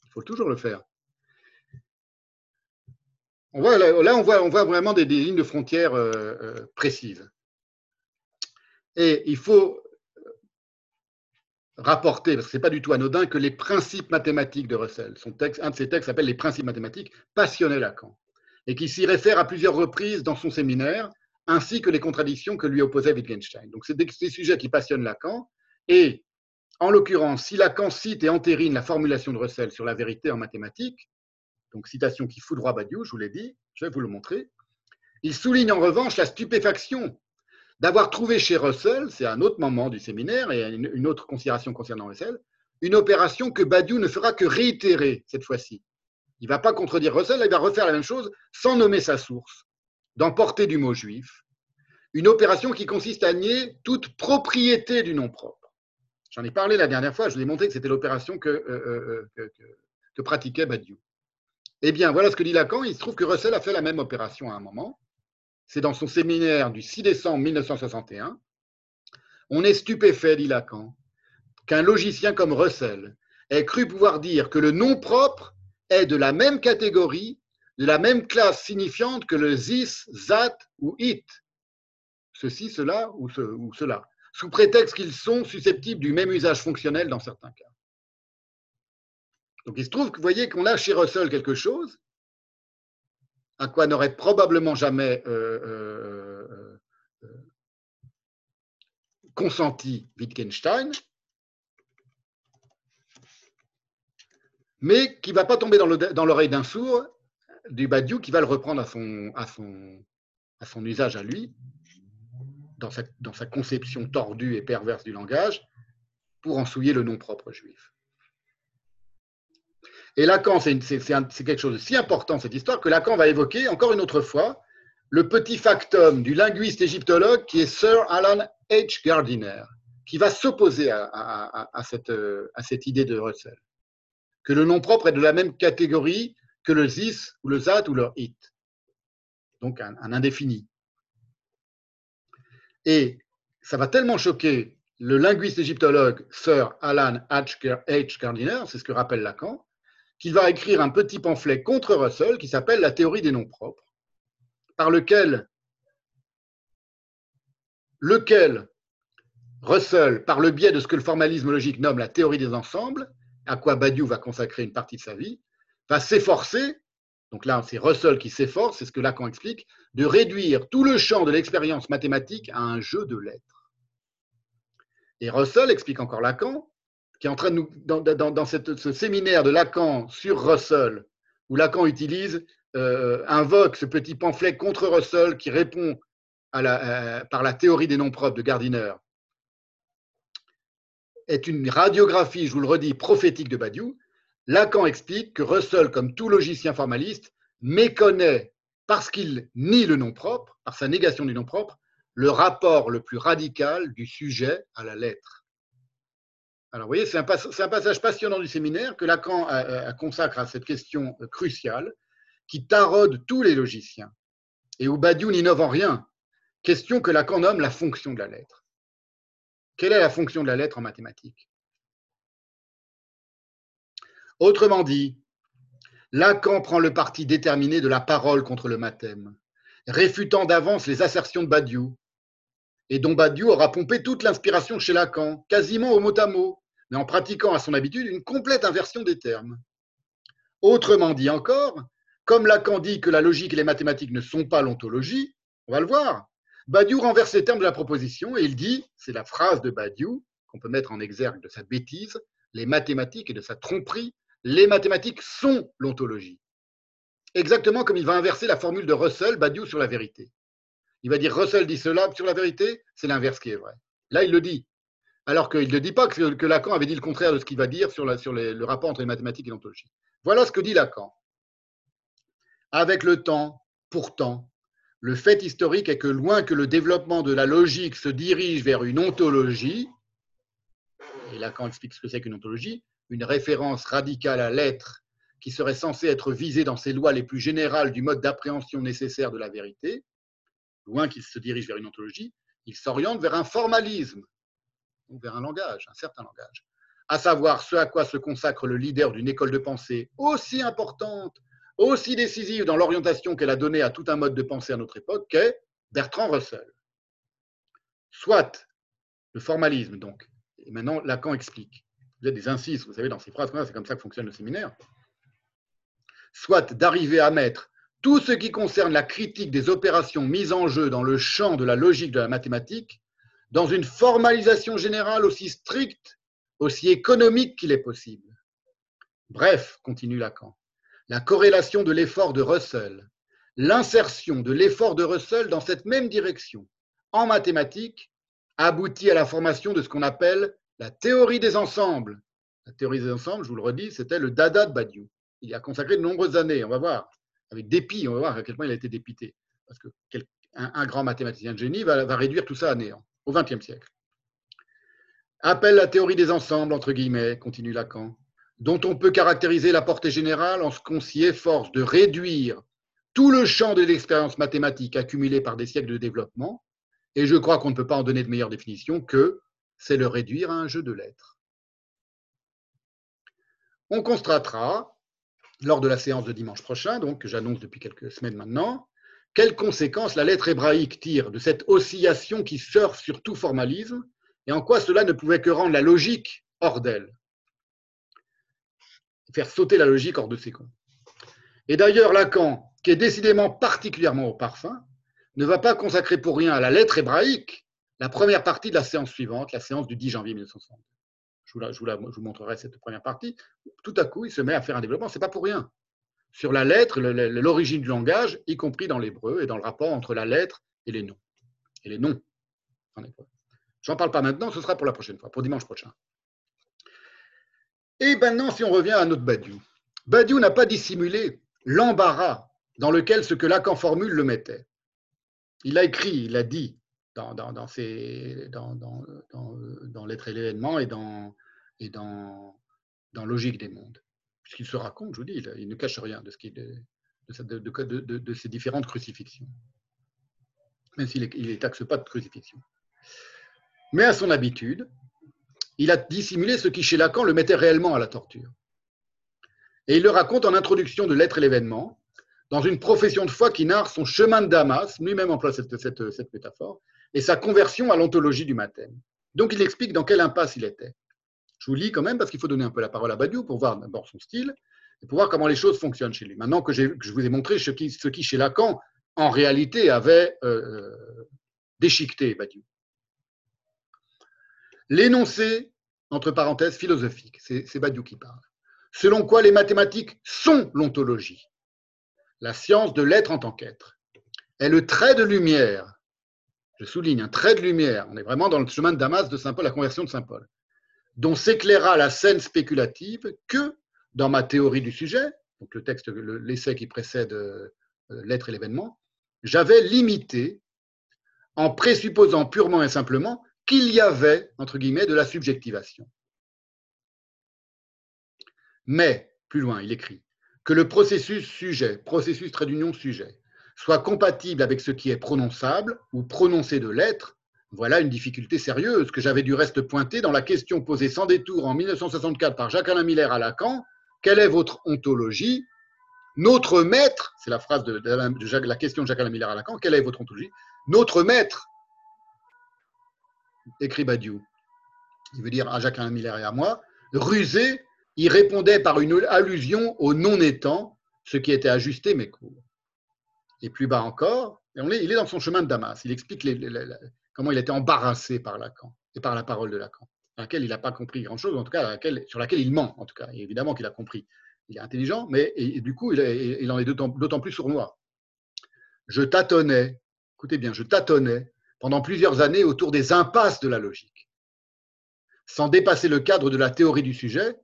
Il faut toujours le faire. On voit, là, on voit, on voit vraiment des, lignes de frontières euh, euh, précises. Et il faut rapporter, parce que ce n'est pas du tout anodin, que les principes mathématiques de Russell, son texte, un de ses textes s'appelle Les principes mathématiques, passionnaient Lacan, et qui s'y réfère à plusieurs reprises dans son séminaire, ainsi que les contradictions que lui opposait Wittgenstein. Donc, c'est des, sujets qui passionnent Lacan, et en l'occurrence, si Lacan cite et entérine la formulation de Russell sur la vérité en mathématiques, donc citation qui fout droit Badiou, je vous l'ai dit, je vais vous le montrer, il souligne en revanche la stupéfaction d'avoir trouvé chez Russell, c'est un autre moment du séminaire et une autre considération concernant Russell, une opération que Badiou ne fera que réitérer cette fois-ci. Il ne va pas contredire Russell, il va refaire la même chose sans nommer sa source, d'emporter du mot juif. Une opération qui consiste à nier toute propriété du nom propre. J'en ai parlé la dernière fois, je vous ai montré que c'était l'opération que, euh, euh, que, pratiquait Badiou. Eh bien, voilà ce que dit Lacan. Il se trouve que Russell a fait la même opération à un moment c'est dans son séminaire du 6 décembre 1961. On est stupéfait, dit Lacan, qu'un logicien comme Russell ait cru pouvoir dire que le nom propre est de la même catégorie, de la même classe signifiante que le zis, zat ou it. ceci, cela ou, ce, ou cela, sous prétexte qu'ils sont susceptibles du même usage fonctionnel dans certains cas. Donc il se trouve que vous voyez qu'on a chez Russell quelque chose à quoi n'aurait probablement jamais euh, euh, euh, consenti Wittgenstein, mais qui ne va pas tomber dans l'oreille d'un sourd du Badiou qui va le reprendre à son, usage à lui, dans sa conception tordue et perverse du langage, pour en souiller le nom propre juif. Et Lacan, c'est quelque chose de si important, cette histoire, que Lacan va évoquer encore une autre fois le petit factum du linguiste égyptologue qui est Sir Alan H. Gardiner, qui va s'opposer à, cette, idée de Russell. Que le nom propre est de la même catégorie que le zis ou le zat ou le it. Donc un, indéfini. Et ça va tellement choquer le linguiste égyptologue Sir Alan H. Gardiner, c'est ce que rappelle Lacan, qu'il va écrire un petit pamphlet contre Russell qui s'appelle La théorie des noms propres, par lequel, lequel Russell, par le biais de ce que le formalisme logique nomme la théorie des ensembles, à quoi Badiou va consacrer une partie de sa vie, va s'efforcer, donc là c'est Russell qui s'efforce, c'est ce que Lacan explique, de réduire tout le champ de l'expérience mathématique à un jeu de lettres. Et Russell explique encore Lacan qui est en train de nous, dans, ce séminaire de Lacan sur Russell, où Lacan utilise, euh, invoque ce petit pamphlet contre Russell qui répond par la théorie des noms propres de Gardiner, est une radiographie, je vous le redis, prophétique de Badiou. Lacan explique que Russell, comme tout logicien formaliste, méconnaît, parce qu'il nie le nom propre, par sa négation du nom propre, le rapport le plus radical du sujet à la lettre. Alors, vous voyez, c'est un, passage passionnant du séminaire que Lacan consacre à cette question cruciale qui taraude tous les logiciens et où Badiou n'innove en rien. Question que Lacan nomme la fonction de la lettre. Quelle est la fonction de la lettre en mathématiques? Autrement dit, Lacan prend le parti déterminé de la parole contre le mathème, réfutant d'avance les assertions de Badiou, et dont Badiou aura pompé toute l'inspiration chez Lacan, quasiment au mot à mot, mais en pratiquant à son habitude une complète inversion des termes. Autrement dit encore, comme Lacan dit que la logique et les mathématiques ne sont pas l'ontologie, on va le voir, Badiou renverse les termes de la proposition et il dit, c'est la phrase de Badiou qu'on peut mettre en exergue de sa bêtise, les mathématiques et de sa tromperie, les mathématiques sont l'ontologie. Exactement comme il va inverser la formule de Russell, Badiou sur la vérité. Il va dire Russell dit cela sur la vérité, c'est l'inverse qui est vrai. Là, il le dit alors qu'il ne dit pas que, Lacan avait dit le contraire de ce qu'il va dire sur, le rapport entre les mathématiques et l'ontologie. Voilà ce que dit Lacan. Avec le temps, pourtant, le fait historique est que loin que le développement de la logique se dirige vers une ontologie, et Lacan explique ce que c'est qu'une ontologie, une référence radicale à l'être qui serait censée être visée dans ses lois les plus générales du mode d'appréhension nécessaire de la vérité, loin qu'il se dirige vers une ontologie, il s'oriente vers un formalisme vers un langage, un certain langage, à savoir ce à quoi se consacre le leader d'une école de pensée aussi importante, aussi décisive dans l'orientation qu'elle a donnée à tout un mode de pensée à notre époque, qu'est Bertrand Russell. Soit le formalisme, donc, et maintenant Lacan explique. Vous avez des incises, vous savez, dans ces phrases, c'est comme ça que fonctionne le séminaire. Soit d'arriver à mettre tout ce qui concerne la critique des opérations mises en jeu dans le champ de la logique de la mathématique dans une formalisation générale aussi stricte, aussi économique qu'il est possible. Bref, continue Lacan, la corrélation de l'effort de Russell, l'insertion de l'effort de Russell dans cette même direction, en mathématiques, aboutit à la formation de ce qu'on appelle la théorie des ensembles. La théorie des ensembles, je vous le redis, c'était le dada de Badiou. Il y a consacré de nombreuses années, on va voir, avec dépit, on va voir à quel point il a été dépité. Parce que un, grand mathématicien de génie va réduire tout ça à néant au XXe siècle. Appelle la théorie des ensembles, entre guillemets, continue Lacan, dont on peut caractériser la portée générale en ce qu'on s'y efforce de réduire tout le champ de l'expérience mathématique accumulée par des siècles de développement, et je crois qu'on ne peut pas en donner de meilleure définition que c'est le réduire à un jeu de lettres. On constatera, lors de la séance de dimanche prochain, donc que j'annonce depuis quelques semaines maintenant, quelles conséquences la lettre hébraïque tire de cette oscillation qui surfe sur tout formalisme et en quoi cela ne pouvait que rendre la logique hors d'elle, faire sauter la logique hors de ses comptes. Et d'ailleurs, Lacan, qui est décidément particulièrement au parfum, ne va pas consacrer pour rien à la lettre hébraïque la première partie de la séance suivante, la séance du 10 janvier 1960. Je vous, je vous, montrerai cette première partie. Tout à coup, il se met à faire un développement, ce n'est pas pour rien. Sur la lettre, l'origine du langage, y compris dans l'hébreu et dans le rapport entre la lettre et les noms. Et les noms en hébreu. J'en parle pas maintenant, ce sera pour la prochaine fois, pour dimanche prochain. Et maintenant, si on revient à notre Badiou. Badiou n'a pas dissimulé l'embarras dans lequel ce que Lacan formule le mettait. Il a écrit, il a dit dans, dans, dans, dans, l'être et l'événement et dans, et dans, Logique des mondes. Puisqu'il se raconte, je vous dis, il, ne cache rien de, ce ces différentes crucifixions. Même s'il ne taxe pas de crucifixion. Mais à son habitude, il a dissimulé ce qui, chez Lacan, le mettait réellement à la torture. Et il le raconte en introduction de L'être et l'événement, dans une profession de foi qui narre son chemin de Damas, lui-même emploie cette, cette, métaphore, et sa conversion à l'ontologie du matin. Donc il explique dans quelle impasse il était. Je vous lis quand même parce qu'il faut donner un peu la parole à Badiou pour voir d'abord son style et pour voir comment les choses fonctionnent chez lui. Maintenant que, je vous ai montré ce qui, chez Lacan, en réalité, avait euh, déchiqueté Badiou. L'énoncé, entre parenthèses, philosophique, c'est Badiou qui parle, selon quoi les mathématiques sont l'ontologie, la science de l'être en tant qu'être, est le trait de lumière, je souligne, un trait de lumière, on est vraiment dans le chemin de Damas de Saint Paul, la conversion de Saint Paul, dont s'éclaira la scène spéculative que, dans ma théorie du sujet, donc le texte, l'essai qui précède euh, l'être et l'événement, j'avais limité en présupposant purement et simplement qu'il y avait, entre guillemets, de la subjectivation. Mais, plus loin, il écrit, que le processus sujet, processus trait d'union sujet, soit compatible avec ce qui est prononçable ou prononcé de l'être, voilà une difficulté sérieuse que j'avais du reste pointer dans la question posée sans détour en 1964 par Jacques-Alain Miller à Lacan. Quelle est votre ontologie? Notre maître, c'est la phrase de, la question de Jacques-Alain Miller à Lacan, quelle est votre ontologie? Notre maître, écrit Badiou, il veut dire à Jacques-Alain Miller et à moi, rusé, il répondait par une allusion au non-étant, ce qui était ajusté mes cours. Et plus bas encore, il est dans son chemin de Damas. Il explique les, comment il été embarrassé par Lacan et par la parole de Lacan, à laquelle il n'a pas compris grand-chose, en tout cas sur laquelle il ment, en tout cas. évidemment qu'il a compris. Il est intelligent, mais du coup, il, en est d'autant plus sournois. Je tâtonnais, écoutez bien, je tâtonnais pendant plusieurs années autour des impasses de la logique, sans dépasser le cadre de la théorie du sujet,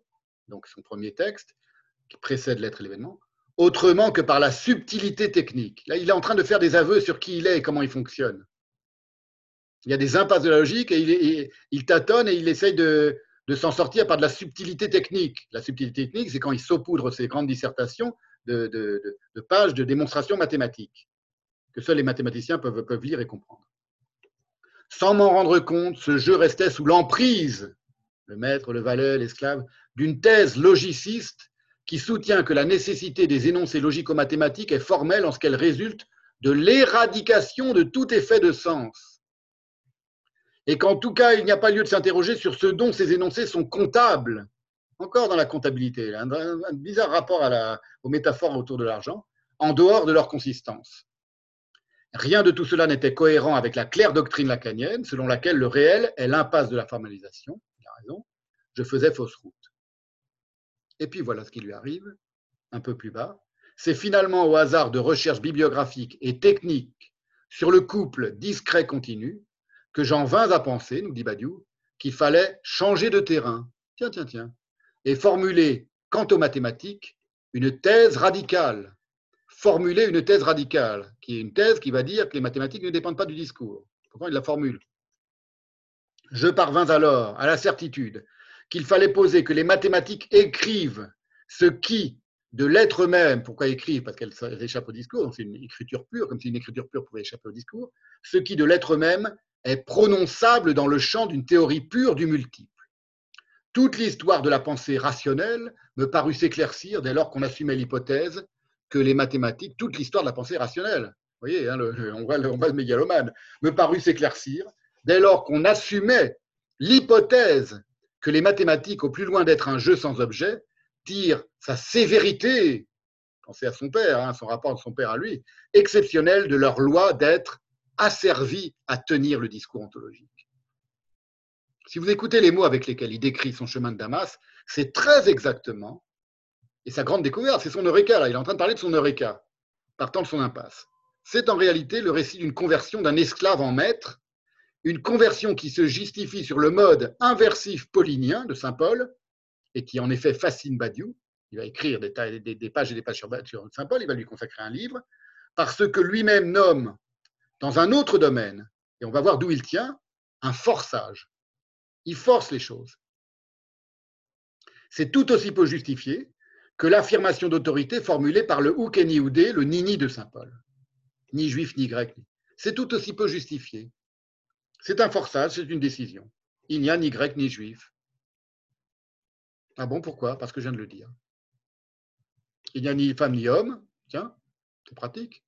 donc son premier texte, qui précède l'être et l'événement, autrement que par la subtilité technique. Là, il est en train de faire des aveux sur qui il est et comment il fonctionne. Il y a des impasses de la logique et il, tâtonne et il essaye de, s'en sortir par de la subtilité technique. La subtilité technique, c'est quand il saupoudre ses grandes dissertations de, pages de démonstrations mathématiques que seuls les mathématiciens peuvent, peuvent lire et comprendre. Sans m'en rendre compte, ce jeu restait sous l'emprise, le maître, le valet, l'esclave, d'une thèse logiciste qui soutient que la nécessité des énoncés logico-mathématiques est formelle en ce qu'elle résulte de l'éradication de tout effet de sens. Et qu'en tout cas, il n'y a pas lieu de s'interroger sur ce dont ces énoncés sont comptables. Encore dans la comptabilité, un, bizarre rapport aux métaphores autour de l'argent, en dehors de leur consistance. Rien de tout cela n'était cohérent avec la claire doctrine lacanienne, selon laquelle le réel est l'impasse de la formalisation. Il a raison. Je faisais fausse route. Et puis voilà ce qui lui arrive, un peu plus bas. C'est finalement au hasard de recherches bibliographiques et techniques sur le couple discret-continu que j'en vins à penser, nous dit Badiou, qu'il fallait changer de terrain, tiens, tiens, tiens, et formuler, quant aux mathématiques, une thèse radicale. Formuler une thèse radicale, qui est une thèse qui va dire que les mathématiques ne dépendent pas du discours. Pourquoi il la formule? Je parvins alors à la certitude qu'il fallait poser que les mathématiques écrivent ce qui, de l'être même, pourquoi écrivent? Parce qu'elles échappent au discours, c'est une écriture pure, comme si une écriture pure pouvait échapper au discours, ce qui, de l'être même, est prononçable dans le champ d'une théorie pure du multiple. Toute l'histoire de la pensée rationnelle me parut s'éclaircir dès lors qu'on assumait l'hypothèse que les mathématiques, toute l'histoire de la pensée rationnelle, voyez, hein, on, voit, on le mégalomane, me parut s'éclaircir dès lors qu'on assumait l'hypothèse que les mathématiques, au plus loin d'être un jeu sans objet, tirent sa sévérité, pensez à son père, hein, son rapport de son père à lui, exceptionnel de leur loi d'être asservi à tenir le discours ontologique. Si vous écoutez les mots avec lesquels il décrit son chemin de Damas, c'est très exactement, et sa grande découverte, c'est son Eureka, là, il est en train de parler de son Eureka, partant de son impasse. C'est en réalité le récit d'une conversion d'un esclave en maître, une conversion qui se justifie sur le mode inversif paulinien de Saint Paul, et qui en effet fascine Badiou. Il va écrire des, pages et des pages sur Saint Paul, il va lui consacrer un livre, parce que lui-même nomme dans un autre domaine, et on va voir d'où il tient, un forçage. Il force les choses. C'est tout aussi peu justifié que l'affirmation d'autorité formulée par le Oukeni Oudé, le Nini de Saint Paul. Ni juif, ni grec. C'est tout aussi peu justifié. C'est un forçage, c'est une décision. Il n'y a ni grec, ni juif. Ah bon, pourquoi? Parce que je viens de le dire. Il n'y a ni femme, ni homme. Tiens, c'est pratique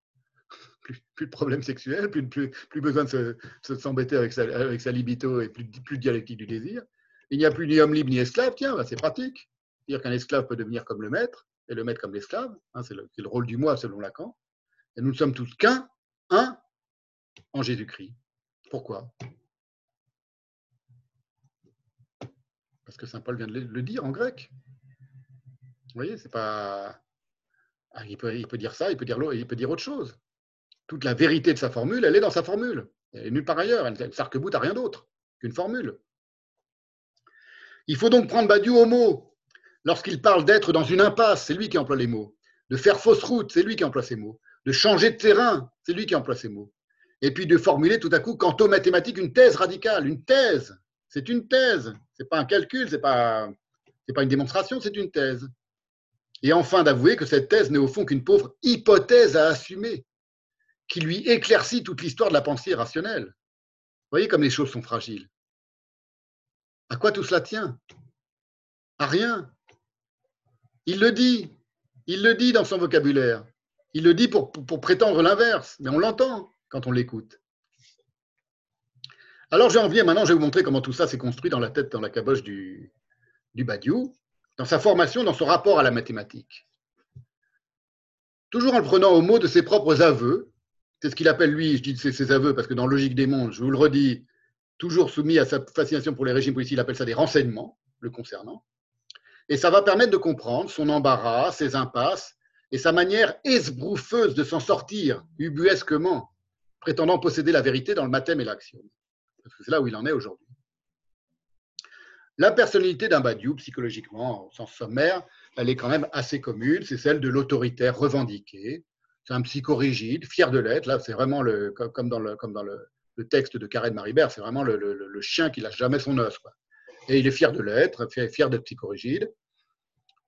plus, de problèmes sexuels, plus, besoin de s'embêter avec, sa, libido et plus, de dialectique du désir. Il n'y a plus ni homme libre ni esclave, tiens, bah, c'est pratique. Dire qu'un esclave peut devenir comme le maître et le maître comme l'esclave, hein, c'est le, le, rôle du moi selon Lacan. Et nous ne sommes tous qu'un, un en Jésus-Christ. Pourquoi? Parce que saint Paul vient de le dire en grec. Vous voyez, c'est pas. Ah, il, peut, il peut dire ça, il peut dire, il peut dire autre chose toute la vérité de sa formule, elle est dans sa formule. Elle est nulle part ailleurs. Elle ne s'arc-boute à rien d'autre qu'une formule. Il faut donc prendre Badiou au mot. Lorsqu'il parle d'être dans une impasse, c'est lui qui emploie les mots. De faire fausse route, c'est lui qui emploie ces mots. De changer de terrain, c'est lui qui emploie ces mots. Et puis de formuler tout à coup, quant aux mathématiques, une thèse radicale. Une thèse, c'est une thèse. Ce n'est pas un calcul, ce n'est pas, pas une démonstration, c'est une thèse. Et enfin d'avouer que cette thèse n'est au fond qu'une pauvre hypothèse à assumer qui lui éclaircit toute l'histoire de la pensée rationnelle. Vous voyez comme les choses sont fragiles. À quoi tout cela tient? À rien. Il le dit. Il le dit dans son vocabulaire. Il le dit pour, prétendre l'inverse, mais on l'entend quand on l'écoute. Alors j'ai envie, maintenant je vais vous montrer comment tout ça s'est construit dans la tête, dans la caboche du, du Badiou, dans sa formation, dans son rapport à la mathématique. Toujours en le prenant au mot de ses propres aveux, c'est ce qu'il appelle, lui, je dis ses aveux, parce que dans Logique des mondes, je vous le redis, toujours soumis à sa fascination pour les régimes policiers, il appelle ça des renseignements le concernant. Et ça va permettre de comprendre son embarras, ses impasses et sa manière esbrouffeuse de s'en sortir ubuesquement, prétendant posséder la vérité dans le mathème et l'axiome. Parce que c'est là où il en est aujourd'hui. La personnalité d'un Badiou, psychologiquement, au sens sommaire, elle est quand même assez commune. C'est celle de l'autoritaire revendiqué, c'est un psychorigide, fier de l'être. Là, c'est vraiment le, comme dans le, comme dans le, texte de Karen Maribert, c'est vraiment le, le, chien qui lâche jamais son os. Et il est fier de l'être, fier d'être psychorigide.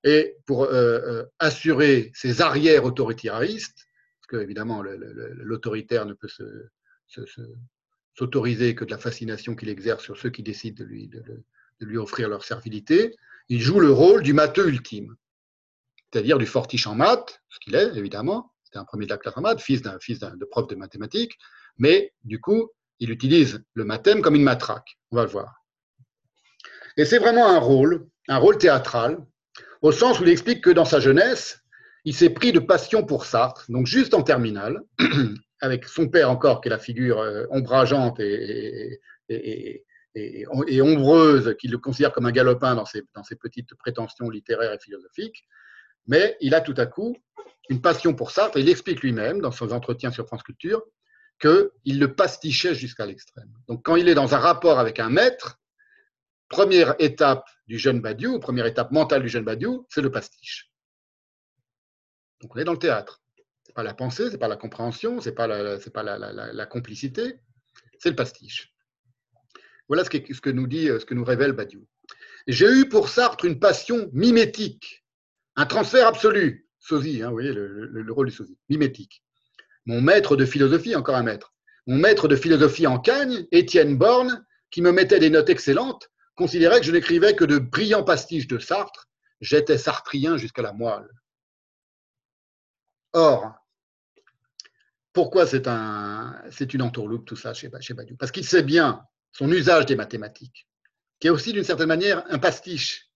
Et pour euh, euh, assurer ses arrières autoritaristes, parce que évidemment l'autoritaire ne peut s'autoriser que de la fascination qu'il exerce sur ceux qui décident de lui, de, de lui offrir leur servilité, il joue le rôle du matheux ultime, c'est-à-dire du fortiche en maths, ce qu'il est évidemment, c'était un premier de la classe fils d'un fils de prof de mathématiques, mais du coup, il utilise le mathème comme une matraque. On va le voir. Et c'est vraiment un rôle, un rôle théâtral, au sens où il explique que dans sa jeunesse, il s'est pris de passion pour Sartre, donc juste en terminale, (clears throat) avec son père encore, qui est la figure euh, ombrageante et, et, et, ombreuse, qui le considère comme un galopin dans ses, dans ses petites prétentions littéraires et philosophiques. Mais il a tout à coup une passion pour Sartre. Il explique lui-même dans son entretien sur France Culture qu'il le pastichait jusqu'à l'extrême. Donc quand il est dans un rapport avec un maître, première étape du jeune Badiou, première étape mentale du jeune Badiou, c'est le pastiche. Donc on est dans le théâtre. Ce n'est pas la pensée, ce n'est pas la compréhension, ce n'est pas, la, pas la, complicité, c'est le pastiche. Voilà ce que, ce que, nous dit, ce que nous révèle Badiou. J'ai eu pour Sartre une passion mimétique, un transfert absolu. Sosie, hein, vous voyez le, rôle du sosie, mimétique. Mon maître de philosophie, encore un maître. Mon maître de philosophie en Cagne, Étienne Borne, qui me mettait des notes excellentes, considérait que je n'écrivais que de brillants pastiches de Sartre. J'étais sartrien jusqu'à la moelle. Or, pourquoi c'est un, une entourloupe tout ça chez, chez Badiou? Parce qu'il sait bien son usage des mathématiques, qui est aussi d'une certaine manière un pastiche,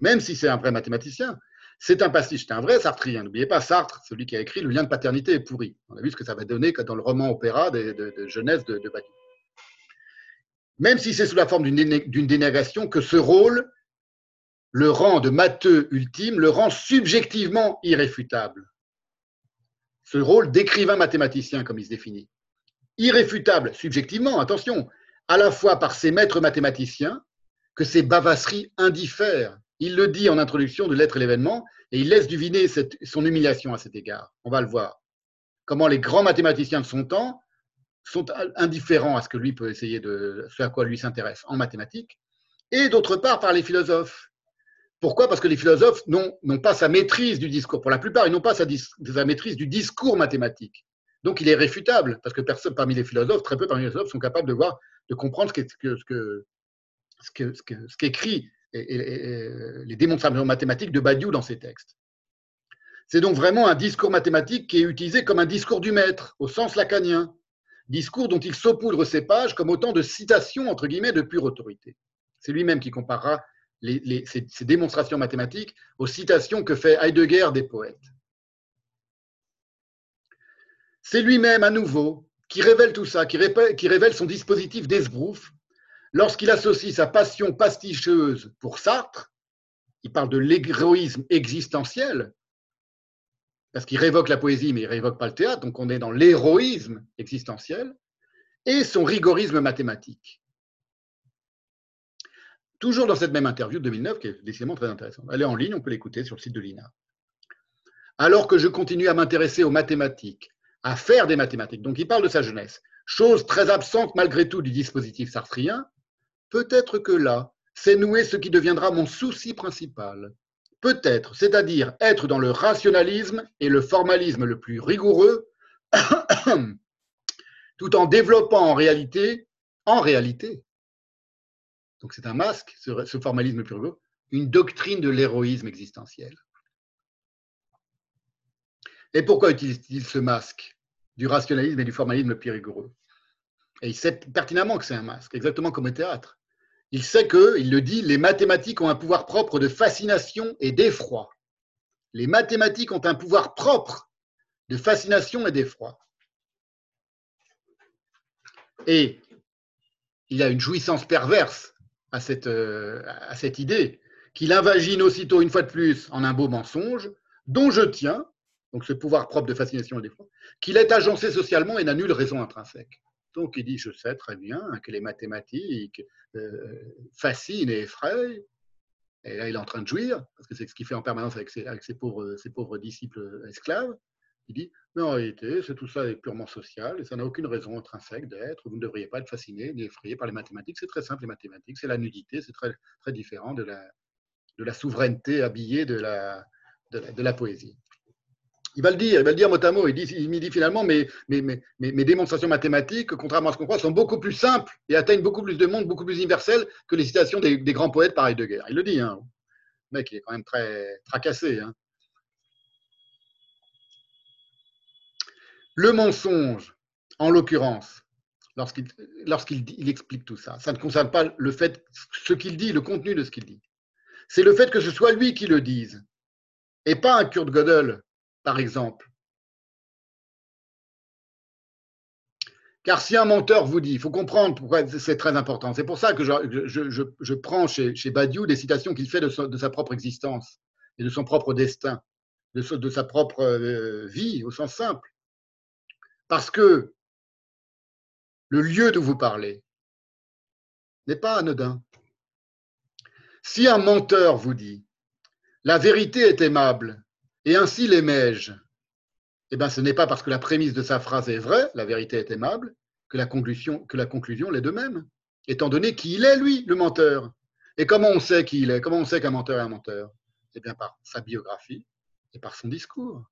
même si c'est un vrai mathématicien. C'est un pastiche, c'est un vrai sartrien. N'oubliez pas, Sartre, celui qui a écrit Le lien de paternité est pourri. On a vu ce que ça va donner dans le roman opéra de, jeunesse de, de. Même si c'est sous la forme d'une dénégation que ce rôle le rang de matheux ultime, le rend subjectivement irréfutable. Ce rôle d'écrivain mathématicien, comme il se définit. Irréfutable, subjectivement, attention, à la fois par ses maîtres mathématiciens, que ses bavasseries indiffèrent. Il le dit en introduction de L'être et l'événement, et il laisse deviner son humiliation à cet égard. On va le voir. Comment les grands mathématiciens de son temps sont indifférents à ce que lui peut essayer de, ce à quoi lui s'intéresse en mathématiques, et d'autre part par les philosophes, pourquoi? Parce que les philosophes n'ont pas sa maîtrise du discours. Pour la plupart, ils n'ont pas sa, maîtrise du discours mathématique. Donc, il est réfutable, parce que personne, parmi les philosophes, très peu parmi les philosophes sont capables de voir, de comprendre ce qu'écrit les démonstrations mathématiques de Badiou dans ses textes. C'est donc vraiment un discours mathématique qui est utilisé comme un discours du maître, au sens lacanien. Discours dont il saupoudre ses pages comme autant de citations, entre guillemets, de pure autorité. C'est lui-même qui comparera ces, démonstrations mathématiques aux citations que fait Heidegger des poètes. C'est lui-même, à nouveau, qui révèle tout ça, qui révèle, son dispositif d'esbrouf lorsqu'il associe sa passion pasticheuse pour Sartre, il parle de l'héroïsme existentiel, parce qu'il révoque la poésie, mais il ne révoque pas le théâtre, donc on est dans l'héroïsme existentiel, et son rigorisme mathématique. Toujours dans cette même interview de 2009, qui est décidément très intéressante. Elle est en ligne, on peut l'écouter sur le site de l'INA. Alors que je continue à m'intéresser aux mathématiques, à faire des mathématiques, donc il parle de sa jeunesse, chose très absente malgré tout du dispositif sartrien, peut-être que là, c'est noué ce qui deviendra mon souci principal. Peut-être, c'est-à-dire être dans le rationalisme et le formalisme le plus rigoureux, (coughs) tout en développant en réalité, en réalité, donc c'est un masque, ce, formalisme pur une doctrine de l'héroïsme existentiel. Et pourquoi utilise-t-il ce masque du rationalisme et du formalisme le plus rigoureux? Et il sait pertinemment que c'est un masque, exactement comme au théâtre. Il sait que, il le dit, les mathématiques ont un pouvoir propre de fascination et d'effroi. Les mathématiques ont un pouvoir propre de fascination et d'effroi. Et il a une jouissance perverse à cette, euh, à cette idée, qu'il invagine aussitôt, une fois de plus, en un beau mensonge, dont je tiens, donc ce pouvoir propre de fascination et d'effroi, qu'il est agencé socialement et n'a nulle raison intrinsèque. Donc il dit, je sais très bien que les mathématiques euh, fascinent et effrayent, et là il est en train de jouir, parce que c'est ce qu'il fait en permanence avec ses, pauvres, disciples esclaves, il dit, mais en réalité, c'est tout ça est purement social et ça n'a aucune raison intrinsèque d'être. Vous ne devriez pas être fasciné ni effrayé par les mathématiques. C'est très simple, les mathématiques. C'est la nudité, c'est très, très différent de la, souveraineté habillée de la, poésie. Il va le dire, il va le dire mot à mot. Il, dit, il dit finalement, mes, mes, démonstrations mathématiques, contrairement à ce qu'on croit, sont beaucoup plus simples et atteignent beaucoup plus de monde, beaucoup plus universel que les citations des, des grands poètes par Heidegger. Il le dit, hein. Le mec, il est quand même très tracassé. Hein. Le mensonge, en l'occurrence, lorsqu'il explique tout ça, ça ne concerne pas le fait, ce qu'il dit, le contenu de ce qu'il dit. C'est le fait que ce soit lui qui le dise, et pas un Kurt Gödel, par exemple. Car si un menteur vous dit, il faut comprendre pourquoi c'est très important. C'est pour ça que je, prends chez, Badiou des citations qu'il fait de, sa propre existence et de son propre destin, de, sa propre euh, vie au sens simple. Parce que le lieu d'où vous parlez n'est pas anodin. Si un menteur vous dit la vérité est aimable et ainsi l'aimais-je, eh bien ce n'est pas parce que la prémisse de sa phrase est vraie, la vérité est aimable, que la conclusion, l'est de même, étant donné qu'il est, lui, le menteur. Et comment on sait qui il est? Comment on sait qu'un menteur est un menteur? Eh bien par sa biographie et par son discours.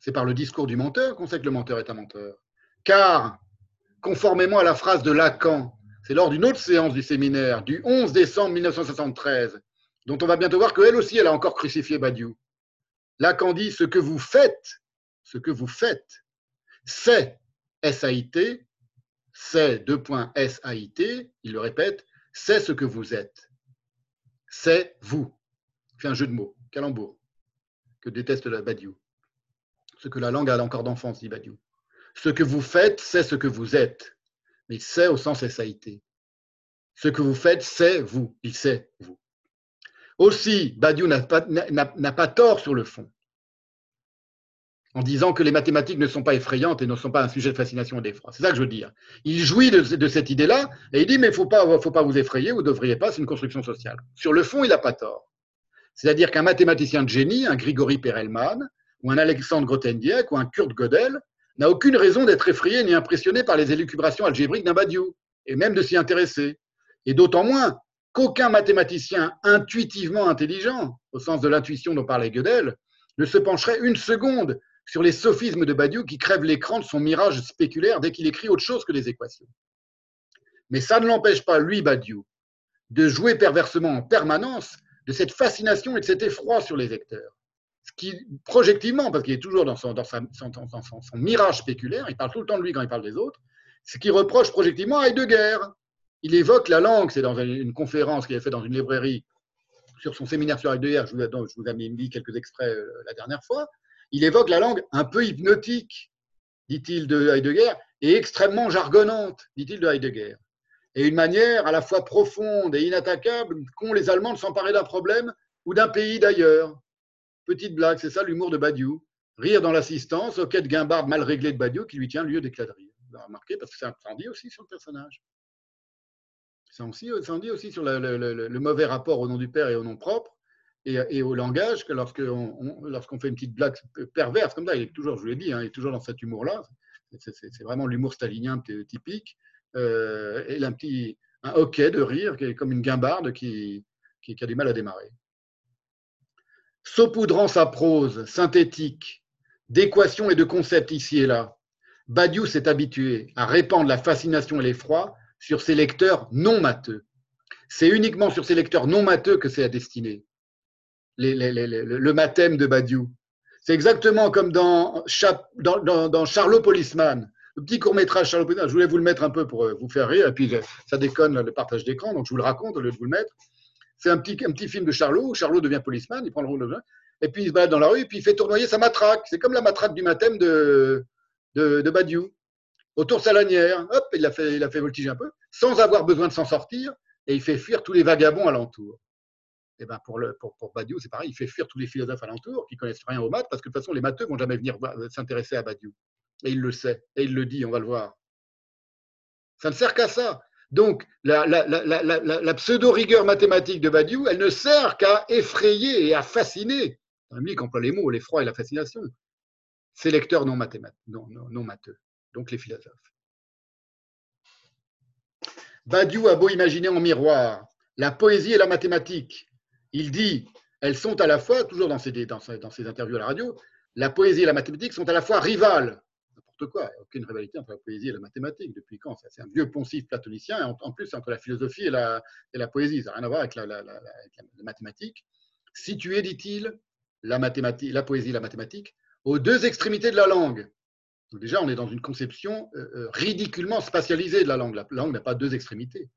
C'est par le discours du menteur qu'on sait que le menteur est un menteur. Car, conformément à la phrase de Lacan, c'est lors d'une autre séance du séminaire du 11 décembre 1973, dont on va bientôt voir qu'elle aussi, elle a encore crucifié Badiou. Lacan dit ce que vous faites, ce que vous faites, C'est SAIT, c'est deux points SAIT, il le répète, c'est ce que vous êtes. C'est vous. Fait un jeu de mots, calembour, que déteste la Badiou. Ce que la langue a encore d'enfance, dit Badiou. Ce que vous faites, c'est ce que vous êtes. Mais c'est au sens SAIT. Ce que vous faites, c'est vous. Il sait vous. Aussi, Badiou n'a pas, tort sur le fond, en disant que les mathématiques ne sont pas effrayantes et ne sont pas un sujet de fascination et d'effroi. C'est ça que je veux dire. Il jouit de, cette idée-là et il dit mais il ne faut pas, vous effrayer, vous ne devriez pas, c'est une construction sociale. Sur le fond, il n'a pas tort. C'est-à-dire qu'un mathématicien de génie, un Grigory Perelman, ou un Alexandre Grothendieck, ou un Kurt Gödel, n'a aucune raison d'être effrayé ni impressionné par les élucubrations algébriques d'un Badiou, et même de s'y intéresser. Et d'autant moins qu'aucun mathématicien intuitivement intelligent, au sens de l'intuition dont parlait Gödel, ne se pencherait une seconde sur les sophismes de Badiou qui crèvent l'écran de son mirage spéculaire dès qu'il écrit autre chose que les équations. Mais ça ne l'empêche pas, lui, Badiou, de jouer perversement en permanence de cette fascination et de cet effroi sur les lecteurs. Ce qui, projectivement, parce qu'il est toujours dans son, dans, son, mirage spéculaire, il parle tout le temps de lui quand il parle des autres, ce qui reproche projectivement à Heidegger, il évoque la langue, c'est dans une conférence qu'il a fait dans une librairie sur son séminaire sur Heidegger, je vous, je vous ai mis quelques extraits euh, la dernière fois, il évoque la langue un peu hypnotique, dit-il de Heidegger, et extrêmement jargonnante, dit-il de Heidegger, et une manière à la fois profonde et inattaquable qu'ont les Allemands de s'emparer d'un problème ou d'un pays d'ailleurs. Petite blague, c'est ça l'humour de Badiou. Rire dans l'assistance, quai de guimbarde mal réglé de Badiou qui lui tient lieu d'éclat de rire. Vous avez remarqué, parce que ça dit aussi sur le personnage. Ça en dit aussi sur le, mauvais rapport au nom du père et au nom propre et, au langage que lorsqu'on fait une petite blague perverse comme ça, il est toujours, je vous l'ai dit, hein, il est toujours dans cet humour-là. C'est vraiment l'humour stalinien typique. Euh, et il a un petit un hoquet de rire qui est comme une guimbarde qui, qui, a du mal à démarrer. Saupoudrant sa prose synthétique d'équations et de concepts ici et là, Badiou s'est habitué à répandre la fascination et l'effroi sur ses lecteurs non matheux. C'est uniquement sur ces lecteurs non matheux que c'est à destiner. le mathème de Badiou. C'est exactement comme dans, Charlot Policeman. Le petit court-métrage Charlot Policeman, je voulais vous le mettre un peu pour euh, vous faire rire, et puis euh, ça déconne le partage d'écran, donc je vous le raconte au lieu de vous le mettre. C'est un petit, un petit film de Charlot, où Charlot devient policeman, il prend le rôle de et puis il se balade dans la rue, et puis il fait tournoyer sa matraque. C'est comme la matraque du mathème de, de Badiou autour de sa lanière. Hop, il a fait, a fait voltiger un peu, sans avoir besoin de s'en sortir, et il fait fuir tous les vagabonds alentour. Et eh ben pour, Badiou, c'est pareil, il fait fuir tous les philosophes alentour qui connaissent rien aux maths, parce que de toute façon, les matheux vont jamais venir s'intéresser à Badiou. Et il le sait, et il le dit, on va le voir. Ça ne sert qu'à ça. Donc, la, la, la, la pseudo-rigueur mathématique de Badiou, elle ne sert qu'à effrayer et à fasciner. Un lui emploie les mots, l'effroi et la fascination. Ces lecteurs non, non, non matheux donc les philosophes. Badiou a beau imaginer en miroir la poésie et la mathématique. Il dit, elles sont à la fois, toujours dans ses, interviews à la radio, la poésie et la mathématique sont à la fois rivales. N'importe quoi, aucune rivalité entre la poésie et la mathématique. Depuis quand? C'est un vieux poncif platonicien, et en, plus, entre la philosophie et la, poésie. Ça n'a rien à voir avec la, mathématique. Situé, dit-il, la poésie et la mathématique, aux deux extrémités de la langue, déjà, on est dans une conception euh, euh, ridiculement spatialisée de la langue. La langue n'a pas deux extrémités.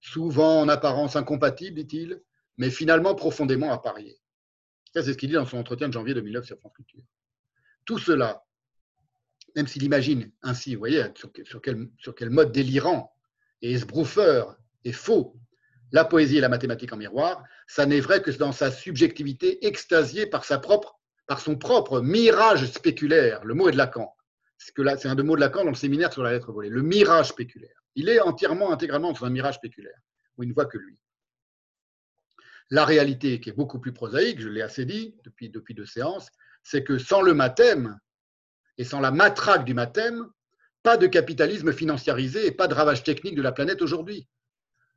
Souvent en apparence incompatible, dit-il, mais finalement profondément appariées. Ça, c'est ce qu'il dit dans son entretien de janvier 2009 sur France Culture. Tout cela, même s'il imagine ainsi, vous voyez, sur, quel, mode délirant et esbrouffeur et faux la poésie et la mathématique en miroir, ça n'est vrai que dans sa subjectivité extasiée par, sa propre, par son propre mirage spéculaire. Le mot est de Lacan c'est un de mots de Lacan dans le séminaire sur la lettre volée, le mirage spéculaire. Il est entièrement, intégralement dans un mirage spéculaire, où il ne voit que lui. La réalité, qui est beaucoup plus prosaïque, je l'ai assez dit depuis, depuis deux séances, c'est que sans le mathème et sans la matraque du mathème, pas de capitalisme financiarisé et pas de ravage technique de la planète aujourd'hui.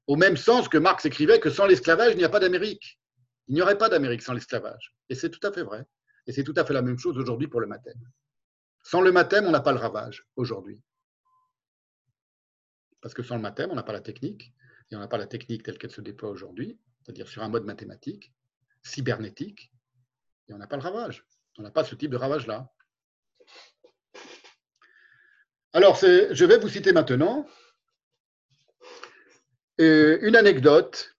Au même sens que Marx écrivait que sans l'esclavage, il n'y a pas d'Amérique. Il n'y aurait pas d'Amérique sans l'esclavage. Et c'est tout à fait vrai. Et c'est tout à fait la même chose aujourd'hui pour le mathème. Sans le mathème, on n'a pas le ravage aujourd'hui. Parce que sans le mathème, on n'a pas la technique, et on n'a pas la technique telle qu'elle se déploie aujourd'hui, c'est-à-dire sur un mode mathématique, cybernétique, et on n'a pas le ravage. On n'a pas ce type de ravage-là. Alors, je vais vous citer maintenant euh, une anecdote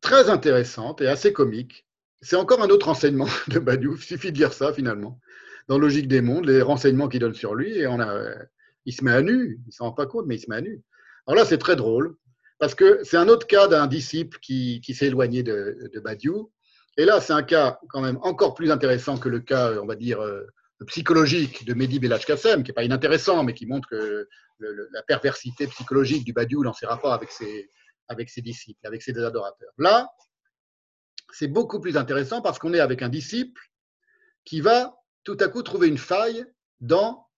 très intéressante et assez comique. C'est encore un autre enseignement (laughs) de Badiou. Il suffit de lire ça finalement. Dans Logique des mondes, les renseignements qu'il donne sur lui, et on a, il se met à nu. Il ne s'en rend pas compte, mais il se met à nu. Alors là, c'est très drôle, parce que c'est un autre cas d'un disciple qui, s'est éloigné de, de, Badiou. Et là, c'est un cas quand même encore plus intéressant que le cas, on va dire, euh, psychologique de Mehdi Belach Kassem, qui n'est pas inintéressant, mais qui montre que la perversité psychologique du Badiou dans ses rapports avec ses, avec ses disciples, avec ses adorateurs. Là, c'est beaucoup plus intéressant parce qu'on est avec un disciple qui va tout à coup trouver une faille dans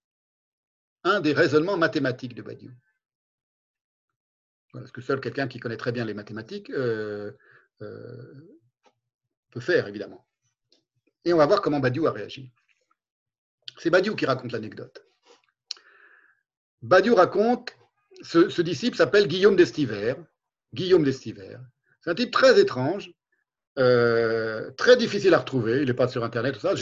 un des raisonnements mathématiques de Badiou. Voilà ce que seul quelqu'un qui connaît très bien les mathématiques euh, euh, peut faire, évidemment. Et on va voir comment Badiou a réagi. C'est Badiou qui raconte l'anecdote. Badiou raconte, ce, disciple s'appelle Guillaume d'Estiver. Guillaume d'Estiver. C'est un type très étrange, euh, très difficile à retrouver. Il n'est pas sur Internet, tout ça.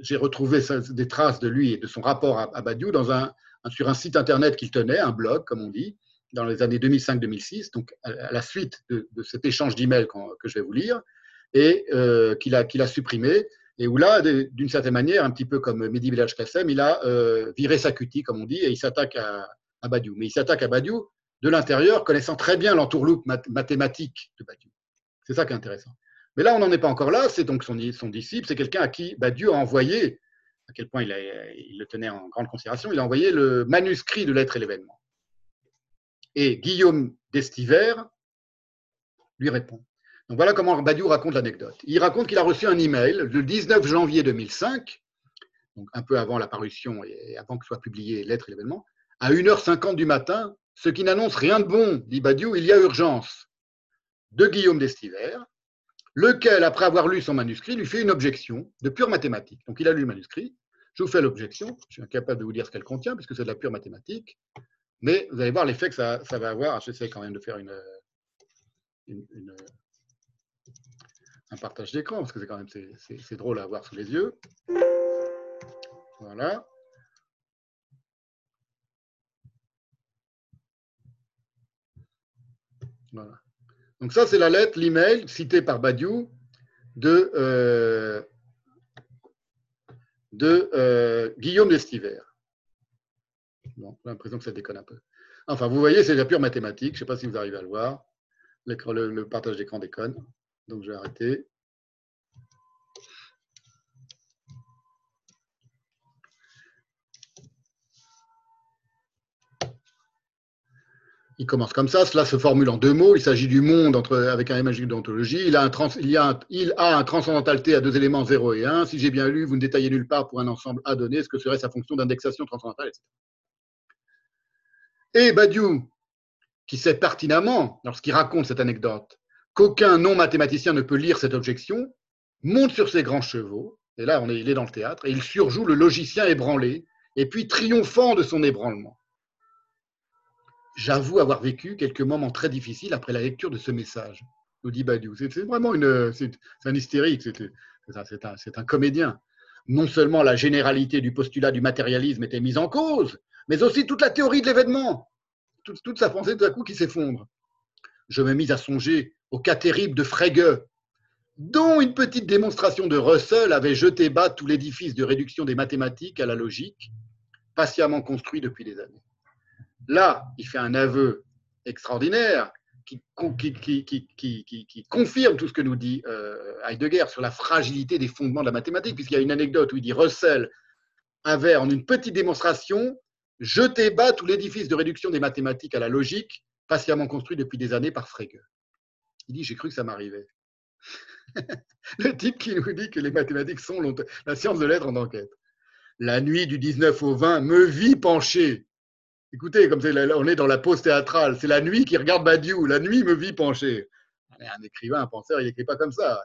J'ai retrouvé des traces de lui et de son rapport à, Badiou dans un, sur un site Internet qu'il tenait, un blog, comme on dit, dans les années 2005-2006, donc à, la suite de, cet échange d'emails que je vais vous lire, et euh, qu'il a, qu'il a supprimé et où là, d'une certaine manière, un petit peu comme Mehdi Village Kassem, il a euh, viré sa cutie, comme on dit, et il s'attaque à, Badiou. Mais il s'attaque à Badiou de l'intérieur, connaissant très bien l'entourloupe mathématique de Badiou. C'est ça qui est intéressant. Mais là, on n'en est pas encore là. C'est donc son, disciple, c'est quelqu'un à qui Badiou a envoyé, à quel point il, le tenait en grande considération, il a envoyé le manuscrit de l'être et l'événement. Et Guillaume d'Estiver lui répond. Donc voilà comment Badiou raconte l'anecdote. Il raconte qu'il a reçu un email le 19 janvier 2005, donc un peu avant la parution et avant que soit publié Lettre et l'événement, à 1h50 du matin, ce qui n'annonce rien de bon, dit Badiou, il y a urgence, de Guillaume d'Estiver, lequel, après avoir lu son manuscrit, lui fait une objection de pure mathématique. Donc il a lu le manuscrit, je vous fais l'objection, je suis incapable de vous dire ce qu'elle contient, puisque c'est de la pure mathématique, mais vous allez voir l'effet que ça, va avoir. J'essaie quand même de faire un partage d'écran, parce que c'est quand même drôle à voir sous les yeux. Voilà. Voilà. Donc ça, c'est la lettre, l'email cité par Badiou de, euh, euh, Guillaume d'Estiver. Bon, j'ai l'impression que ça déconne un peu. Enfin, vous voyez, c'est la pure mathématique. Je ne sais pas si vous arrivez à le voir. Le partage d'écran déconne. Donc je vais arrêter. Il commence comme ça, cela se formule en deux mots. Il s'agit du monde entre, avec un magique d'ontologie. Il, a un il, a un, il a un transcendantal à deux éléments 0 et 1. Si j'ai bien lu, vous ne détaillez nulle part pour un ensemble à donner ce que serait sa fonction d'indexation transcendantale. Et Badiou, qui sait pertinemment, lorsqu'il raconte cette anecdote, qu'aucun non-mathématicien ne peut lire cette objection, monte sur ses grands chevaux, et là on est, il est dans le théâtre, et il surjoue le logicien ébranlé, et puis triomphant de son ébranlement. J'avoue avoir vécu quelques moments très difficiles après la lecture de ce message, nous dit. C'est vraiment une, c'est un hystérique, c'est un, comédien. Non seulement la généralité du postulat du matérialisme était mise en cause, mais aussi toute la théorie de l'événement, toute, toute, sa pensée tout à coup qui s'effondre. Je me mis à songer au cas terrible de Frege, dont une petite démonstration de Russell avait jeté bas tout l'édifice de réduction des mathématiques à la logique, patiemment construit depuis des années. Là, il fait un aveu extraordinaire qui, confirme tout ce que nous dit euh, Heidegger sur la fragilité des fondements de la mathématique, puisqu'il y a une anecdote où il dit Russell avait, en une petite démonstration, jeté bas tout l'édifice de réduction des mathématiques à la logique, patiemment construit depuis des années par Frege. Il dit, j'ai cru que ça m'arrivait. (laughs) le type qui nous dit que les mathématiques sont la science de l'être en enquête. La nuit du 19 au 20 me vit penché. Écoutez, comme on est dans la pause théâtrale, c'est la nuit qui regarde Badiou, la nuit me vit penché. Un écrivain, un penseur, il n'écrit pas comme ça.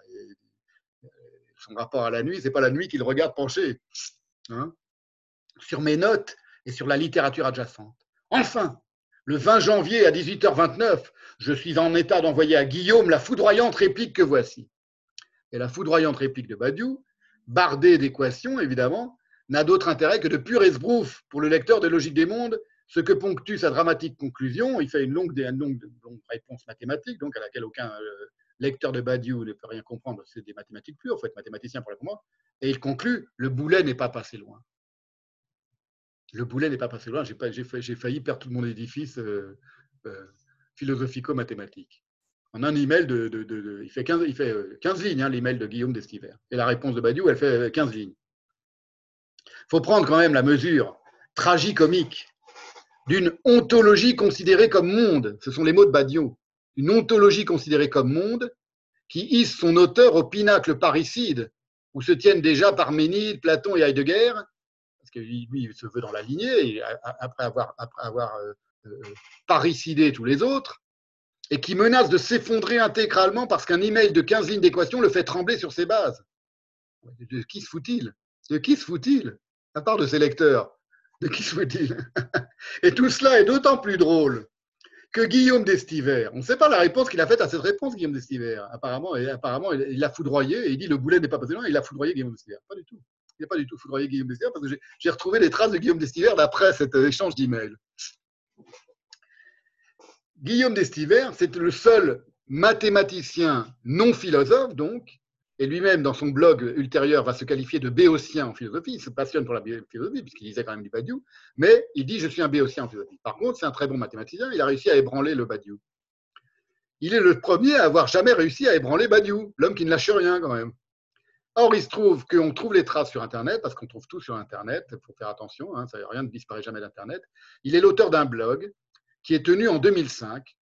son rapport à la nuit, c'est pas la nuit qu'il regarde penché. Hein. sur mes notes et sur la littérature adjacente. Enfin, le 20 janvier à 18h29, je suis en état d'envoyer à Guillaume la foudroyante réplique que voici. Et la foudroyante réplique de Badiou, bardée d'équations évidemment, n'a d'autre intérêt que de pur esbrouf pour le lecteur de Logique des mondes, ce que ponctue sa dramatique conclusion. Il fait une longue, réponse mathématique, donc à laquelle aucun euh, lecteur de Badiou ne peut rien comprendre. C'est des mathématiques pures, il faut être mathématicien pour la comprendre. Et il conclut le boulet n'est pas passé loin. Le boulet n'est pas passé loin. J'ai, failli perdre tout mon édifice euh, euh, philosophico-mathématique. En un email de, il fait 15, il fait 15 lignes, hein, l'email de Guillaume d'Estiver. Et la réponse de Badiou, elle fait 15 lignes. Il faut prendre quand même la mesure tragicomique d'une ontologie considérée comme monde. Ce sont les mots de Badiou. Une ontologie considérée comme monde qui hisse son auteur au pinacle parricide, où se tiennent déjà Parménide, Platon et Heidegger, parce que lui, se veut dans la lignée, après avoir, après euh, euh, tous les autres, et qui menace de s'effondrer intégralement parce qu'un email de 15 lignes d'équation le fait trembler sur ses bases. De qui se fout-il? De qui se fout-il? À part de ses lecteurs. De qui se fout-il? (laughs) Et tout cela est d'autant plus drôle que Guillaume d'Estiver, on ne sait pas la réponse qu'il a faite à cette réponse, Guillaume d'Estiver. Apparemment, apparemment, il l'a foudroyé et il dit le boulet n'est pas passé loin, il a foudroyé Guillaume d'Estiver. Pas du tout. Il n'a pas du tout foudroyé Guillaume d'Estiver parce que j'ai retrouvé des traces de Guillaume d'Estiver d'après cet échange d'emails. Guillaume d'Estiver, c'est le seul mathématicien non philosophe, donc, et lui-même, dans son blog ultérieur, va se qualifier de béotien en philosophie. Il se passionne pour la philosophie, puisqu'il disait quand même du Badiou, mais il dit Je suis un béotien en philosophie. Par contre, c'est un très bon mathématicien, il a réussi à ébranler le Badiou. Il est le premier à avoir jamais réussi à ébranler Badiou, l'homme qui ne lâche rien quand même. Or, il se trouve qu'on trouve les traces sur Internet, parce qu'on trouve tout sur Internet, il faut faire attention, hein, ça, rien ne disparaît jamais d'Internet. Il est l'auteur d'un blog qui est tenu en 2005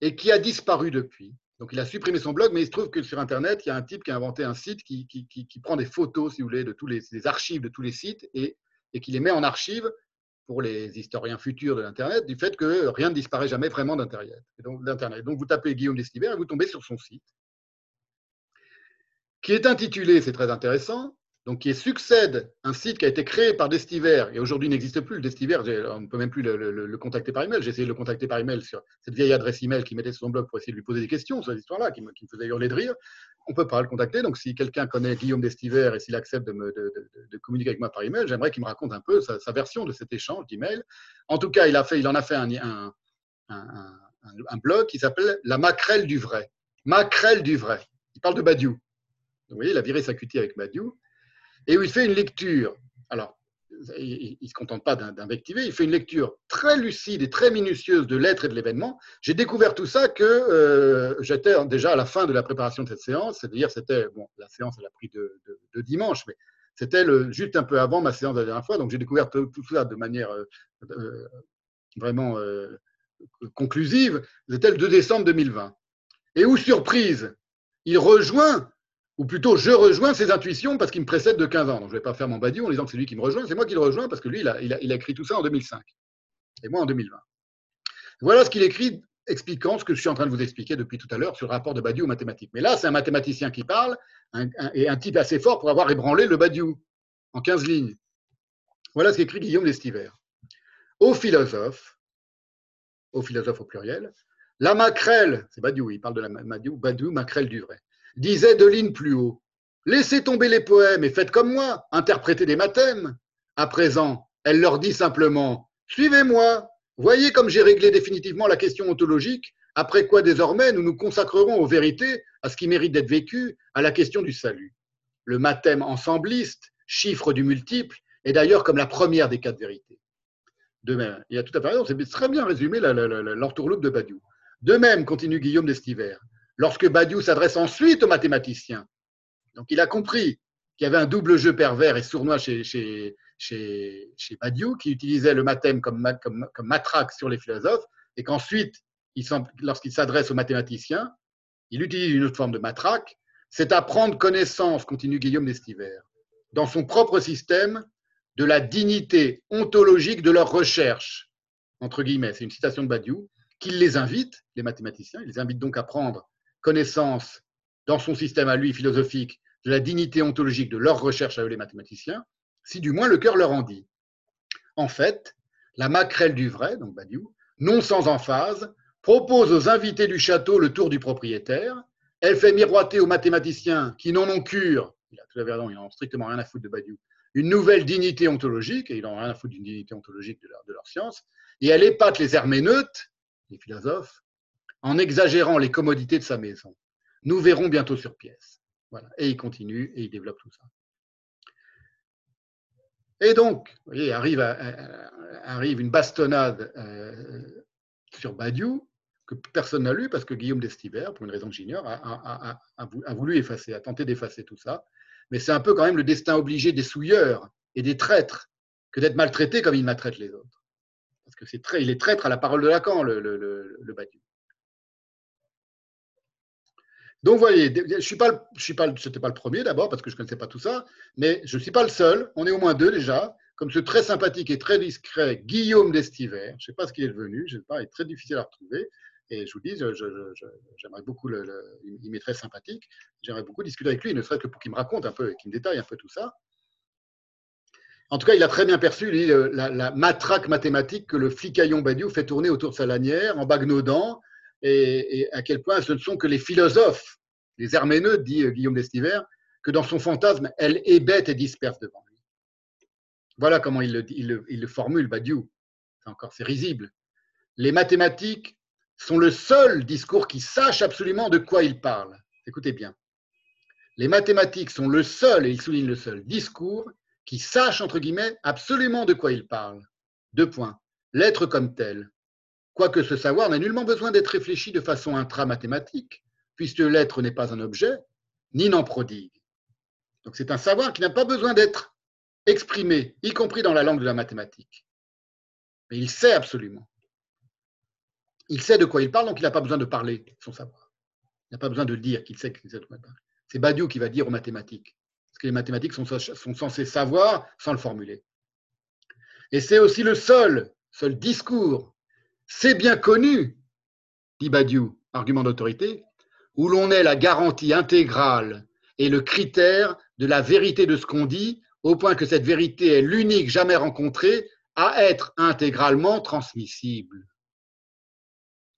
et qui a disparu depuis. Donc, il a supprimé son blog, mais il se trouve que sur Internet, il y a un type qui a inventé un site qui, prend des photos, si vous voulez, de tous les archives de tous les sites et, qui les met en archive pour les historiens futurs de l'Internet, du fait que rien ne disparaît jamais vraiment d'Internet. Donc, vous tapez Guillaume Destiver et vous tombez sur son site, qui est intitulé, c'est très intéressant, donc qui succède un site qui a été créé par Destiver et aujourd'hui n'existe plus. Le Destiver, on ne peut même plus le, contacter par email. J'ai essayé de le contacter par email sur cette vieille adresse email qui mettait sur son blog pour essayer de lui poser des questions sur cette histoire-là, qui, me, faisait hurler de rire. On ne peut pas le contacter. Donc si quelqu'un connaît Guillaume Destiver et s'il accepte de, communiquer avec moi par email, j'aimerais qu'il me raconte un peu sa, version de cet échange d'email. En tout cas, il, a fait, il en a fait un, blog qui s'appelle La Macrelle du vrai. Macrelle du vrai. Il parle de Badiou. Vous voyez, il a viré sa avec Badiou et où il fait une lecture. Alors, il ne se contente pas d'invectiver, il fait une lecture très lucide et très minutieuse de l'être et de l'événement. J'ai découvert tout ça que euh, j'étais déjà à la fin de la préparation de cette séance, c'est-à-dire c'était, bon, la séance elle a pris de, dimanche, mais c'était juste un peu avant ma séance de la dernière fois, donc j'ai découvert tout, ça de manière euh, euh, vraiment conclusive. C'était le 2 décembre 2020. Et où surprise, il rejoint ou plutôt je rejoins ses intuitions parce qu'il me précède de 15 ans. Donc je ne vais pas faire mon badiou en disant que c'est lui qui me rejoint, c'est moi qui le rejoins parce que lui, il a, écrit tout ça en 2005 et moi en 2020. Voilà ce qu'il écrit expliquant ce que je suis en train de vous expliquer depuis tout à l'heure sur le rapport de Badiou aux mathématiques. Mais là, c'est un mathématicien qui parle et un type assez fort pour avoir ébranlé le Badiou en 15 lignes. Voilà ce qu'écrit Guillaume Lestiver. Au philosophe, au philosophe au pluriel, la maquerelle, c'est Badiou, il parle de la Badiou, Badiou, maquerelle du vrai disait de lignes plus haut. Laissez tomber les poèmes et faites comme moi, interprétez des mathèmes. À présent, elle leur dit simplement Suivez-moi, voyez comme j'ai réglé définitivement la question ontologique, après quoi désormais nous nous consacrerons aux vérités, à ce qui mérite d'être vécu, à la question du salut. Le mathème ensembliste, chiffre du multiple, est d'ailleurs comme la première des quatre vérités. De même, il y a tout à fait raison, c'est très bien résumé l'entourloupe de Badiou. De même, continue Guillaume d'Estiver, lorsque Badiou s'adresse ensuite aux mathématiciens. Donc il a compris qu'il y avait un double jeu pervers et sournois chez, Badiou, qui utilisait le mathème comme, comme, comme matraque sur les philosophes, et qu'ensuite, lorsqu'il s'adresse aux mathématiciens, il utilise une autre forme de matraque, c'est à prendre connaissance, continue Guillaume d'Estiver, dans son propre système, de la dignité ontologique de leur recherche, entre guillemets, c'est une citation de Badiou, qu'il les invite, les mathématiciens, il les invite donc à prendre connaissance dans son système à lui philosophique de la dignité ontologique de leur recherche à eux les mathématiciens, si du moins le cœur leur en dit. En fait, la maquerelle du vrai, donc Badiou, non sans emphase, propose aux invités du château le tour du propriétaire. Elle fait miroiter aux mathématiciens qui n'en ont cure, il a tout à raison, ils n'ont strictement rien à foutre de Badiou, une nouvelle dignité ontologique, et ils n'ont rien à foutre d'une dignité ontologique de leur, de leur science, et elle épate les herméneutes, les philosophes, en exagérant les commodités de sa maison. Nous verrons bientôt sur pièce. Et il continue et il développe tout ça. Et donc, vous voyez, arrive, une bastonnade euh, sur Badiou que personne n'a lu parce que Guillaume d'Estivert, pour une raison que j'ignore, a, voulu effacer, a tenté d'effacer tout ça. Mais c'est un peu quand même le destin obligé des souilleurs et des traîtres que d'être maltraité comme il maltraite les autres. Parce que c'est il est traître à la parole de Lacan, le, le, le, Badiou. Donc, vous voyez, je suis pas, je suis pas, c'était pas le premier d'abord parce que je connaissais pas tout ça, mais je suis pas le seul. On est au moins deux déjà, comme ce très sympathique et très discret Guillaume d'Estiver. Je ne sais pas ce qu'il est devenu, je sais pas, il est très difficile à retrouver. Et je vous dis, j'aimerais beaucoup, le, il m'est très sympathique. J'aimerais beaucoup discuter avec lui, ne serait-ce que pour qu'il me raconte un peu, qu'il me détaille un peu tout ça. En tout cas, il a très bien perçu la, matraque mathématique que le flicaillon Badiou fait tourner autour de sa lanière en bagnaudant et, à quel point ce ne sont que les philosophes, les herméneutes, dit euh, Guillaume d'Estiver, que dans son fantasme, elle est et disperse devant lui. Voilà comment il le, il le formule, Badiou. C'est encore, c'est risible. Les mathématiques sont le seul discours qui sache absolument de quoi il parle. Écoutez bien. Les mathématiques sont le seul, et il souligne le seul, discours qui sache, entre guillemets, absolument de quoi il parle. Deux points. L'être comme tel, quoique ce savoir n'a nullement besoin d'être réfléchi de façon intramathématique, puisque l'être n'est pas un objet, ni n'en prodigue. Donc c'est un savoir qui n'a pas besoin d'être exprimé, y compris dans la langue de la mathématique. Mais il sait absolument. Il sait de quoi il parle, donc il n'a pas besoin de parler son savoir. Il n'a pas besoin de dire qu'il sait, de quoi il parle. C'est Badiou qui va dire aux mathématiques. Parce que les mathématiques sont, sont censées savoir sans le formuler. Et c'est aussi le seul, seul discours c'est bien connu, dit Badiou, argument d'autorité, où l'on est la garantie intégrale et le critère de la vérité de ce qu'on dit, au point que cette vérité est l'unique jamais rencontrée à être intégralement transmissible.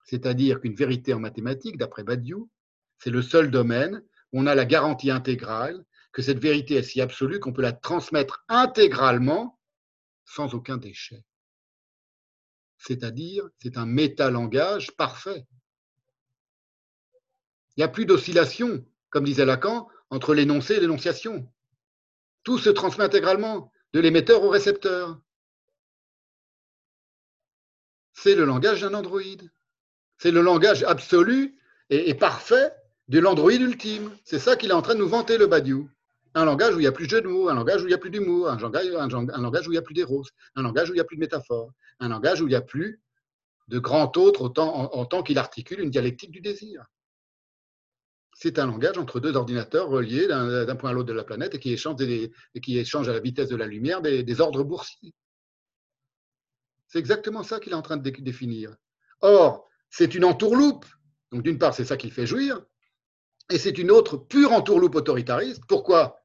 C'est-à-dire qu'une vérité en mathématiques, d'après Badiou, c'est le seul domaine où on a la garantie intégrale que cette vérité est si absolue qu'on peut la transmettre intégralement sans aucun déchet c'est-à-dire c'est un métalangage parfait. Il n'y a plus d'oscillation, comme disait Lacan, entre l'énoncé et l'énonciation. Tout se transmet intégralement, de l'émetteur au récepteur. C'est le langage d'un androïde. C'est le langage absolu et, parfait de l'androïde ultime. C'est ça qu'il est en train de nous vanter, le Badiou un langage où il n'y a plus de jeu de mots, un langage où il n'y a plus d'humour, un langage, un, langage où il n'y a plus d'éros, un langage où il n'y a plus de métaphore, un langage où il n'y a plus de grand autre autant, en, tant qu'il articule une dialectique du désir. C'est un langage entre deux ordinateurs reliés d'un point à l'autre de la planète et qui échangent, et qui échangent à la vitesse de la lumière des, ordres boursiers. C'est exactement ça qu'il est en train de définir. Or, c'est une entourloupe. Donc, d'une part, c'est ça qui fait jouir. Et c'est une autre pure entourloupe autoritariste. Pourquoi?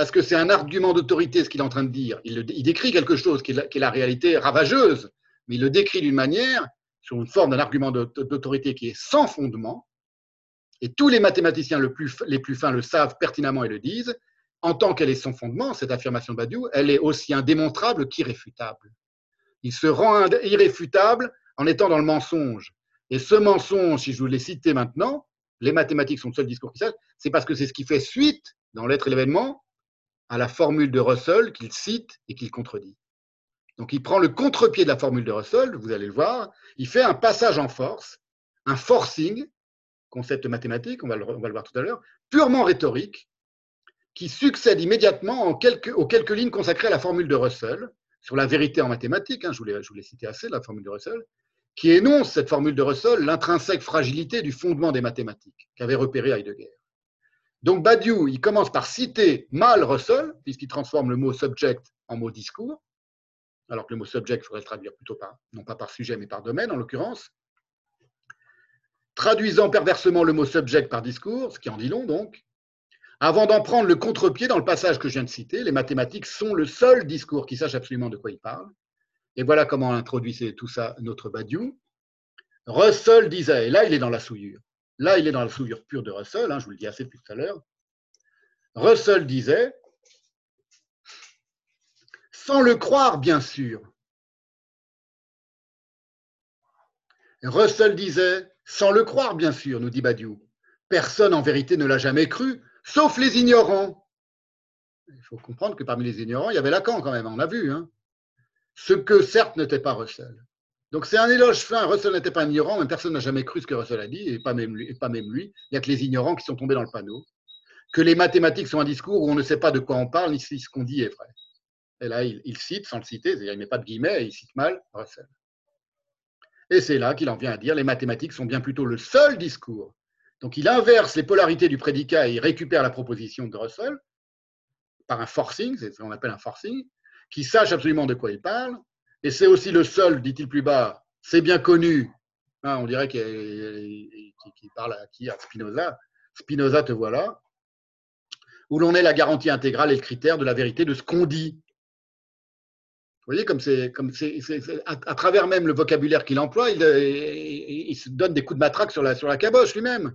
Parce que c'est un argument d'autorité ce qu'il est en train de dire. Il, décrit quelque chose qui est, la, réalité ravageuse, mais il le décrit d'une manière, sur une forme d'un argument d'autorité qui est sans fondement, et tous les mathématiciens les plus fins le savent pertinemment et le disent, en tant qu'elle est sans fondement, cette affirmation de Badiou, elle est aussi indémontrable qu'irréfutable. Il se rend irréfutable en étant dans le mensonge. Et ce mensonge, si je vous l'ai cité maintenant, les mathématiques sont le seul discours qui savent, c'est parce que c'est ce qui fait suite dans l'être et l'événement à la formule de Russell qu'il cite et qu'il contredit. Donc il prend le contre-pied de la formule de Russell, vous allez le voir, il fait un passage en force, un forcing, concept mathématique, on va le, voir tout à l'heure, purement rhétorique, qui succède immédiatement aux quelques lignes consacrées à la formule de Russell, sur la vérité en mathématiques, hein, je vous l'ai cité assez, la formule de Russell, qui énonce cette formule de Russell, l'intrinsèque fragilité du fondement des mathématiques, qu'avait repéré Heidegger. Donc Badiou, il commence par citer mal Russell, puisqu'il transforme le mot subject en mot discours, alors que le mot subject, il faudrait le traduire plutôt par, non pas par sujet, mais par domaine en l'occurrence. Traduisant perversement le mot subject par discours, ce qui en dit long donc, avant d'en prendre le contre-pied dans le passage que je viens de citer, les mathématiques sont le seul discours qui sache absolument de quoi il parle. Et voilà comment introduisait tout ça notre Badiou. Russell disait, et là il est dans la souillure, Là, il est dans la souillure pure de Russell, hein, je vous le dis assez tout à l'heure. Russell disait sans le croire, bien sûr. Russell disait, sans le croire, bien sûr, nous dit Badiou. Personne en vérité ne l'a jamais cru, sauf les ignorants. Il faut comprendre que parmi les ignorants, il y avait Lacan quand même, on l'a vu. Hein. Ce que certes n'était pas Russell. Donc c'est un éloge fin. Russell n'était pas ignorant, mais personne n'a jamais cru ce que Russell a dit, et pas même lui. Et même. Il n'y a que les ignorants qui sont tombés dans le panneau. Que les mathématiques sont un discours où on ne sait pas de quoi on parle, ni si ce qu'on dit est vrai. Et là, il, cite, sans le citer, c'est-à-dire il ne met pas de guillemets, il cite mal Russell. Et c'est là qu'il en vient à dire les mathématiques sont bien plutôt le seul discours. Donc il inverse les polarités du prédicat et il récupère la proposition de Russell par un forcing, c'est ce qu'on appelle un forcing, qui sache absolument de quoi il parle. Et c'est aussi le seul, dit-il plus bas, c'est bien connu. Hein, on dirait qu'il parle à qui? À Spinoza. Spinoza, te voilà. Où l'on est la garantie intégrale et le critère de la vérité de ce qu'on dit. Vous voyez, comme c'est, comme c'est, à, travers même le vocabulaire qu'il emploie, il, se donne des coups de matraque sur la, sur la caboche lui-même.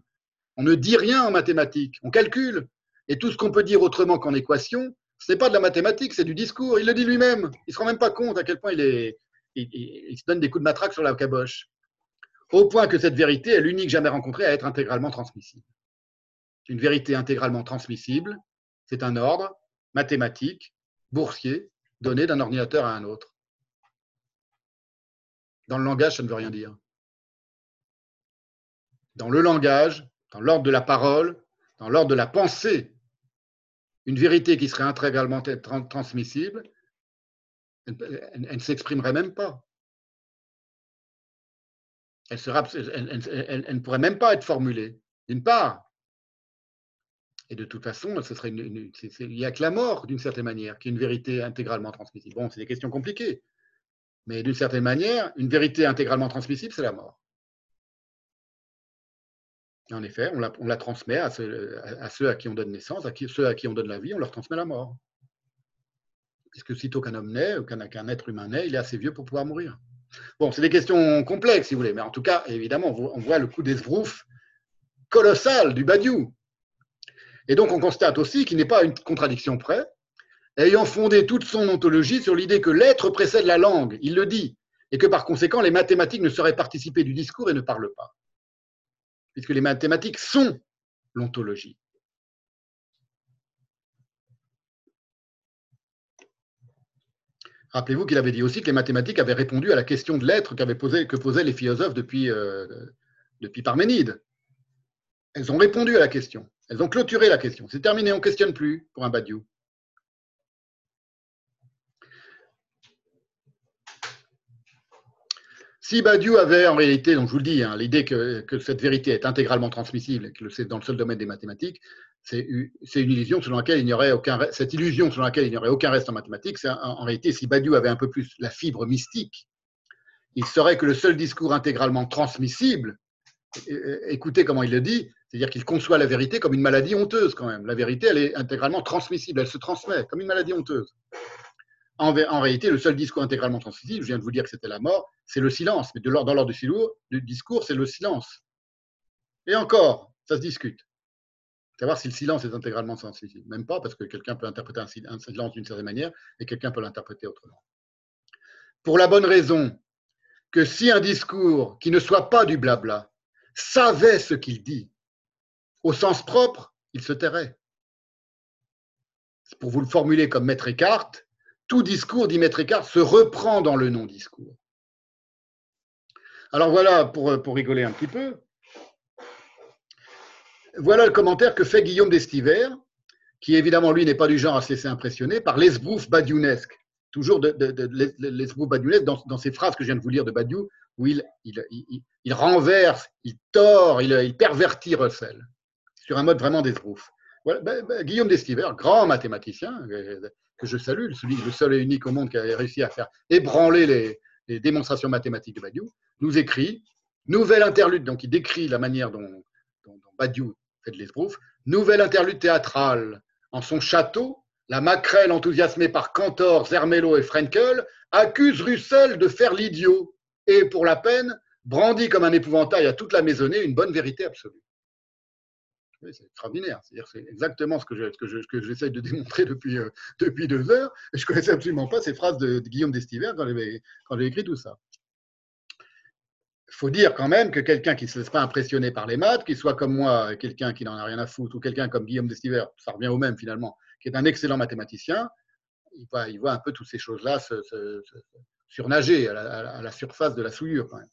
On ne dit rien en mathématiques, on calcule. Et tout ce qu'on peut dire autrement qu'en équation, ce n'est pas de la mathématique, c'est du discours. Il le dit lui-même. Il ne se rend même pas compte à quel point il, est, il, se donne des coups de matraque sur la caboche. Au point que cette vérité est l'unique jamais rencontrée à être intégralement transmissible. Une vérité intégralement transmissible, c'est un ordre mathématique, boursier, donné d'un ordinateur à un autre. Dans le langage, ça ne veut rien dire. Dans le langage, dans l'ordre de la parole, dans l'ordre de la pensée, une vérité qui serait intégralement transmissible, elle, ne s'exprimerait même pas. Elle, ne pourrait même pas être formulée, d'une part. Et de toute façon, ce serait il n'y a que la mort, d'une certaine manière, qui est une vérité intégralement transmissible. Bon, c'est des questions compliquées. Mais d'une certaine manière, une vérité intégralement transmissible, c'est la mort. En effet, on la, transmet à ceux, à qui on donne naissance, à ceux à qui on donne la vie, on leur transmet la mort. Puisque sitôt qu'un homme naît, ou qu'un être humain naît, il est assez vieux pour pouvoir mourir. Bon, c'est des questions complexes, si vous voulez, mais en tout cas, évidemment, on voit le coup d'esbrouf colossal du Badiou. Et donc, on constate aussi qu'il n'est pas une contradiction près, ayant fondé toute son ontologie sur l'idée que l'être précède la langue, il le dit, et que par conséquent, les mathématiques ne seraient participées du discours et ne parlent pas. Puisque les mathématiques sont l'ontologie. Rappelez-vous qu'il avait dit aussi que les mathématiques avaient répondu à la question de l'être que posaient les philosophes depuis, euh, depuis Parménide. Elles ont répondu à la question. Elles ont clôturé la question. C'est terminé, on ne questionne plus pour un Badiou. Si Badiou avait en réalité, donc je vous le dis, hein, l'idée que, cette vérité est intégralement transmissible et que c'est dans le seul domaine des mathématiques, c'est une illusion selon laquelle il n'y aurait aucun cette illusion selon laquelle il n'y aurait aucun reste en mathématiques. En, en, réalité, si Badiou avait un peu plus la fibre mystique, il saurait que le seul discours intégralement transmissible, écoutez comment il le dit, c'est-à-dire qu'il conçoit la vérité comme une maladie honteuse quand même. La vérité, elle est intégralement transmissible, elle se transmet comme une maladie honteuse. En, réalité, le seul discours intégralement transmissible, je viens de vous dire que c'était la mort, c'est le silence. Mais dans l'ordre du discours, c'est le silence. Et encore, ça se discute. Savoir si le silence est intégralement transmissible. Même pas, parce que quelqu'un peut interpréter un silence d'une certaine manière et quelqu'un peut l'interpréter autrement. Pour la bonne raison que si un discours qui ne soit pas du blabla savait ce qu'il dit, au sens propre, il se tairait. Pour vous le formuler comme Maître Eckhart, tout discours, dit Maître Eckhart, se reprend dans le non-discours. Alors voilà, pour, pour rigoler un petit peu, voilà le commentaire que fait Guillaume d'Estiver, qui évidemment, lui, n'est pas du genre à se laisser impressionner par l'esbrouf badiounesque. Toujours de, l'esbrouf badiounesque dans, dans, ces phrases que je viens de vous lire de Badiou, où il, renverse, il tord, il, pervertit Russell sur un mode vraiment d'esbrouf. Ben, ben, Guillaume d'Estiver, grand mathématicien, euh, je salue, le seul et unique au monde qui a réussi à faire ébranler les, démonstrations mathématiques de Badiou, nous écrit Nouvelle interlude, donc il décrit la manière dont, Badiou fait de l'esbrouf, nouvelle interlude théâtrale. En son château, la maquerelle enthousiasmée par Cantor, Zermelo et Frenkel accuse Russell de faire l'idiot et, pour la peine, brandit comme un épouvantail à toute la maisonnée une bonne vérité absolue C'est extraordinaire. C'est exactement ce que, je, que, j'essaie de démontrer depuis, euh, (laughs) deux heures. Je ne connaissais absolument pas ces phrases de, Guillaume d'Estiver quand j'ai écrit tout ça. Il faut dire quand même que quelqu'un qui ne se laisse pas impressionner par les maths, qu'il soit comme moi, quelqu'un qui n'en a rien à foutre, ou quelqu'un comme Guillaume d'Estiver, ça revient au même finalement, qui est un excellent mathématicien, il voit, un peu toutes ces choses-là se, surnager à la, à la, surface de la souillure quand même.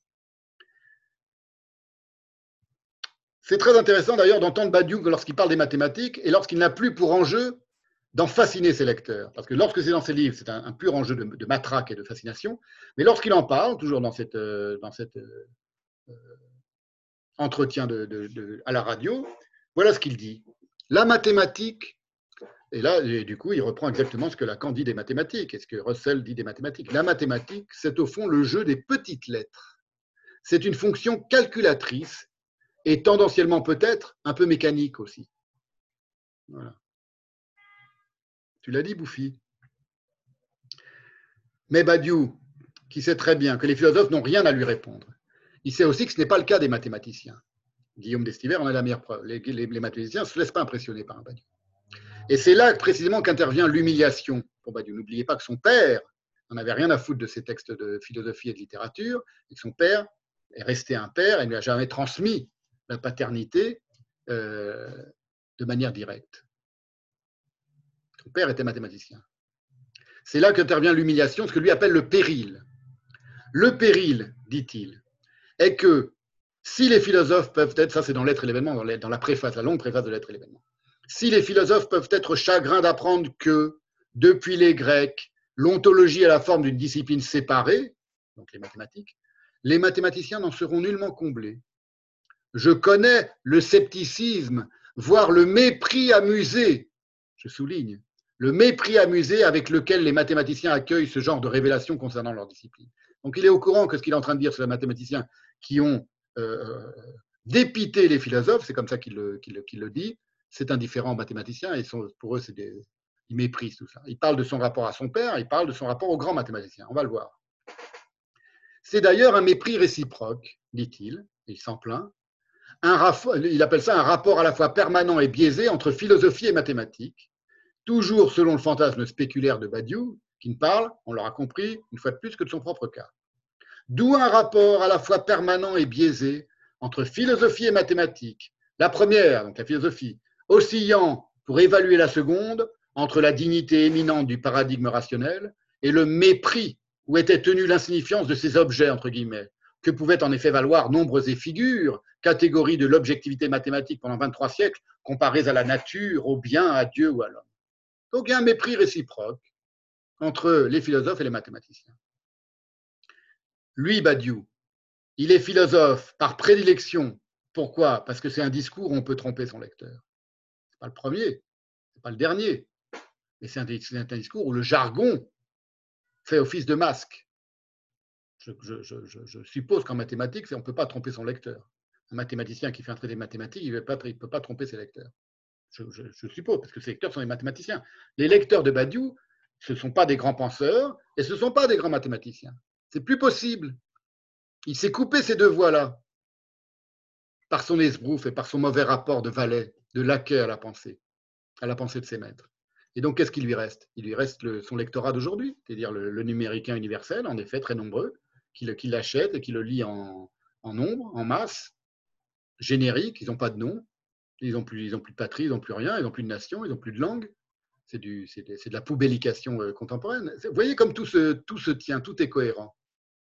C'est très intéressant d'ailleurs d'entendre Badiou lorsqu'il parle des mathématiques et lorsqu'il n'a plus pour enjeu d'en fasciner ses lecteurs. Parce que lorsque c'est dans ses livres, c'est un, pur enjeu de, matraque et de fascination. Mais lorsqu'il en parle, toujours dans cet euh, euh, euh, entretien à la radio, voilà ce qu'il dit. La mathématique, et là, du coup, il reprend exactement ce que Lacan dit des mathématiques et ce que Russell dit des mathématiques. La mathématique, c'est au fond le jeu des petites lettres. C'est une fonction calculatrice et tendanciellement peut-être un peu mécanique aussi. Tu l'as dit, Bouffi. Mais Badiou, qui sait très bien que les philosophes n'ont rien à lui répondre, il sait aussi que ce n'est pas le cas des mathématiciens. Guillaume d'Estiver en a la meilleure preuve. Les, mathématiciens ne se laissent pas impressionner par un Badiou. Et c'est là précisément qu'intervient l'humiliation pour Badiou. N'oubliez pas que son père n'en avait rien à foutre de ses textes de philosophie et de littérature, et que son père est resté un père et ne lui a jamais transmis la paternité euh, de manière directe. Son père était mathématicien. C'est là qu'intervient l'humiliation, ce que lui appelle le péril. Le péril, dit-il, est que si les philosophes peuvent être, ça c'est dans l'être et l'événement, dans la préface, la longue préface de l'être et l'événement, si les philosophes peuvent être chagrins d'apprendre que, depuis les Grecs, l'ontologie est la forme d'une discipline séparée, donc les mathématiques, les mathématiciens n'en seront nullement comblés. Je connais le scepticisme, voire le mépris amusé, je souligne, le mépris amusé avec lequel les mathématiciens accueillent ce genre de révélations concernant leur discipline. Donc il est au courant que ce qu'il est en train de dire sur les mathématiciens qui ont euh, dépité les philosophes, c'est comme ça qu'il le, dit, c'est indifférent aux mathématiciens, et pour eux, c'est des, ils méprisent tout ça. Il parle de son rapport à son père, il parle de son rapport aux grands mathématiciens, on va le voir. C'est d'ailleurs un mépris réciproque, dit-il, il s'en plaint, il appelle ça un rapport à la fois permanent et biaisé entre philosophie et mathématiques, toujours selon le fantasme spéculaire de Badiou, qui ne parle, on l'aura compris, une fois de plus que de son propre cas. D'où un rapport à la fois permanent et biaisé entre philosophie et mathématiques. La première, donc la philosophie, oscillant pour évaluer la seconde entre la dignité éminente du paradigme rationnel et le mépris où était tenue l'insignifiance de ces objets, entre guillemets, que pouvaient en effet valoir nombre et figures, catégories de l'objectivité mathématique pendant 23 siècles, comparées à la nature, au bien, à Dieu ou à l'homme. Donc il y a un mépris réciproque entre les philosophes et les mathématiciens. Lui, Badiou, il est philosophe par prédilection. Pourquoi? Parce que c'est un discours où on peut tromper son lecteur. Ce n'est pas le premier, ce n'est pas le dernier, mais c'est un, un discours où le jargon fait office de masque je, suppose qu'en mathématiques, on ne peut pas tromper son lecteur. Un mathématicien qui fait un traité de mathématiques, il ne peut pas tromper ses lecteurs. Je, suppose, parce que ses lecteurs sont des mathématiciens. Les lecteurs de Badiou, ce ne sont pas des grands penseurs et ce ne sont pas des grands mathématiciens. C'est plus possible. Il s'est coupé ces deux voies-là par son esbrouf et par son mauvais rapport de valet, de laquais à la pensée, à la pensée de ses maîtres. Et donc, qu'est-ce qui lui reste? Il lui reste son lectorat d'aujourd'hui, c'est-à-dire le, le numéricain universel, en effet très nombreux, qui l'achètent et qui le lit en, nombre, en masse, générique, ils n'ont pas de nom, ils n'ont plus, plus de patrie, ils n'ont plus rien, ils n'ont plus de nation, ils n'ont plus de langue. C'est de, la poubellication euh, contemporaine. Vous voyez comme tout se, tient, tout est cohérent.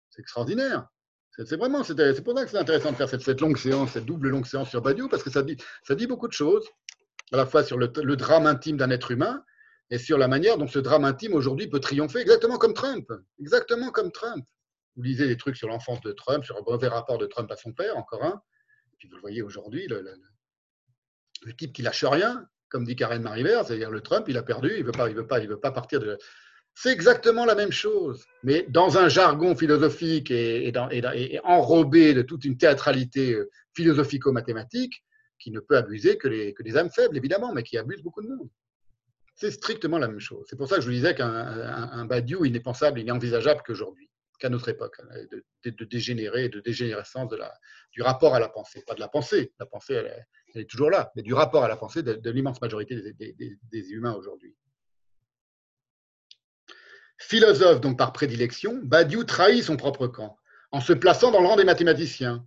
C'est extraordinaire. C'est vraiment, c'est pour ça que c'est intéressant de faire cette, longue séance, cette double longue séance sur Badiou, parce que ça dit, ça dit beaucoup de choses, à la fois sur le, le drame intime d'un être humain et sur la manière dont ce drame intime aujourd'hui peut triompher, exactement comme Trump, exactement comme Trump. Vous lisez des trucs sur l'enfance de Trump, sur un mauvais rapport de Trump à son père, encore un. Et puis vous le voyez aujourd'hui, le, type qui lâche rien, comme dit Karen Marivert, c'est-à-dire le Trump, il a perdu, il veut pas, il veut pas, il veut pas partir de. C'est exactement la même chose, mais dans un jargon philosophique et, enrobé de toute une théâtralité euh, philosophico-mathématique qui ne peut abuser que les, que les âmes faibles, évidemment, mais qui abuse beaucoup de monde. C'est strictement la même chose. C'est pour ça que je vous disais qu'un un, Badiou, il n'est il n'est envisageable qu'aujourd'hui qu'à notre époque, hein, de, dégénérer, de dégénérescence du rapport à la pensée. Pas de la pensée, la pensée, elle est toujours là, mais du rapport à la pensée de, l'immense majorité des, humains aujourd'hui. Philosophe donc par prédilection, Badiou trahit son propre camp en se plaçant dans le rang des mathématiciens,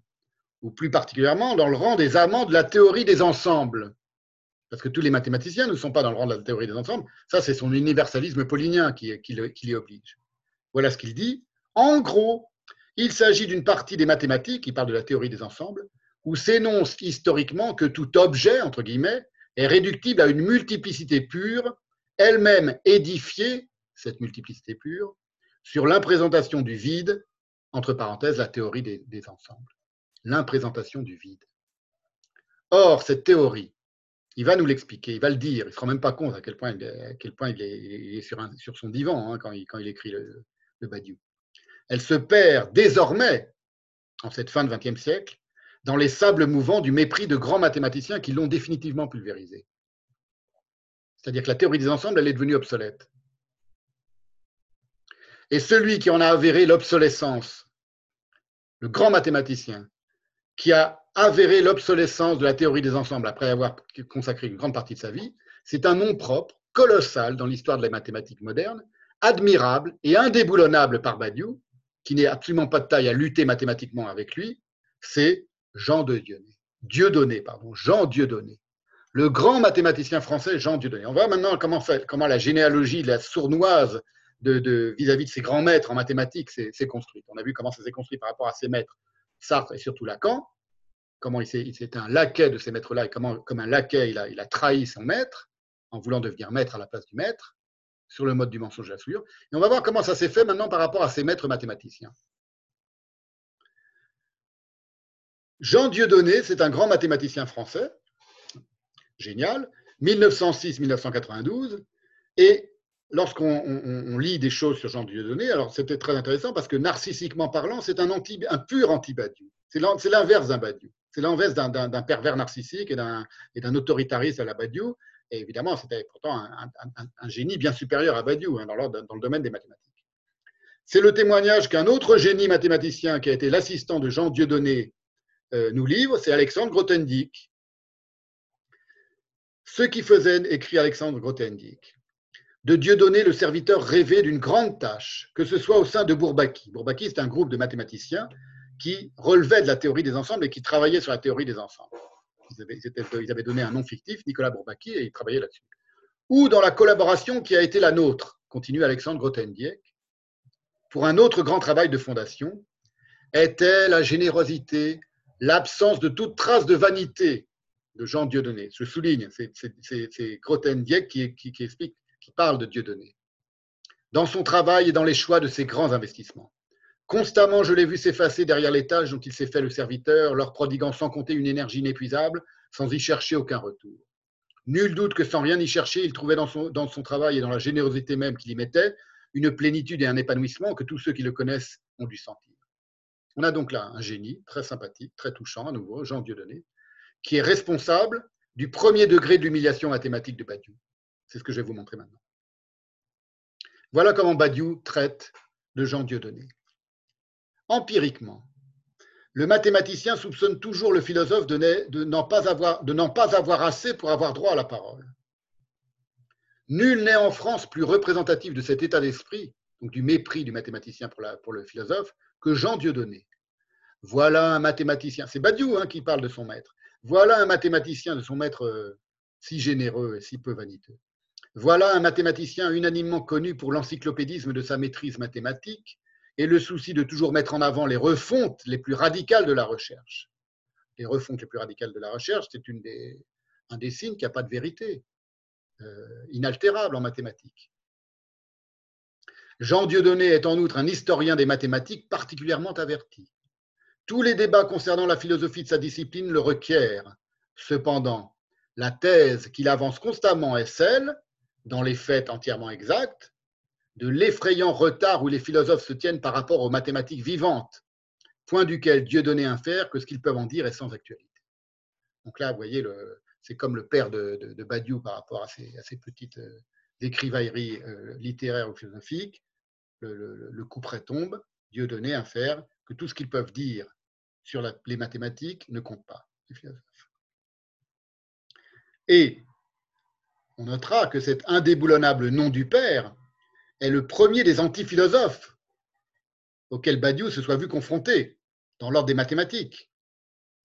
ou plus particulièrement dans le rang des amants de la théorie des ensembles. Parce que tous les mathématiciens ne sont pas dans le rang de la théorie des ensembles. Ça, c'est son universalisme paulinien qui, qui, qui l'y oblige. Voilà ce qu'il dit. En gros, il s'agit d'une partie des mathématiques, il parle de la théorie des ensembles, où s'énonce historiquement que tout objet, entre guillemets, est réductible à une multiplicité pure, elle-même édifiée, cette multiplicité pure, sur l'imprésentation du vide, entre parenthèses, la théorie des, ensembles. L'imprésentation du vide. Or, cette théorie, il va nous l'expliquer, il va le dire, il ne se rend même pas compte à quel point il est, sur, son divan hein, quand, il, écrit le Badiou. Elle se perd désormais, en cette fin de XXe siècle, dans les sables mouvants du mépris de grands mathématiciens qui l'ont définitivement pulvérisé. C'est-à-dire que la théorie des ensembles, elle est devenue obsolète. Et celui qui en a avéré l'obsolescence, le grand mathématicien, qui a avéré l'obsolescence de la théorie des ensembles après avoir consacré une grande partie de sa vie, c'est un nom propre, colossal dans l'histoire de la mathématique moderne, admirable et indéboulonnable par Badiou, qui n'est absolument pas de taille à lutter mathématiquement avec lui, c'est Jean de Dieudonné. Dieudonné, pardon, Jean Dieudonné. Le grand mathématicien français Jean Dieudonné. On voit maintenant comment, la généalogie, la sournoise de, vis-à-vis de, ses grands maîtres en mathématiques s'est construite. On a vu comment ça s'est construit par rapport à ses maîtres, Sartre et surtout Lacan, comment il s'est un laquais de ces maîtres-là et comment, comme un laquais, il a trahi son maître en voulant devenir maître à la place du maître sur le mode du mensonge à Et on va voir comment ça s'est fait maintenant par rapport à ses maîtres mathématiciens. Jean Dieudonné, c'est un grand mathématicien français, génial, 1906-1992, et lorsqu'on lit des choses sur Jean Dieudonné, alors c'était très intéressant parce que narcissiquement parlant, c'est un, un pur anti-Badiou. C'est l'inverse d'un Badiou. C'est l'inverse d'un pervers narcissique et d'un autoritariste à la Badiou. Évidemment, c'était pourtant un, génie bien supérieur à Badiou hein, dans, le domaine des mathématiques. C'est le témoignage qu'un autre génie mathématicien qui a été l'assistant de Jean Dieudonné euh, nous livre, c'est Alexandre Grothendieck. Ce qui faisait, écrit Alexandre Grothendieck, de Dieudonné le serviteur rêvé d'une grande tâche, que ce soit au sein de Bourbaki. Bourbaki, c'est un groupe de mathématiciens qui relevait de la théorie des ensembles et qui travaillait sur la théorie des ensembles. Ils avaient, donné un nom fictif, Nicolas Bourbaki, et ils travaillaient là-dessus. Ou dans la collaboration qui a été la nôtre, continue Alexandre Grothendieck, pour un autre grand travail de fondation, était la générosité, l'absence de toute trace de vanité de Jean Dieudonné. Je souligne, c'est Grothendieck qui, qui, qui, explique, qui parle de Dieudonné. Dans son travail et dans les choix de ses grands investissements. Constamment, je l'ai vu s'effacer derrière les tâches dont il s'est fait le serviteur, leur prodiguant sans compter une énergie inépuisable, sans y chercher aucun retour. Nul doute que sans rien y chercher, il trouvait dans son, travail et dans la générosité même qu'il y mettait une plénitude et un épanouissement que tous ceux qui le connaissent ont dû sentir. On a donc là un génie très sympathique, très touchant, à nouveau, Jean Dieudonné, qui est responsable du premier degré de l'humiliation mathématique de Badiou. C'est ce que je vais vous montrer maintenant. Voilà comment Badiou traite de Jean Dieudonné empiriquement. Le mathématicien soupçonne toujours le philosophe de n'en pas, avoir, assez pour avoir droit à la parole. Nul n'est en France plus représentatif de cet état d'esprit, donc du mépris du mathématicien pour, le philosophe, que Jean Dieudonné. Voilà un mathématicien, c'est Badiou hein, qui parle de son maître. Voilà un mathématicien de son maître euh, si généreux et si peu vaniteux. Voilà un mathématicien unanimement connu pour l'encyclopédisme de sa maîtrise mathématique, et le souci de toujours mettre en avant les refontes les plus radicales de la recherche. Les refontes les plus radicales de la recherche, c'est un des signes qu'il n'y a pas de vérité euh, inaltérable en mathématiques. Jean Dieudonné est en outre un historien des mathématiques particulièrement averti. Tous les débats concernant la philosophie de sa discipline le requièrent. Cependant, la thèse qu'il avance constamment est celle, dans les faits entièrement exacts, de l'effrayant retard où les philosophes se tiennent par rapport aux mathématiques vivantes, point duquel Dieu donnait infère que ce qu'ils peuvent en dire est sans actualité. Donc là, vous voyez, c'est comme le père de, Badiou par rapport à ces, petites euh, écrivailleries euh, littéraires ou philosophiques. Le, le, coup près tombe, Dieu donnait infère que tout ce qu'ils peuvent dire sur les mathématiques ne compte pas, les philosophes. Et on notera que cet indéboulonnable nom du Père est le premier des antiphilosophes auxquels Badiou se soit vu confronté dans l'ordre des mathématiques.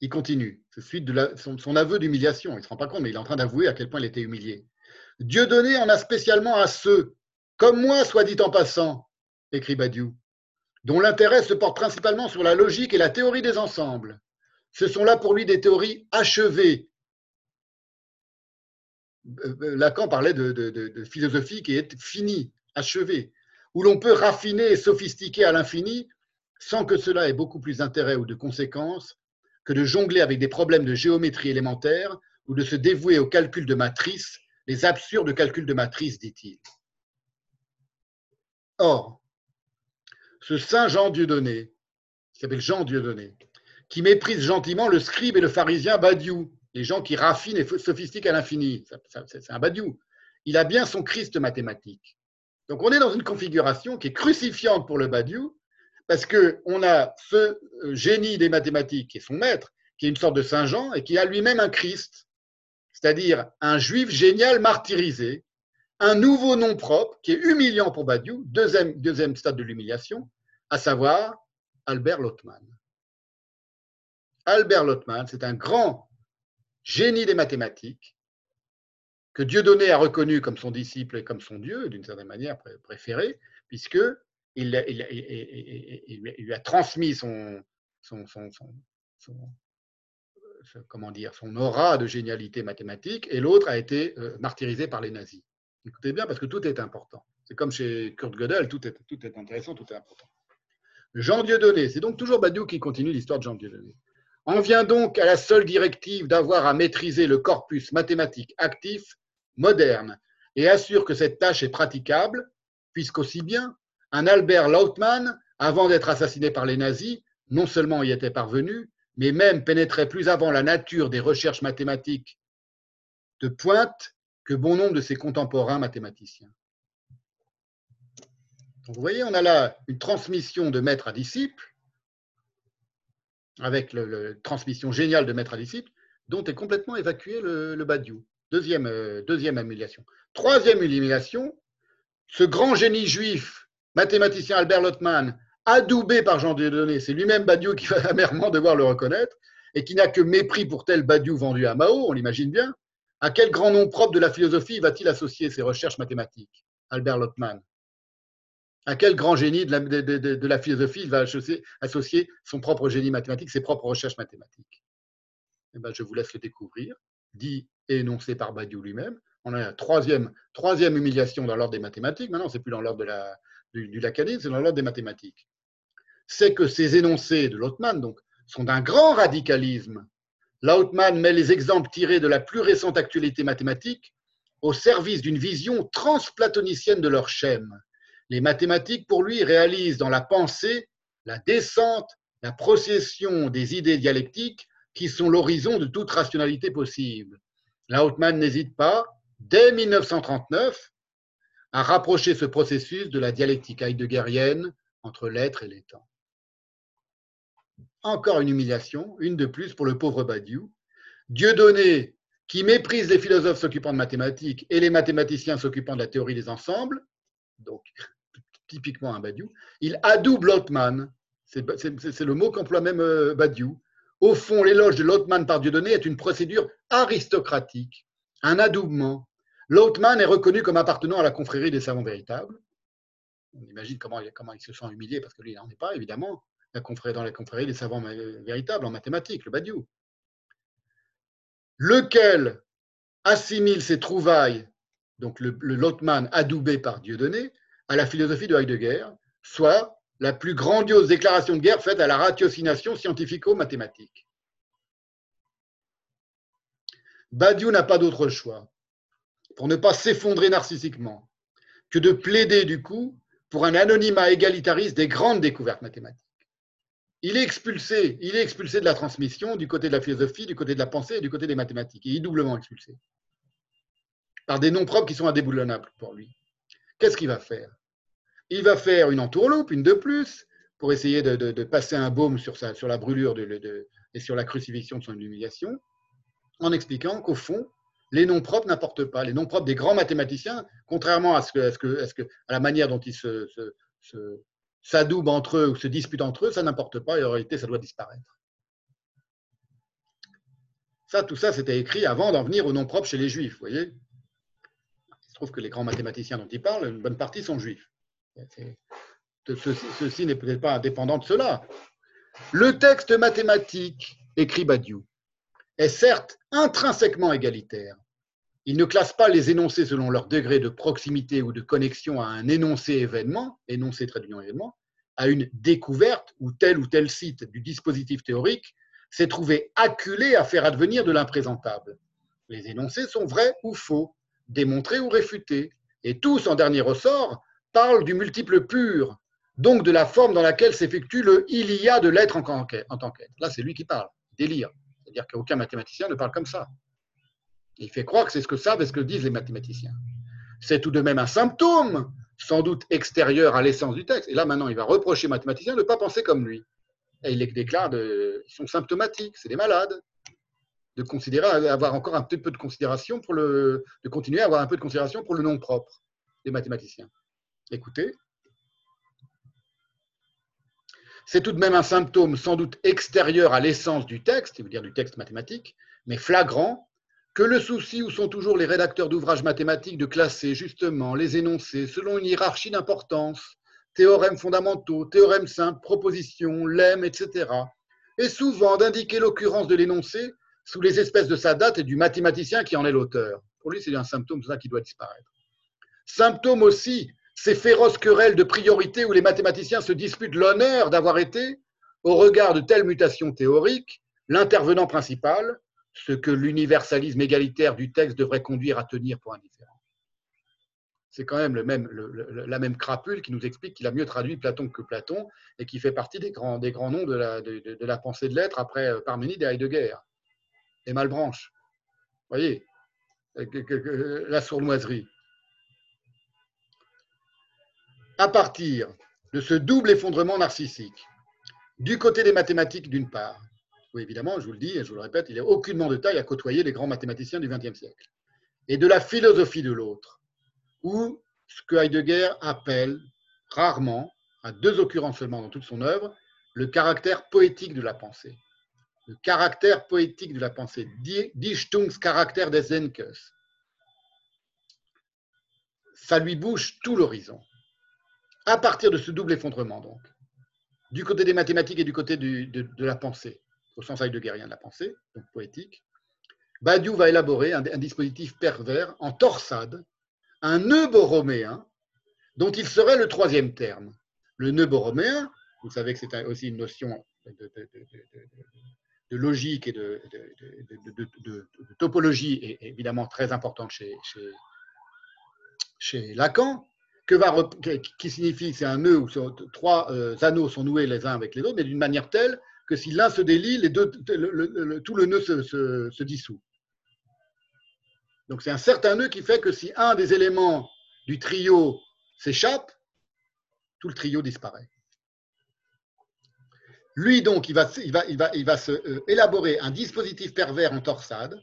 Il continue, c'est suite de son, aveu d'humiliation. Il ne se rend pas compte, mais il est en train d'avouer à quel point il était humilié. Dieu donné en a spécialement à ceux, comme moi, soit dit en passant, écrit Badiou, dont l'intérêt se porte principalement sur la logique et la théorie des ensembles. Ce sont là pour lui des théories achevées. Euh, euh, Lacan parlait de philosophie qui est finie, achevée, où l'on peut raffiner et sophistiquer à l'infini sans que cela ait beaucoup plus d'intérêt ou de conséquences que de jongler avec des problèmes de géométrie élémentaire ou de se dévouer au calcul de matrices, les absurdes calculs de matrices, dit-il. Or, ce saint Jean Dieudonné, qui s'appelle Jean Dieudonné, qui méprise gentiment le scribe et le pharisien Badiou, les gens qui raffinent et sophistiquent à l'infini. C'est un Badiou. Il a bien son Christ mathématique. Donc on est dans une configuration qui est crucifiante pour le Badiou, parce qu'on a ce euh, génie des mathématiques qui est son maître, qui est une sorte de Saint Jean, et qui a lui-même un Christ, c'est-à-dire un juif génial martyrisé, un nouveau nom propre qui est humiliant pour Badiou, deuxième, deuxième stade de l'humiliation, à savoir Albert Lottmann. Albert Lottmann, c'est un grand génie des mathématiques que Dieudonné a reconnu comme son disciple et comme son Dieu, d'une certaine manière préféré, puisque il, lui a transmis son, comment dire, son aura de génialité mathématique, et l'autre a été euh, martyrisé par les nazis. Écoutez bien, parce que tout est important. C'est comme chez Kurt Gödel, tout est, tout est intéressant, tout est important. Jean Dieudonné, c'est donc toujours Badiou qui continue l'histoire de Jean Dieudonné. En vient donc à la seule directive d'avoir à maîtriser le corpus mathématique actif moderne et assure que cette tâche est praticable, puisqu'aussi bien un Albert Lautmann, avant d'être assassiné par les nazis, non seulement y était parvenu, mais même pénétrait plus avant la nature des recherches mathématiques de pointe que bon nombre de ses contemporains mathématiciens. vous voyez, on a là une transmission de maître à disciple, avec la transmission géniale de maître à disciple, dont est complètement évacué le, le Badiou. Deuxième, euh, deuxième humiliation. Troisième humiliation, ce grand génie juif mathématicien Albert Lottmann, adoubé par Jean Dieudonné, c'est lui-même Badiou qui va (laughs) amèrement devoir le reconnaître, et qui n'a que mépris pour tel Badiou vendu à Mao, on l'imagine bien, à quel grand nom propre de la philosophie va-t-il associer ses recherches mathématiques, Albert Lottmann? À quel grand génie de la, de, la philosophie il va associer, son propre génie mathématique, ses propres recherches mathématiques? Eh ben, Je vous laisse le découvrir, dit énoncé par Badiou lui-même. On a la troisième, humiliation dans l'ordre des mathématiques. Maintenant, c'est plus dans l'ordre du, du c'est dans l'ordre des mathématiques. C'est que ces énoncés de Lautmann donc, sont d'un grand radicalisme. Lautmann met les exemples tirés de la plus récente actualité mathématique au service d'une vision transplatonicienne de leur schème. Les mathématiques, pour lui, réalisent dans la pensée la descente, la procession des idées dialectiques qui sont l'horizon de toute rationalité possible. Lautmann n'hésite pas, dès 1939, à rapprocher ce processus de la dialectique heideggerienne entre l'être et temps. Encore une humiliation, une de plus pour le pauvre Badiou. Dieudonné, qui méprise les philosophes s'occupant de mathématiques et les mathématiciens s'occupant de la théorie des ensembles, donc (laughs) typiquement un Badiou, il adouble Lottmann. C'est le mot qu'emploie même euh, Badiou. Au fond, l'éloge de Lottmann par Dieudonné est une procédure aristocratique, un adoubement, Lautmann est reconnu comme appartenant à la confrérie des savants véritables. On imagine comment, il se sent humilié, parce que lui, il n'en est pas, évidemment, la confrérie, dans la confrérie des savants véritables en mathématiques, le Badiou. Lequel assimile ses trouvailles, donc le, Lautmann adoubé par Dieudonné, à la philosophie de Heidegger, soit la plus grandiose déclaration de guerre faite à la ratiocination scientifico-mathématique. Badiou n'a pas d'autre choix pour ne pas s'effondrer narcissiquement, que de plaider du coup pour un anonymat égalitariste des grandes découvertes mathématiques. Il est expulsé, il est expulsé de la transmission du côté de la philosophie, du côté de la pensée et du côté des mathématiques. Il est doublement expulsé par des noms propres qui sont indéboulonnables pour lui. Qu'est-ce qu'il va faire? Il va faire une entourloupe, une de plus, pour essayer de, passer un baume sur, la brûlure et sur la crucifixion de son humiliation, en expliquant qu'au fond, les noms propres n'importent pas. Les noms propres des grands mathématiciens, contrairement à, la manière dont ils s'adoubent entre eux ou se disputent entre eux, ça n'importe pas et en réalité, ça doit disparaître. Ça, tout ça, c'était écrit avant d'en venir aux noms propres chez les juifs, vous voyez? Il se trouve que les grands mathématiciens dont il parle, une bonne partie sont juifs. Ceci, n'est peut-être pas indépendant de cela. Le texte mathématique, écrit Badiou, est certes intrinsèquement égalitaire. Il ne classe pas les énoncés selon leur degré de proximité ou de connexion à un énoncé événement, énoncé trait événement, à une découverte où tel ou tel site du dispositif théorique s'est trouvé acculé à faire advenir de l'imprésentable. Les énoncés sont vrais ou faux, démontrés ou réfutés, et tous, en dernier ressort, parlent du multiple pur, donc de la forme dans laquelle s'effectue le il y a de l'être en tant qu'être. Là, c'est lui qui parle, délire. C'est-à-dire qu'aucun mathématicien ne parle comme ça. Il fait croire que c'est ce que savent et ce que disent les mathématiciens. C'est tout de même un symptôme, sans doute extérieur à l'essence du texte. Et là, maintenant, il va reprocher aux mathématiciens de ne pas penser comme lui. Et il les déclare, de, ils sont symptomatiques, c'est des malades. De considérer, avoir encore un petit peu de considération pour le, de continuer à avoir un peu de considération pour le nom propre des mathématiciens. Écoutez, c'est tout de même un symptôme sans doute extérieur à l'essence du texte, c'est-à-dire du texte mathématique, mais flagrant, que le souci où sont toujours les rédacteurs d'ouvrages mathématiques de classer justement les énoncés selon une hiérarchie d'importance, théorèmes fondamentaux, théorèmes simples, propositions, lemmes, etc., et souvent d'indiquer l'occurrence de l'énoncé sous les espèces de sa date et du mathématicien qui en est l'auteur. Pour lui, c'est un symptôme qui doit disparaître. Symptôme aussi ces féroces querelles de priorité où les mathématiciens se disputent l'honneur d'avoir été, au regard de telles mutations théoriques, l'intervenant principal, ce que l'universalisme égalitaire du texte devrait conduire à tenir pour indifférent. C'est quand même le même, la même crapule qui nous explique qu'il a mieux traduit Platon que Platon et qui fait partie des grands, des grands noms de la, pensée de l'être après euh, Parménide et Heidegger et Malbranche. Vous voyez, la sournoiserie à partir de ce double effondrement narcissique, du côté des mathématiques d'une part, oui évidemment, je vous le dis et je vous le répète, il n'est aucunement de taille à côtoyer les grands mathématiciens du XXe siècle, et de la philosophie de l'autre, ou ce que Heidegger appelle rarement, à deux occurrences seulement dans toute son œuvre, le caractère poétique de la pensée. Le caractère poétique de la pensée, Dichtungscharakter des Denkens. Ça lui bouge tout l'horizon à partir de ce double effondrement, donc, du côté des mathématiques et du côté de, la pensée, au sens heideggerien de la pensée, donc poétique, Badiou va élaborer un, dispositif pervers en torsade, un nœud borroméen, dont il serait le troisième terme. Le nœud borroméen, vous savez que c'est aussi une notion de, logique et de, topologie, évidemment très importante chez Lacan, qui signifie c'est un nœud où trois euh, anneaux sont noués les uns avec les autres, mais d'une manière telle que si l'un se délie, les deux, tout le nœud se, se, dissout. Donc c'est un certain nœud qui fait que si un des éléments du trio s'échappe, tout le trio disparaît. Lui, donc, il va, il va, il va, il va se, euh, élaborer un dispositif pervers en torsade,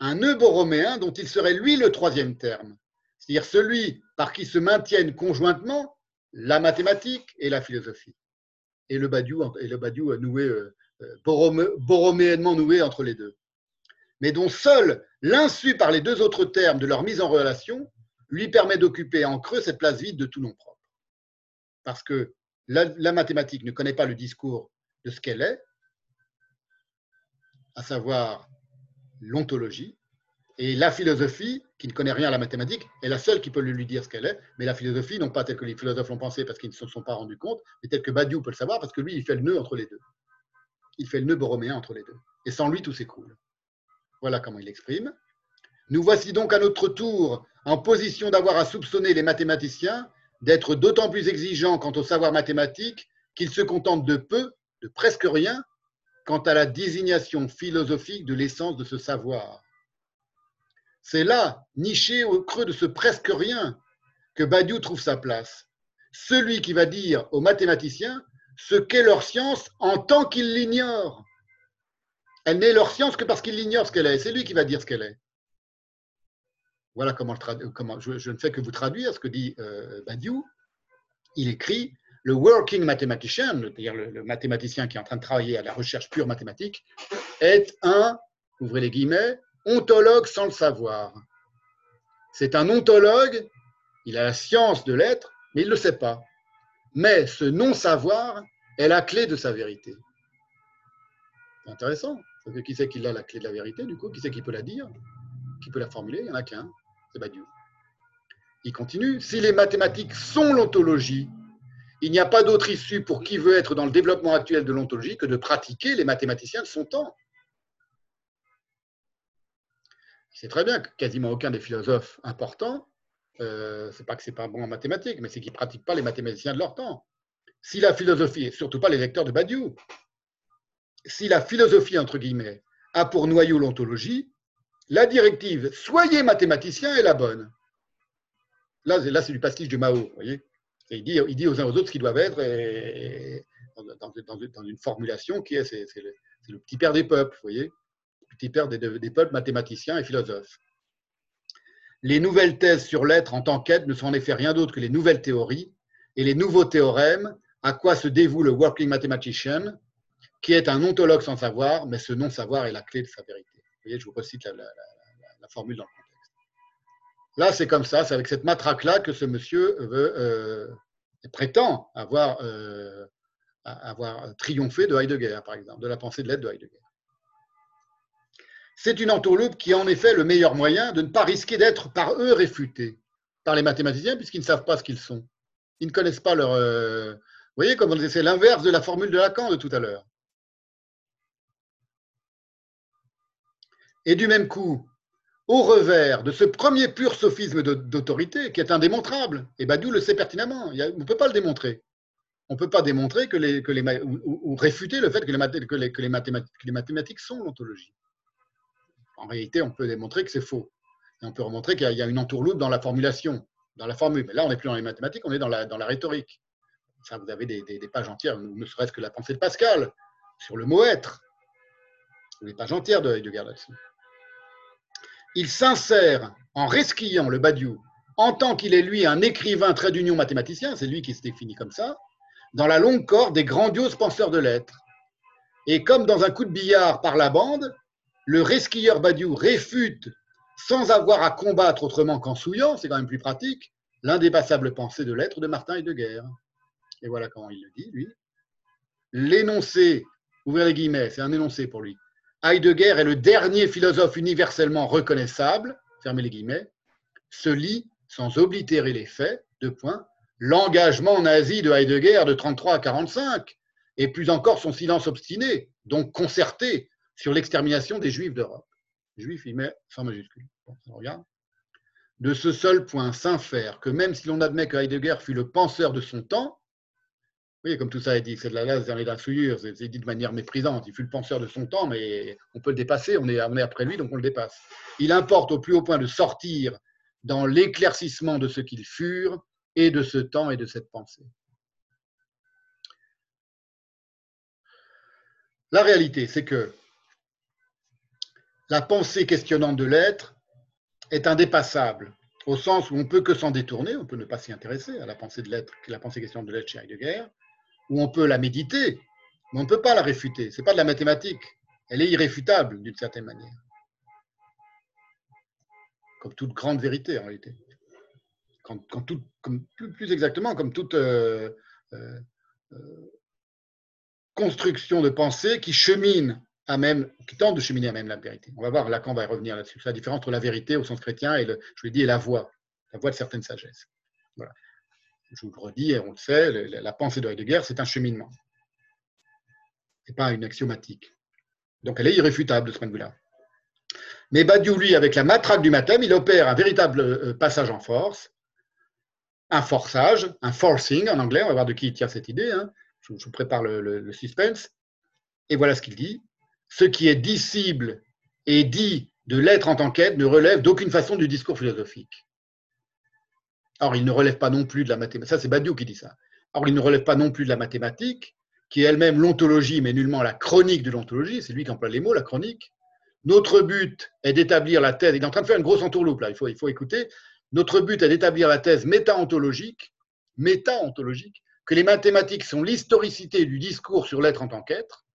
un nœud borroméen dont il serait lui le troisième terme c'est-à-dire celui par qui se maintiennent conjointement la mathématique et la philosophie. Et le Badiou, et le noué, euh, euh noué entre les deux. Mais dont seul l'insu par les deux autres termes de leur mise en relation lui permet d'occuper en creux cette place vide de tout nom propre. Parce que la mathématique ne connaît pas le discours de ce qu'elle est, à savoir l'ontologie, et la philosophie, qui ne connaît rien à la mathématique, est la seule qui peut lui dire ce qu'elle est. Mais la philosophie, non pas telle que les philosophes l'ont pensé parce qu'ils ne se sont pas rendus compte, mais telle que Badiou peut le savoir parce que lui, il fait le nœud entre les deux. Il fait le nœud borroméen entre les deux. Et sans lui, tout s'écroule. Voilà comment il l'exprime. Nous voici donc à notre tour en position d'avoir à soupçonner les mathématiciens d'être d'autant plus exigeants quant au savoir mathématique qu'ils se contentent de peu, de presque rien, quant à la désignation philosophique de l'essence de ce savoir c'est là, niché au creux de ce presque rien, que Badiou trouve sa place. Celui qui va dire aux mathématiciens ce qu'est leur science en tant qu'ils l'ignorent. Elle n'est leur science que parce qu'ils l'ignorent ce qu'elle est. C'est lui qui va dire ce qu'elle est. voilà comment, je, ne fais que vous traduire ce que dit euh, Badiou. Il écrit le working mathematician, c'est-à-dire le, mathématicien qui est en train de travailler à la recherche pure mathématique, est un, ouvrez les guillemets, ontologue sans le savoir. C'est un ontologue, il a la science de l'être, mais il ne le sait pas. Mais ce non-savoir est la clé de sa vérité. C'est intéressant. Qui c'est qui a la clé de la vérité, du coup Qui c'est qui peut la dire Qui peut la formuler? Il n'y en a qu'un, c'est Badiou. Il continue. Si les mathématiques sont l'ontologie, il n'y a pas d'autre issue pour qui veut être dans le développement actuel de l'ontologie que de pratiquer les mathématiciens de son temps. C'est très bien que quasiment aucun des philosophes importants, euh, c'est pas que c'est pas bon en mathématiques, mais c'est qu'ils pratiquent pas les mathématiciens de leur temps. Si la philosophie, et surtout pas les lecteurs de Badiou, si la philosophie, entre guillemets, a pour noyau l'ontologie, la directive soyez mathématicien est la bonne. Là, là c'est du pastiche de Mao, vous voyez il dit, il dit aux uns aux autres ce qu'ils doivent être dans, une formulation qui est c'est, le, petit père des peuples, vous voyez, le des, peuples mathématiciens et philosophes. Les nouvelles thèses sur l'être en tant qu'être ne sont en effet rien d'autre que les nouvelles théories et les nouveaux théorèmes à quoi se dévoue le working mathematician, qui est un ontologue sans savoir, mais ce non-savoir est la clé de sa vérité. Vous voyez, je vous recite la, formule dans le Là, c'est comme ça, c'est avec cette matraque-là que ce monsieur veut, euh, prétend avoir, euh, avoir triomphé de Heidegger, par exemple, de la pensée de l'aide de Heidegger. C'est une entourloupe qui est en effet le meilleur moyen de ne pas risquer d'être par eux réfutés, par les mathématiciens, puisqu'ils ne savent pas ce qu'ils sont. Ils ne connaissent pas leur. Euh, vous voyez, comme c'est l'inverse de la formule de Lacan de tout à l'heure. Et du même coup, au revers de ce premier pur sophisme d'autorité qui est indémontrable, et Badiou le sait pertinemment, on ne peut pas le démontrer. On ne peut pas démontrer ou, réfuter le fait que les, que les, que mathématiques, les mathématiques sont l'ontologie. En réalité, on peut démontrer que c'est faux. Et on peut remontrer qu'il y a une entourloupe dans la formulation, dans la formule. Mais là, on n'est plus dans les mathématiques, on est dans la, dans la rhétorique. Ça, vous avez des, des, pages entières, ne serait-ce que la pensée de Pascal sur le mot être. Des pages entières de Heidegger là-dessus il s'insère en resquillant le Badiou en tant qu'il est lui un écrivain trait d'union mathématicien, c'est lui qui se définit comme ça, dans la longue corde des grandioses penseurs de l'être. Et comme dans un coup de billard par la bande, le resquilleur Badiou réfute, sans avoir à combattre autrement qu'en souillant, c'est quand même plus pratique, l'indépassable pensée de l'être de Martin Heidegger. Et voilà comment il le dit, lui. L'énoncé, ouvrez les guillemets, c'est un énoncé pour lui. Heidegger est le dernier philosophe universellement reconnaissable, fermez les guillemets, se lit, sans oblitérer les faits, deux points, l'engagement nazi de Heidegger de 33 à 45, et plus encore son silence obstiné, donc concerté, sur l'extermination des Juifs d'Europe. Juifs, il met sans majuscule. regarde. De ce seul point s'infère que même si l'on admet que Heidegger fut le penseur de son temps, oui, comme tout ça est dit, c'est de la lasse dans la souillure, c'est dit de manière méprisante. Il fut le penseur de son temps, mais on peut le dépasser, on est, après lui, donc on le dépasse. Il importe au plus haut point de sortir dans l'éclaircissement de ce qu'ils furent et de ce temps et de cette pensée. La réalité, c'est que la pensée questionnante de l'être est indépassable, au sens où on peut que s'en détourner, on peut ne pas s'y intéresser à la pensée de l'être, la pensée questionnante de l'être chez Heidegger, où on peut la méditer, mais on ne peut pas la réfuter. Ce n'est pas de la mathématique. Elle est irréfutable d'une certaine manière. Comme toute grande vérité en réalité. Plus, exactement, comme toute euh, euh, euh, construction de pensée qui chemine qui tente de cheminer à même la vérité. On va voir, Lacan va y revenir là-dessus. La différence entre la vérité au sens chrétien et, le, je l'ai dit, la voix, la voix de certaines sagesses. Voilà je vous le redis, on le sait, la pensée de Heidegger, c'est un cheminement. Ce n'est pas une axiomatique. Donc elle est irréfutable de ce point de vue-là. Mais Badiou, lui, avec la matraque du mathème, il opère un véritable euh, passage en force, un forçage, un forcing en anglais, on va voir de qui il tient cette idée, hein. je, vous prépare le, suspense, et voilà ce qu'il dit. Ce qui est dissible et dit de l'être en tant qu'être ne relève d'aucune façon du discours philosophique. Or, il ne relève pas non plus de la mathématique. Ça, c'est Badiou qui dit ça. Or, il ne relève pas non plus de la mathématique, qui est elle-même l'ontologie, mais nullement la chronique de l'ontologie. C'est lui qui emploie les mots, la chronique. Notre but est d'établir la thèse. Il est en train de faire une grosse entourloupe là, il faut, il faut écouter. Notre but est d'établir la thèse méta-ontologique, méta-ontologique, que les mathématiques sont l'historicité du discours sur l'être en tant qu'être.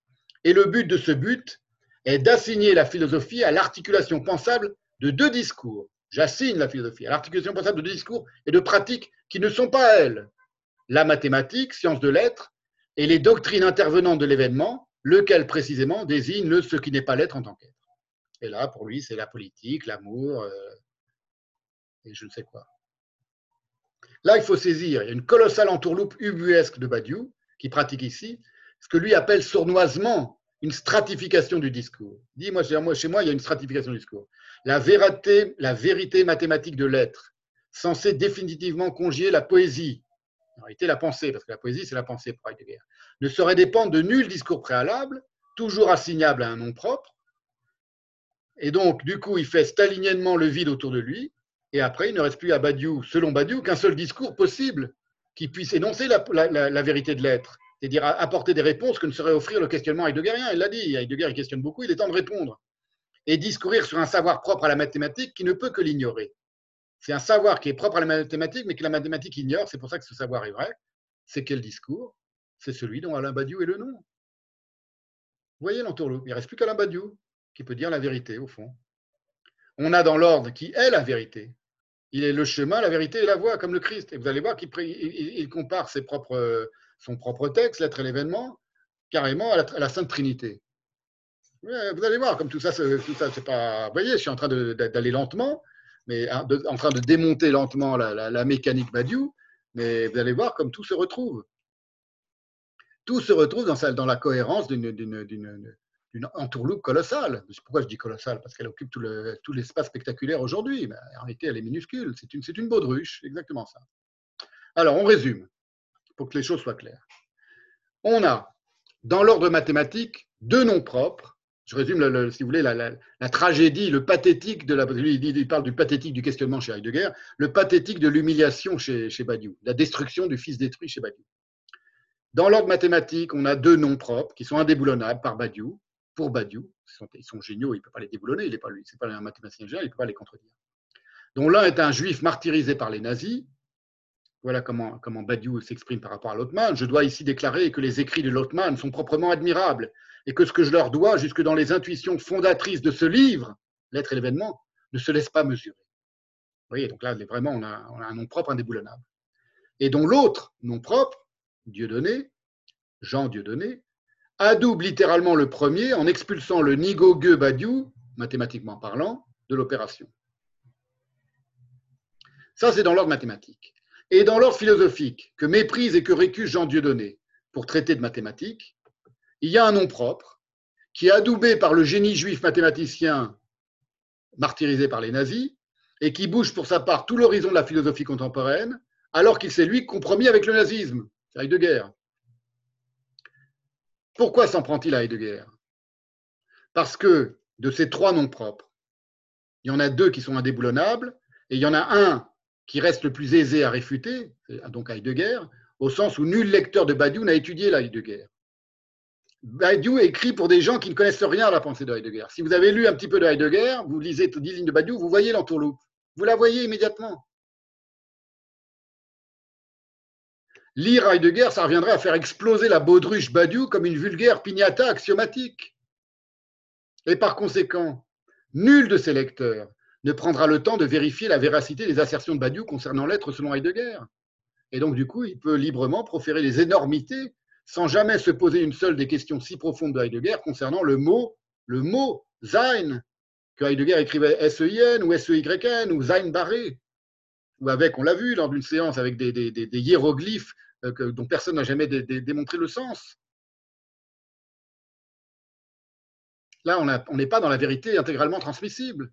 Et le but de ce but est d'assigner la philosophie à l'articulation pensable de deux discours. J'assigne la philosophie à l'articulation pensable de deux discours et de pratiques qui ne sont pas elles. La mathématique, science de l'être, et les doctrines intervenantes de l'événement, lequel précisément désigne ce qui n'est pas l'être en tant qu'être. Et là, pour lui, c'est la politique, l'amour, euh, et je ne sais quoi. Là, il faut saisir, il y a une colossale entourloupe ubuesque de Badiou, qui pratique ici, ce que lui appelle sournoisement une stratification du discours. Dis, moi, chez moi, il y a une stratification du discours. La vérité, la vérité mathématique de l'être, censée définitivement congier la poésie, en réalité la pensée, parce que la poésie, c'est la pensée pour Heidegger, ne saurait dépendre de nul discours préalable, toujours assignable à un nom propre. Et donc, du coup, il fait staliniennement le vide autour de lui, et après, il ne reste plus à Badiou, selon Badiou, qu'un seul discours possible qui puisse énoncer la, vérité de l'être, c'est-à-dire apporter des réponses que ne saurait offrir le questionnement heideggerien. Il l'a dit, Heidegger il questionne beaucoup, il est temps de répondre. Et discourir sur un savoir propre à la mathématique qui ne peut que l'ignorer. C'est un savoir qui est propre à la mathématique, mais que la mathématique ignore, c'est pour ça que ce savoir est vrai. C'est quel discours? C'est celui dont Alain Badiou est le nom. Vous voyez l'entourloupe, il ne reste plus qu'Alain Badiou qui peut dire la vérité, au fond. On a dans l'ordre qui est la vérité, il est le chemin, la vérité et la voie, comme le Christ. Et vous allez voir qu'il compare ses propres, son propre texte, l'être et l'événement, carrément à la, Sainte Trinité. Vous allez voir, comme tout ça, tout ça, c'est pas. Vous voyez, je suis en train d'aller lentement, mais hein, en train de démonter lentement la, mécanique Badiou, mais vous allez voir comme tout se retrouve. Tout se retrouve dans, la cohérence d'une une entourloupe colossale. Pourquoi je dis colossale? Parce qu'elle occupe tout l'espace spectaculaire aujourd'hui. En réalité, elle est minuscule. C'est une, une baudruche, exactement ça. Alors, on résume, pour que les choses soient claires. On a, dans l'ordre mathématique, deux noms propres. Je résume, si vous voulez, la, tragédie, le pathétique de la. Il parle du pathétique du questionnement chez Heidegger, le pathétique de l'humiliation chez, Badiou, la destruction du fils détruit chez Badiou. Dans l'ordre mathématique, on a deux noms propres qui sont indéboulonnables par Badiou pour Badiou. Ils sont, géniaux, il ne peut pas les déboulonner, il n'est pas, lui, pas un mathématicien génial, il ne peut pas les contredire. Donc l'un est un juif martyrisé par les nazis. Voilà comment, Badiou s'exprime par rapport à Lotman. Je dois ici déclarer que les écrits de Lotman sont proprement admirables et que ce que je leur dois, jusque dans les intuitions fondatrices de ce livre, L'être et l'événement, ne se laisse pas mesurer. Vous voyez, donc là, vraiment, on a, on a un nom propre indéboulonnable. Et dont l'autre nom propre, Dieudonné, Jean Dieudonné, adoube littéralement le premier en expulsant le Nigogue Badiou, mathématiquement parlant, de l'opération. Ça, c'est dans l'ordre mathématique. Et dans l'ordre philosophique, que méprise et que récuse Jean Dieudonné pour traiter de mathématiques, il y a un nom propre qui est adoubé par le génie juif mathématicien martyrisé par les nazis et qui bouge pour sa part tout l'horizon de la philosophie contemporaine, alors qu'il s'est lui compromis avec le nazisme, c'est de guerre. Pourquoi s'en prend-il à Heidegger? Parce que de ces trois noms propres, il y en a deux qui sont indéboulonnables, et il y en a un qui reste le plus aisé à réfuter, donc Heidegger, au sens où nul lecteur de Badiou n'a étudié la Heidegger. Badiou écrit pour des gens qui ne connaissent rien à la pensée de Heidegger. Si vous avez lu un petit peu de Heidegger, vous lisez dix lignes de Badiou, vous voyez l'entourloupe. Vous la voyez immédiatement. Lire Heidegger, ça reviendrait à faire exploser la baudruche Badiou comme une vulgaire pignata axiomatique. Et par conséquent, nul de ces lecteurs ne prendra le temps de vérifier la véracité des assertions de Badiou concernant l'être selon Heidegger. Et donc, du coup, il peut librement proférer les énormités sans jamais se poser une seule des questions si profondes de Heidegger concernant le mot, le mot Sein, que Heidegger écrivait S-E-I-N ou S-E-Y-N ou Sein barré ou avec, on l'a vu lors d'une séance, avec des, hiéroglyphes euh, dont personne n'a jamais démontré le sens. Là, on n'est pas dans la vérité intégralement transmissible.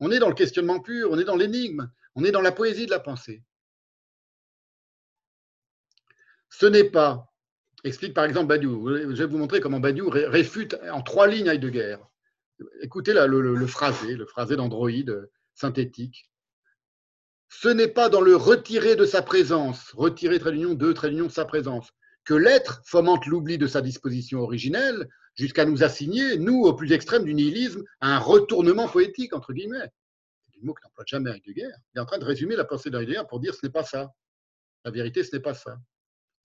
On est dans le questionnement pur, on est dans l'énigme, on est dans la poésie de la pensée. Ce n'est pas, explique par exemple Badiou, je vais vous montrer comment Badiou réfute en trois lignes Heidegger. Écoutez là, le, le phrasé, le phrasé d'androïde euh, synthétique ce n'est pas dans le retirer de sa présence, retirer trait de trait de sa présence, que l'être fomente l'oubli de sa disposition originelle, jusqu'à nous assigner, nous, au plus extrême du nihilisme, un retournement poétique, entre guillemets. C'est du mot que n'emploie jamais Heidegger. Il est en train de résumer la pensée d'Heidegger pour dire ce n'est pas ça. La vérité, ce n'est pas ça.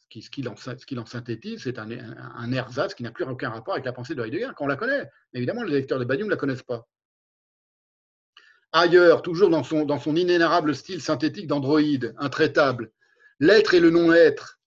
Ce qu'il en, synthétise, c'est un, un, ersatz qui n'a plus aucun rapport avec la pensée de Heidegger, qu'on la connaît. Évidemment, les lecteurs de Badiou ne la connaissent pas. Ailleurs, toujours dans son, dans son inénarrable style synthétique d'androïde, intraitable, l'être et le non-être,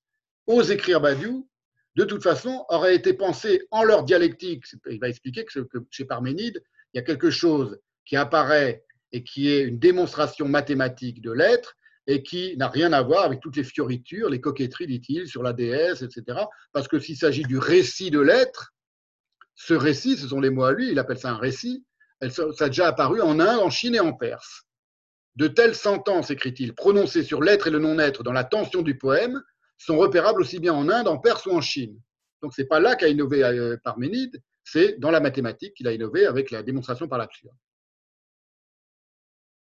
ose écrire Badiou, de toute façon, aurait été pensé en leur dialectique. Il va expliquer que, chez Parménide, il y a quelque chose qui apparaît et qui est une démonstration mathématique de l'être et qui n'a rien à voir avec toutes les fioritures, les coquetteries, dit-il, sur la déesse, etc. Parce que s'il s'agit du récit de l'être, ce récit, ce sont les mots à lui, il appelle ça un récit, ça a déjà apparu en Inde, en Chine et en Perse. De telles sentences, écrit-il, prononcées sur l'être et le non-être dans la tension du poème, sont repérables aussi bien en Inde, en Perse ou en Chine. Donc ce n'est pas là qu'a innové euh, Parménide, c'est dans la mathématique qu'il a innové avec la démonstration par l'axiome.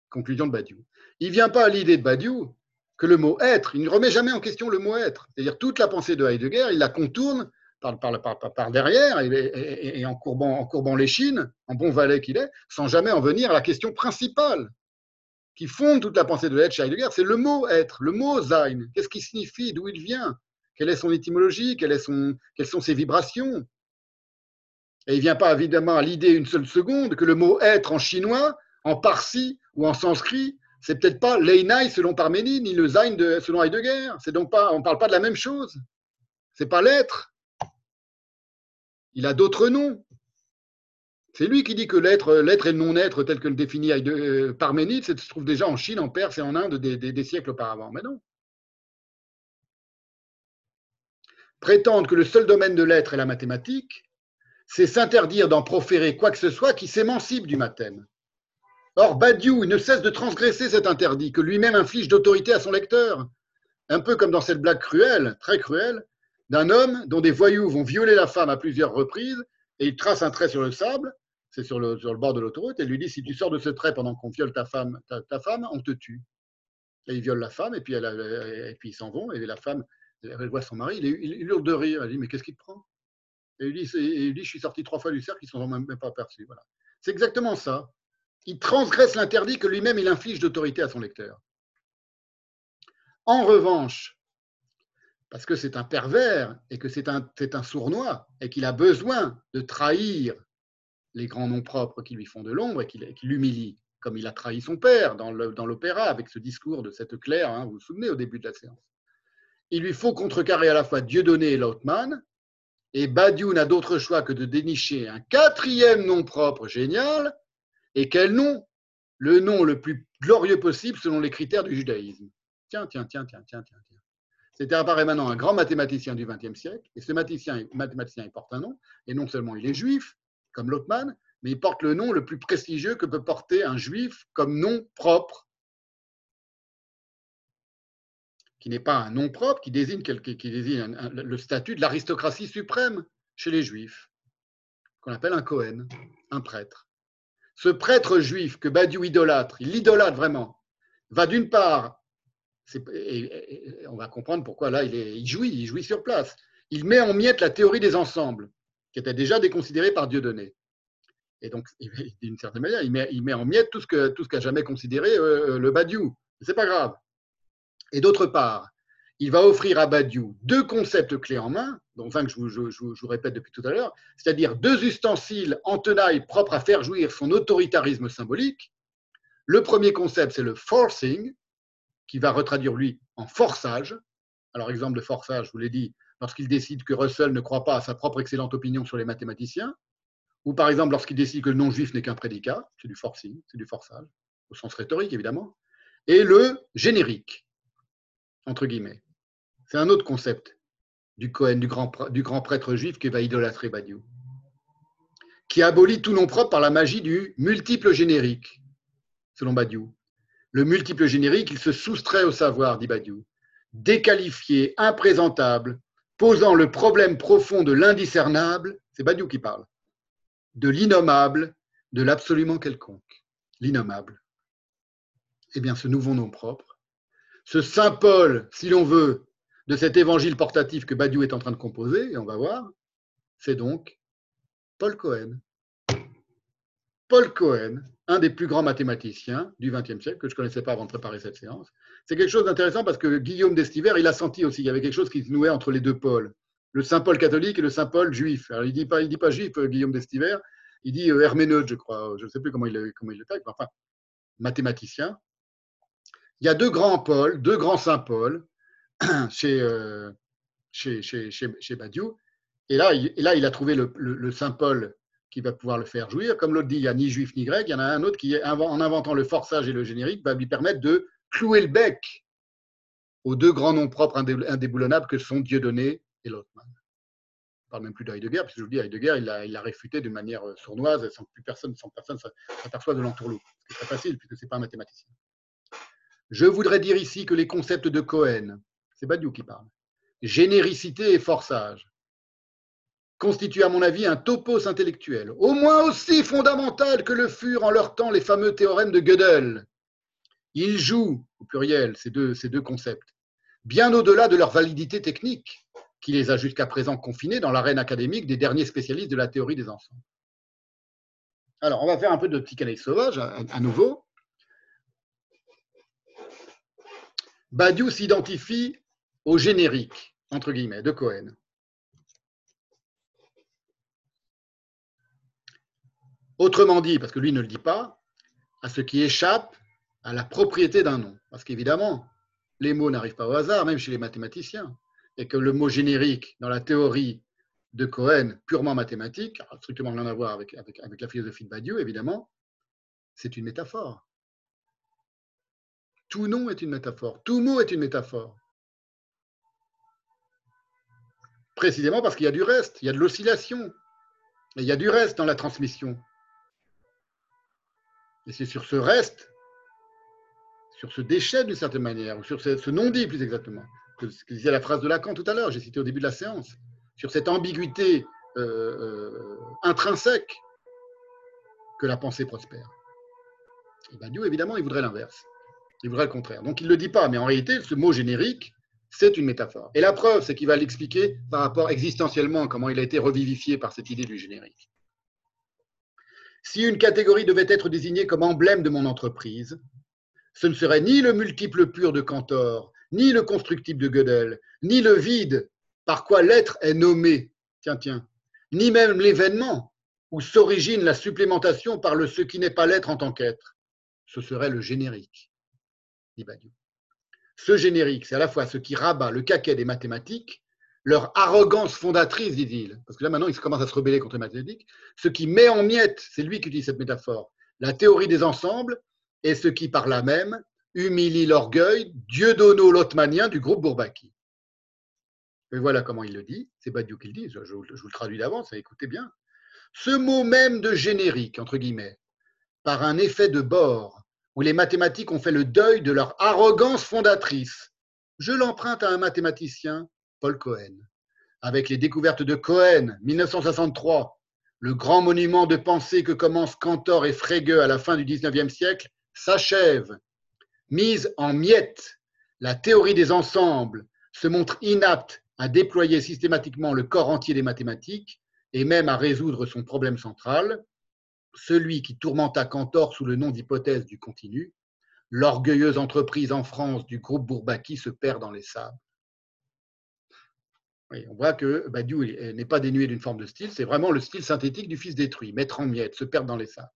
Conclusion de Badiou. Il ne vient pas à l'idée de Badiou que le mot être, il ne remet jamais en question le mot être. C'est-à-dire toute la pensée de Heidegger, il la contourne par, par, derrière et, en, courbant, en courbant les chines, en bon valet qu'il est, sans jamais en venir à la question principale qui fonde toute la pensée de l'être chez Heidegger, c'est le mot être, le mot sein. Qu'est-ce qu'il signifie? D'où il vient? Quelle est son étymologie? Quelles sont ses vibrations? Et il ne vient pas évidemment à l'idée une seule seconde que le mot être en chinois, en parsi ou en sanskrit, c'est peut-être pas l'einai selon Parménide, ni le sein selon Heidegger. C'est donc pas, on ne parle pas de la même chose. C'est pas l'être. Il a d'autres noms. C'est lui qui dit que l'être, l'être et le non-être, tel que le définit euh, Parménide, se trouve déjà en Chine, en Perse et en Inde des, siècles auparavant. Mais non. Prétendre que le seul domaine de l'être est la mathématique, c'est s'interdire d'en proférer quoi que ce soit qui s'émancipe du mathème. Or, Badiou ne cesse de transgresser cet interdit que lui-même inflige d'autorité à son lecteur. Un peu comme dans cette blague cruelle, très cruelle, d'un homme dont des voyous vont violer la femme à plusieurs reprises et il trace un trait sur le sable sur le, bord de l'autoroute, et lui dit si tu sors de ce trait pendant qu'on viole ta femme, ta, femme, on te tue. Et il viole la femme, et puis, elle, et puis ils s'en vont, et la femme, elle voit son mari, il, il, hurle de rire. Elle dit mais qu'est-ce qui te prend? Et il, dit, il dit je suis sorti trois fois du cercle, ils ne sont même pas aperçus. Voilà. C'est exactement ça. Il transgresse l'interdit que lui-même il inflige d'autorité à son lecteur. En revanche, parce que c'est un pervers et que c'est un, un sournois et qu'il a besoin de trahir les grands noms propres qui lui font de l'ombre et qui, l'humilient, comme il a trahi son père dans l'opéra avec ce discours de cette Claire, hein, vous vous souvenez au début de la séance. Il lui faut contrecarrer à la fois Dieudonné et Lautmann, et Badiou n'a d'autre choix que de dénicher un quatrième nom propre génial, et quel nom? Le nom le plus glorieux possible selon les critères du judaïsme. Tiens, tiens, tiens, tiens, tiens, tiens. C'était apparaît maintenant un grand mathématicien du XXe siècle, et ce mathématicien, mathématicien il porte un nom, et non seulement il est juif, comme Lotman, mais il porte le nom le plus prestigieux que peut porter un juif comme nom propre, qui n'est pas un nom propre, qui désigne, le statut de l'aristocratie suprême chez les juifs, qu'on appelle un Cohen, un prêtre. Ce prêtre juif que Badiou idolâtre, il l'idolâtre vraiment, va d'une part, on va comprendre pourquoi là il, est, il jouit, il jouit sur place, il met en miettes la théorie des ensembles qui était déjà déconsidéré par Dieudonné. Et donc, (laughs) d'une certaine manière, il met, en miettes tout ce qu'a jamais considéré euh, euh, le Badiou. C'est pas grave. Et d'autre part, il va offrir à Badiou deux concepts clés en main, dont un que je vous, je vous répète depuis tout à l'heure, c'est-à-dire deux ustensiles en tenaille propres à faire jouir son autoritarisme symbolique. Le premier concept, c'est le forcing, qui va retraduire lui en forçage. Alors, exemple de forçage, je vous l'ai dit, lorsqu'il décide que Russell ne croit pas à sa propre excellente opinion sur les mathématiciens, ou par exemple lorsqu'il décide que le non-juif n'est qu'un prédicat, c'est du forcing, c'est du forçage, au sens rhétorique évidemment, et le générique, entre guillemets. C'est un autre concept du Cohen, du grand, du grand prêtre juif qui va idolâtrer Badiou, qui abolit tout nom propre par la magie du multiple générique, selon Badiou. Le multiple générique, il se soustrait au savoir, dit Badiou. Déqualifié, imprésentable, posant le problème profond de l'indiscernable, c'est Badiou qui parle, de l'innommable, de l'absolument quelconque. L'innommable. Eh bien, ce nouveau nom propre, ce Saint Paul, si l'on veut, de cet évangile portatif que Badiou est en train de composer, et on va voir, c'est donc Paul Cohen. Paul Cohen, un des plus grands mathématiciens du XXe siècle, que je ne connaissais pas avant de préparer cette séance. C'est quelque chose d'intéressant parce que Guillaume d'Estiver, il a senti aussi qu'il y avait quelque chose qui se nouait entre les deux pôles, le Saint Paul catholique et le Saint Paul juif. Alors il ne dit, pas, il dit pas juif, euh, Guillaume d'Estiver, il dit euh, herméneute, je crois, je ne sais plus comment il, comment il le taille, enfin, mathématicien. Il y a deux grands pôles, deux grands Saint Paul (clears throat) chez, euh, chez, chez, chez, Badiou. Et là, il, et là, il a trouvé le, le Saint Paul qui va pouvoir le faire jouir. Comme l'autre dit, il n'y a ni juif ni grec, il y en a un autre qui, en inventant le forçage et le générique, va lui permettre de clouer le bec aux deux grands noms propres indéboulonnables que sont Dieudonné et Lotman. On ne parle même plus de Heidegger, puisque je vous dis, Heidegger, il l'a a réfuté d'une manière euh, sournoise, sans que plus personne, sans personne de l'entourloupe. C'est très facile, puisque ce n'est pas un mathématicien. Je voudrais dire ici que les concepts de Cohen, c'est Badiou qui parle, généricité et forçage, constituent à mon avis un topos intellectuel, au moins aussi fondamental que le furent en leur temps les fameux théorèmes de Gödel. Ils jouent, au pluriel, ces deux, concepts, bien au-delà de leur validité technique, qui les a jusqu'à présent confinés dans l'arène académique des derniers spécialistes de la théorie des ensembles. Alors, on va faire un peu de psychanalyse sauvage à, à nouveau. Badiou s'identifie au générique, entre guillemets, de Cohen. Autrement dit, parce que lui ne le dit pas, à ce qui échappe à la propriété d'un nom. Parce qu'évidemment, les mots n'arrivent pas au hasard, même chez les mathématiciens. Et que le mot générique, dans la théorie de Cohen, purement mathématique, strictement rien à voir avec, la philosophie de Badiou, évidemment, c'est une métaphore. Tout nom est une métaphore, tout mot est une métaphore. Précisément parce qu'il y a du reste, il y a de l'oscillation, il y a du reste dans la transmission. Et c'est sur ce reste, sur ce déchet d'une certaine manière, ou sur ce, non-dit plus exactement, que, disait la phrase de Lacan tout à l'heure, j'ai cité au début de la séance, sur cette ambiguïté euh, euh, intrinsèque que la pensée prospère. Et Badiou, évidemment, il voudrait l'inverse. Il voudrait le contraire. Donc il ne le dit pas, mais en réalité, ce mot générique, c'est une métaphore. Et la preuve, c'est qu'il va l'expliquer par rapport existentiellement, comment il a été revivifié par cette idée du générique. Si une catégorie devait être désignée comme emblème de mon entreprise, ce ne serait ni le multiple pur de Cantor, ni le constructible de Gödel, ni le vide par quoi l'être est nommé, tiens, tiens, ni même l'événement où s'origine la supplémentation par le ce qui n'est pas l'être en tant qu'être. Ce serait le générique, dit Badiou. Ce générique, c'est à la fois ce qui rabat le caquet des mathématiques leur arrogance fondatrice, dit-il, parce que là maintenant, il commence à se rebeller contre les mathématiques, ce qui met en miettes, c'est lui qui utilise cette métaphore, la théorie des ensembles, et ce qui, par là même, humilie l'orgueil dieudono lotmanien du groupe Bourbaki. Et voilà comment il le dit, c'est Badiou qui le dit, je, je vous le traduis d'avance, écoutez bien. Ce mot même de générique, entre guillemets, par un effet de bord, où les mathématiques ont fait le deuil de leur arrogance fondatrice, je l'emprunte à un mathématicien Paul Cohen. Avec les découvertes de Cohen, 1963, le grand monument de pensée que commencent Cantor et Frege à la fin du XIXe siècle s'achève. Mise en miettes, la théorie des ensembles se montre inapte à déployer systématiquement le corps entier des mathématiques et même à résoudre son problème central, celui qui tourmenta Cantor sous le nom d'hypothèse du continu. L'orgueilleuse entreprise en France du groupe Bourbaki se perd dans les sables on voit que Badiou n'est pas dénué d'une forme de style, c'est vraiment le style synthétique du fils détruit, mettre en miettes, se perdre dans les sables.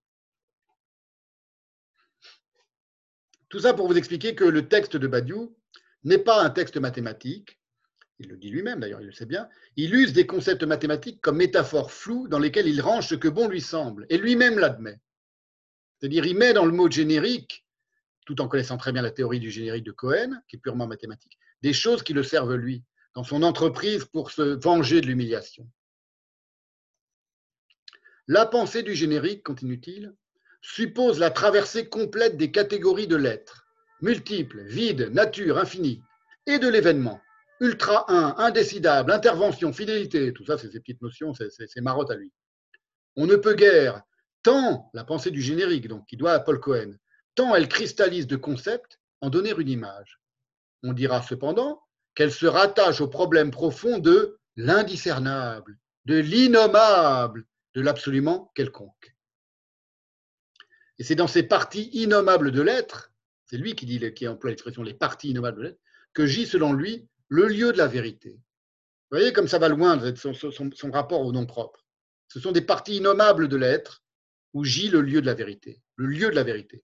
Tout ça pour vous expliquer que le texte de Badiou n'est pas un texte mathématique, il le dit lui-même d'ailleurs, il le sait bien, il use des concepts mathématiques comme métaphores floues dans lesquelles il range ce que bon lui semble, et lui-même l'admet. C'est-à-dire, il met dans le mot générique, tout en connaissant très bien la théorie du générique de Cohen, qui est purement mathématique, des choses qui le servent lui dans son entreprise pour se venger de l'humiliation. La pensée du générique, continue-t-il, suppose la traversée complète des catégories de l'être, multiples, vides, nature, infinie, et de l'événement, ultra 1, indécidable, intervention, fidélité, tout ça, c'est ces petites notions, c'est marotte à lui. On ne peut guère, tant la pensée du générique, donc qui doit à Paul Cohen, tant elle cristallise de concepts, en donner une image. On dira cependant qu'elle se rattache au problème profond de l'indiscernable, de l'innommable, de l'absolument quelconque. Et c'est dans ces parties innommables de l'être, c'est lui qui, emploie l'expression les parties innommables de l'être, que gît selon lui le lieu de la vérité. Vous voyez comme ça va loin son, son rapport au nom propre. Ce sont des parties innommables de l'être où gît le lieu de la vérité, le lieu de la vérité.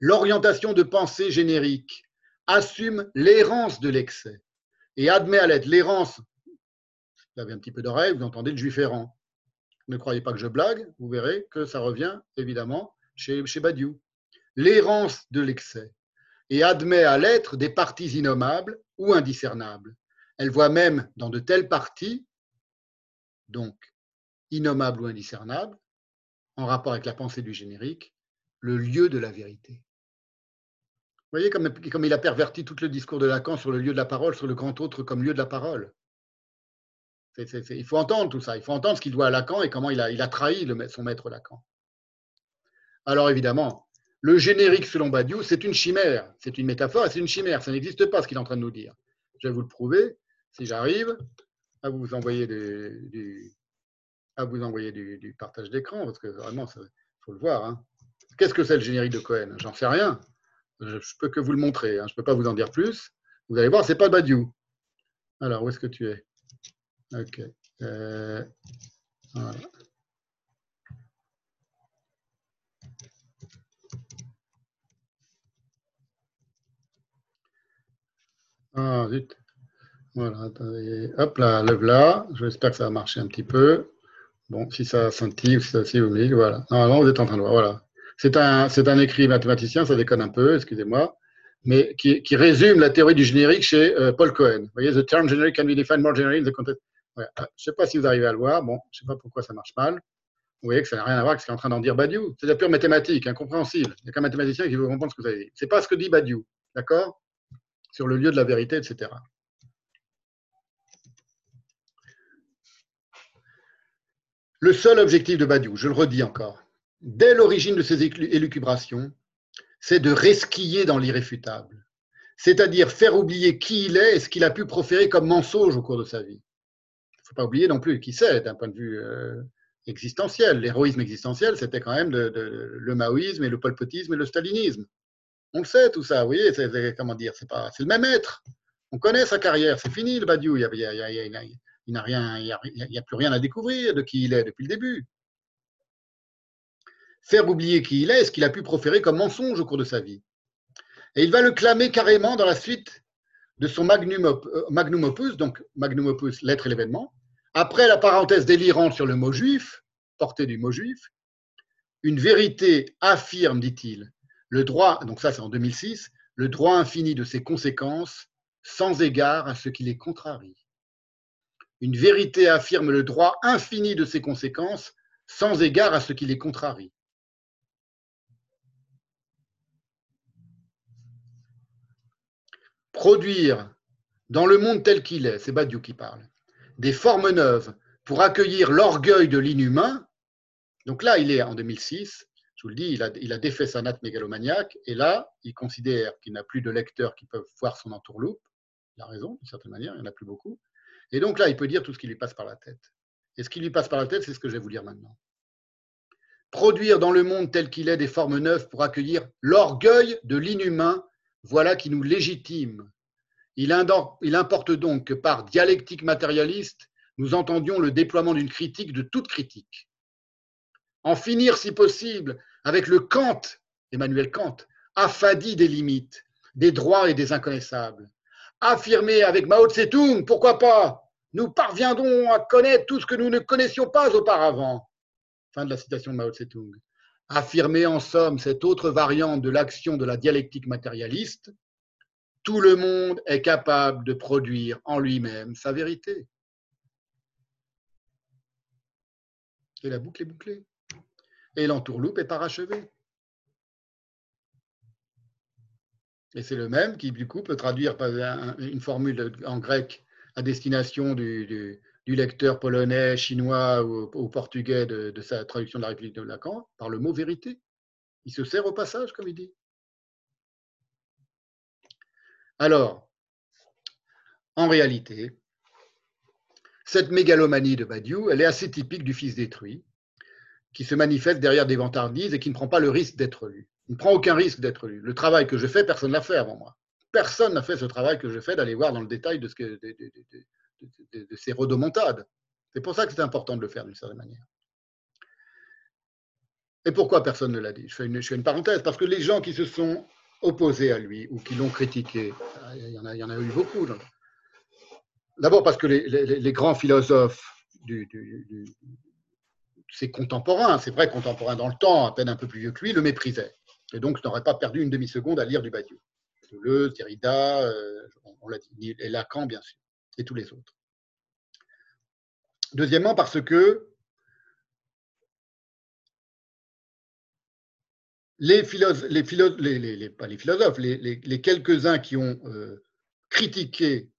L'orientation de pensée générique assume l'errance de l'excès et admet à l'être l'errance. Vous avez un petit peu d'oreille, vous entendez le juif errant. Ne croyez pas que je blague, vous verrez que ça revient évidemment chez, chez Badiou. L'errance de l'excès et admet à l'être des parties innommables ou indiscernables. Elle voit même dans de telles parties, donc innommables ou indiscernables, en rapport avec la pensée du générique, le lieu de la vérité. Vous voyez comme, il a perverti tout le discours de Lacan sur le lieu de la parole, sur le grand autre comme lieu de la parole il faut entendre tout ça. Il faut entendre ce qu'il doit à Lacan et comment il a, trahi son maître Lacan. Alors évidemment, le générique selon Badiou, c'est une chimère, c'est une métaphore, c'est une chimère. Ça n'existe pas ce qu'il est en train de nous dire. Je vais vous le prouver si j'arrive à vous envoyer du, à vous envoyer du, partage d'écran, parce que vraiment, il faut le voir. Hein. Qu'est-ce que c'est le générique de Cohen? J'en sais rien. Je ne peux que vous le montrer. Hein. Je ne peux pas vous en dire plus. Vous allez voir, c'est pas Badiou. Alors, où est-ce que tu es? Ok. Euh, voilà. Ah, vite. Voilà, attendez. Hop là, le là. J'espère que ça va marcher un petit peu. Bon, si ça scintille, si vous me voilà. Normalement, vous êtes en train de voir, voilà. C'est un, écrit mathématicien, ça déconne un peu, excusez-moi, mais qui, résume la théorie du générique chez euh, Paul Cohen. Vous voyez, the term generic can be defined more generally in the context je ne sais pas si vous arrivez à le voir. Bon, je ne sais pas pourquoi ça marche mal. Vous voyez que ça n'a rien à voir avec ce qu'est en train d'en dire Badiou. C'est de la pure mathématique, incompréhensible. Il n'y a qu'un mathématicien qui veut comprendre ce que vous avez dit. Ce n'est pas ce que dit Badiou, d'accord? Sur le lieu de la vérité, etc. Le seul objectif de Badiou, je le redis encore, dès l'origine de ses élucubrations, c'est de resquiller dans l'irréfutable, c'est-à-dire faire oublier qui il est et ce qu'il a pu proférer comme mensonge au cours de sa vie faut pas oublier non plus qui c'est d'un point de vue euh, existentiel. L'héroïsme existentiel, c'était quand même le maoïsme et le polpotisme et le stalinisme. On le sait tout ça, vous voyez, c'est, comment dire, c'est le même être. On connaît sa carrière, c'est fini le Badiou, il n'y a, il a plus rien à découvrir de qui il est depuis le début. Faire oublier qui il est, ce qu'il a pu proférer comme mensonge au cours de sa vie. Et il va le clamer carrément dans la suite de son magnum, euh, magnum opus, donc magnum opus, l'être et l'événement, après la parenthèse délirante sur le mot juif, portée du mot juif, une vérité affirme, dit-il, le droit, donc ça c'est en 2006, le droit infini de ses conséquences sans égard à ce qui les contrarie. Une vérité affirme le droit infini de ses conséquences sans égard à ce qui les contrarie. Produire dans le monde tel qu'il est, c'est Badiou qui parle, des formes neuves pour accueillir l'orgueil de l'inhumain. Donc là, il est en 2006, je vous le dis, il a, défait sa natte mégalomaniaque, et là, il considère qu'il n'a plus de lecteurs qui peuvent voir son entourloupe. Il a raison, d'une certaine manière, il n'y en a plus beaucoup. Et donc là, il peut dire tout ce qui lui passe par la tête. Et ce qui lui passe par la tête, c'est ce que je vais vous dire maintenant. Produire dans le monde tel qu'il est des formes neuves pour accueillir l'orgueil de l'inhumain voilà qui nous légitime. Il importe donc que par dialectique matérialiste, nous entendions le déploiement d'une critique de toute critique. En finir, si possible, avec le Kant, Emmanuel Kant, affadi des limites, des droits et des inconnaissables. Affirmer avec Mao Tse-tung, pourquoi pas, nous parviendrons à connaître tout ce que nous ne connaissions pas auparavant. Fin de la citation de Mao Tse-tung affirmer en somme cette autre variante de l'action de la dialectique matérialiste, tout le monde est capable de produire en lui-même sa vérité. Et la boucle est bouclée. Et l'entourloupe est parachevée. Et c'est le même qui, du coup, peut traduire une formule en grec à destination du, du lecteur polonais, chinois ou, portugais de, sa traduction de la République de Lacan par le mot vérité. Il se sert au passage, comme il dit. Alors, en réalité, Cette mégalomanie de Badiou, elle est assez typique du fils détruit, qui se manifeste derrière des vantardises et qui ne prend pas le risque d'être lu. Il ne prend aucun risque d'être lu. Le travail que je fais, personne ne l'a fait avant moi. Personne n'a fait ce travail que je fais d'aller voir dans le détail de, ce que, de ces. C'est pour ça que c'est important de le faire d'une certaine manière. Et pourquoi personne ne l'a dit? Je fais, une, parenthèse, parce que les gens qui se sont opposés à lui ou qui l'ont critiqué, il y, en a, il y en a eu beaucoup. D'abord parce que les, grands philosophes du, du, du, ses contemporains, c'est vrai contemporains dans le temps, à peine un peu plus vieux que lui, le méprisaient. Et donc, je n'aurais pas perdu une demi-seconde à lire du Badiou. Deleuze, Derrida, euh, et Lacan, bien sûr, et tous les autres. Deuxièmement, parce que les philosophes, les pas les philosophes, les, quelques-uns qui ont euh, critiqué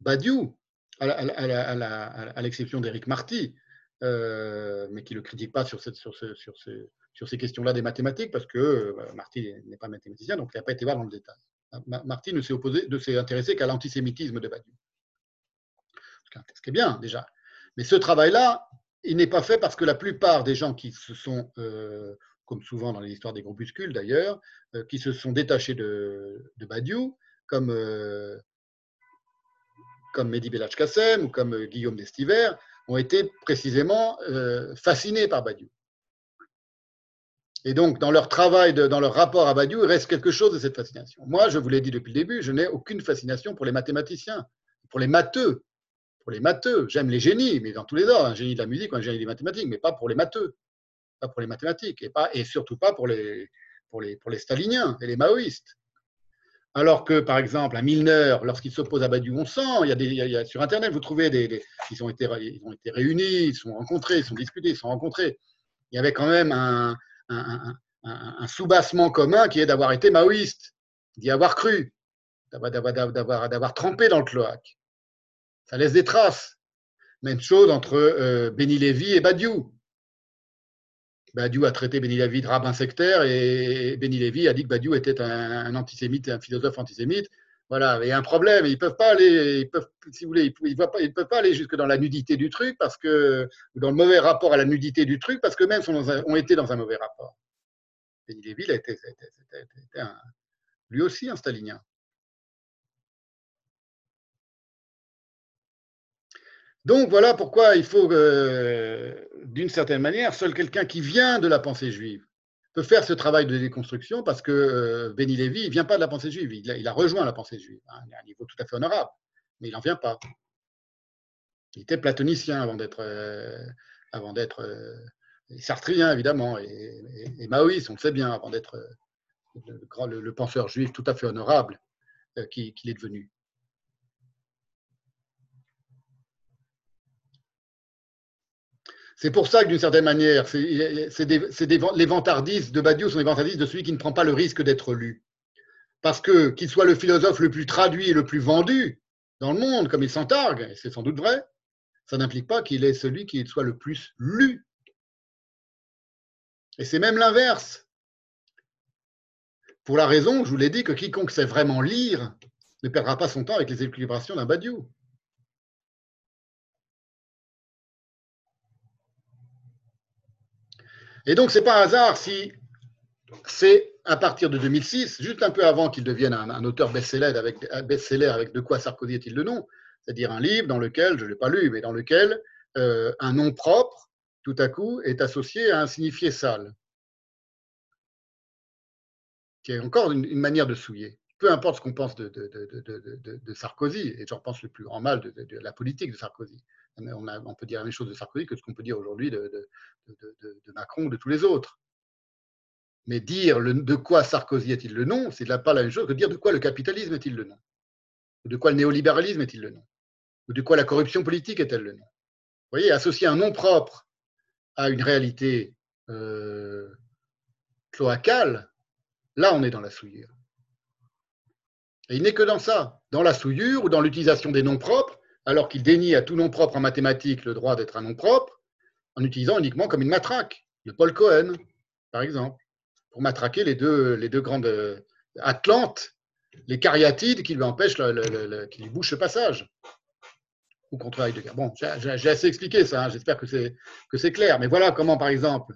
Badiou, à l'exception d'Éric Marty, euh, mais qui ne le critiquent pas sur, ces questions-là des mathématiques, parce que euh, Marty n'est pas mathématicien, donc il n'a pas été voir dans le détail. Marty ne s'est ne s'est intéressé qu'à l'antisémitisme de Badiou. Ce qui est bien déjà. Mais ce travail-là, il n'est pas fait parce que la plupart des gens qui se sont, euh, comme souvent dans les histoires des groupuscules d'ailleurs, euh, qui se sont détachés de, Badiou, comme, euh, comme Mehdi Belach Kassem ou comme Guillaume Destiver, ont été précisément fascinés par Badiou. Et donc, dans leur travail, dans leur rapport à Badiou, il reste quelque chose de cette fascination. Moi, je vous l'ai dit depuis le début, je n'ai aucune fascination pour les mathématiciens, pour les matheux, pour les matheux. J'aime les génies, mais dans tous les ordres, un génie de la musique ou un génie des mathématiques, mais pas pour les matheux, pas pour les mathématiques, et, surtout pas pour les, pour, les, pour les staliniens et les maoïstes. Alors que, par exemple, un Milner, lorsqu'il s'oppose à Badiou, on sent, il il y a, sur Internet, vous trouvez des, ils, ont été, ils ont été réunis, ils sont rencontrés, ils sont discutés, ils sont rencontrés. Il y avait quand même un, un, un soubassement commun qui est d'avoir été maoïste, d'y avoir cru, d'avoir trempé dans le cloaque ça laisse des traces. Même chose entre euh, Béni Lévy et Badiou. Badiou a traité Béni Lévy de rabbin sectaire et Béni Lévy a dit que Badiou était un, antisémite un philosophe antisémite. Voilà, il y a un problème. Ils peuvent pas aller, ils peuvent, si vous voulez, ils, ils peuvent pas aller jusque dans la nudité du truc parce que, dans le mauvais rapport à la nudité du truc parce que même sont ont été dans un mauvais rapport. Béni Lévy lui aussi un stalinien. Donc voilà pourquoi il faut, euh, d'une certaine manière, seul quelqu'un qui vient de la pensée juive peut faire ce travail de déconstruction parce que euh, Béni Lévy ne vient pas de la pensée juive, il a, il rejoint la pensée juive à un niveau tout à fait honorable, mais il n'en vient pas. Il était platonicien avant d'être euh, avant d'être euh, sartrien évidemment et, maoïste, on le sait bien, avant d'être le, penseur juif tout à fait honorable qu'il qui est devenu. C'est pour ça que d'une certaine manière, les vantardises de Badiou sont les vantardises de celui qui ne prend pas le risque d'être lu. Parce que qu'il soit le philosophe le plus traduit et le plus vendu dans le monde, comme il s'en targue, et c'est sans doute vrai, ça n'implique pas qu'il est celui qui soit le plus lu. Et c'est même l'inverse. Pour la raison, je vous l'ai dit, que quiconque sait vraiment lire ne perdra pas son temps avec les équilibrations d'un Badiou. Et donc, ce n'est pas un hasard si c'est à partir de 2006, juste un peu avant qu'il devienne un, auteur best-seller avec, best avec De quoi Sarkozy est-il le nom? C'est-à-dire un livre dans lequel, je ne l'ai pas lu, mais dans lequel euh, un nom propre, tout à coup, est associé à un signifié sale. Qui est encore une, une manière de souiller. Peu importe ce qu'on pense de, de, de, de, Sarkozy, et j'en pense le plus grand mal de, la politique de Sarkozy on, a, on, peut dire la même chose de Sarkozy que ce qu'on peut dire aujourd'hui de, de, de, de, Macron, tous les autres. Mais dire de quoi Sarkozy est-il le nom, c'est pas la même chose que dire de quoi le capitalisme est-il le nom, ou de quoi le néolibéralisme est-il le nom, ou de quoi la corruption politique est-elle le nom. Vous voyez, associer un nom propre à une réalité euh, cloacale, là on est dans la souillure. Et il n'est que dans ça, dans la souillure ou dans l'utilisation des noms propres, alors qu'il dénie à tout nom propre en mathématiques le droit d'être un nom propre, en utilisant uniquement comme une matraque, le Paul Cohen, par exemple, pour matraquer les deux, grandes euh, Atlantes, les cariatides qui lui empêchent, le, qui lui bouchent le passage, ou contre Heidegger. Bon, j'ai assez expliqué ça, hein, j'espère que c'est clair. Mais voilà comment, par exemple,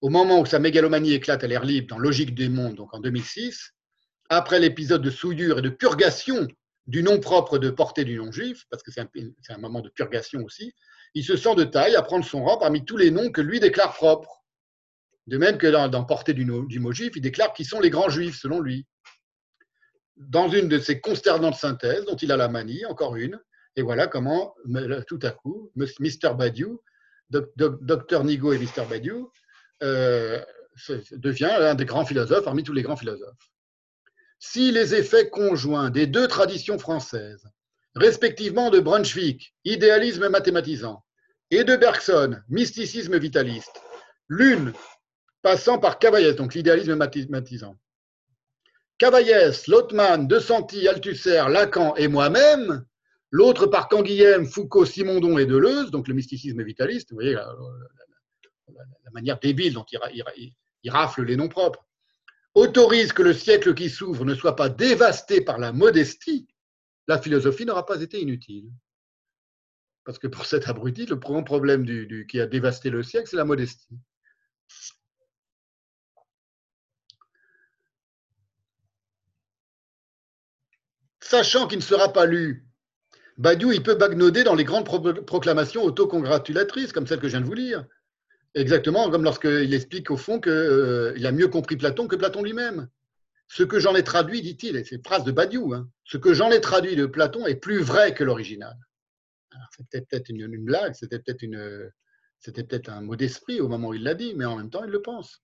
au moment où sa mégalomanie éclate à l'air libre dans Logique des mondes, donc en 2006, après l'épisode de souillure et de purgation du nom propre de portée du nom juif, parce que c'est un, moment de purgation aussi, il se sent de taille à prendre son rang parmi tous les noms que lui déclare propres. De même que dans, Portée du, du, mot juif, il déclare qui sont les grands juifs, selon lui. Dans une de ces consternantes synthèses, dont il a la manie, encore une, et voilà comment, tout à coup, Mr. Badiou, Dr. Nigo et Mr. Badiou, euh, devient un des grands philosophes parmi tous les grands philosophes. Si les effets conjoints des deux traditions françaises, respectivement de Brunswick, idéalisme mathématisant, et de Bergson, mysticisme vitaliste, l'une passant par Cavaillès, donc l'idéalisme mathématisant, Cavaillès, Lotman, De Santi, Althusser, Lacan et moi-même, l'autre par Canguilhem, Foucault, Simondon et Deleuze, donc le mysticisme vitaliste, vous voyez la, manière débile dont il, rafle les noms propres, autorise que le siècle qui s'ouvre ne soit pas dévasté par la modestie, la philosophie n'aura pas été inutile. Parce que pour cet abruti, le grand problème du, qui a dévasté le siècle, c'est la modestie. Sachant qu'il ne sera pas lu, Badiou, il peut bagnoder dans les grandes proclamations autocongratulatrices, comme celle que je viens de vous lire. Exactement comme lorsqu'il explique au fond qu'il euh, a mieux compris Platon que Platon lui-même. Ce que j'en ai traduit, dit-il, et c'est une phrase de Badiou, hein, ce que j'en ai traduit de Platon est plus vrai que l'original. C'était peut-être une, blague, c'était peut-être c'était peut-être un mot d'esprit au moment où il l'a dit, mais en même temps, il le pense.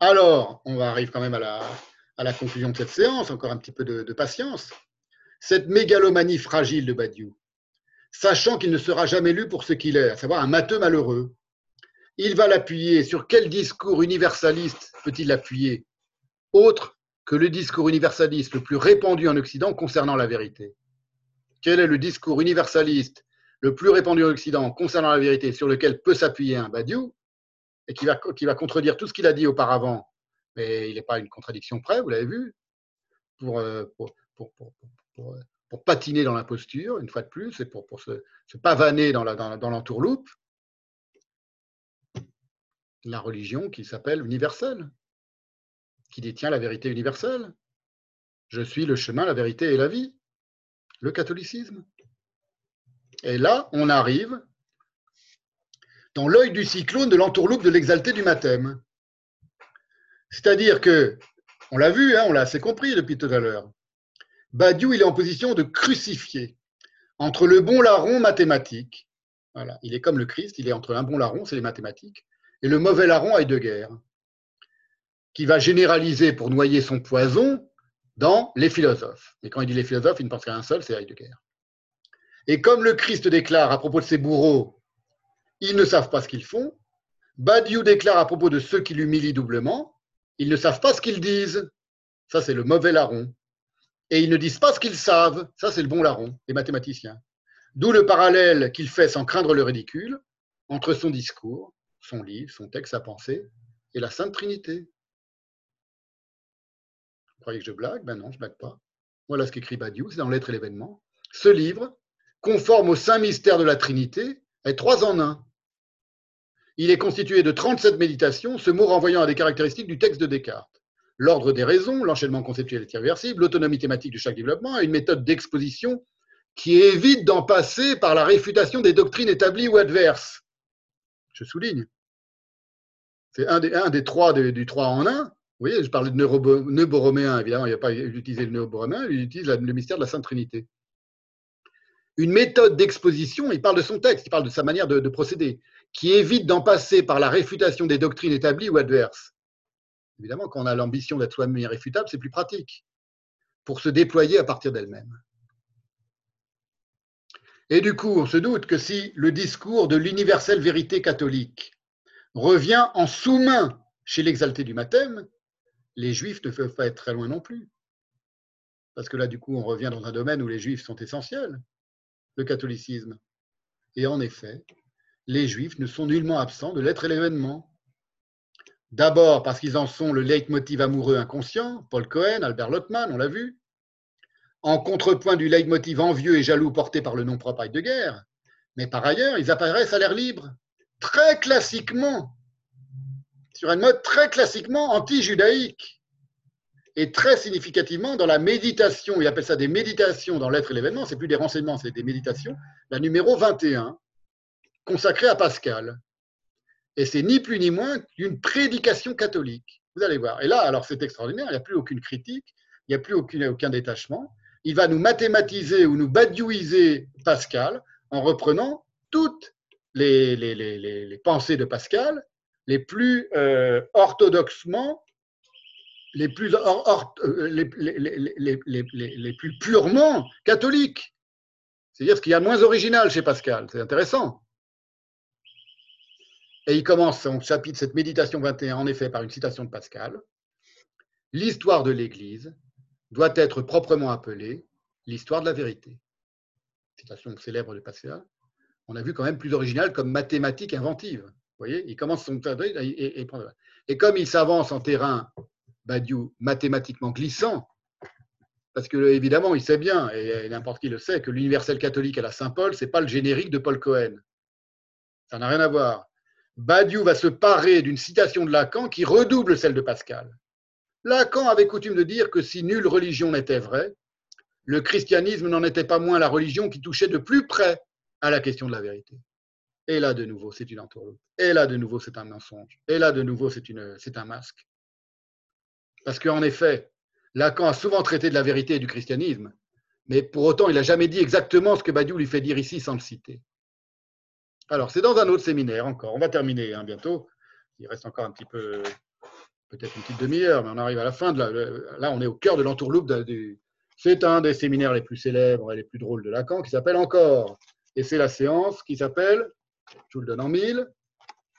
Alors, on va arriver quand même à la, à la conclusion de cette séance, encore un petit peu de, patience, cette mégalomanie fragile de Badiou, sachant qu'il ne sera jamais lu pour ce qu'il est, à savoir un matheux malheureux, il va l'appuyer. Sur quel discours universaliste peut-il l'appuyer Autre que le discours universaliste le plus répandu en Occident concernant la vérité? Quel est le discours universaliste le plus répandu en Occident concernant la vérité sur lequel peut s'appuyer un Badiou et qui va, contredire tout ce qu'il a dit auparavant? Mais il n'est pas une contradiction près, vous l'avez vu, pour, euh, pour, pour, patiner dans l'imposture, une fois de plus, et pour, se, pavaner dans l'entourloupe. La religion qui s'appelle universelle, qui détient la vérité universelle. Je suis le chemin, la vérité et la vie. Le catholicisme. Et là, on arrive dans l'œil du cyclone de l'entourloupe de l'exalté du mathème. C'est-à-dire que, on l'a vu, hein, on l'a assez compris depuis tout à l'heure, Badiou, il est en position de crucifier entre le bon larron mathématique, voilà, il est comme le Christ, il est entre un bon larron, c'est les mathématiques, et le mauvais larron Heidegger, qui va généraliser pour noyer son poison dans les philosophes. Et quand il dit les philosophes, il ne pense qu'à un seul, c'est Heidegger. Et comme le Christ déclare à propos de ses bourreaux, ils ne savent pas ce qu'ils font, Badiou déclare à propos de ceux qui l'humilient doublement, ils ne savent pas ce qu'ils disent. Ça, c'est le mauvais larron. Et ils ne disent pas ce qu'ils savent. Ça, c'est le bon larron, les mathématiciens. D'où le parallèle qu'il fait sans craindre le ridicule entre son discours, son livre, son texte, sa pensée et la Sainte Trinité. Vous croyez que je blague? Ben non, je ne blague pas. Voilà ce qu'écrit Badiou, c'est dans L'être et l'événement. Ce livre, conforme au saint mystère de la Trinité, est trois en un. Il est constitué de 37 méditations, ce mot renvoyant à des caractéristiques du texte de Descartes. L'ordre des raisons, l'enchaînement conceptuel et irréversible, l'autonomie thématique de chaque développement et une méthode d'exposition qui évite d'en passer par la réfutation des doctrines établies ou adverses. Je souligne. C'est un des, trois du, trois en un. Vous voyez, je parlais de neuboroméen, évidemment, il n'y a pas utilisé le neuboroméen, il utilise le mystère de la Sainte Trinité. Une méthode d'exposition, il parle de son texte, il parle de sa manière de procéder qui évite d'en passer par la réfutation des doctrines établies ou adverses. Évidemment, quand on a l'ambition d'être soi-même irréfutable, c'est plus pratique pour se déployer à partir d'elle-même. Et du coup, on se doute que si le discours de l'universelle vérité catholique revient en sous-main chez l'exalté du mathème, les juifs ne peuvent pas être très loin non plus. Parce que là, du coup, on revient dans un domaine où les juifs sont essentiels, le catholicisme. Et en effet, les Juifs ne sont nullement absents de l'être et l'événement. D'abord parce qu'ils en sont le leitmotiv amoureux inconscient, Paul Cohen, Albert Lottmann, on l'a vu. en contrepoint du leitmotiv envieux et jaloux porté par le nom propre de guerre, mais par ailleurs, ils apparaissent à l'air libre, très classiquement, sur un mode très classiquement anti-judaïque, et très significativement dans la méditation, il appelle ça des méditations dans l'être et l'événement, c'est plus des renseignements, c'est des méditations, la numéro 21, consacrée à Pascal. Et c'est ni plus ni moins qu'une prédication catholique. Vous allez voir. Et là, alors c'est extraordinaire, il n'y a plus aucune critique, il n'y a plus aucun, détachement. Il va nous mathématiser ou nous badiouiser Pascal en reprenant toutes les, pensées de Pascal, les plus euh, orthodoxement, les plus, les, plus purement catholiques. C'est-à-dire ce qu'il y a de moins original chez Pascal. C'est intéressant. Et il commence son chapitre, cette méditation 21, en effet, par une citation de Pascal. L'histoire de l'Église doit être proprement appelée l'histoire de la vérité. Citation célèbre de Pascal. On a vu quand même plus original comme mathématique inventive. Vous voyez, il commence son et, comme il s'avance en terrain Badiou mathématiquement glissant, parce que évidemment, il sait bien, et n'importe qui le sait, que l'universel catholique à la Saint-Paul, c'est pas le générique de Paul Cohen. Ça n'a rien à voir. Badiou va se parer d'une citation de Lacan qui redouble celle de Pascal. Lacan avait coutume de dire que si nulle religion n'était vraie, le christianisme n'en était pas moins la religion qui touchait de plus près à la question de la vérité. Et là, de nouveau, c'est une entourloupe. Et là, de nouveau, c'est un mensonge. Et là, de nouveau, c'est un masque. Parce qu'en effet, Lacan a souvent traité de la vérité et du christianisme, mais pour autant, il n'a jamais dit exactement ce que Badiou lui fait dire ici sans le citer. Alors, c'est dans un autre séminaire encore. On va terminer hein, bientôt. Il reste encore un petit peu, peut-être une petite demi-heure, mais on arrive à la fin. De la, là, on est au cœur de l'entourloupe. C'est un des séminaires les plus célèbres et les plus drôles de Lacan qui s'appelle encore. Et c'est la séance qui s'appelle, je vous le donne en mille,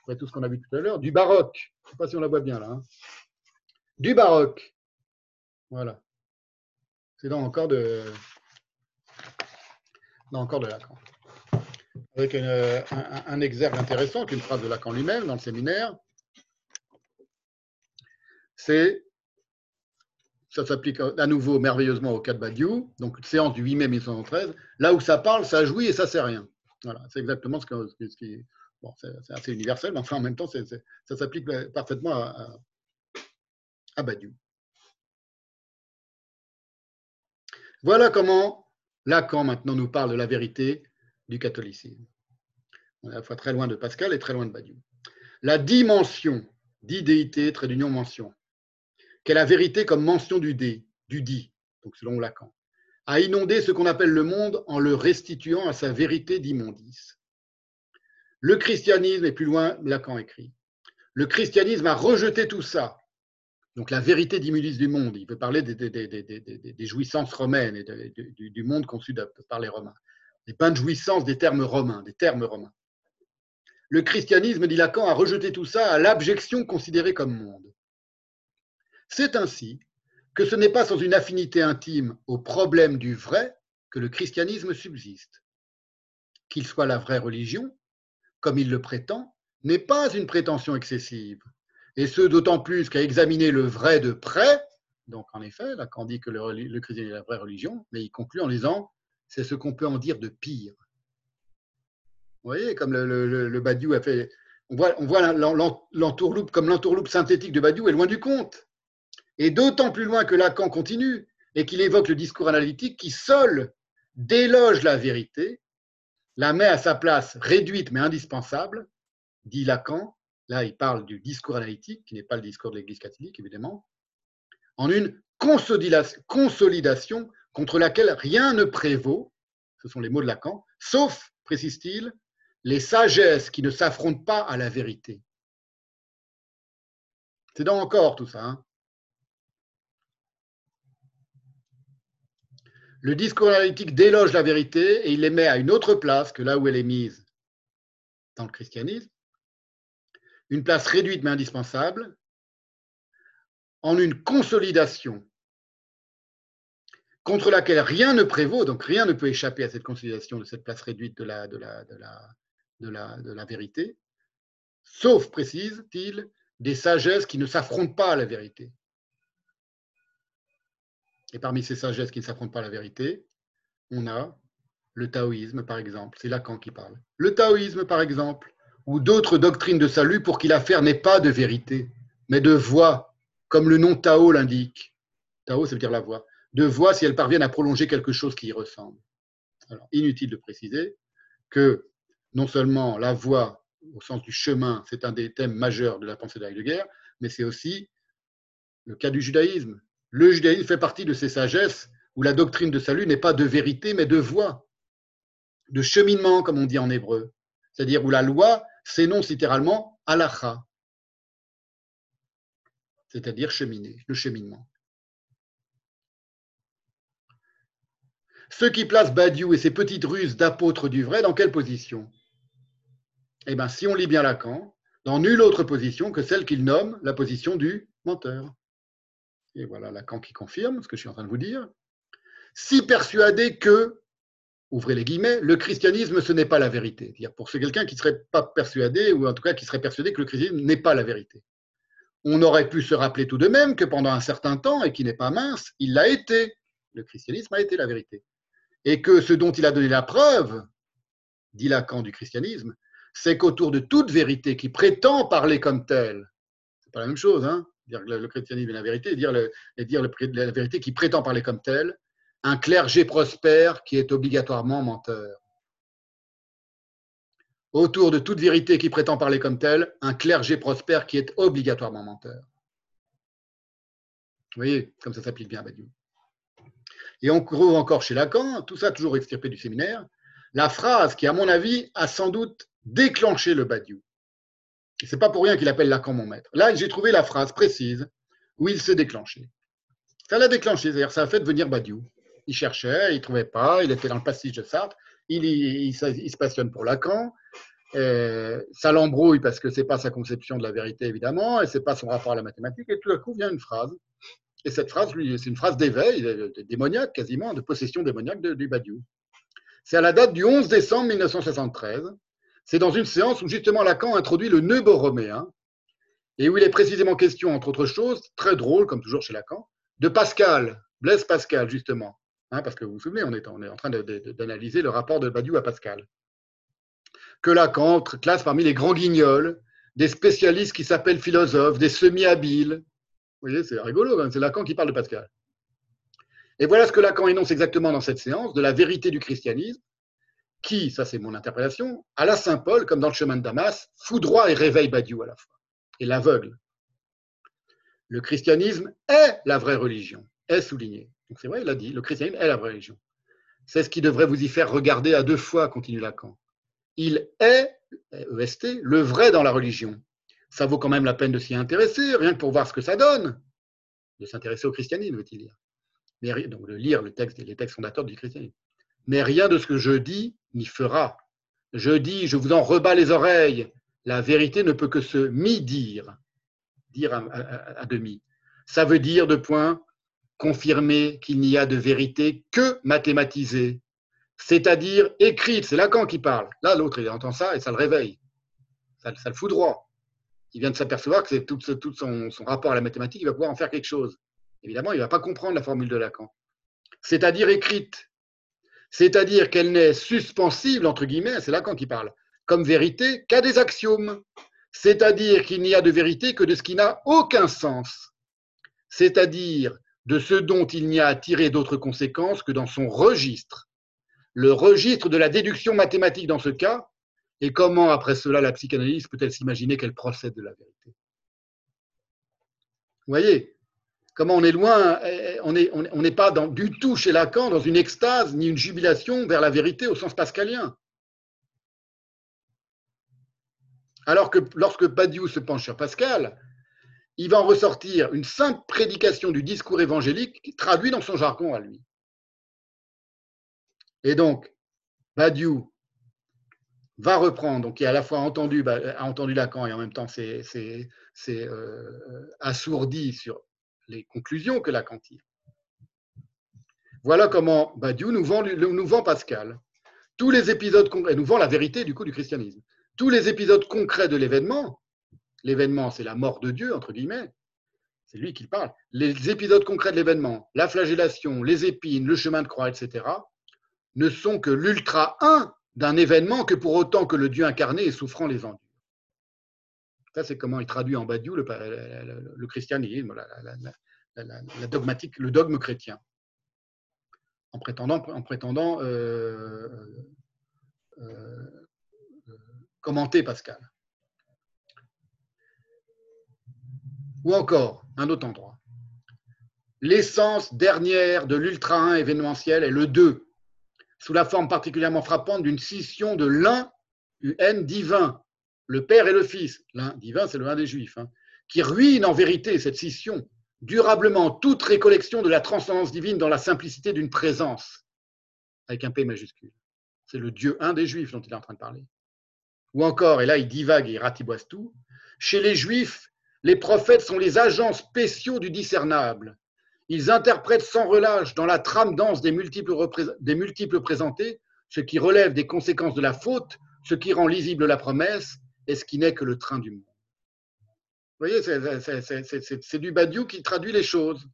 après tout ce qu'on a vu tout à l'heure, du baroque. Je ne sais pas si on la voit bien là. Hein. Du baroque. Voilà. C'est dans encore de, dans encore de Lacan avec un, exergue intéressant, qu'une phrase de Lacan lui-même dans le séminaire. C'est, ça s'applique à nouveau merveilleusement au cas de Badiou, donc séance du 8 mai 1913, là où ça parle, ça jouit et ça sert rien. Voilà, c'est exactement ce, que, qui. Bon, c'est assez universel, mais enfin en même temps, ça s'applique parfaitement à, à Badiou. Voilà comment Lacan maintenant nous parle de la vérité du catholicisme. On est à la fois très loin de Pascal et très loin de Badiou. La dimension d'idéité, trait d'union, mention, qu'est la vérité comme mention du dé, du dit, donc selon Lacan, a inondé ce qu'on appelle le monde en le restituant à sa vérité d'immondice. Le christianisme, et plus loin, Lacan écrit, le christianisme a rejeté tout ça, donc la vérité d'immondice du monde. Il veut parler des, jouissances romaines et du, monde conçu par les Romains les bains de jouissance des termes romains, des termes romains. Le christianisme, dit Lacan, a rejeté tout ça à l'abjection considérée comme monde. C'est ainsi que ce n'est pas sans une affinité intime au problème du vrai que le christianisme subsiste. Qu'il soit la vraie religion, comme il le prétend, n'est pas une prétention excessive, et ce d'autant plus qu'à examiner le vrai de près, donc en effet, Lacan dit que le, christianisme est la vraie religion, mais il conclut en disant c'est ce qu'on peut en dire de pire. Vous voyez, comme le, Badiou a fait. On voit, l'entourloupe comme l'entourloupe synthétique de Badiou est loin du compte. Et d'autant plus loin que Lacan continue et qu'il évoque le discours analytique qui seul déloge la vérité, la met à sa place réduite mais indispensable, dit Lacan. Là, il parle du discours analytique, qui n'est pas le discours de l'Église catholique, évidemment, en une consolidation contre laquelle rien ne prévaut, ce sont les mots de Lacan, sauf, précise-t-il, les sagesses qui ne s'affrontent pas à la vérité. C'est donc encore tout ça. Hein. le discours analytique déloge la vérité et il les met à une autre place que là où elle est mise dans le christianisme, une place réduite mais indispensable, en une consolidation contre laquelle rien ne prévaut, donc rien ne peut échapper à cette consolidation de cette place réduite de la, vérité, sauf, précise-t-il, des sagesses qui ne s'affrontent pas à la vérité. Et parmi ces sagesses qui ne s'affrontent pas à la vérité, on a le taoïsme, par exemple. C'est Lacan qui parle. Le taoïsme, par exemple, ou d'autres doctrines de salut pour qui l'affaire n'est pas de vérité, mais de voie, comme le nom Tao l'indique. Tao, ça veut dire la voie. De voie si elles parviennent à prolonger quelque chose qui y ressemble. Alors, inutile de préciser que non seulement la voie, au sens du chemin, c'est un des thèmes majeurs de la pensée de guerre, mais c'est aussi le cas du judaïsme. Le judaïsme fait partie de ces sagesses où la doctrine de salut n'est pas de vérité, mais de voie, de cheminement, comme on dit en hébreu. C'est-à-dire où la loi s'énonce littéralement halacha, c'est-à-dire cheminer, le cheminement. Ceux qui placent Badiou et ses petites ruses d'apôtres du vrai, dans quelle position? Eh bien, si on lit bien Lacan, dans nulle autre position que celle qu'il nomme la position du menteur. Et voilà Lacan qui confirme ce que je suis en train de vous dire. Si persuadé que, ouvrez les guillemets, le christianisme, ce n'est pas la vérité. C'est-à-dire pour quelqu'un qui ne serait pas persuadé, ou en tout cas qui serait persuadé que le christianisme n'est pas la vérité. On aurait pu se rappeler tout de même que pendant un certain temps, et qui n'est pas mince, il l'a été. Le christianisme a été la vérité. Et que ce dont il a donné la preuve, dit Lacan du christianisme, c'est qu'autour de toute vérité qui prétend parler comme telle, c'est pas la même chose, hein, dire le, christianisme est la vérité, le, dire la vérité qui prétend parler comme telle, un clergé prospère qui est obligatoirement menteur. Autour de toute vérité qui prétend parler comme telle, un clergé prospère qui est obligatoirement menteur. Vous voyez, comme ça s'applique bien à Badiou. Et on trouve encore chez Lacan, tout ça toujours extirpé du séminaire, la phrase qui, à mon avis, a sans doute déclenché le Badiou. Et c'est pas pour rien qu'il appelle Lacan mon maître. Là, j'ai trouvé la phrase précise où il s'est déclenché. Ça l'a déclenché, c'est-à-dire ça a fait devenir Badiou. Il cherchait, il ne trouvait pas, il était dans le passage de Sartre, il, se passionne pour Lacan, ça l'embrouille parce que ce n'est pas sa conception de la vérité, évidemment, et ce n'est pas son rapport à la mathématique, et tout à coup vient une phrase. Et cette phrase, lui, c'est une phrase d'éveil, démoniaque quasiment, de possession démoniaque du Badiou. C'est à la date du 11 décembre 1973, c'est dans une séance où justement Lacan introduit le nœud borroméen, et où il est précisément question, entre autres choses, très drôle, comme toujours chez Lacan, de Pascal, Blaise Pascal, justement. Hein, parce que vous vous souvenez, on est, on est en train d'analyser le rapport de Badiou à Pascal. Que Lacan classe parmi les grands guignols, des spécialistes qui s'appellent philosophes, des semi-habiles. Vous voyez, c'est rigolo, c'est Lacan qui parle de Pascal. Et voilà ce que Lacan énonce exactement dans cette séance, de la vérité du christianisme, qui, ça c'est mon interprétation, à la Saint-Paul, comme dans le chemin de Damas, foudroie et réveille Badiou à la fois, et l'aveugle. Le christianisme est la vraie religion, est souligné. Donc c'est vrai, il a dit, le christianisme est la vraie religion. C'est ce qui devrait vous y faire regarder à deux fois, continue Lacan. Il est, EST, le vrai dans la religion. Ça vaut quand même la peine de s'y intéresser, rien que pour voir ce que ça donne. De s'intéresser au christianisme, veut-il dire. Mais, donc de lire le texte, les textes fondateurs du christianisme mais rien de ce que je dis n'y fera. Je dis, je vous en rebats les oreilles. La vérité ne peut que se mi-dire, dire à, demi. Ça veut dire, de point, confirmer qu'il n'y a de vérité que mathématisée, c'est-à-dire écrite. C'est Lacan qui parle. Là, l'autre, il entend ça et ça le réveille. Ça, le fout droit. Il vient de s'apercevoir que c'est tout, son, son, rapport à la mathématique, il va pouvoir en faire quelque chose. Évidemment, il ne va pas comprendre la formule de Lacan. C'est-à-dire écrite, c'est-à-dire qu'elle n'est suspensible, entre guillemets, c'est Lacan qui parle, comme vérité qu'à des axiomes, c'est-à-dire qu'il n'y a de vérité que de ce qui n'a aucun sens, c'est-à-dire de ce dont il n'y a à tirer d'autres conséquences que dans son registre, le registre de la déduction mathématique dans ce cas, et comment après cela la psychanalyse peut-elle s'imaginer qu'elle procède de la vérité? Vous voyez, comment on est loin, eh, on n'est pas dans, du tout chez Lacan dans une extase ni une jubilation vers la vérité au sens pascalien. Alors que lorsque Badiou se penche sur Pascal, il va en ressortir une simple prédication du discours évangélique traduit dans son jargon à lui. Et donc, Badiou va reprendre, donc qui à la fois entendu, a entendu Lacan et en même temps c'est euh, assourdi sur les conclusions que Lacan tire. Voilà comment Badiou nous vend, nous vend Pascal. Tous les épisodes concrets, nous vend la vérité du coup du christianisme. Tous les épisodes concrets de l'événement, l'événement c'est la mort de Dieu, entre guillemets, c'est lui qui parle, les épisodes concrets de l'événement, la flagellation, les épines, le chemin de croix, etc., ne sont que l'ultra 1 d'un événement que pour autant que le Dieu incarné et souffrant les endure. Ça, c'est comment il traduit en Badiou le, christianisme, la, dogmatique, le dogme chrétien, en prétendant, en prétendant euh, euh, euh, commenter Pascal. Ou encore, un autre endroit. L'essence dernière de l'ultra 1 événementiel est le 2, sous la forme particulièrement frappante d'une scission de l'un, UN divin, le Père et le Fils, l'un divin, c'est le un des Juifs, hein, qui ruine en vérité cette scission, durablement toute récollection de la transcendance divine dans la simplicité d'une présence, avec un P majuscule. C'est le Dieu un des Juifs dont il est en train de parler. Ou encore, et là il divague et il ratiboise tout, chez les Juifs, les prophètes sont les agents spéciaux du discernable. Ils interprètent sans relâche dans la trame dense des multiples, présentés ce qui relève des conséquences de la faute, ce qui rend lisible la promesse et ce qui n'est que le train du monde. Vous voyez, c'est du Badiou qui traduit les choses.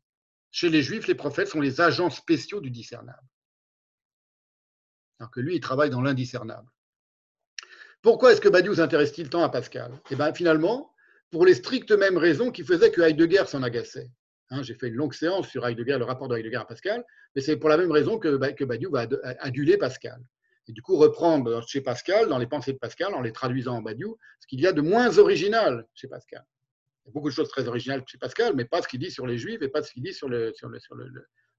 Chez les Juifs, les prophètes sont les agents spéciaux du discernable. Alors que lui, il travaille dans l'indiscernable. Pourquoi est-ce que Badiou s'intéresse-t-il tant à Pascal? Eh bien, finalement, pour les strictes mêmes raisons qui faisaient que Heidegger s'en agaçait. Hein, j'ai fait une longue séance sur Heidegger, le rapport de Heidegger à Pascal, mais c'est pour la même raison que, Badiou va aduler Pascal. Et du coup, reprendre chez Pascal, dans les pensées de Pascal, en les traduisant en Badiou, ce qu'il y a de moins original chez Pascal. Il y a beaucoup de choses très originales chez Pascal, mais pas ce qu'il dit sur les Juifs et pas ce qu'il dit sur le,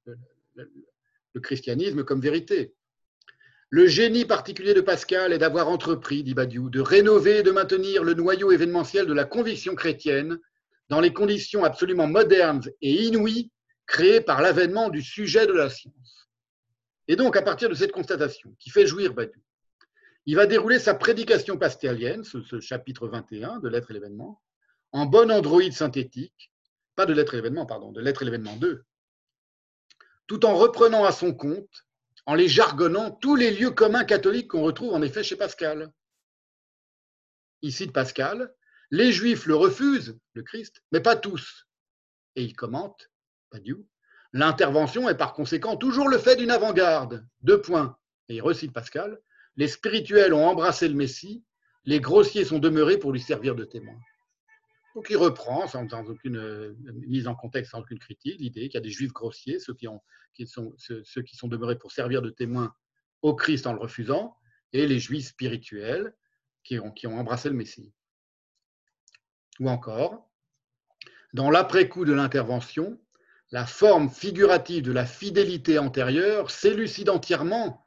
le christianisme comme vérité. Le génie particulier de Pascal est d'avoir entrepris, dit Badiou, de rénover et de maintenir le noyau événementiel de la conviction chrétienne dans les conditions absolument modernes et inouïes créées par l'avènement du sujet de la science. Et donc, à partir de cette constatation qui fait jouir Badiou, il va dérouler sa prédication pascalienne, ce, chapitre 21 de L'être et l'événement, en bon androïde synthétique, pas de L'être et l'événement, pardon, de L'être et l'événement 2, tout en reprenant à son compte en les jargonnant tous les lieux communs catholiques qu'on retrouve en effet chez Pascal. Ici de Pascal, les Juifs le refusent, le Christ, mais pas tous. Et il commente, du l'intervention est par conséquent toujours le fait d'une avant-garde. Deux points. Et il recite Pascal, les spirituels ont embrassé le Messie, les grossiers sont demeurés pour lui servir de témoin. Donc il reprend, sans, aucune euh, mise en contexte, sans aucune critique, l'idée qu'il y a des juifs grossiers, ceux qui, ont, sont, ceux, qui sont demeurés pour servir de témoins au Christ en le refusant, et les juifs spirituels qui ont embrassé le Messie. Ou encore, dans l'après-coup de l'intervention, la forme figurative de la fidélité antérieure s'élucide entièrement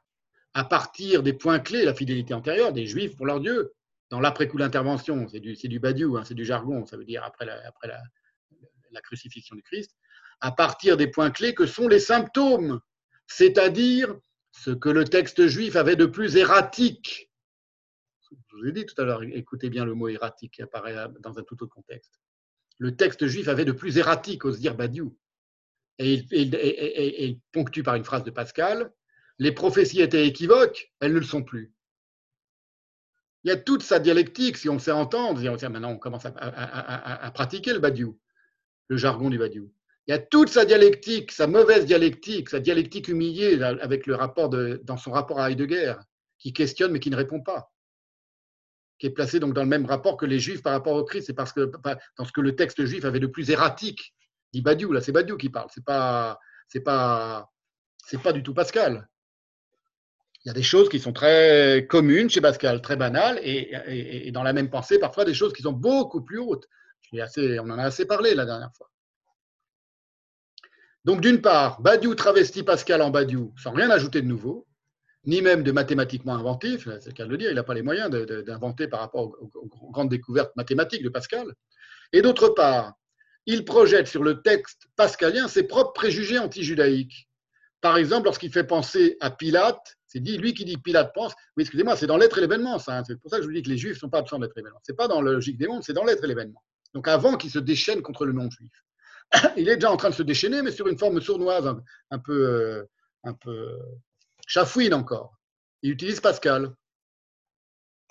à partir des points clés, la fidélité antérieure des Juifs pour leur Dieu, dans l'après-coup d'intervention, c'est du, badiou, hein, c'est du jargon, ça veut dire après, la, crucifixion du Christ, à partir des points clés que sont les symptômes, c'est-à-dire ce que le texte juif avait de plus erratique. Je vous ai dit tout à l'heure, écoutez bien le mot erratique qui apparaît dans un tout autre contexte. Le texte juif avait de plus erratique, ose dire Badiou. Et il, ponctue par une phrase de Pascal Les prophéties étaient équivoques, elles ne le sont plus il y a toute sa dialectique, si on sait entendre, maintenant on commence à, pratiquer le badiou, le jargon du badiou. Il y a toute sa dialectique, sa mauvaise dialectique, sa dialectique humiliée avec le rapport de, dans son rapport à Heidegger, qui questionne mais qui ne répond pas, qui est placé donc dans le même rapport que les Juifs par rapport au Christ. C'est parce que dans ce que le texte juif avait de plus erratique, dit Badiou. Là, c'est Badiou qui parle. C'est pas, c'est pas, c'est pas du tout Pascal il y a des choses qui sont très communes chez Pascal, très banales, et, dans la même pensée, parfois des choses qui sont beaucoup plus hautes. On en a assez parlé la dernière fois. Donc, d'une part, Badiou travestit Pascal en Badiou sans rien ajouter de nouveau, ni même de mathématiquement inventif, c'est le cas de le dire, il n'a pas les moyens d'inventer par rapport aux, grandes découvertes mathématiques de Pascal. Et d'autre part, il projette sur le texte pascalien ses propres préjugés anti-judaïques. Par exemple, lorsqu'il fait penser à Pilate c'est lui qui dit Pilate pense, oui, excusez-moi, c'est dans l'être et l'événement, ça. Hein. C'est pour ça que je vous dis que les juifs ne sont pas absents de l'être et l'événement. Ce n'est pas dans la logique des mondes, c'est dans l'être et l'événement. Donc avant qu'il se déchaîne contre le non-juif. (coughs) Il est déjà en train de se déchaîner, mais sur une forme sournoise, un, peu, euh, un peu chafouine encore. Il utilise Pascal.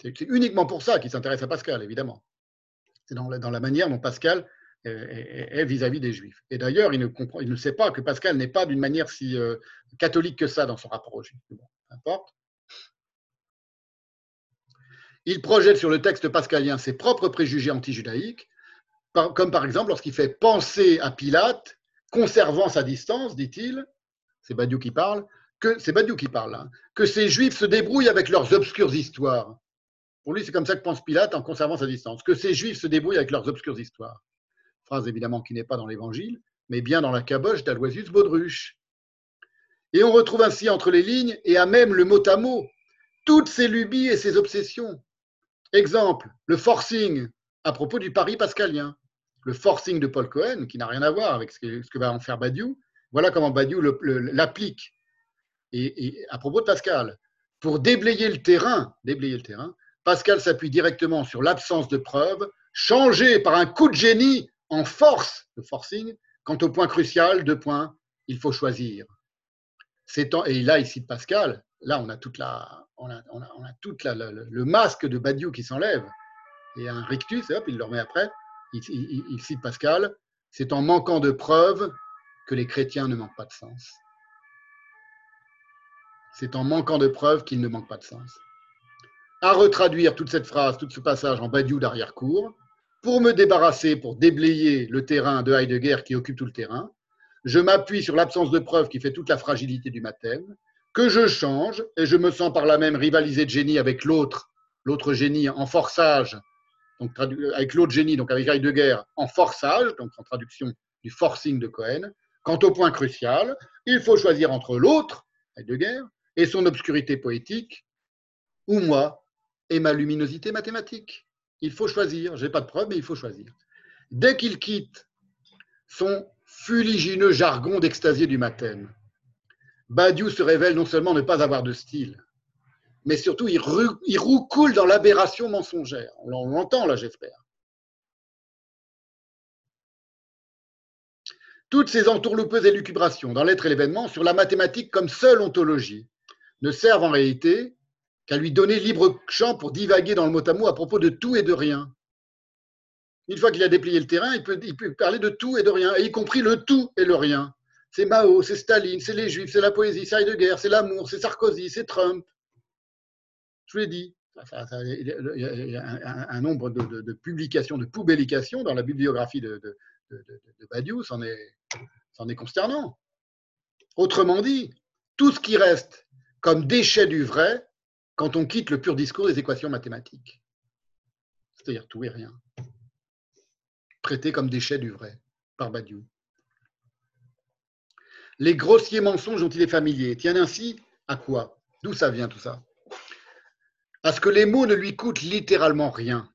C'est uniquement pour ça qu'il s'intéresse à Pascal, évidemment. C'est dans, la manière dont Pascal est vis-à-vis des Juifs. Et d'ailleurs, il ne, il ne sait pas que Pascal n'est pas d'une manière si euh, catholique que ça dans son rapport aux Juifs. Bon, importe. Il projette sur le texte pascalien ses propres préjugés anti-judaïques, comme par exemple lorsqu'il fait penser à Pilate, conservant sa distance, dit-il, c'est Badiou qui parle, que c'est Badiou qui parle, hein, que ces Juifs se débrouillent avec leurs obscures histoires. Pour lui, c'est comme ça que pense Pilate en conservant sa distance, que ces Juifs se débrouillent avec leurs obscures histoires phrase évidemment qui n'est pas dans l'Évangile, mais bien dans la caboche d'Aloisius Baudruche. Et on retrouve ainsi entre les lignes, et à même le mot à mot, toutes ces lubies et ces obsessions. Exemple, le forcing à propos du pari pascalien. Le forcing de Paul Cohen, qui n'a rien à voir avec ce que, va en faire Badiou, voilà comment Badiou l'applique. Et, et, à propos de Pascal, pour déblayer le terrain, déblayer le terrain, Pascal s'appuie directement sur l'absence de preuves, changée par un coup de génie en force le forcing. Quant au point crucial, deux points, il faut choisir. Et là, ici, Pascal, là, on a toute la, on a, toute la, le, masque de Badiou qui s'enlève. Et un rictus, hop, il le remet après. Il, il cite Pascal. C'est en manquant de preuves que les chrétiens ne manquent pas de sens. C'est en manquant de preuves qu'ils ne manquent pas de sens. À retraduire toute cette phrase, tout ce passage en Badiou d'arrière-cour, pour me débarrasser, pour déblayer le terrain de Heidegger qui occupe tout le terrain, je m'appuie sur l'absence de preuve qui fait toute la fragilité du mathème, que je change et je me sens par là même rivaliser de génie avec l'autre, l'autre génie en forçage, donc avec l'autre génie, donc avec Heidegger en forçage, donc en traduction du forcing de Cohen. Quant au point crucial, il faut choisir entre l'autre, Heidegger, et son obscurité poétique, ou moi et ma luminosité mathématique. Il faut choisir. Je n'ai pas de preuve, mais il faut choisir. Dès qu'il quitte son fuligineux jargon d'extasier du matin, Badiou se révèle non seulement ne pas avoir de style, mais surtout il, roucoule dans l'aberration mensongère. On l'entend là, j'espère. Toutes ces entourloupeuses élucubrations dans l'être et l'événement sur la mathématique comme seule ontologie ne servent en réalité qu'à lui donner libre champ pour divaguer dans le mot à mot à propos de tout et de rien. Une fois qu'il a déplié le terrain, il peut, parler de tout et de rien, y compris le tout et le rien. C'est Mao, c'est Staline, c'est les Juifs, c'est la poésie, c'est Heidegger, c'est l'amour, c'est Sarkozy, c'est Trump. Je vous l'ai dit. Il y a un, nombre de, publications, de publications dans la bibliographie de, de Badiou, c'en est, est consternant. Autrement dit, tout ce qui reste comme déchet du vrai quand on quitte le pur discours des équations mathématiques. C'est-à-dire tout et rien. Traité comme déchet du vrai par Badiou. Les grossiers mensonges dont il est familier tiennent ainsi à quoi? D'où ça vient tout ça? À ce que les mots ne lui coûtent littéralement rien.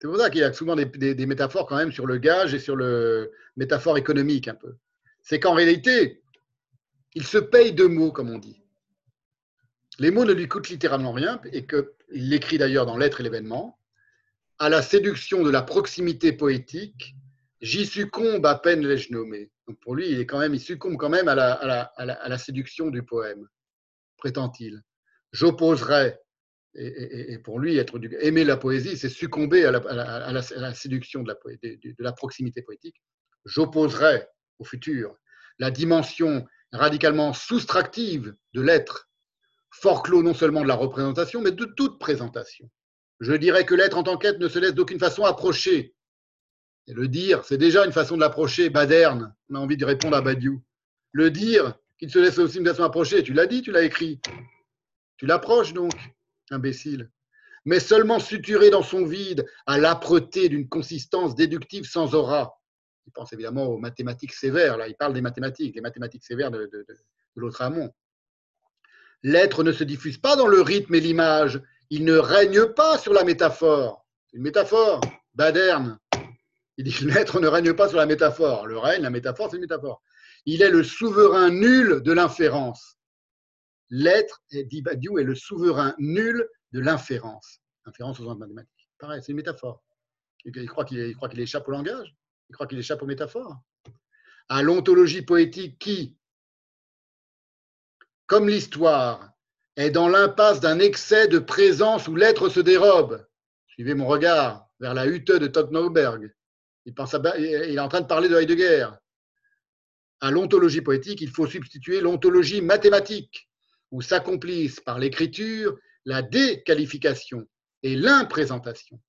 C'est pour ça qu'il y a souvent des, métaphores quand même sur le gage et sur le métaphore économique un peu. C'est qu'en réalité, il se paye de mots, comme on dit. Les mots ne lui coûtent littéralement rien, et qu'il l'écrit d'ailleurs dans L'être et l'événement. À la séduction de la proximité poétique, j'y succombe à peine l'ai-je nommé. Pour lui, il, est quand même, il succombe quand même à la, séduction du poème, prétend-il. J'opposerai, et, pour lui, être aimer la poésie, c'est succomber à la, séduction de la proximité poétique. J'opposerai au futur la dimension radicalement soustractive de l'être fort clos non seulement de la représentation, mais de toute présentation. Je dirais que l'être en tant qu'être ne se laisse d'aucune façon approcher. Et le dire, c'est déjà une façon de l'approcher, baderne. On a envie de répondre à Badiou. Le dire, qu'il se laisse aussi une façon approcher, tu l'as dit, tu l'as écrit. Tu l'approches donc, imbécile. Mais seulement suturé dans son vide à l'âpreté d'une consistance déductive sans aura. Il pense évidemment aux mathématiques sévères, là, il parle des mathématiques, les mathématiques sévères de l'autre amont. L'être ne se diffuse pas dans le rythme et l'image. Il ne règne pas sur la métaphore. Une métaphore, Baderne. Il dit l'être ne règne pas sur la métaphore. Le règne, la métaphore, c'est une métaphore. Il est le souverain nul de l'inférence. L'être, dit Badiou, est le souverain nul de l'inférence. Inférence aux mathématiques. Pareil, c'est une métaphore. Il croit qu'il échappe au langage. Il croit qu'il échappe aux métaphores. À l'ontologie poétique qui, comme l'histoire, est dans l'impasse d'un excès de présence où l'être se dérobe. Suivez mon regard vers la hutte de Tottenberg. Il, pense il est en train de parler de Heidegger. À l'ontologie poétique, il faut substituer l'ontologie mathématique, où s'accomplissent par l'écriture la déqualification et l'imprésentation.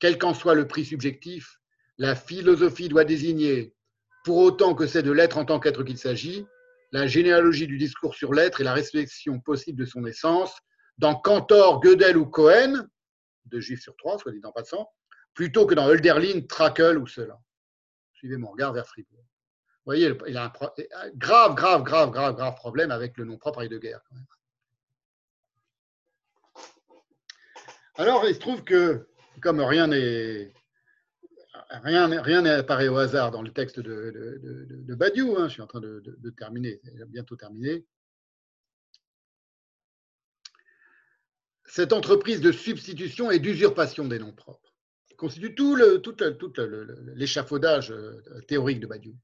Quel qu'en soit le prix subjectif, la philosophie doit désigner, pour autant que c'est de l'être en tant qu'être qu'il s'agit, la généalogie du discours sur l'être et la réflexion possible de son essence, dans Cantor, Gödel ou Cohen, deux juifs sur trois, soit dit en passant, plutôt que dans Hölderlin, Trakel ou cela. Suivez mon regard vers Fribourg. Vous voyez, il a un grave, grave, grave, grave, grave problème avec le nom propre Heidegger. Quand même. Alors, il se trouve que, comme rien n'est rien, n'apparaît au hasard dans le texte de, de, de, Badiou, hein, je suis en train de, terminer, bientôt terminé. Cette entreprise de substitution et d'usurpation des noms propres constitue tout l'échafaudage euh, théorique de Badiou.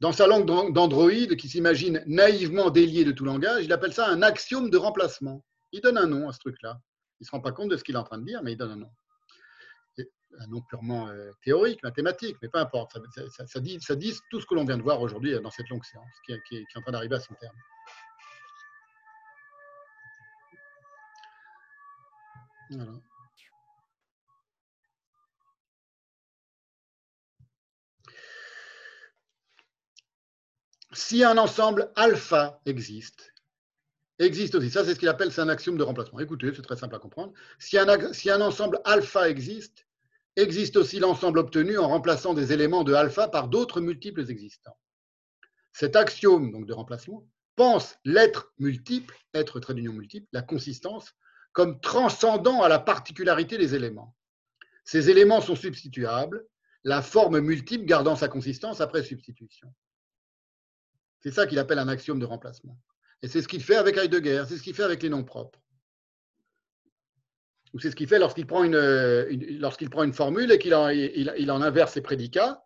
Dans sa langue d'androïde, qui s'imagine naïvement délié de tout langage, il appelle ça un axiome de remplacement. Il donne un nom à ce truc-là. Il ne se rend pas compte de ce qu'il est en train de dire, mais il donne un nom. Un nom purement euh, théorique, mathématique, mais peu importe. Ça, dit, tout ce que l'on vient de voir aujourd'hui dans cette longue séance, qui, est en train d'arriver à son terme. Voilà. si un ensemble alpha existe, existe aussi. Ça, c'est ce qu'il appelle, c'est un axiome de remplacement. Écoutez, c'est très simple à comprendre. Si un ensemble alpha existe, existe aussi l'ensemble obtenu en remplaçant des éléments de alpha par d'autres multiples existants. Cet axiome donc, de remplacement pense l'être multiple, être trait d'union multiple, la consistance, comme transcendant à la particularité des éléments. Ces éléments sont substituables, la forme multiple gardant sa consistance après substitution. C'est ça qu'il appelle un axiome de remplacement. Et c'est ce qu'il fait avec Heidegger, c'est ce qu'il fait avec les noms propres. C'est ce qu'il fait lorsqu'il prend une, lorsqu'il prend une formule et qu'il en, inverse ses prédicats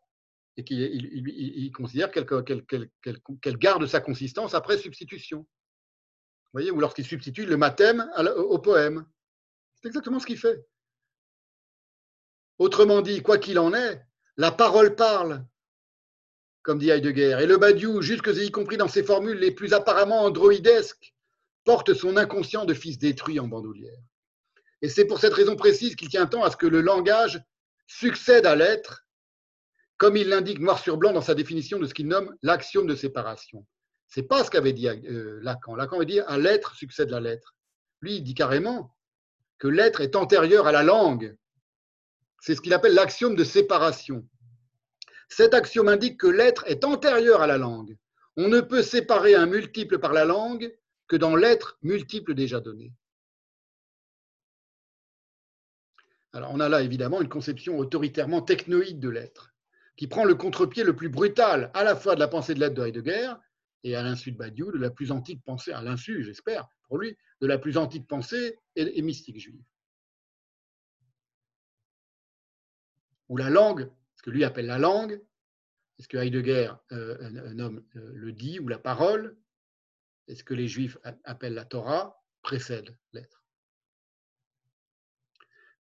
et qu'il il, considère qu'elle, garde sa consistance après substitution. Vous voyez, ou lorsqu'il substitue le mathème au poème. C'est exactement ce qu'il fait. Autrement dit, quoi qu'il en est, la parole parle comme dit Heidegger. Et le Badiou, jusque y compris dans ses formules les plus apparemment androïdesques, porte son inconscient de fils détruit en bandoulière. Et c'est pour cette raison précise qu'il tient tant à ce que le langage succède à l'être, comme il l'indique noir sur blanc dans sa définition de ce qu'il nomme l'axiome de séparation. C'est pas ce qu'avait dit euh, Lacan. Lacan veut dire à l'être succède la lettre. Lui, il dit carrément que l'être est antérieur à la langue. C'est ce qu'il appelle l'axiome de séparation. Cet axiome indique que l'être est antérieur à la langue. On ne peut séparer un multiple par la langue que dans l'être multiple déjà donné. Alors on a là évidemment une conception autoritairement technoïde de l'être, qui prend le contre-pied le plus brutal à la fois de la pensée de l'être de Heidegger et à l'insu de Badiou, de la plus antique pensée, à l'insu j'espère pour lui, de la plus antique pensée et, mystique juive. Où la langue ce que lui appelle la langue, est-ce que Heidegger euh, nomme euh, le dit ou la parole, est-ce que les Juifs appellent la Torah, précède l'être?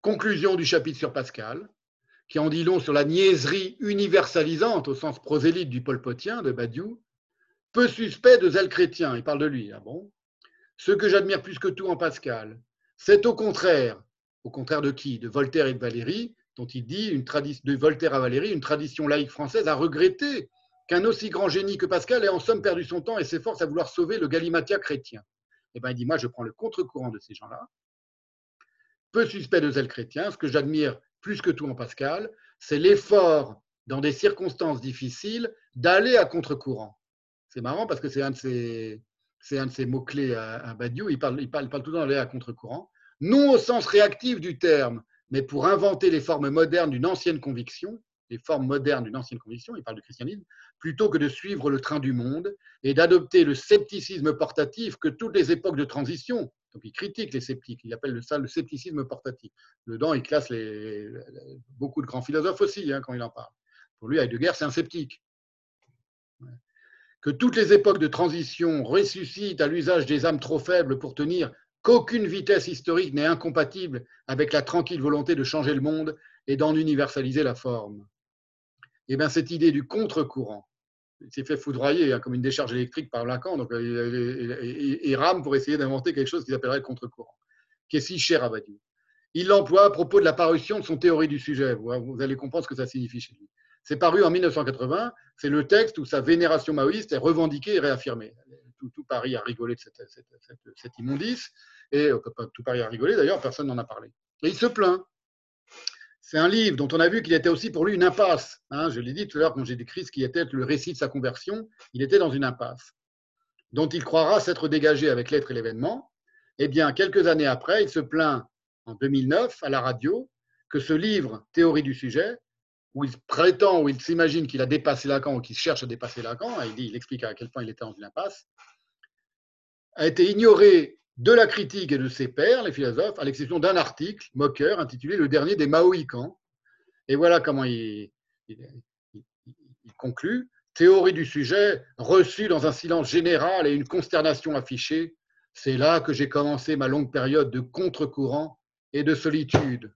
Conclusion du chapitre sur Pascal, qui en dit long sur la niaiserie universalisante au sens prosélyte du Paul Potien de Badiou, peu suspect de zèle chrétien, il parle de lui, ah bon? Ce que j'admire plus que tout en Pascal, c'est au contraire, au contraire de qui? De Voltaire et de Valérie, dont il dit, une de Voltaire à Valérie, une tradition laïque française a regretté qu'un aussi grand génie que Pascal ait en somme perdu son temps et s'efforce à vouloir sauver le galimatia chrétien. Eh bien, il dit, moi, je prends le contre-courant de ces gens-là. Peu suspect de zèle chrétien, ce que j'admire plus que tout en Pascal, c'est l'effort, dans des circonstances difficiles, d'aller à contre-courant. C'est marrant parce que c'est un de ses, mots-clés à, Badiou. Il parle, il parle, il parle tout le temps d'aller à contre-courant. Non au sens réactif du terme, mais pour inventer les formes modernes d'une ancienne conviction, les formes modernes d'une ancienne conviction, il parle du christianisme, plutôt que de suivre le train du monde et d'adopter le scepticisme portatif que toutes les époques de transition, donc il critique les sceptiques, il appelle ça le scepticisme portatif. Dedans, il classe beaucoup de grands philosophes aussi hein, quand il en parle. Pour lui, Heidegger, c'est un sceptique. Que toutes les époques de transition ressuscitent à l'usage des âmes trop faibles pour tenir qu'aucune vitesse historique n'est incompatible avec la tranquille volonté de changer le monde et d'en universaliser la forme. eh bien, cette idée du contre-courant, il s'est fait foudroyer hein, comme une décharge électrique par Lacan, donc il, rame pour essayer d'inventer quelque chose qu'il appellerait le contre-courant, qui est si cher à Badiou. Il l'emploie à propos de la parution de son théorie du sujet. Vous, allez comprendre ce que ça signifie chez lui. C'est paru en 1980. C'est le texte où sa vénération maoïste est revendiquée et réaffirmée. Tout, Paris a rigolé de cette, immondice. Et euh, tout Paris a rigolé, d'ailleurs, personne n'en a parlé. Et il se plaint. C'est un livre dont on a vu qu'il était aussi pour lui une impasse. Hein. je l'ai dit tout à l'heure quand j'ai décrit ce qui était le récit de sa conversion. Il était dans une impasse dont il croira s'être dégagé avec l'être et l'événement. Eh bien, quelques années après, il se plaint en 2009 à la radio que ce livre, Théorie du sujet, où il prétend, où il s'imagine qu'il a dépassé Lacan ou qu'il cherche à dépasser Lacan, et il, il explique à quel point il était dans une impasse, a été ignoré de la critique et de ses pairs, les philosophes, à l'exception d'un article moqueur intitulé Le dernier des Maoïcans. Et voilà comment il, il conclut. Théorie du sujet, reçue dans un silence général et une consternation affichée, c'est là que j'ai commencé ma longue période de contre-courant et de solitude.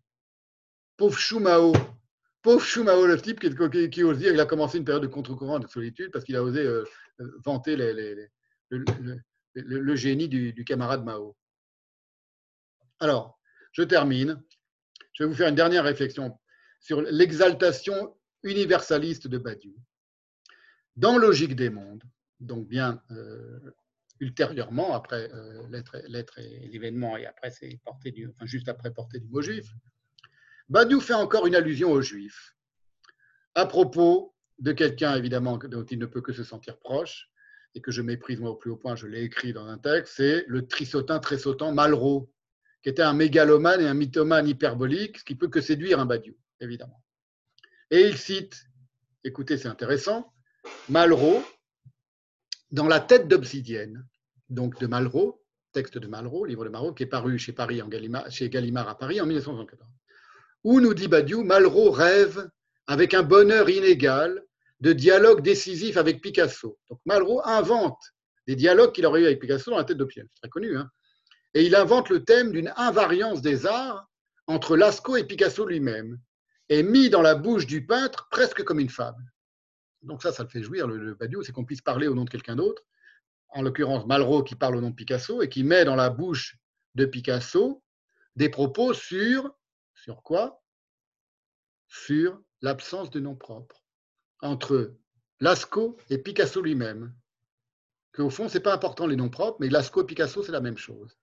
Pauvre Choumao, pauvre Choumao, le type qui, ose dire qu'il a commencé une période de contre-courant de solitude parce qu'il a osé euh, euh, vanter le, génie du, camarade Mao. Alors, je termine. Je vais vous faire une dernière réflexion sur l'exaltation universaliste de Badiou. Dans Logique des mondes, donc bien euh, ultérieurement, après euh, l'être et l'événement, et après du, juste après portée du mot juif, Badiou fait encore une allusion aux juifs, à propos de quelqu'un évidemment dont il ne peut que se sentir proche, et que je méprise moi au plus haut point, je l'ai écrit dans un texte, c'est le trissotin tressautant Malraux, qui était un mégalomane et un mythomane hyperbolique, ce qui peut que séduire un Badiou, évidemment. Et il cite, écoutez, c'est intéressant, Malraux, dans la tête d'obsidienne, donc de Malraux, texte de Malraux, livre de Malraux, qui est paru chez, Paris Gallimard à Paris en 1974, où nous dit Badiou, Malraux rêve avec un bonheur inégal de dialogue décisif avec Picasso. Donc Malraux invente des dialogues qu'il aurait eu avec Picasso dans la tête d'obsidienne, c'est très connu, hein. Et il invente le thème d'une invariance des arts entre Lascaux et Picasso lui-même, et mis dans la bouche du peintre presque comme une fable. Donc ça, ça le fait jouir, le, Badiou, c'est qu'on puisse parler au nom de quelqu'un d'autre, en l'occurrence Malraux qui parle au nom de Picasso et qui met dans la bouche de Picasso des propos sur, sur quoi? Sur l'absence de nom propre entre Lascaux et Picasso lui-même. Qu'au fond, ce n'est pas important les noms propres, mais Lascaux et Picasso, c'est la même chose.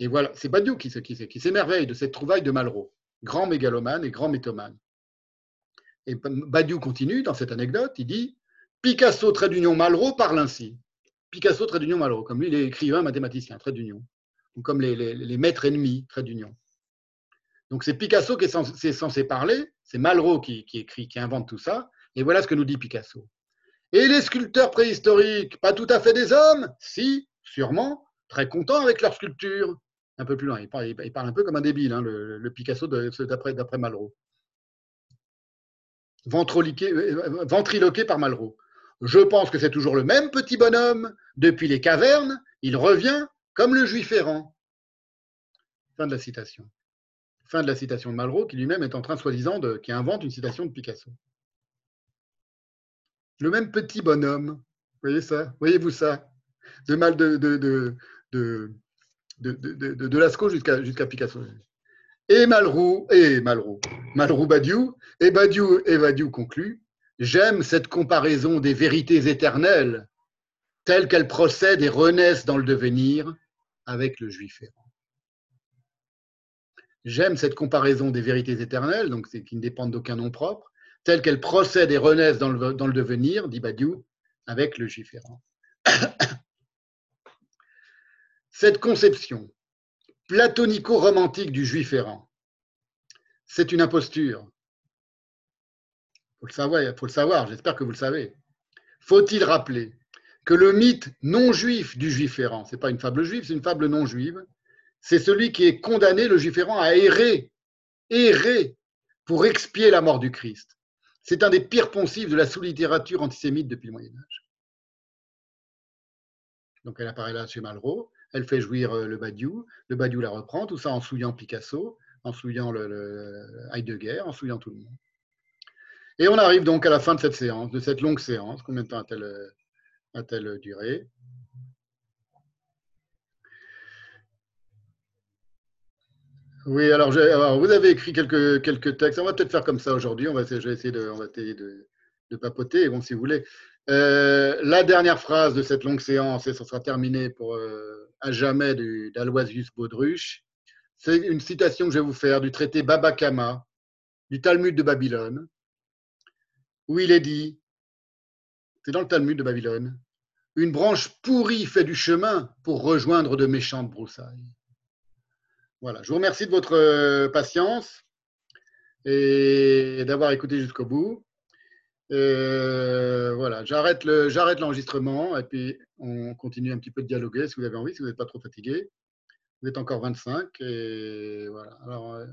Et voilà, c'est Badiou qui, s'émerveille de cette trouvaille de Malraux, grand mégalomane et grand mythomane. Et Badiou continue dans cette anecdote, il dit Picasso, trait d'union, Malraux parle ainsi. Picasso, trait d'union, Malraux, comme lui, il est écrivain, mathématicien, trait d'union. Ou comme les, maîtres ennemis, trait d'union. Donc c'est Picasso qui est censé, parler, c'est Malraux qui, écrit, qui invente tout ça, et voilà ce que nous dit Picasso. Et les sculpteurs préhistoriques, pas tout à fait des hommes Si, sûrement, très contents avec leur sculpture. Un peu plus loin, il parle, un peu comme un débile, hein, le, Picasso d'après Malraux. Euh, ventriloqué par Malraux. Je pense que c'est toujours le même petit bonhomme. Depuis les cavernes, il revient comme le juif errant. Fin de la citation. Fin de la citation de Malraux, qui lui-même est en train, soi-disant, qui invente une citation de Picasso. Le même petit bonhomme. Voyez ça? Voyez-vous ça? De mal de, de, de, de, de Lascaux jusqu'à jusqu'à Picasso et Malraux, et Malraux, Malraux Badiou, et Badiou, et Badiou conclut J'aime cette comparaison des vérités éternelles, telles qu'elles procèdent et renaissent dans le devenir avec le juif errant. J'aime cette comparaison des vérités éternelles, donc qui ne dépendent d'aucun nom propre, telles qu'elles procèdent et renaissent dans le, devenir, dit Badiou, avec le juif errant. (coughs) Cette conception platonico-romantique du juif errant. C'est une imposture. Faut le savoir, faut le savoir j'espère que vous le savez. Faut-il rappeler que le mythe non juif du juif errant, ce n'est pas une fable juive, c'est une fable non juive, c'est celui qui est condamné, le juif errant, à errer, errer pour expier la mort du Christ. C'est un des pires poncifs de la sous-littérature antisémite depuis le Moyen Âge. Donc elle apparaît là chez Malraux elle fait jouir euh, le Badiou, le Badiou la reprend, tout ça en souillant Picasso, en souillant le, Heidegger, en souillant tout le monde. Et on arrive donc à la fin de cette séance, de cette longue séance. Combien de temps a-t-elle a-t-elle duré? Oui, alors, vous avez écrit quelques, textes. On va peut-être faire comme ça aujourd'hui. On va, je vais essayer de, essayer papoter, bon, si vous voulez. Euh, la dernière phrase de cette longue séance, et ça sera terminé pour euh, à jamais d'Aloisius Baudruche, c'est une citation que je vais vous faire du traité Baba Kama, du Talmud de Babylone, où il est dit, c'est dans le Talmud de Babylone, une branche pourrie fait du chemin pour rejoindre de méchantes broussailles. Voilà, je vous remercie de votre euh, patience et d'avoir écouté jusqu'au bout. Euh, voilà, j'arrête l'enregistrement et puis on continue un petit peu de dialoguer si vous avez envie, si vous n'êtes pas trop fatigué. Vous êtes encore 25 et voilà. Euh,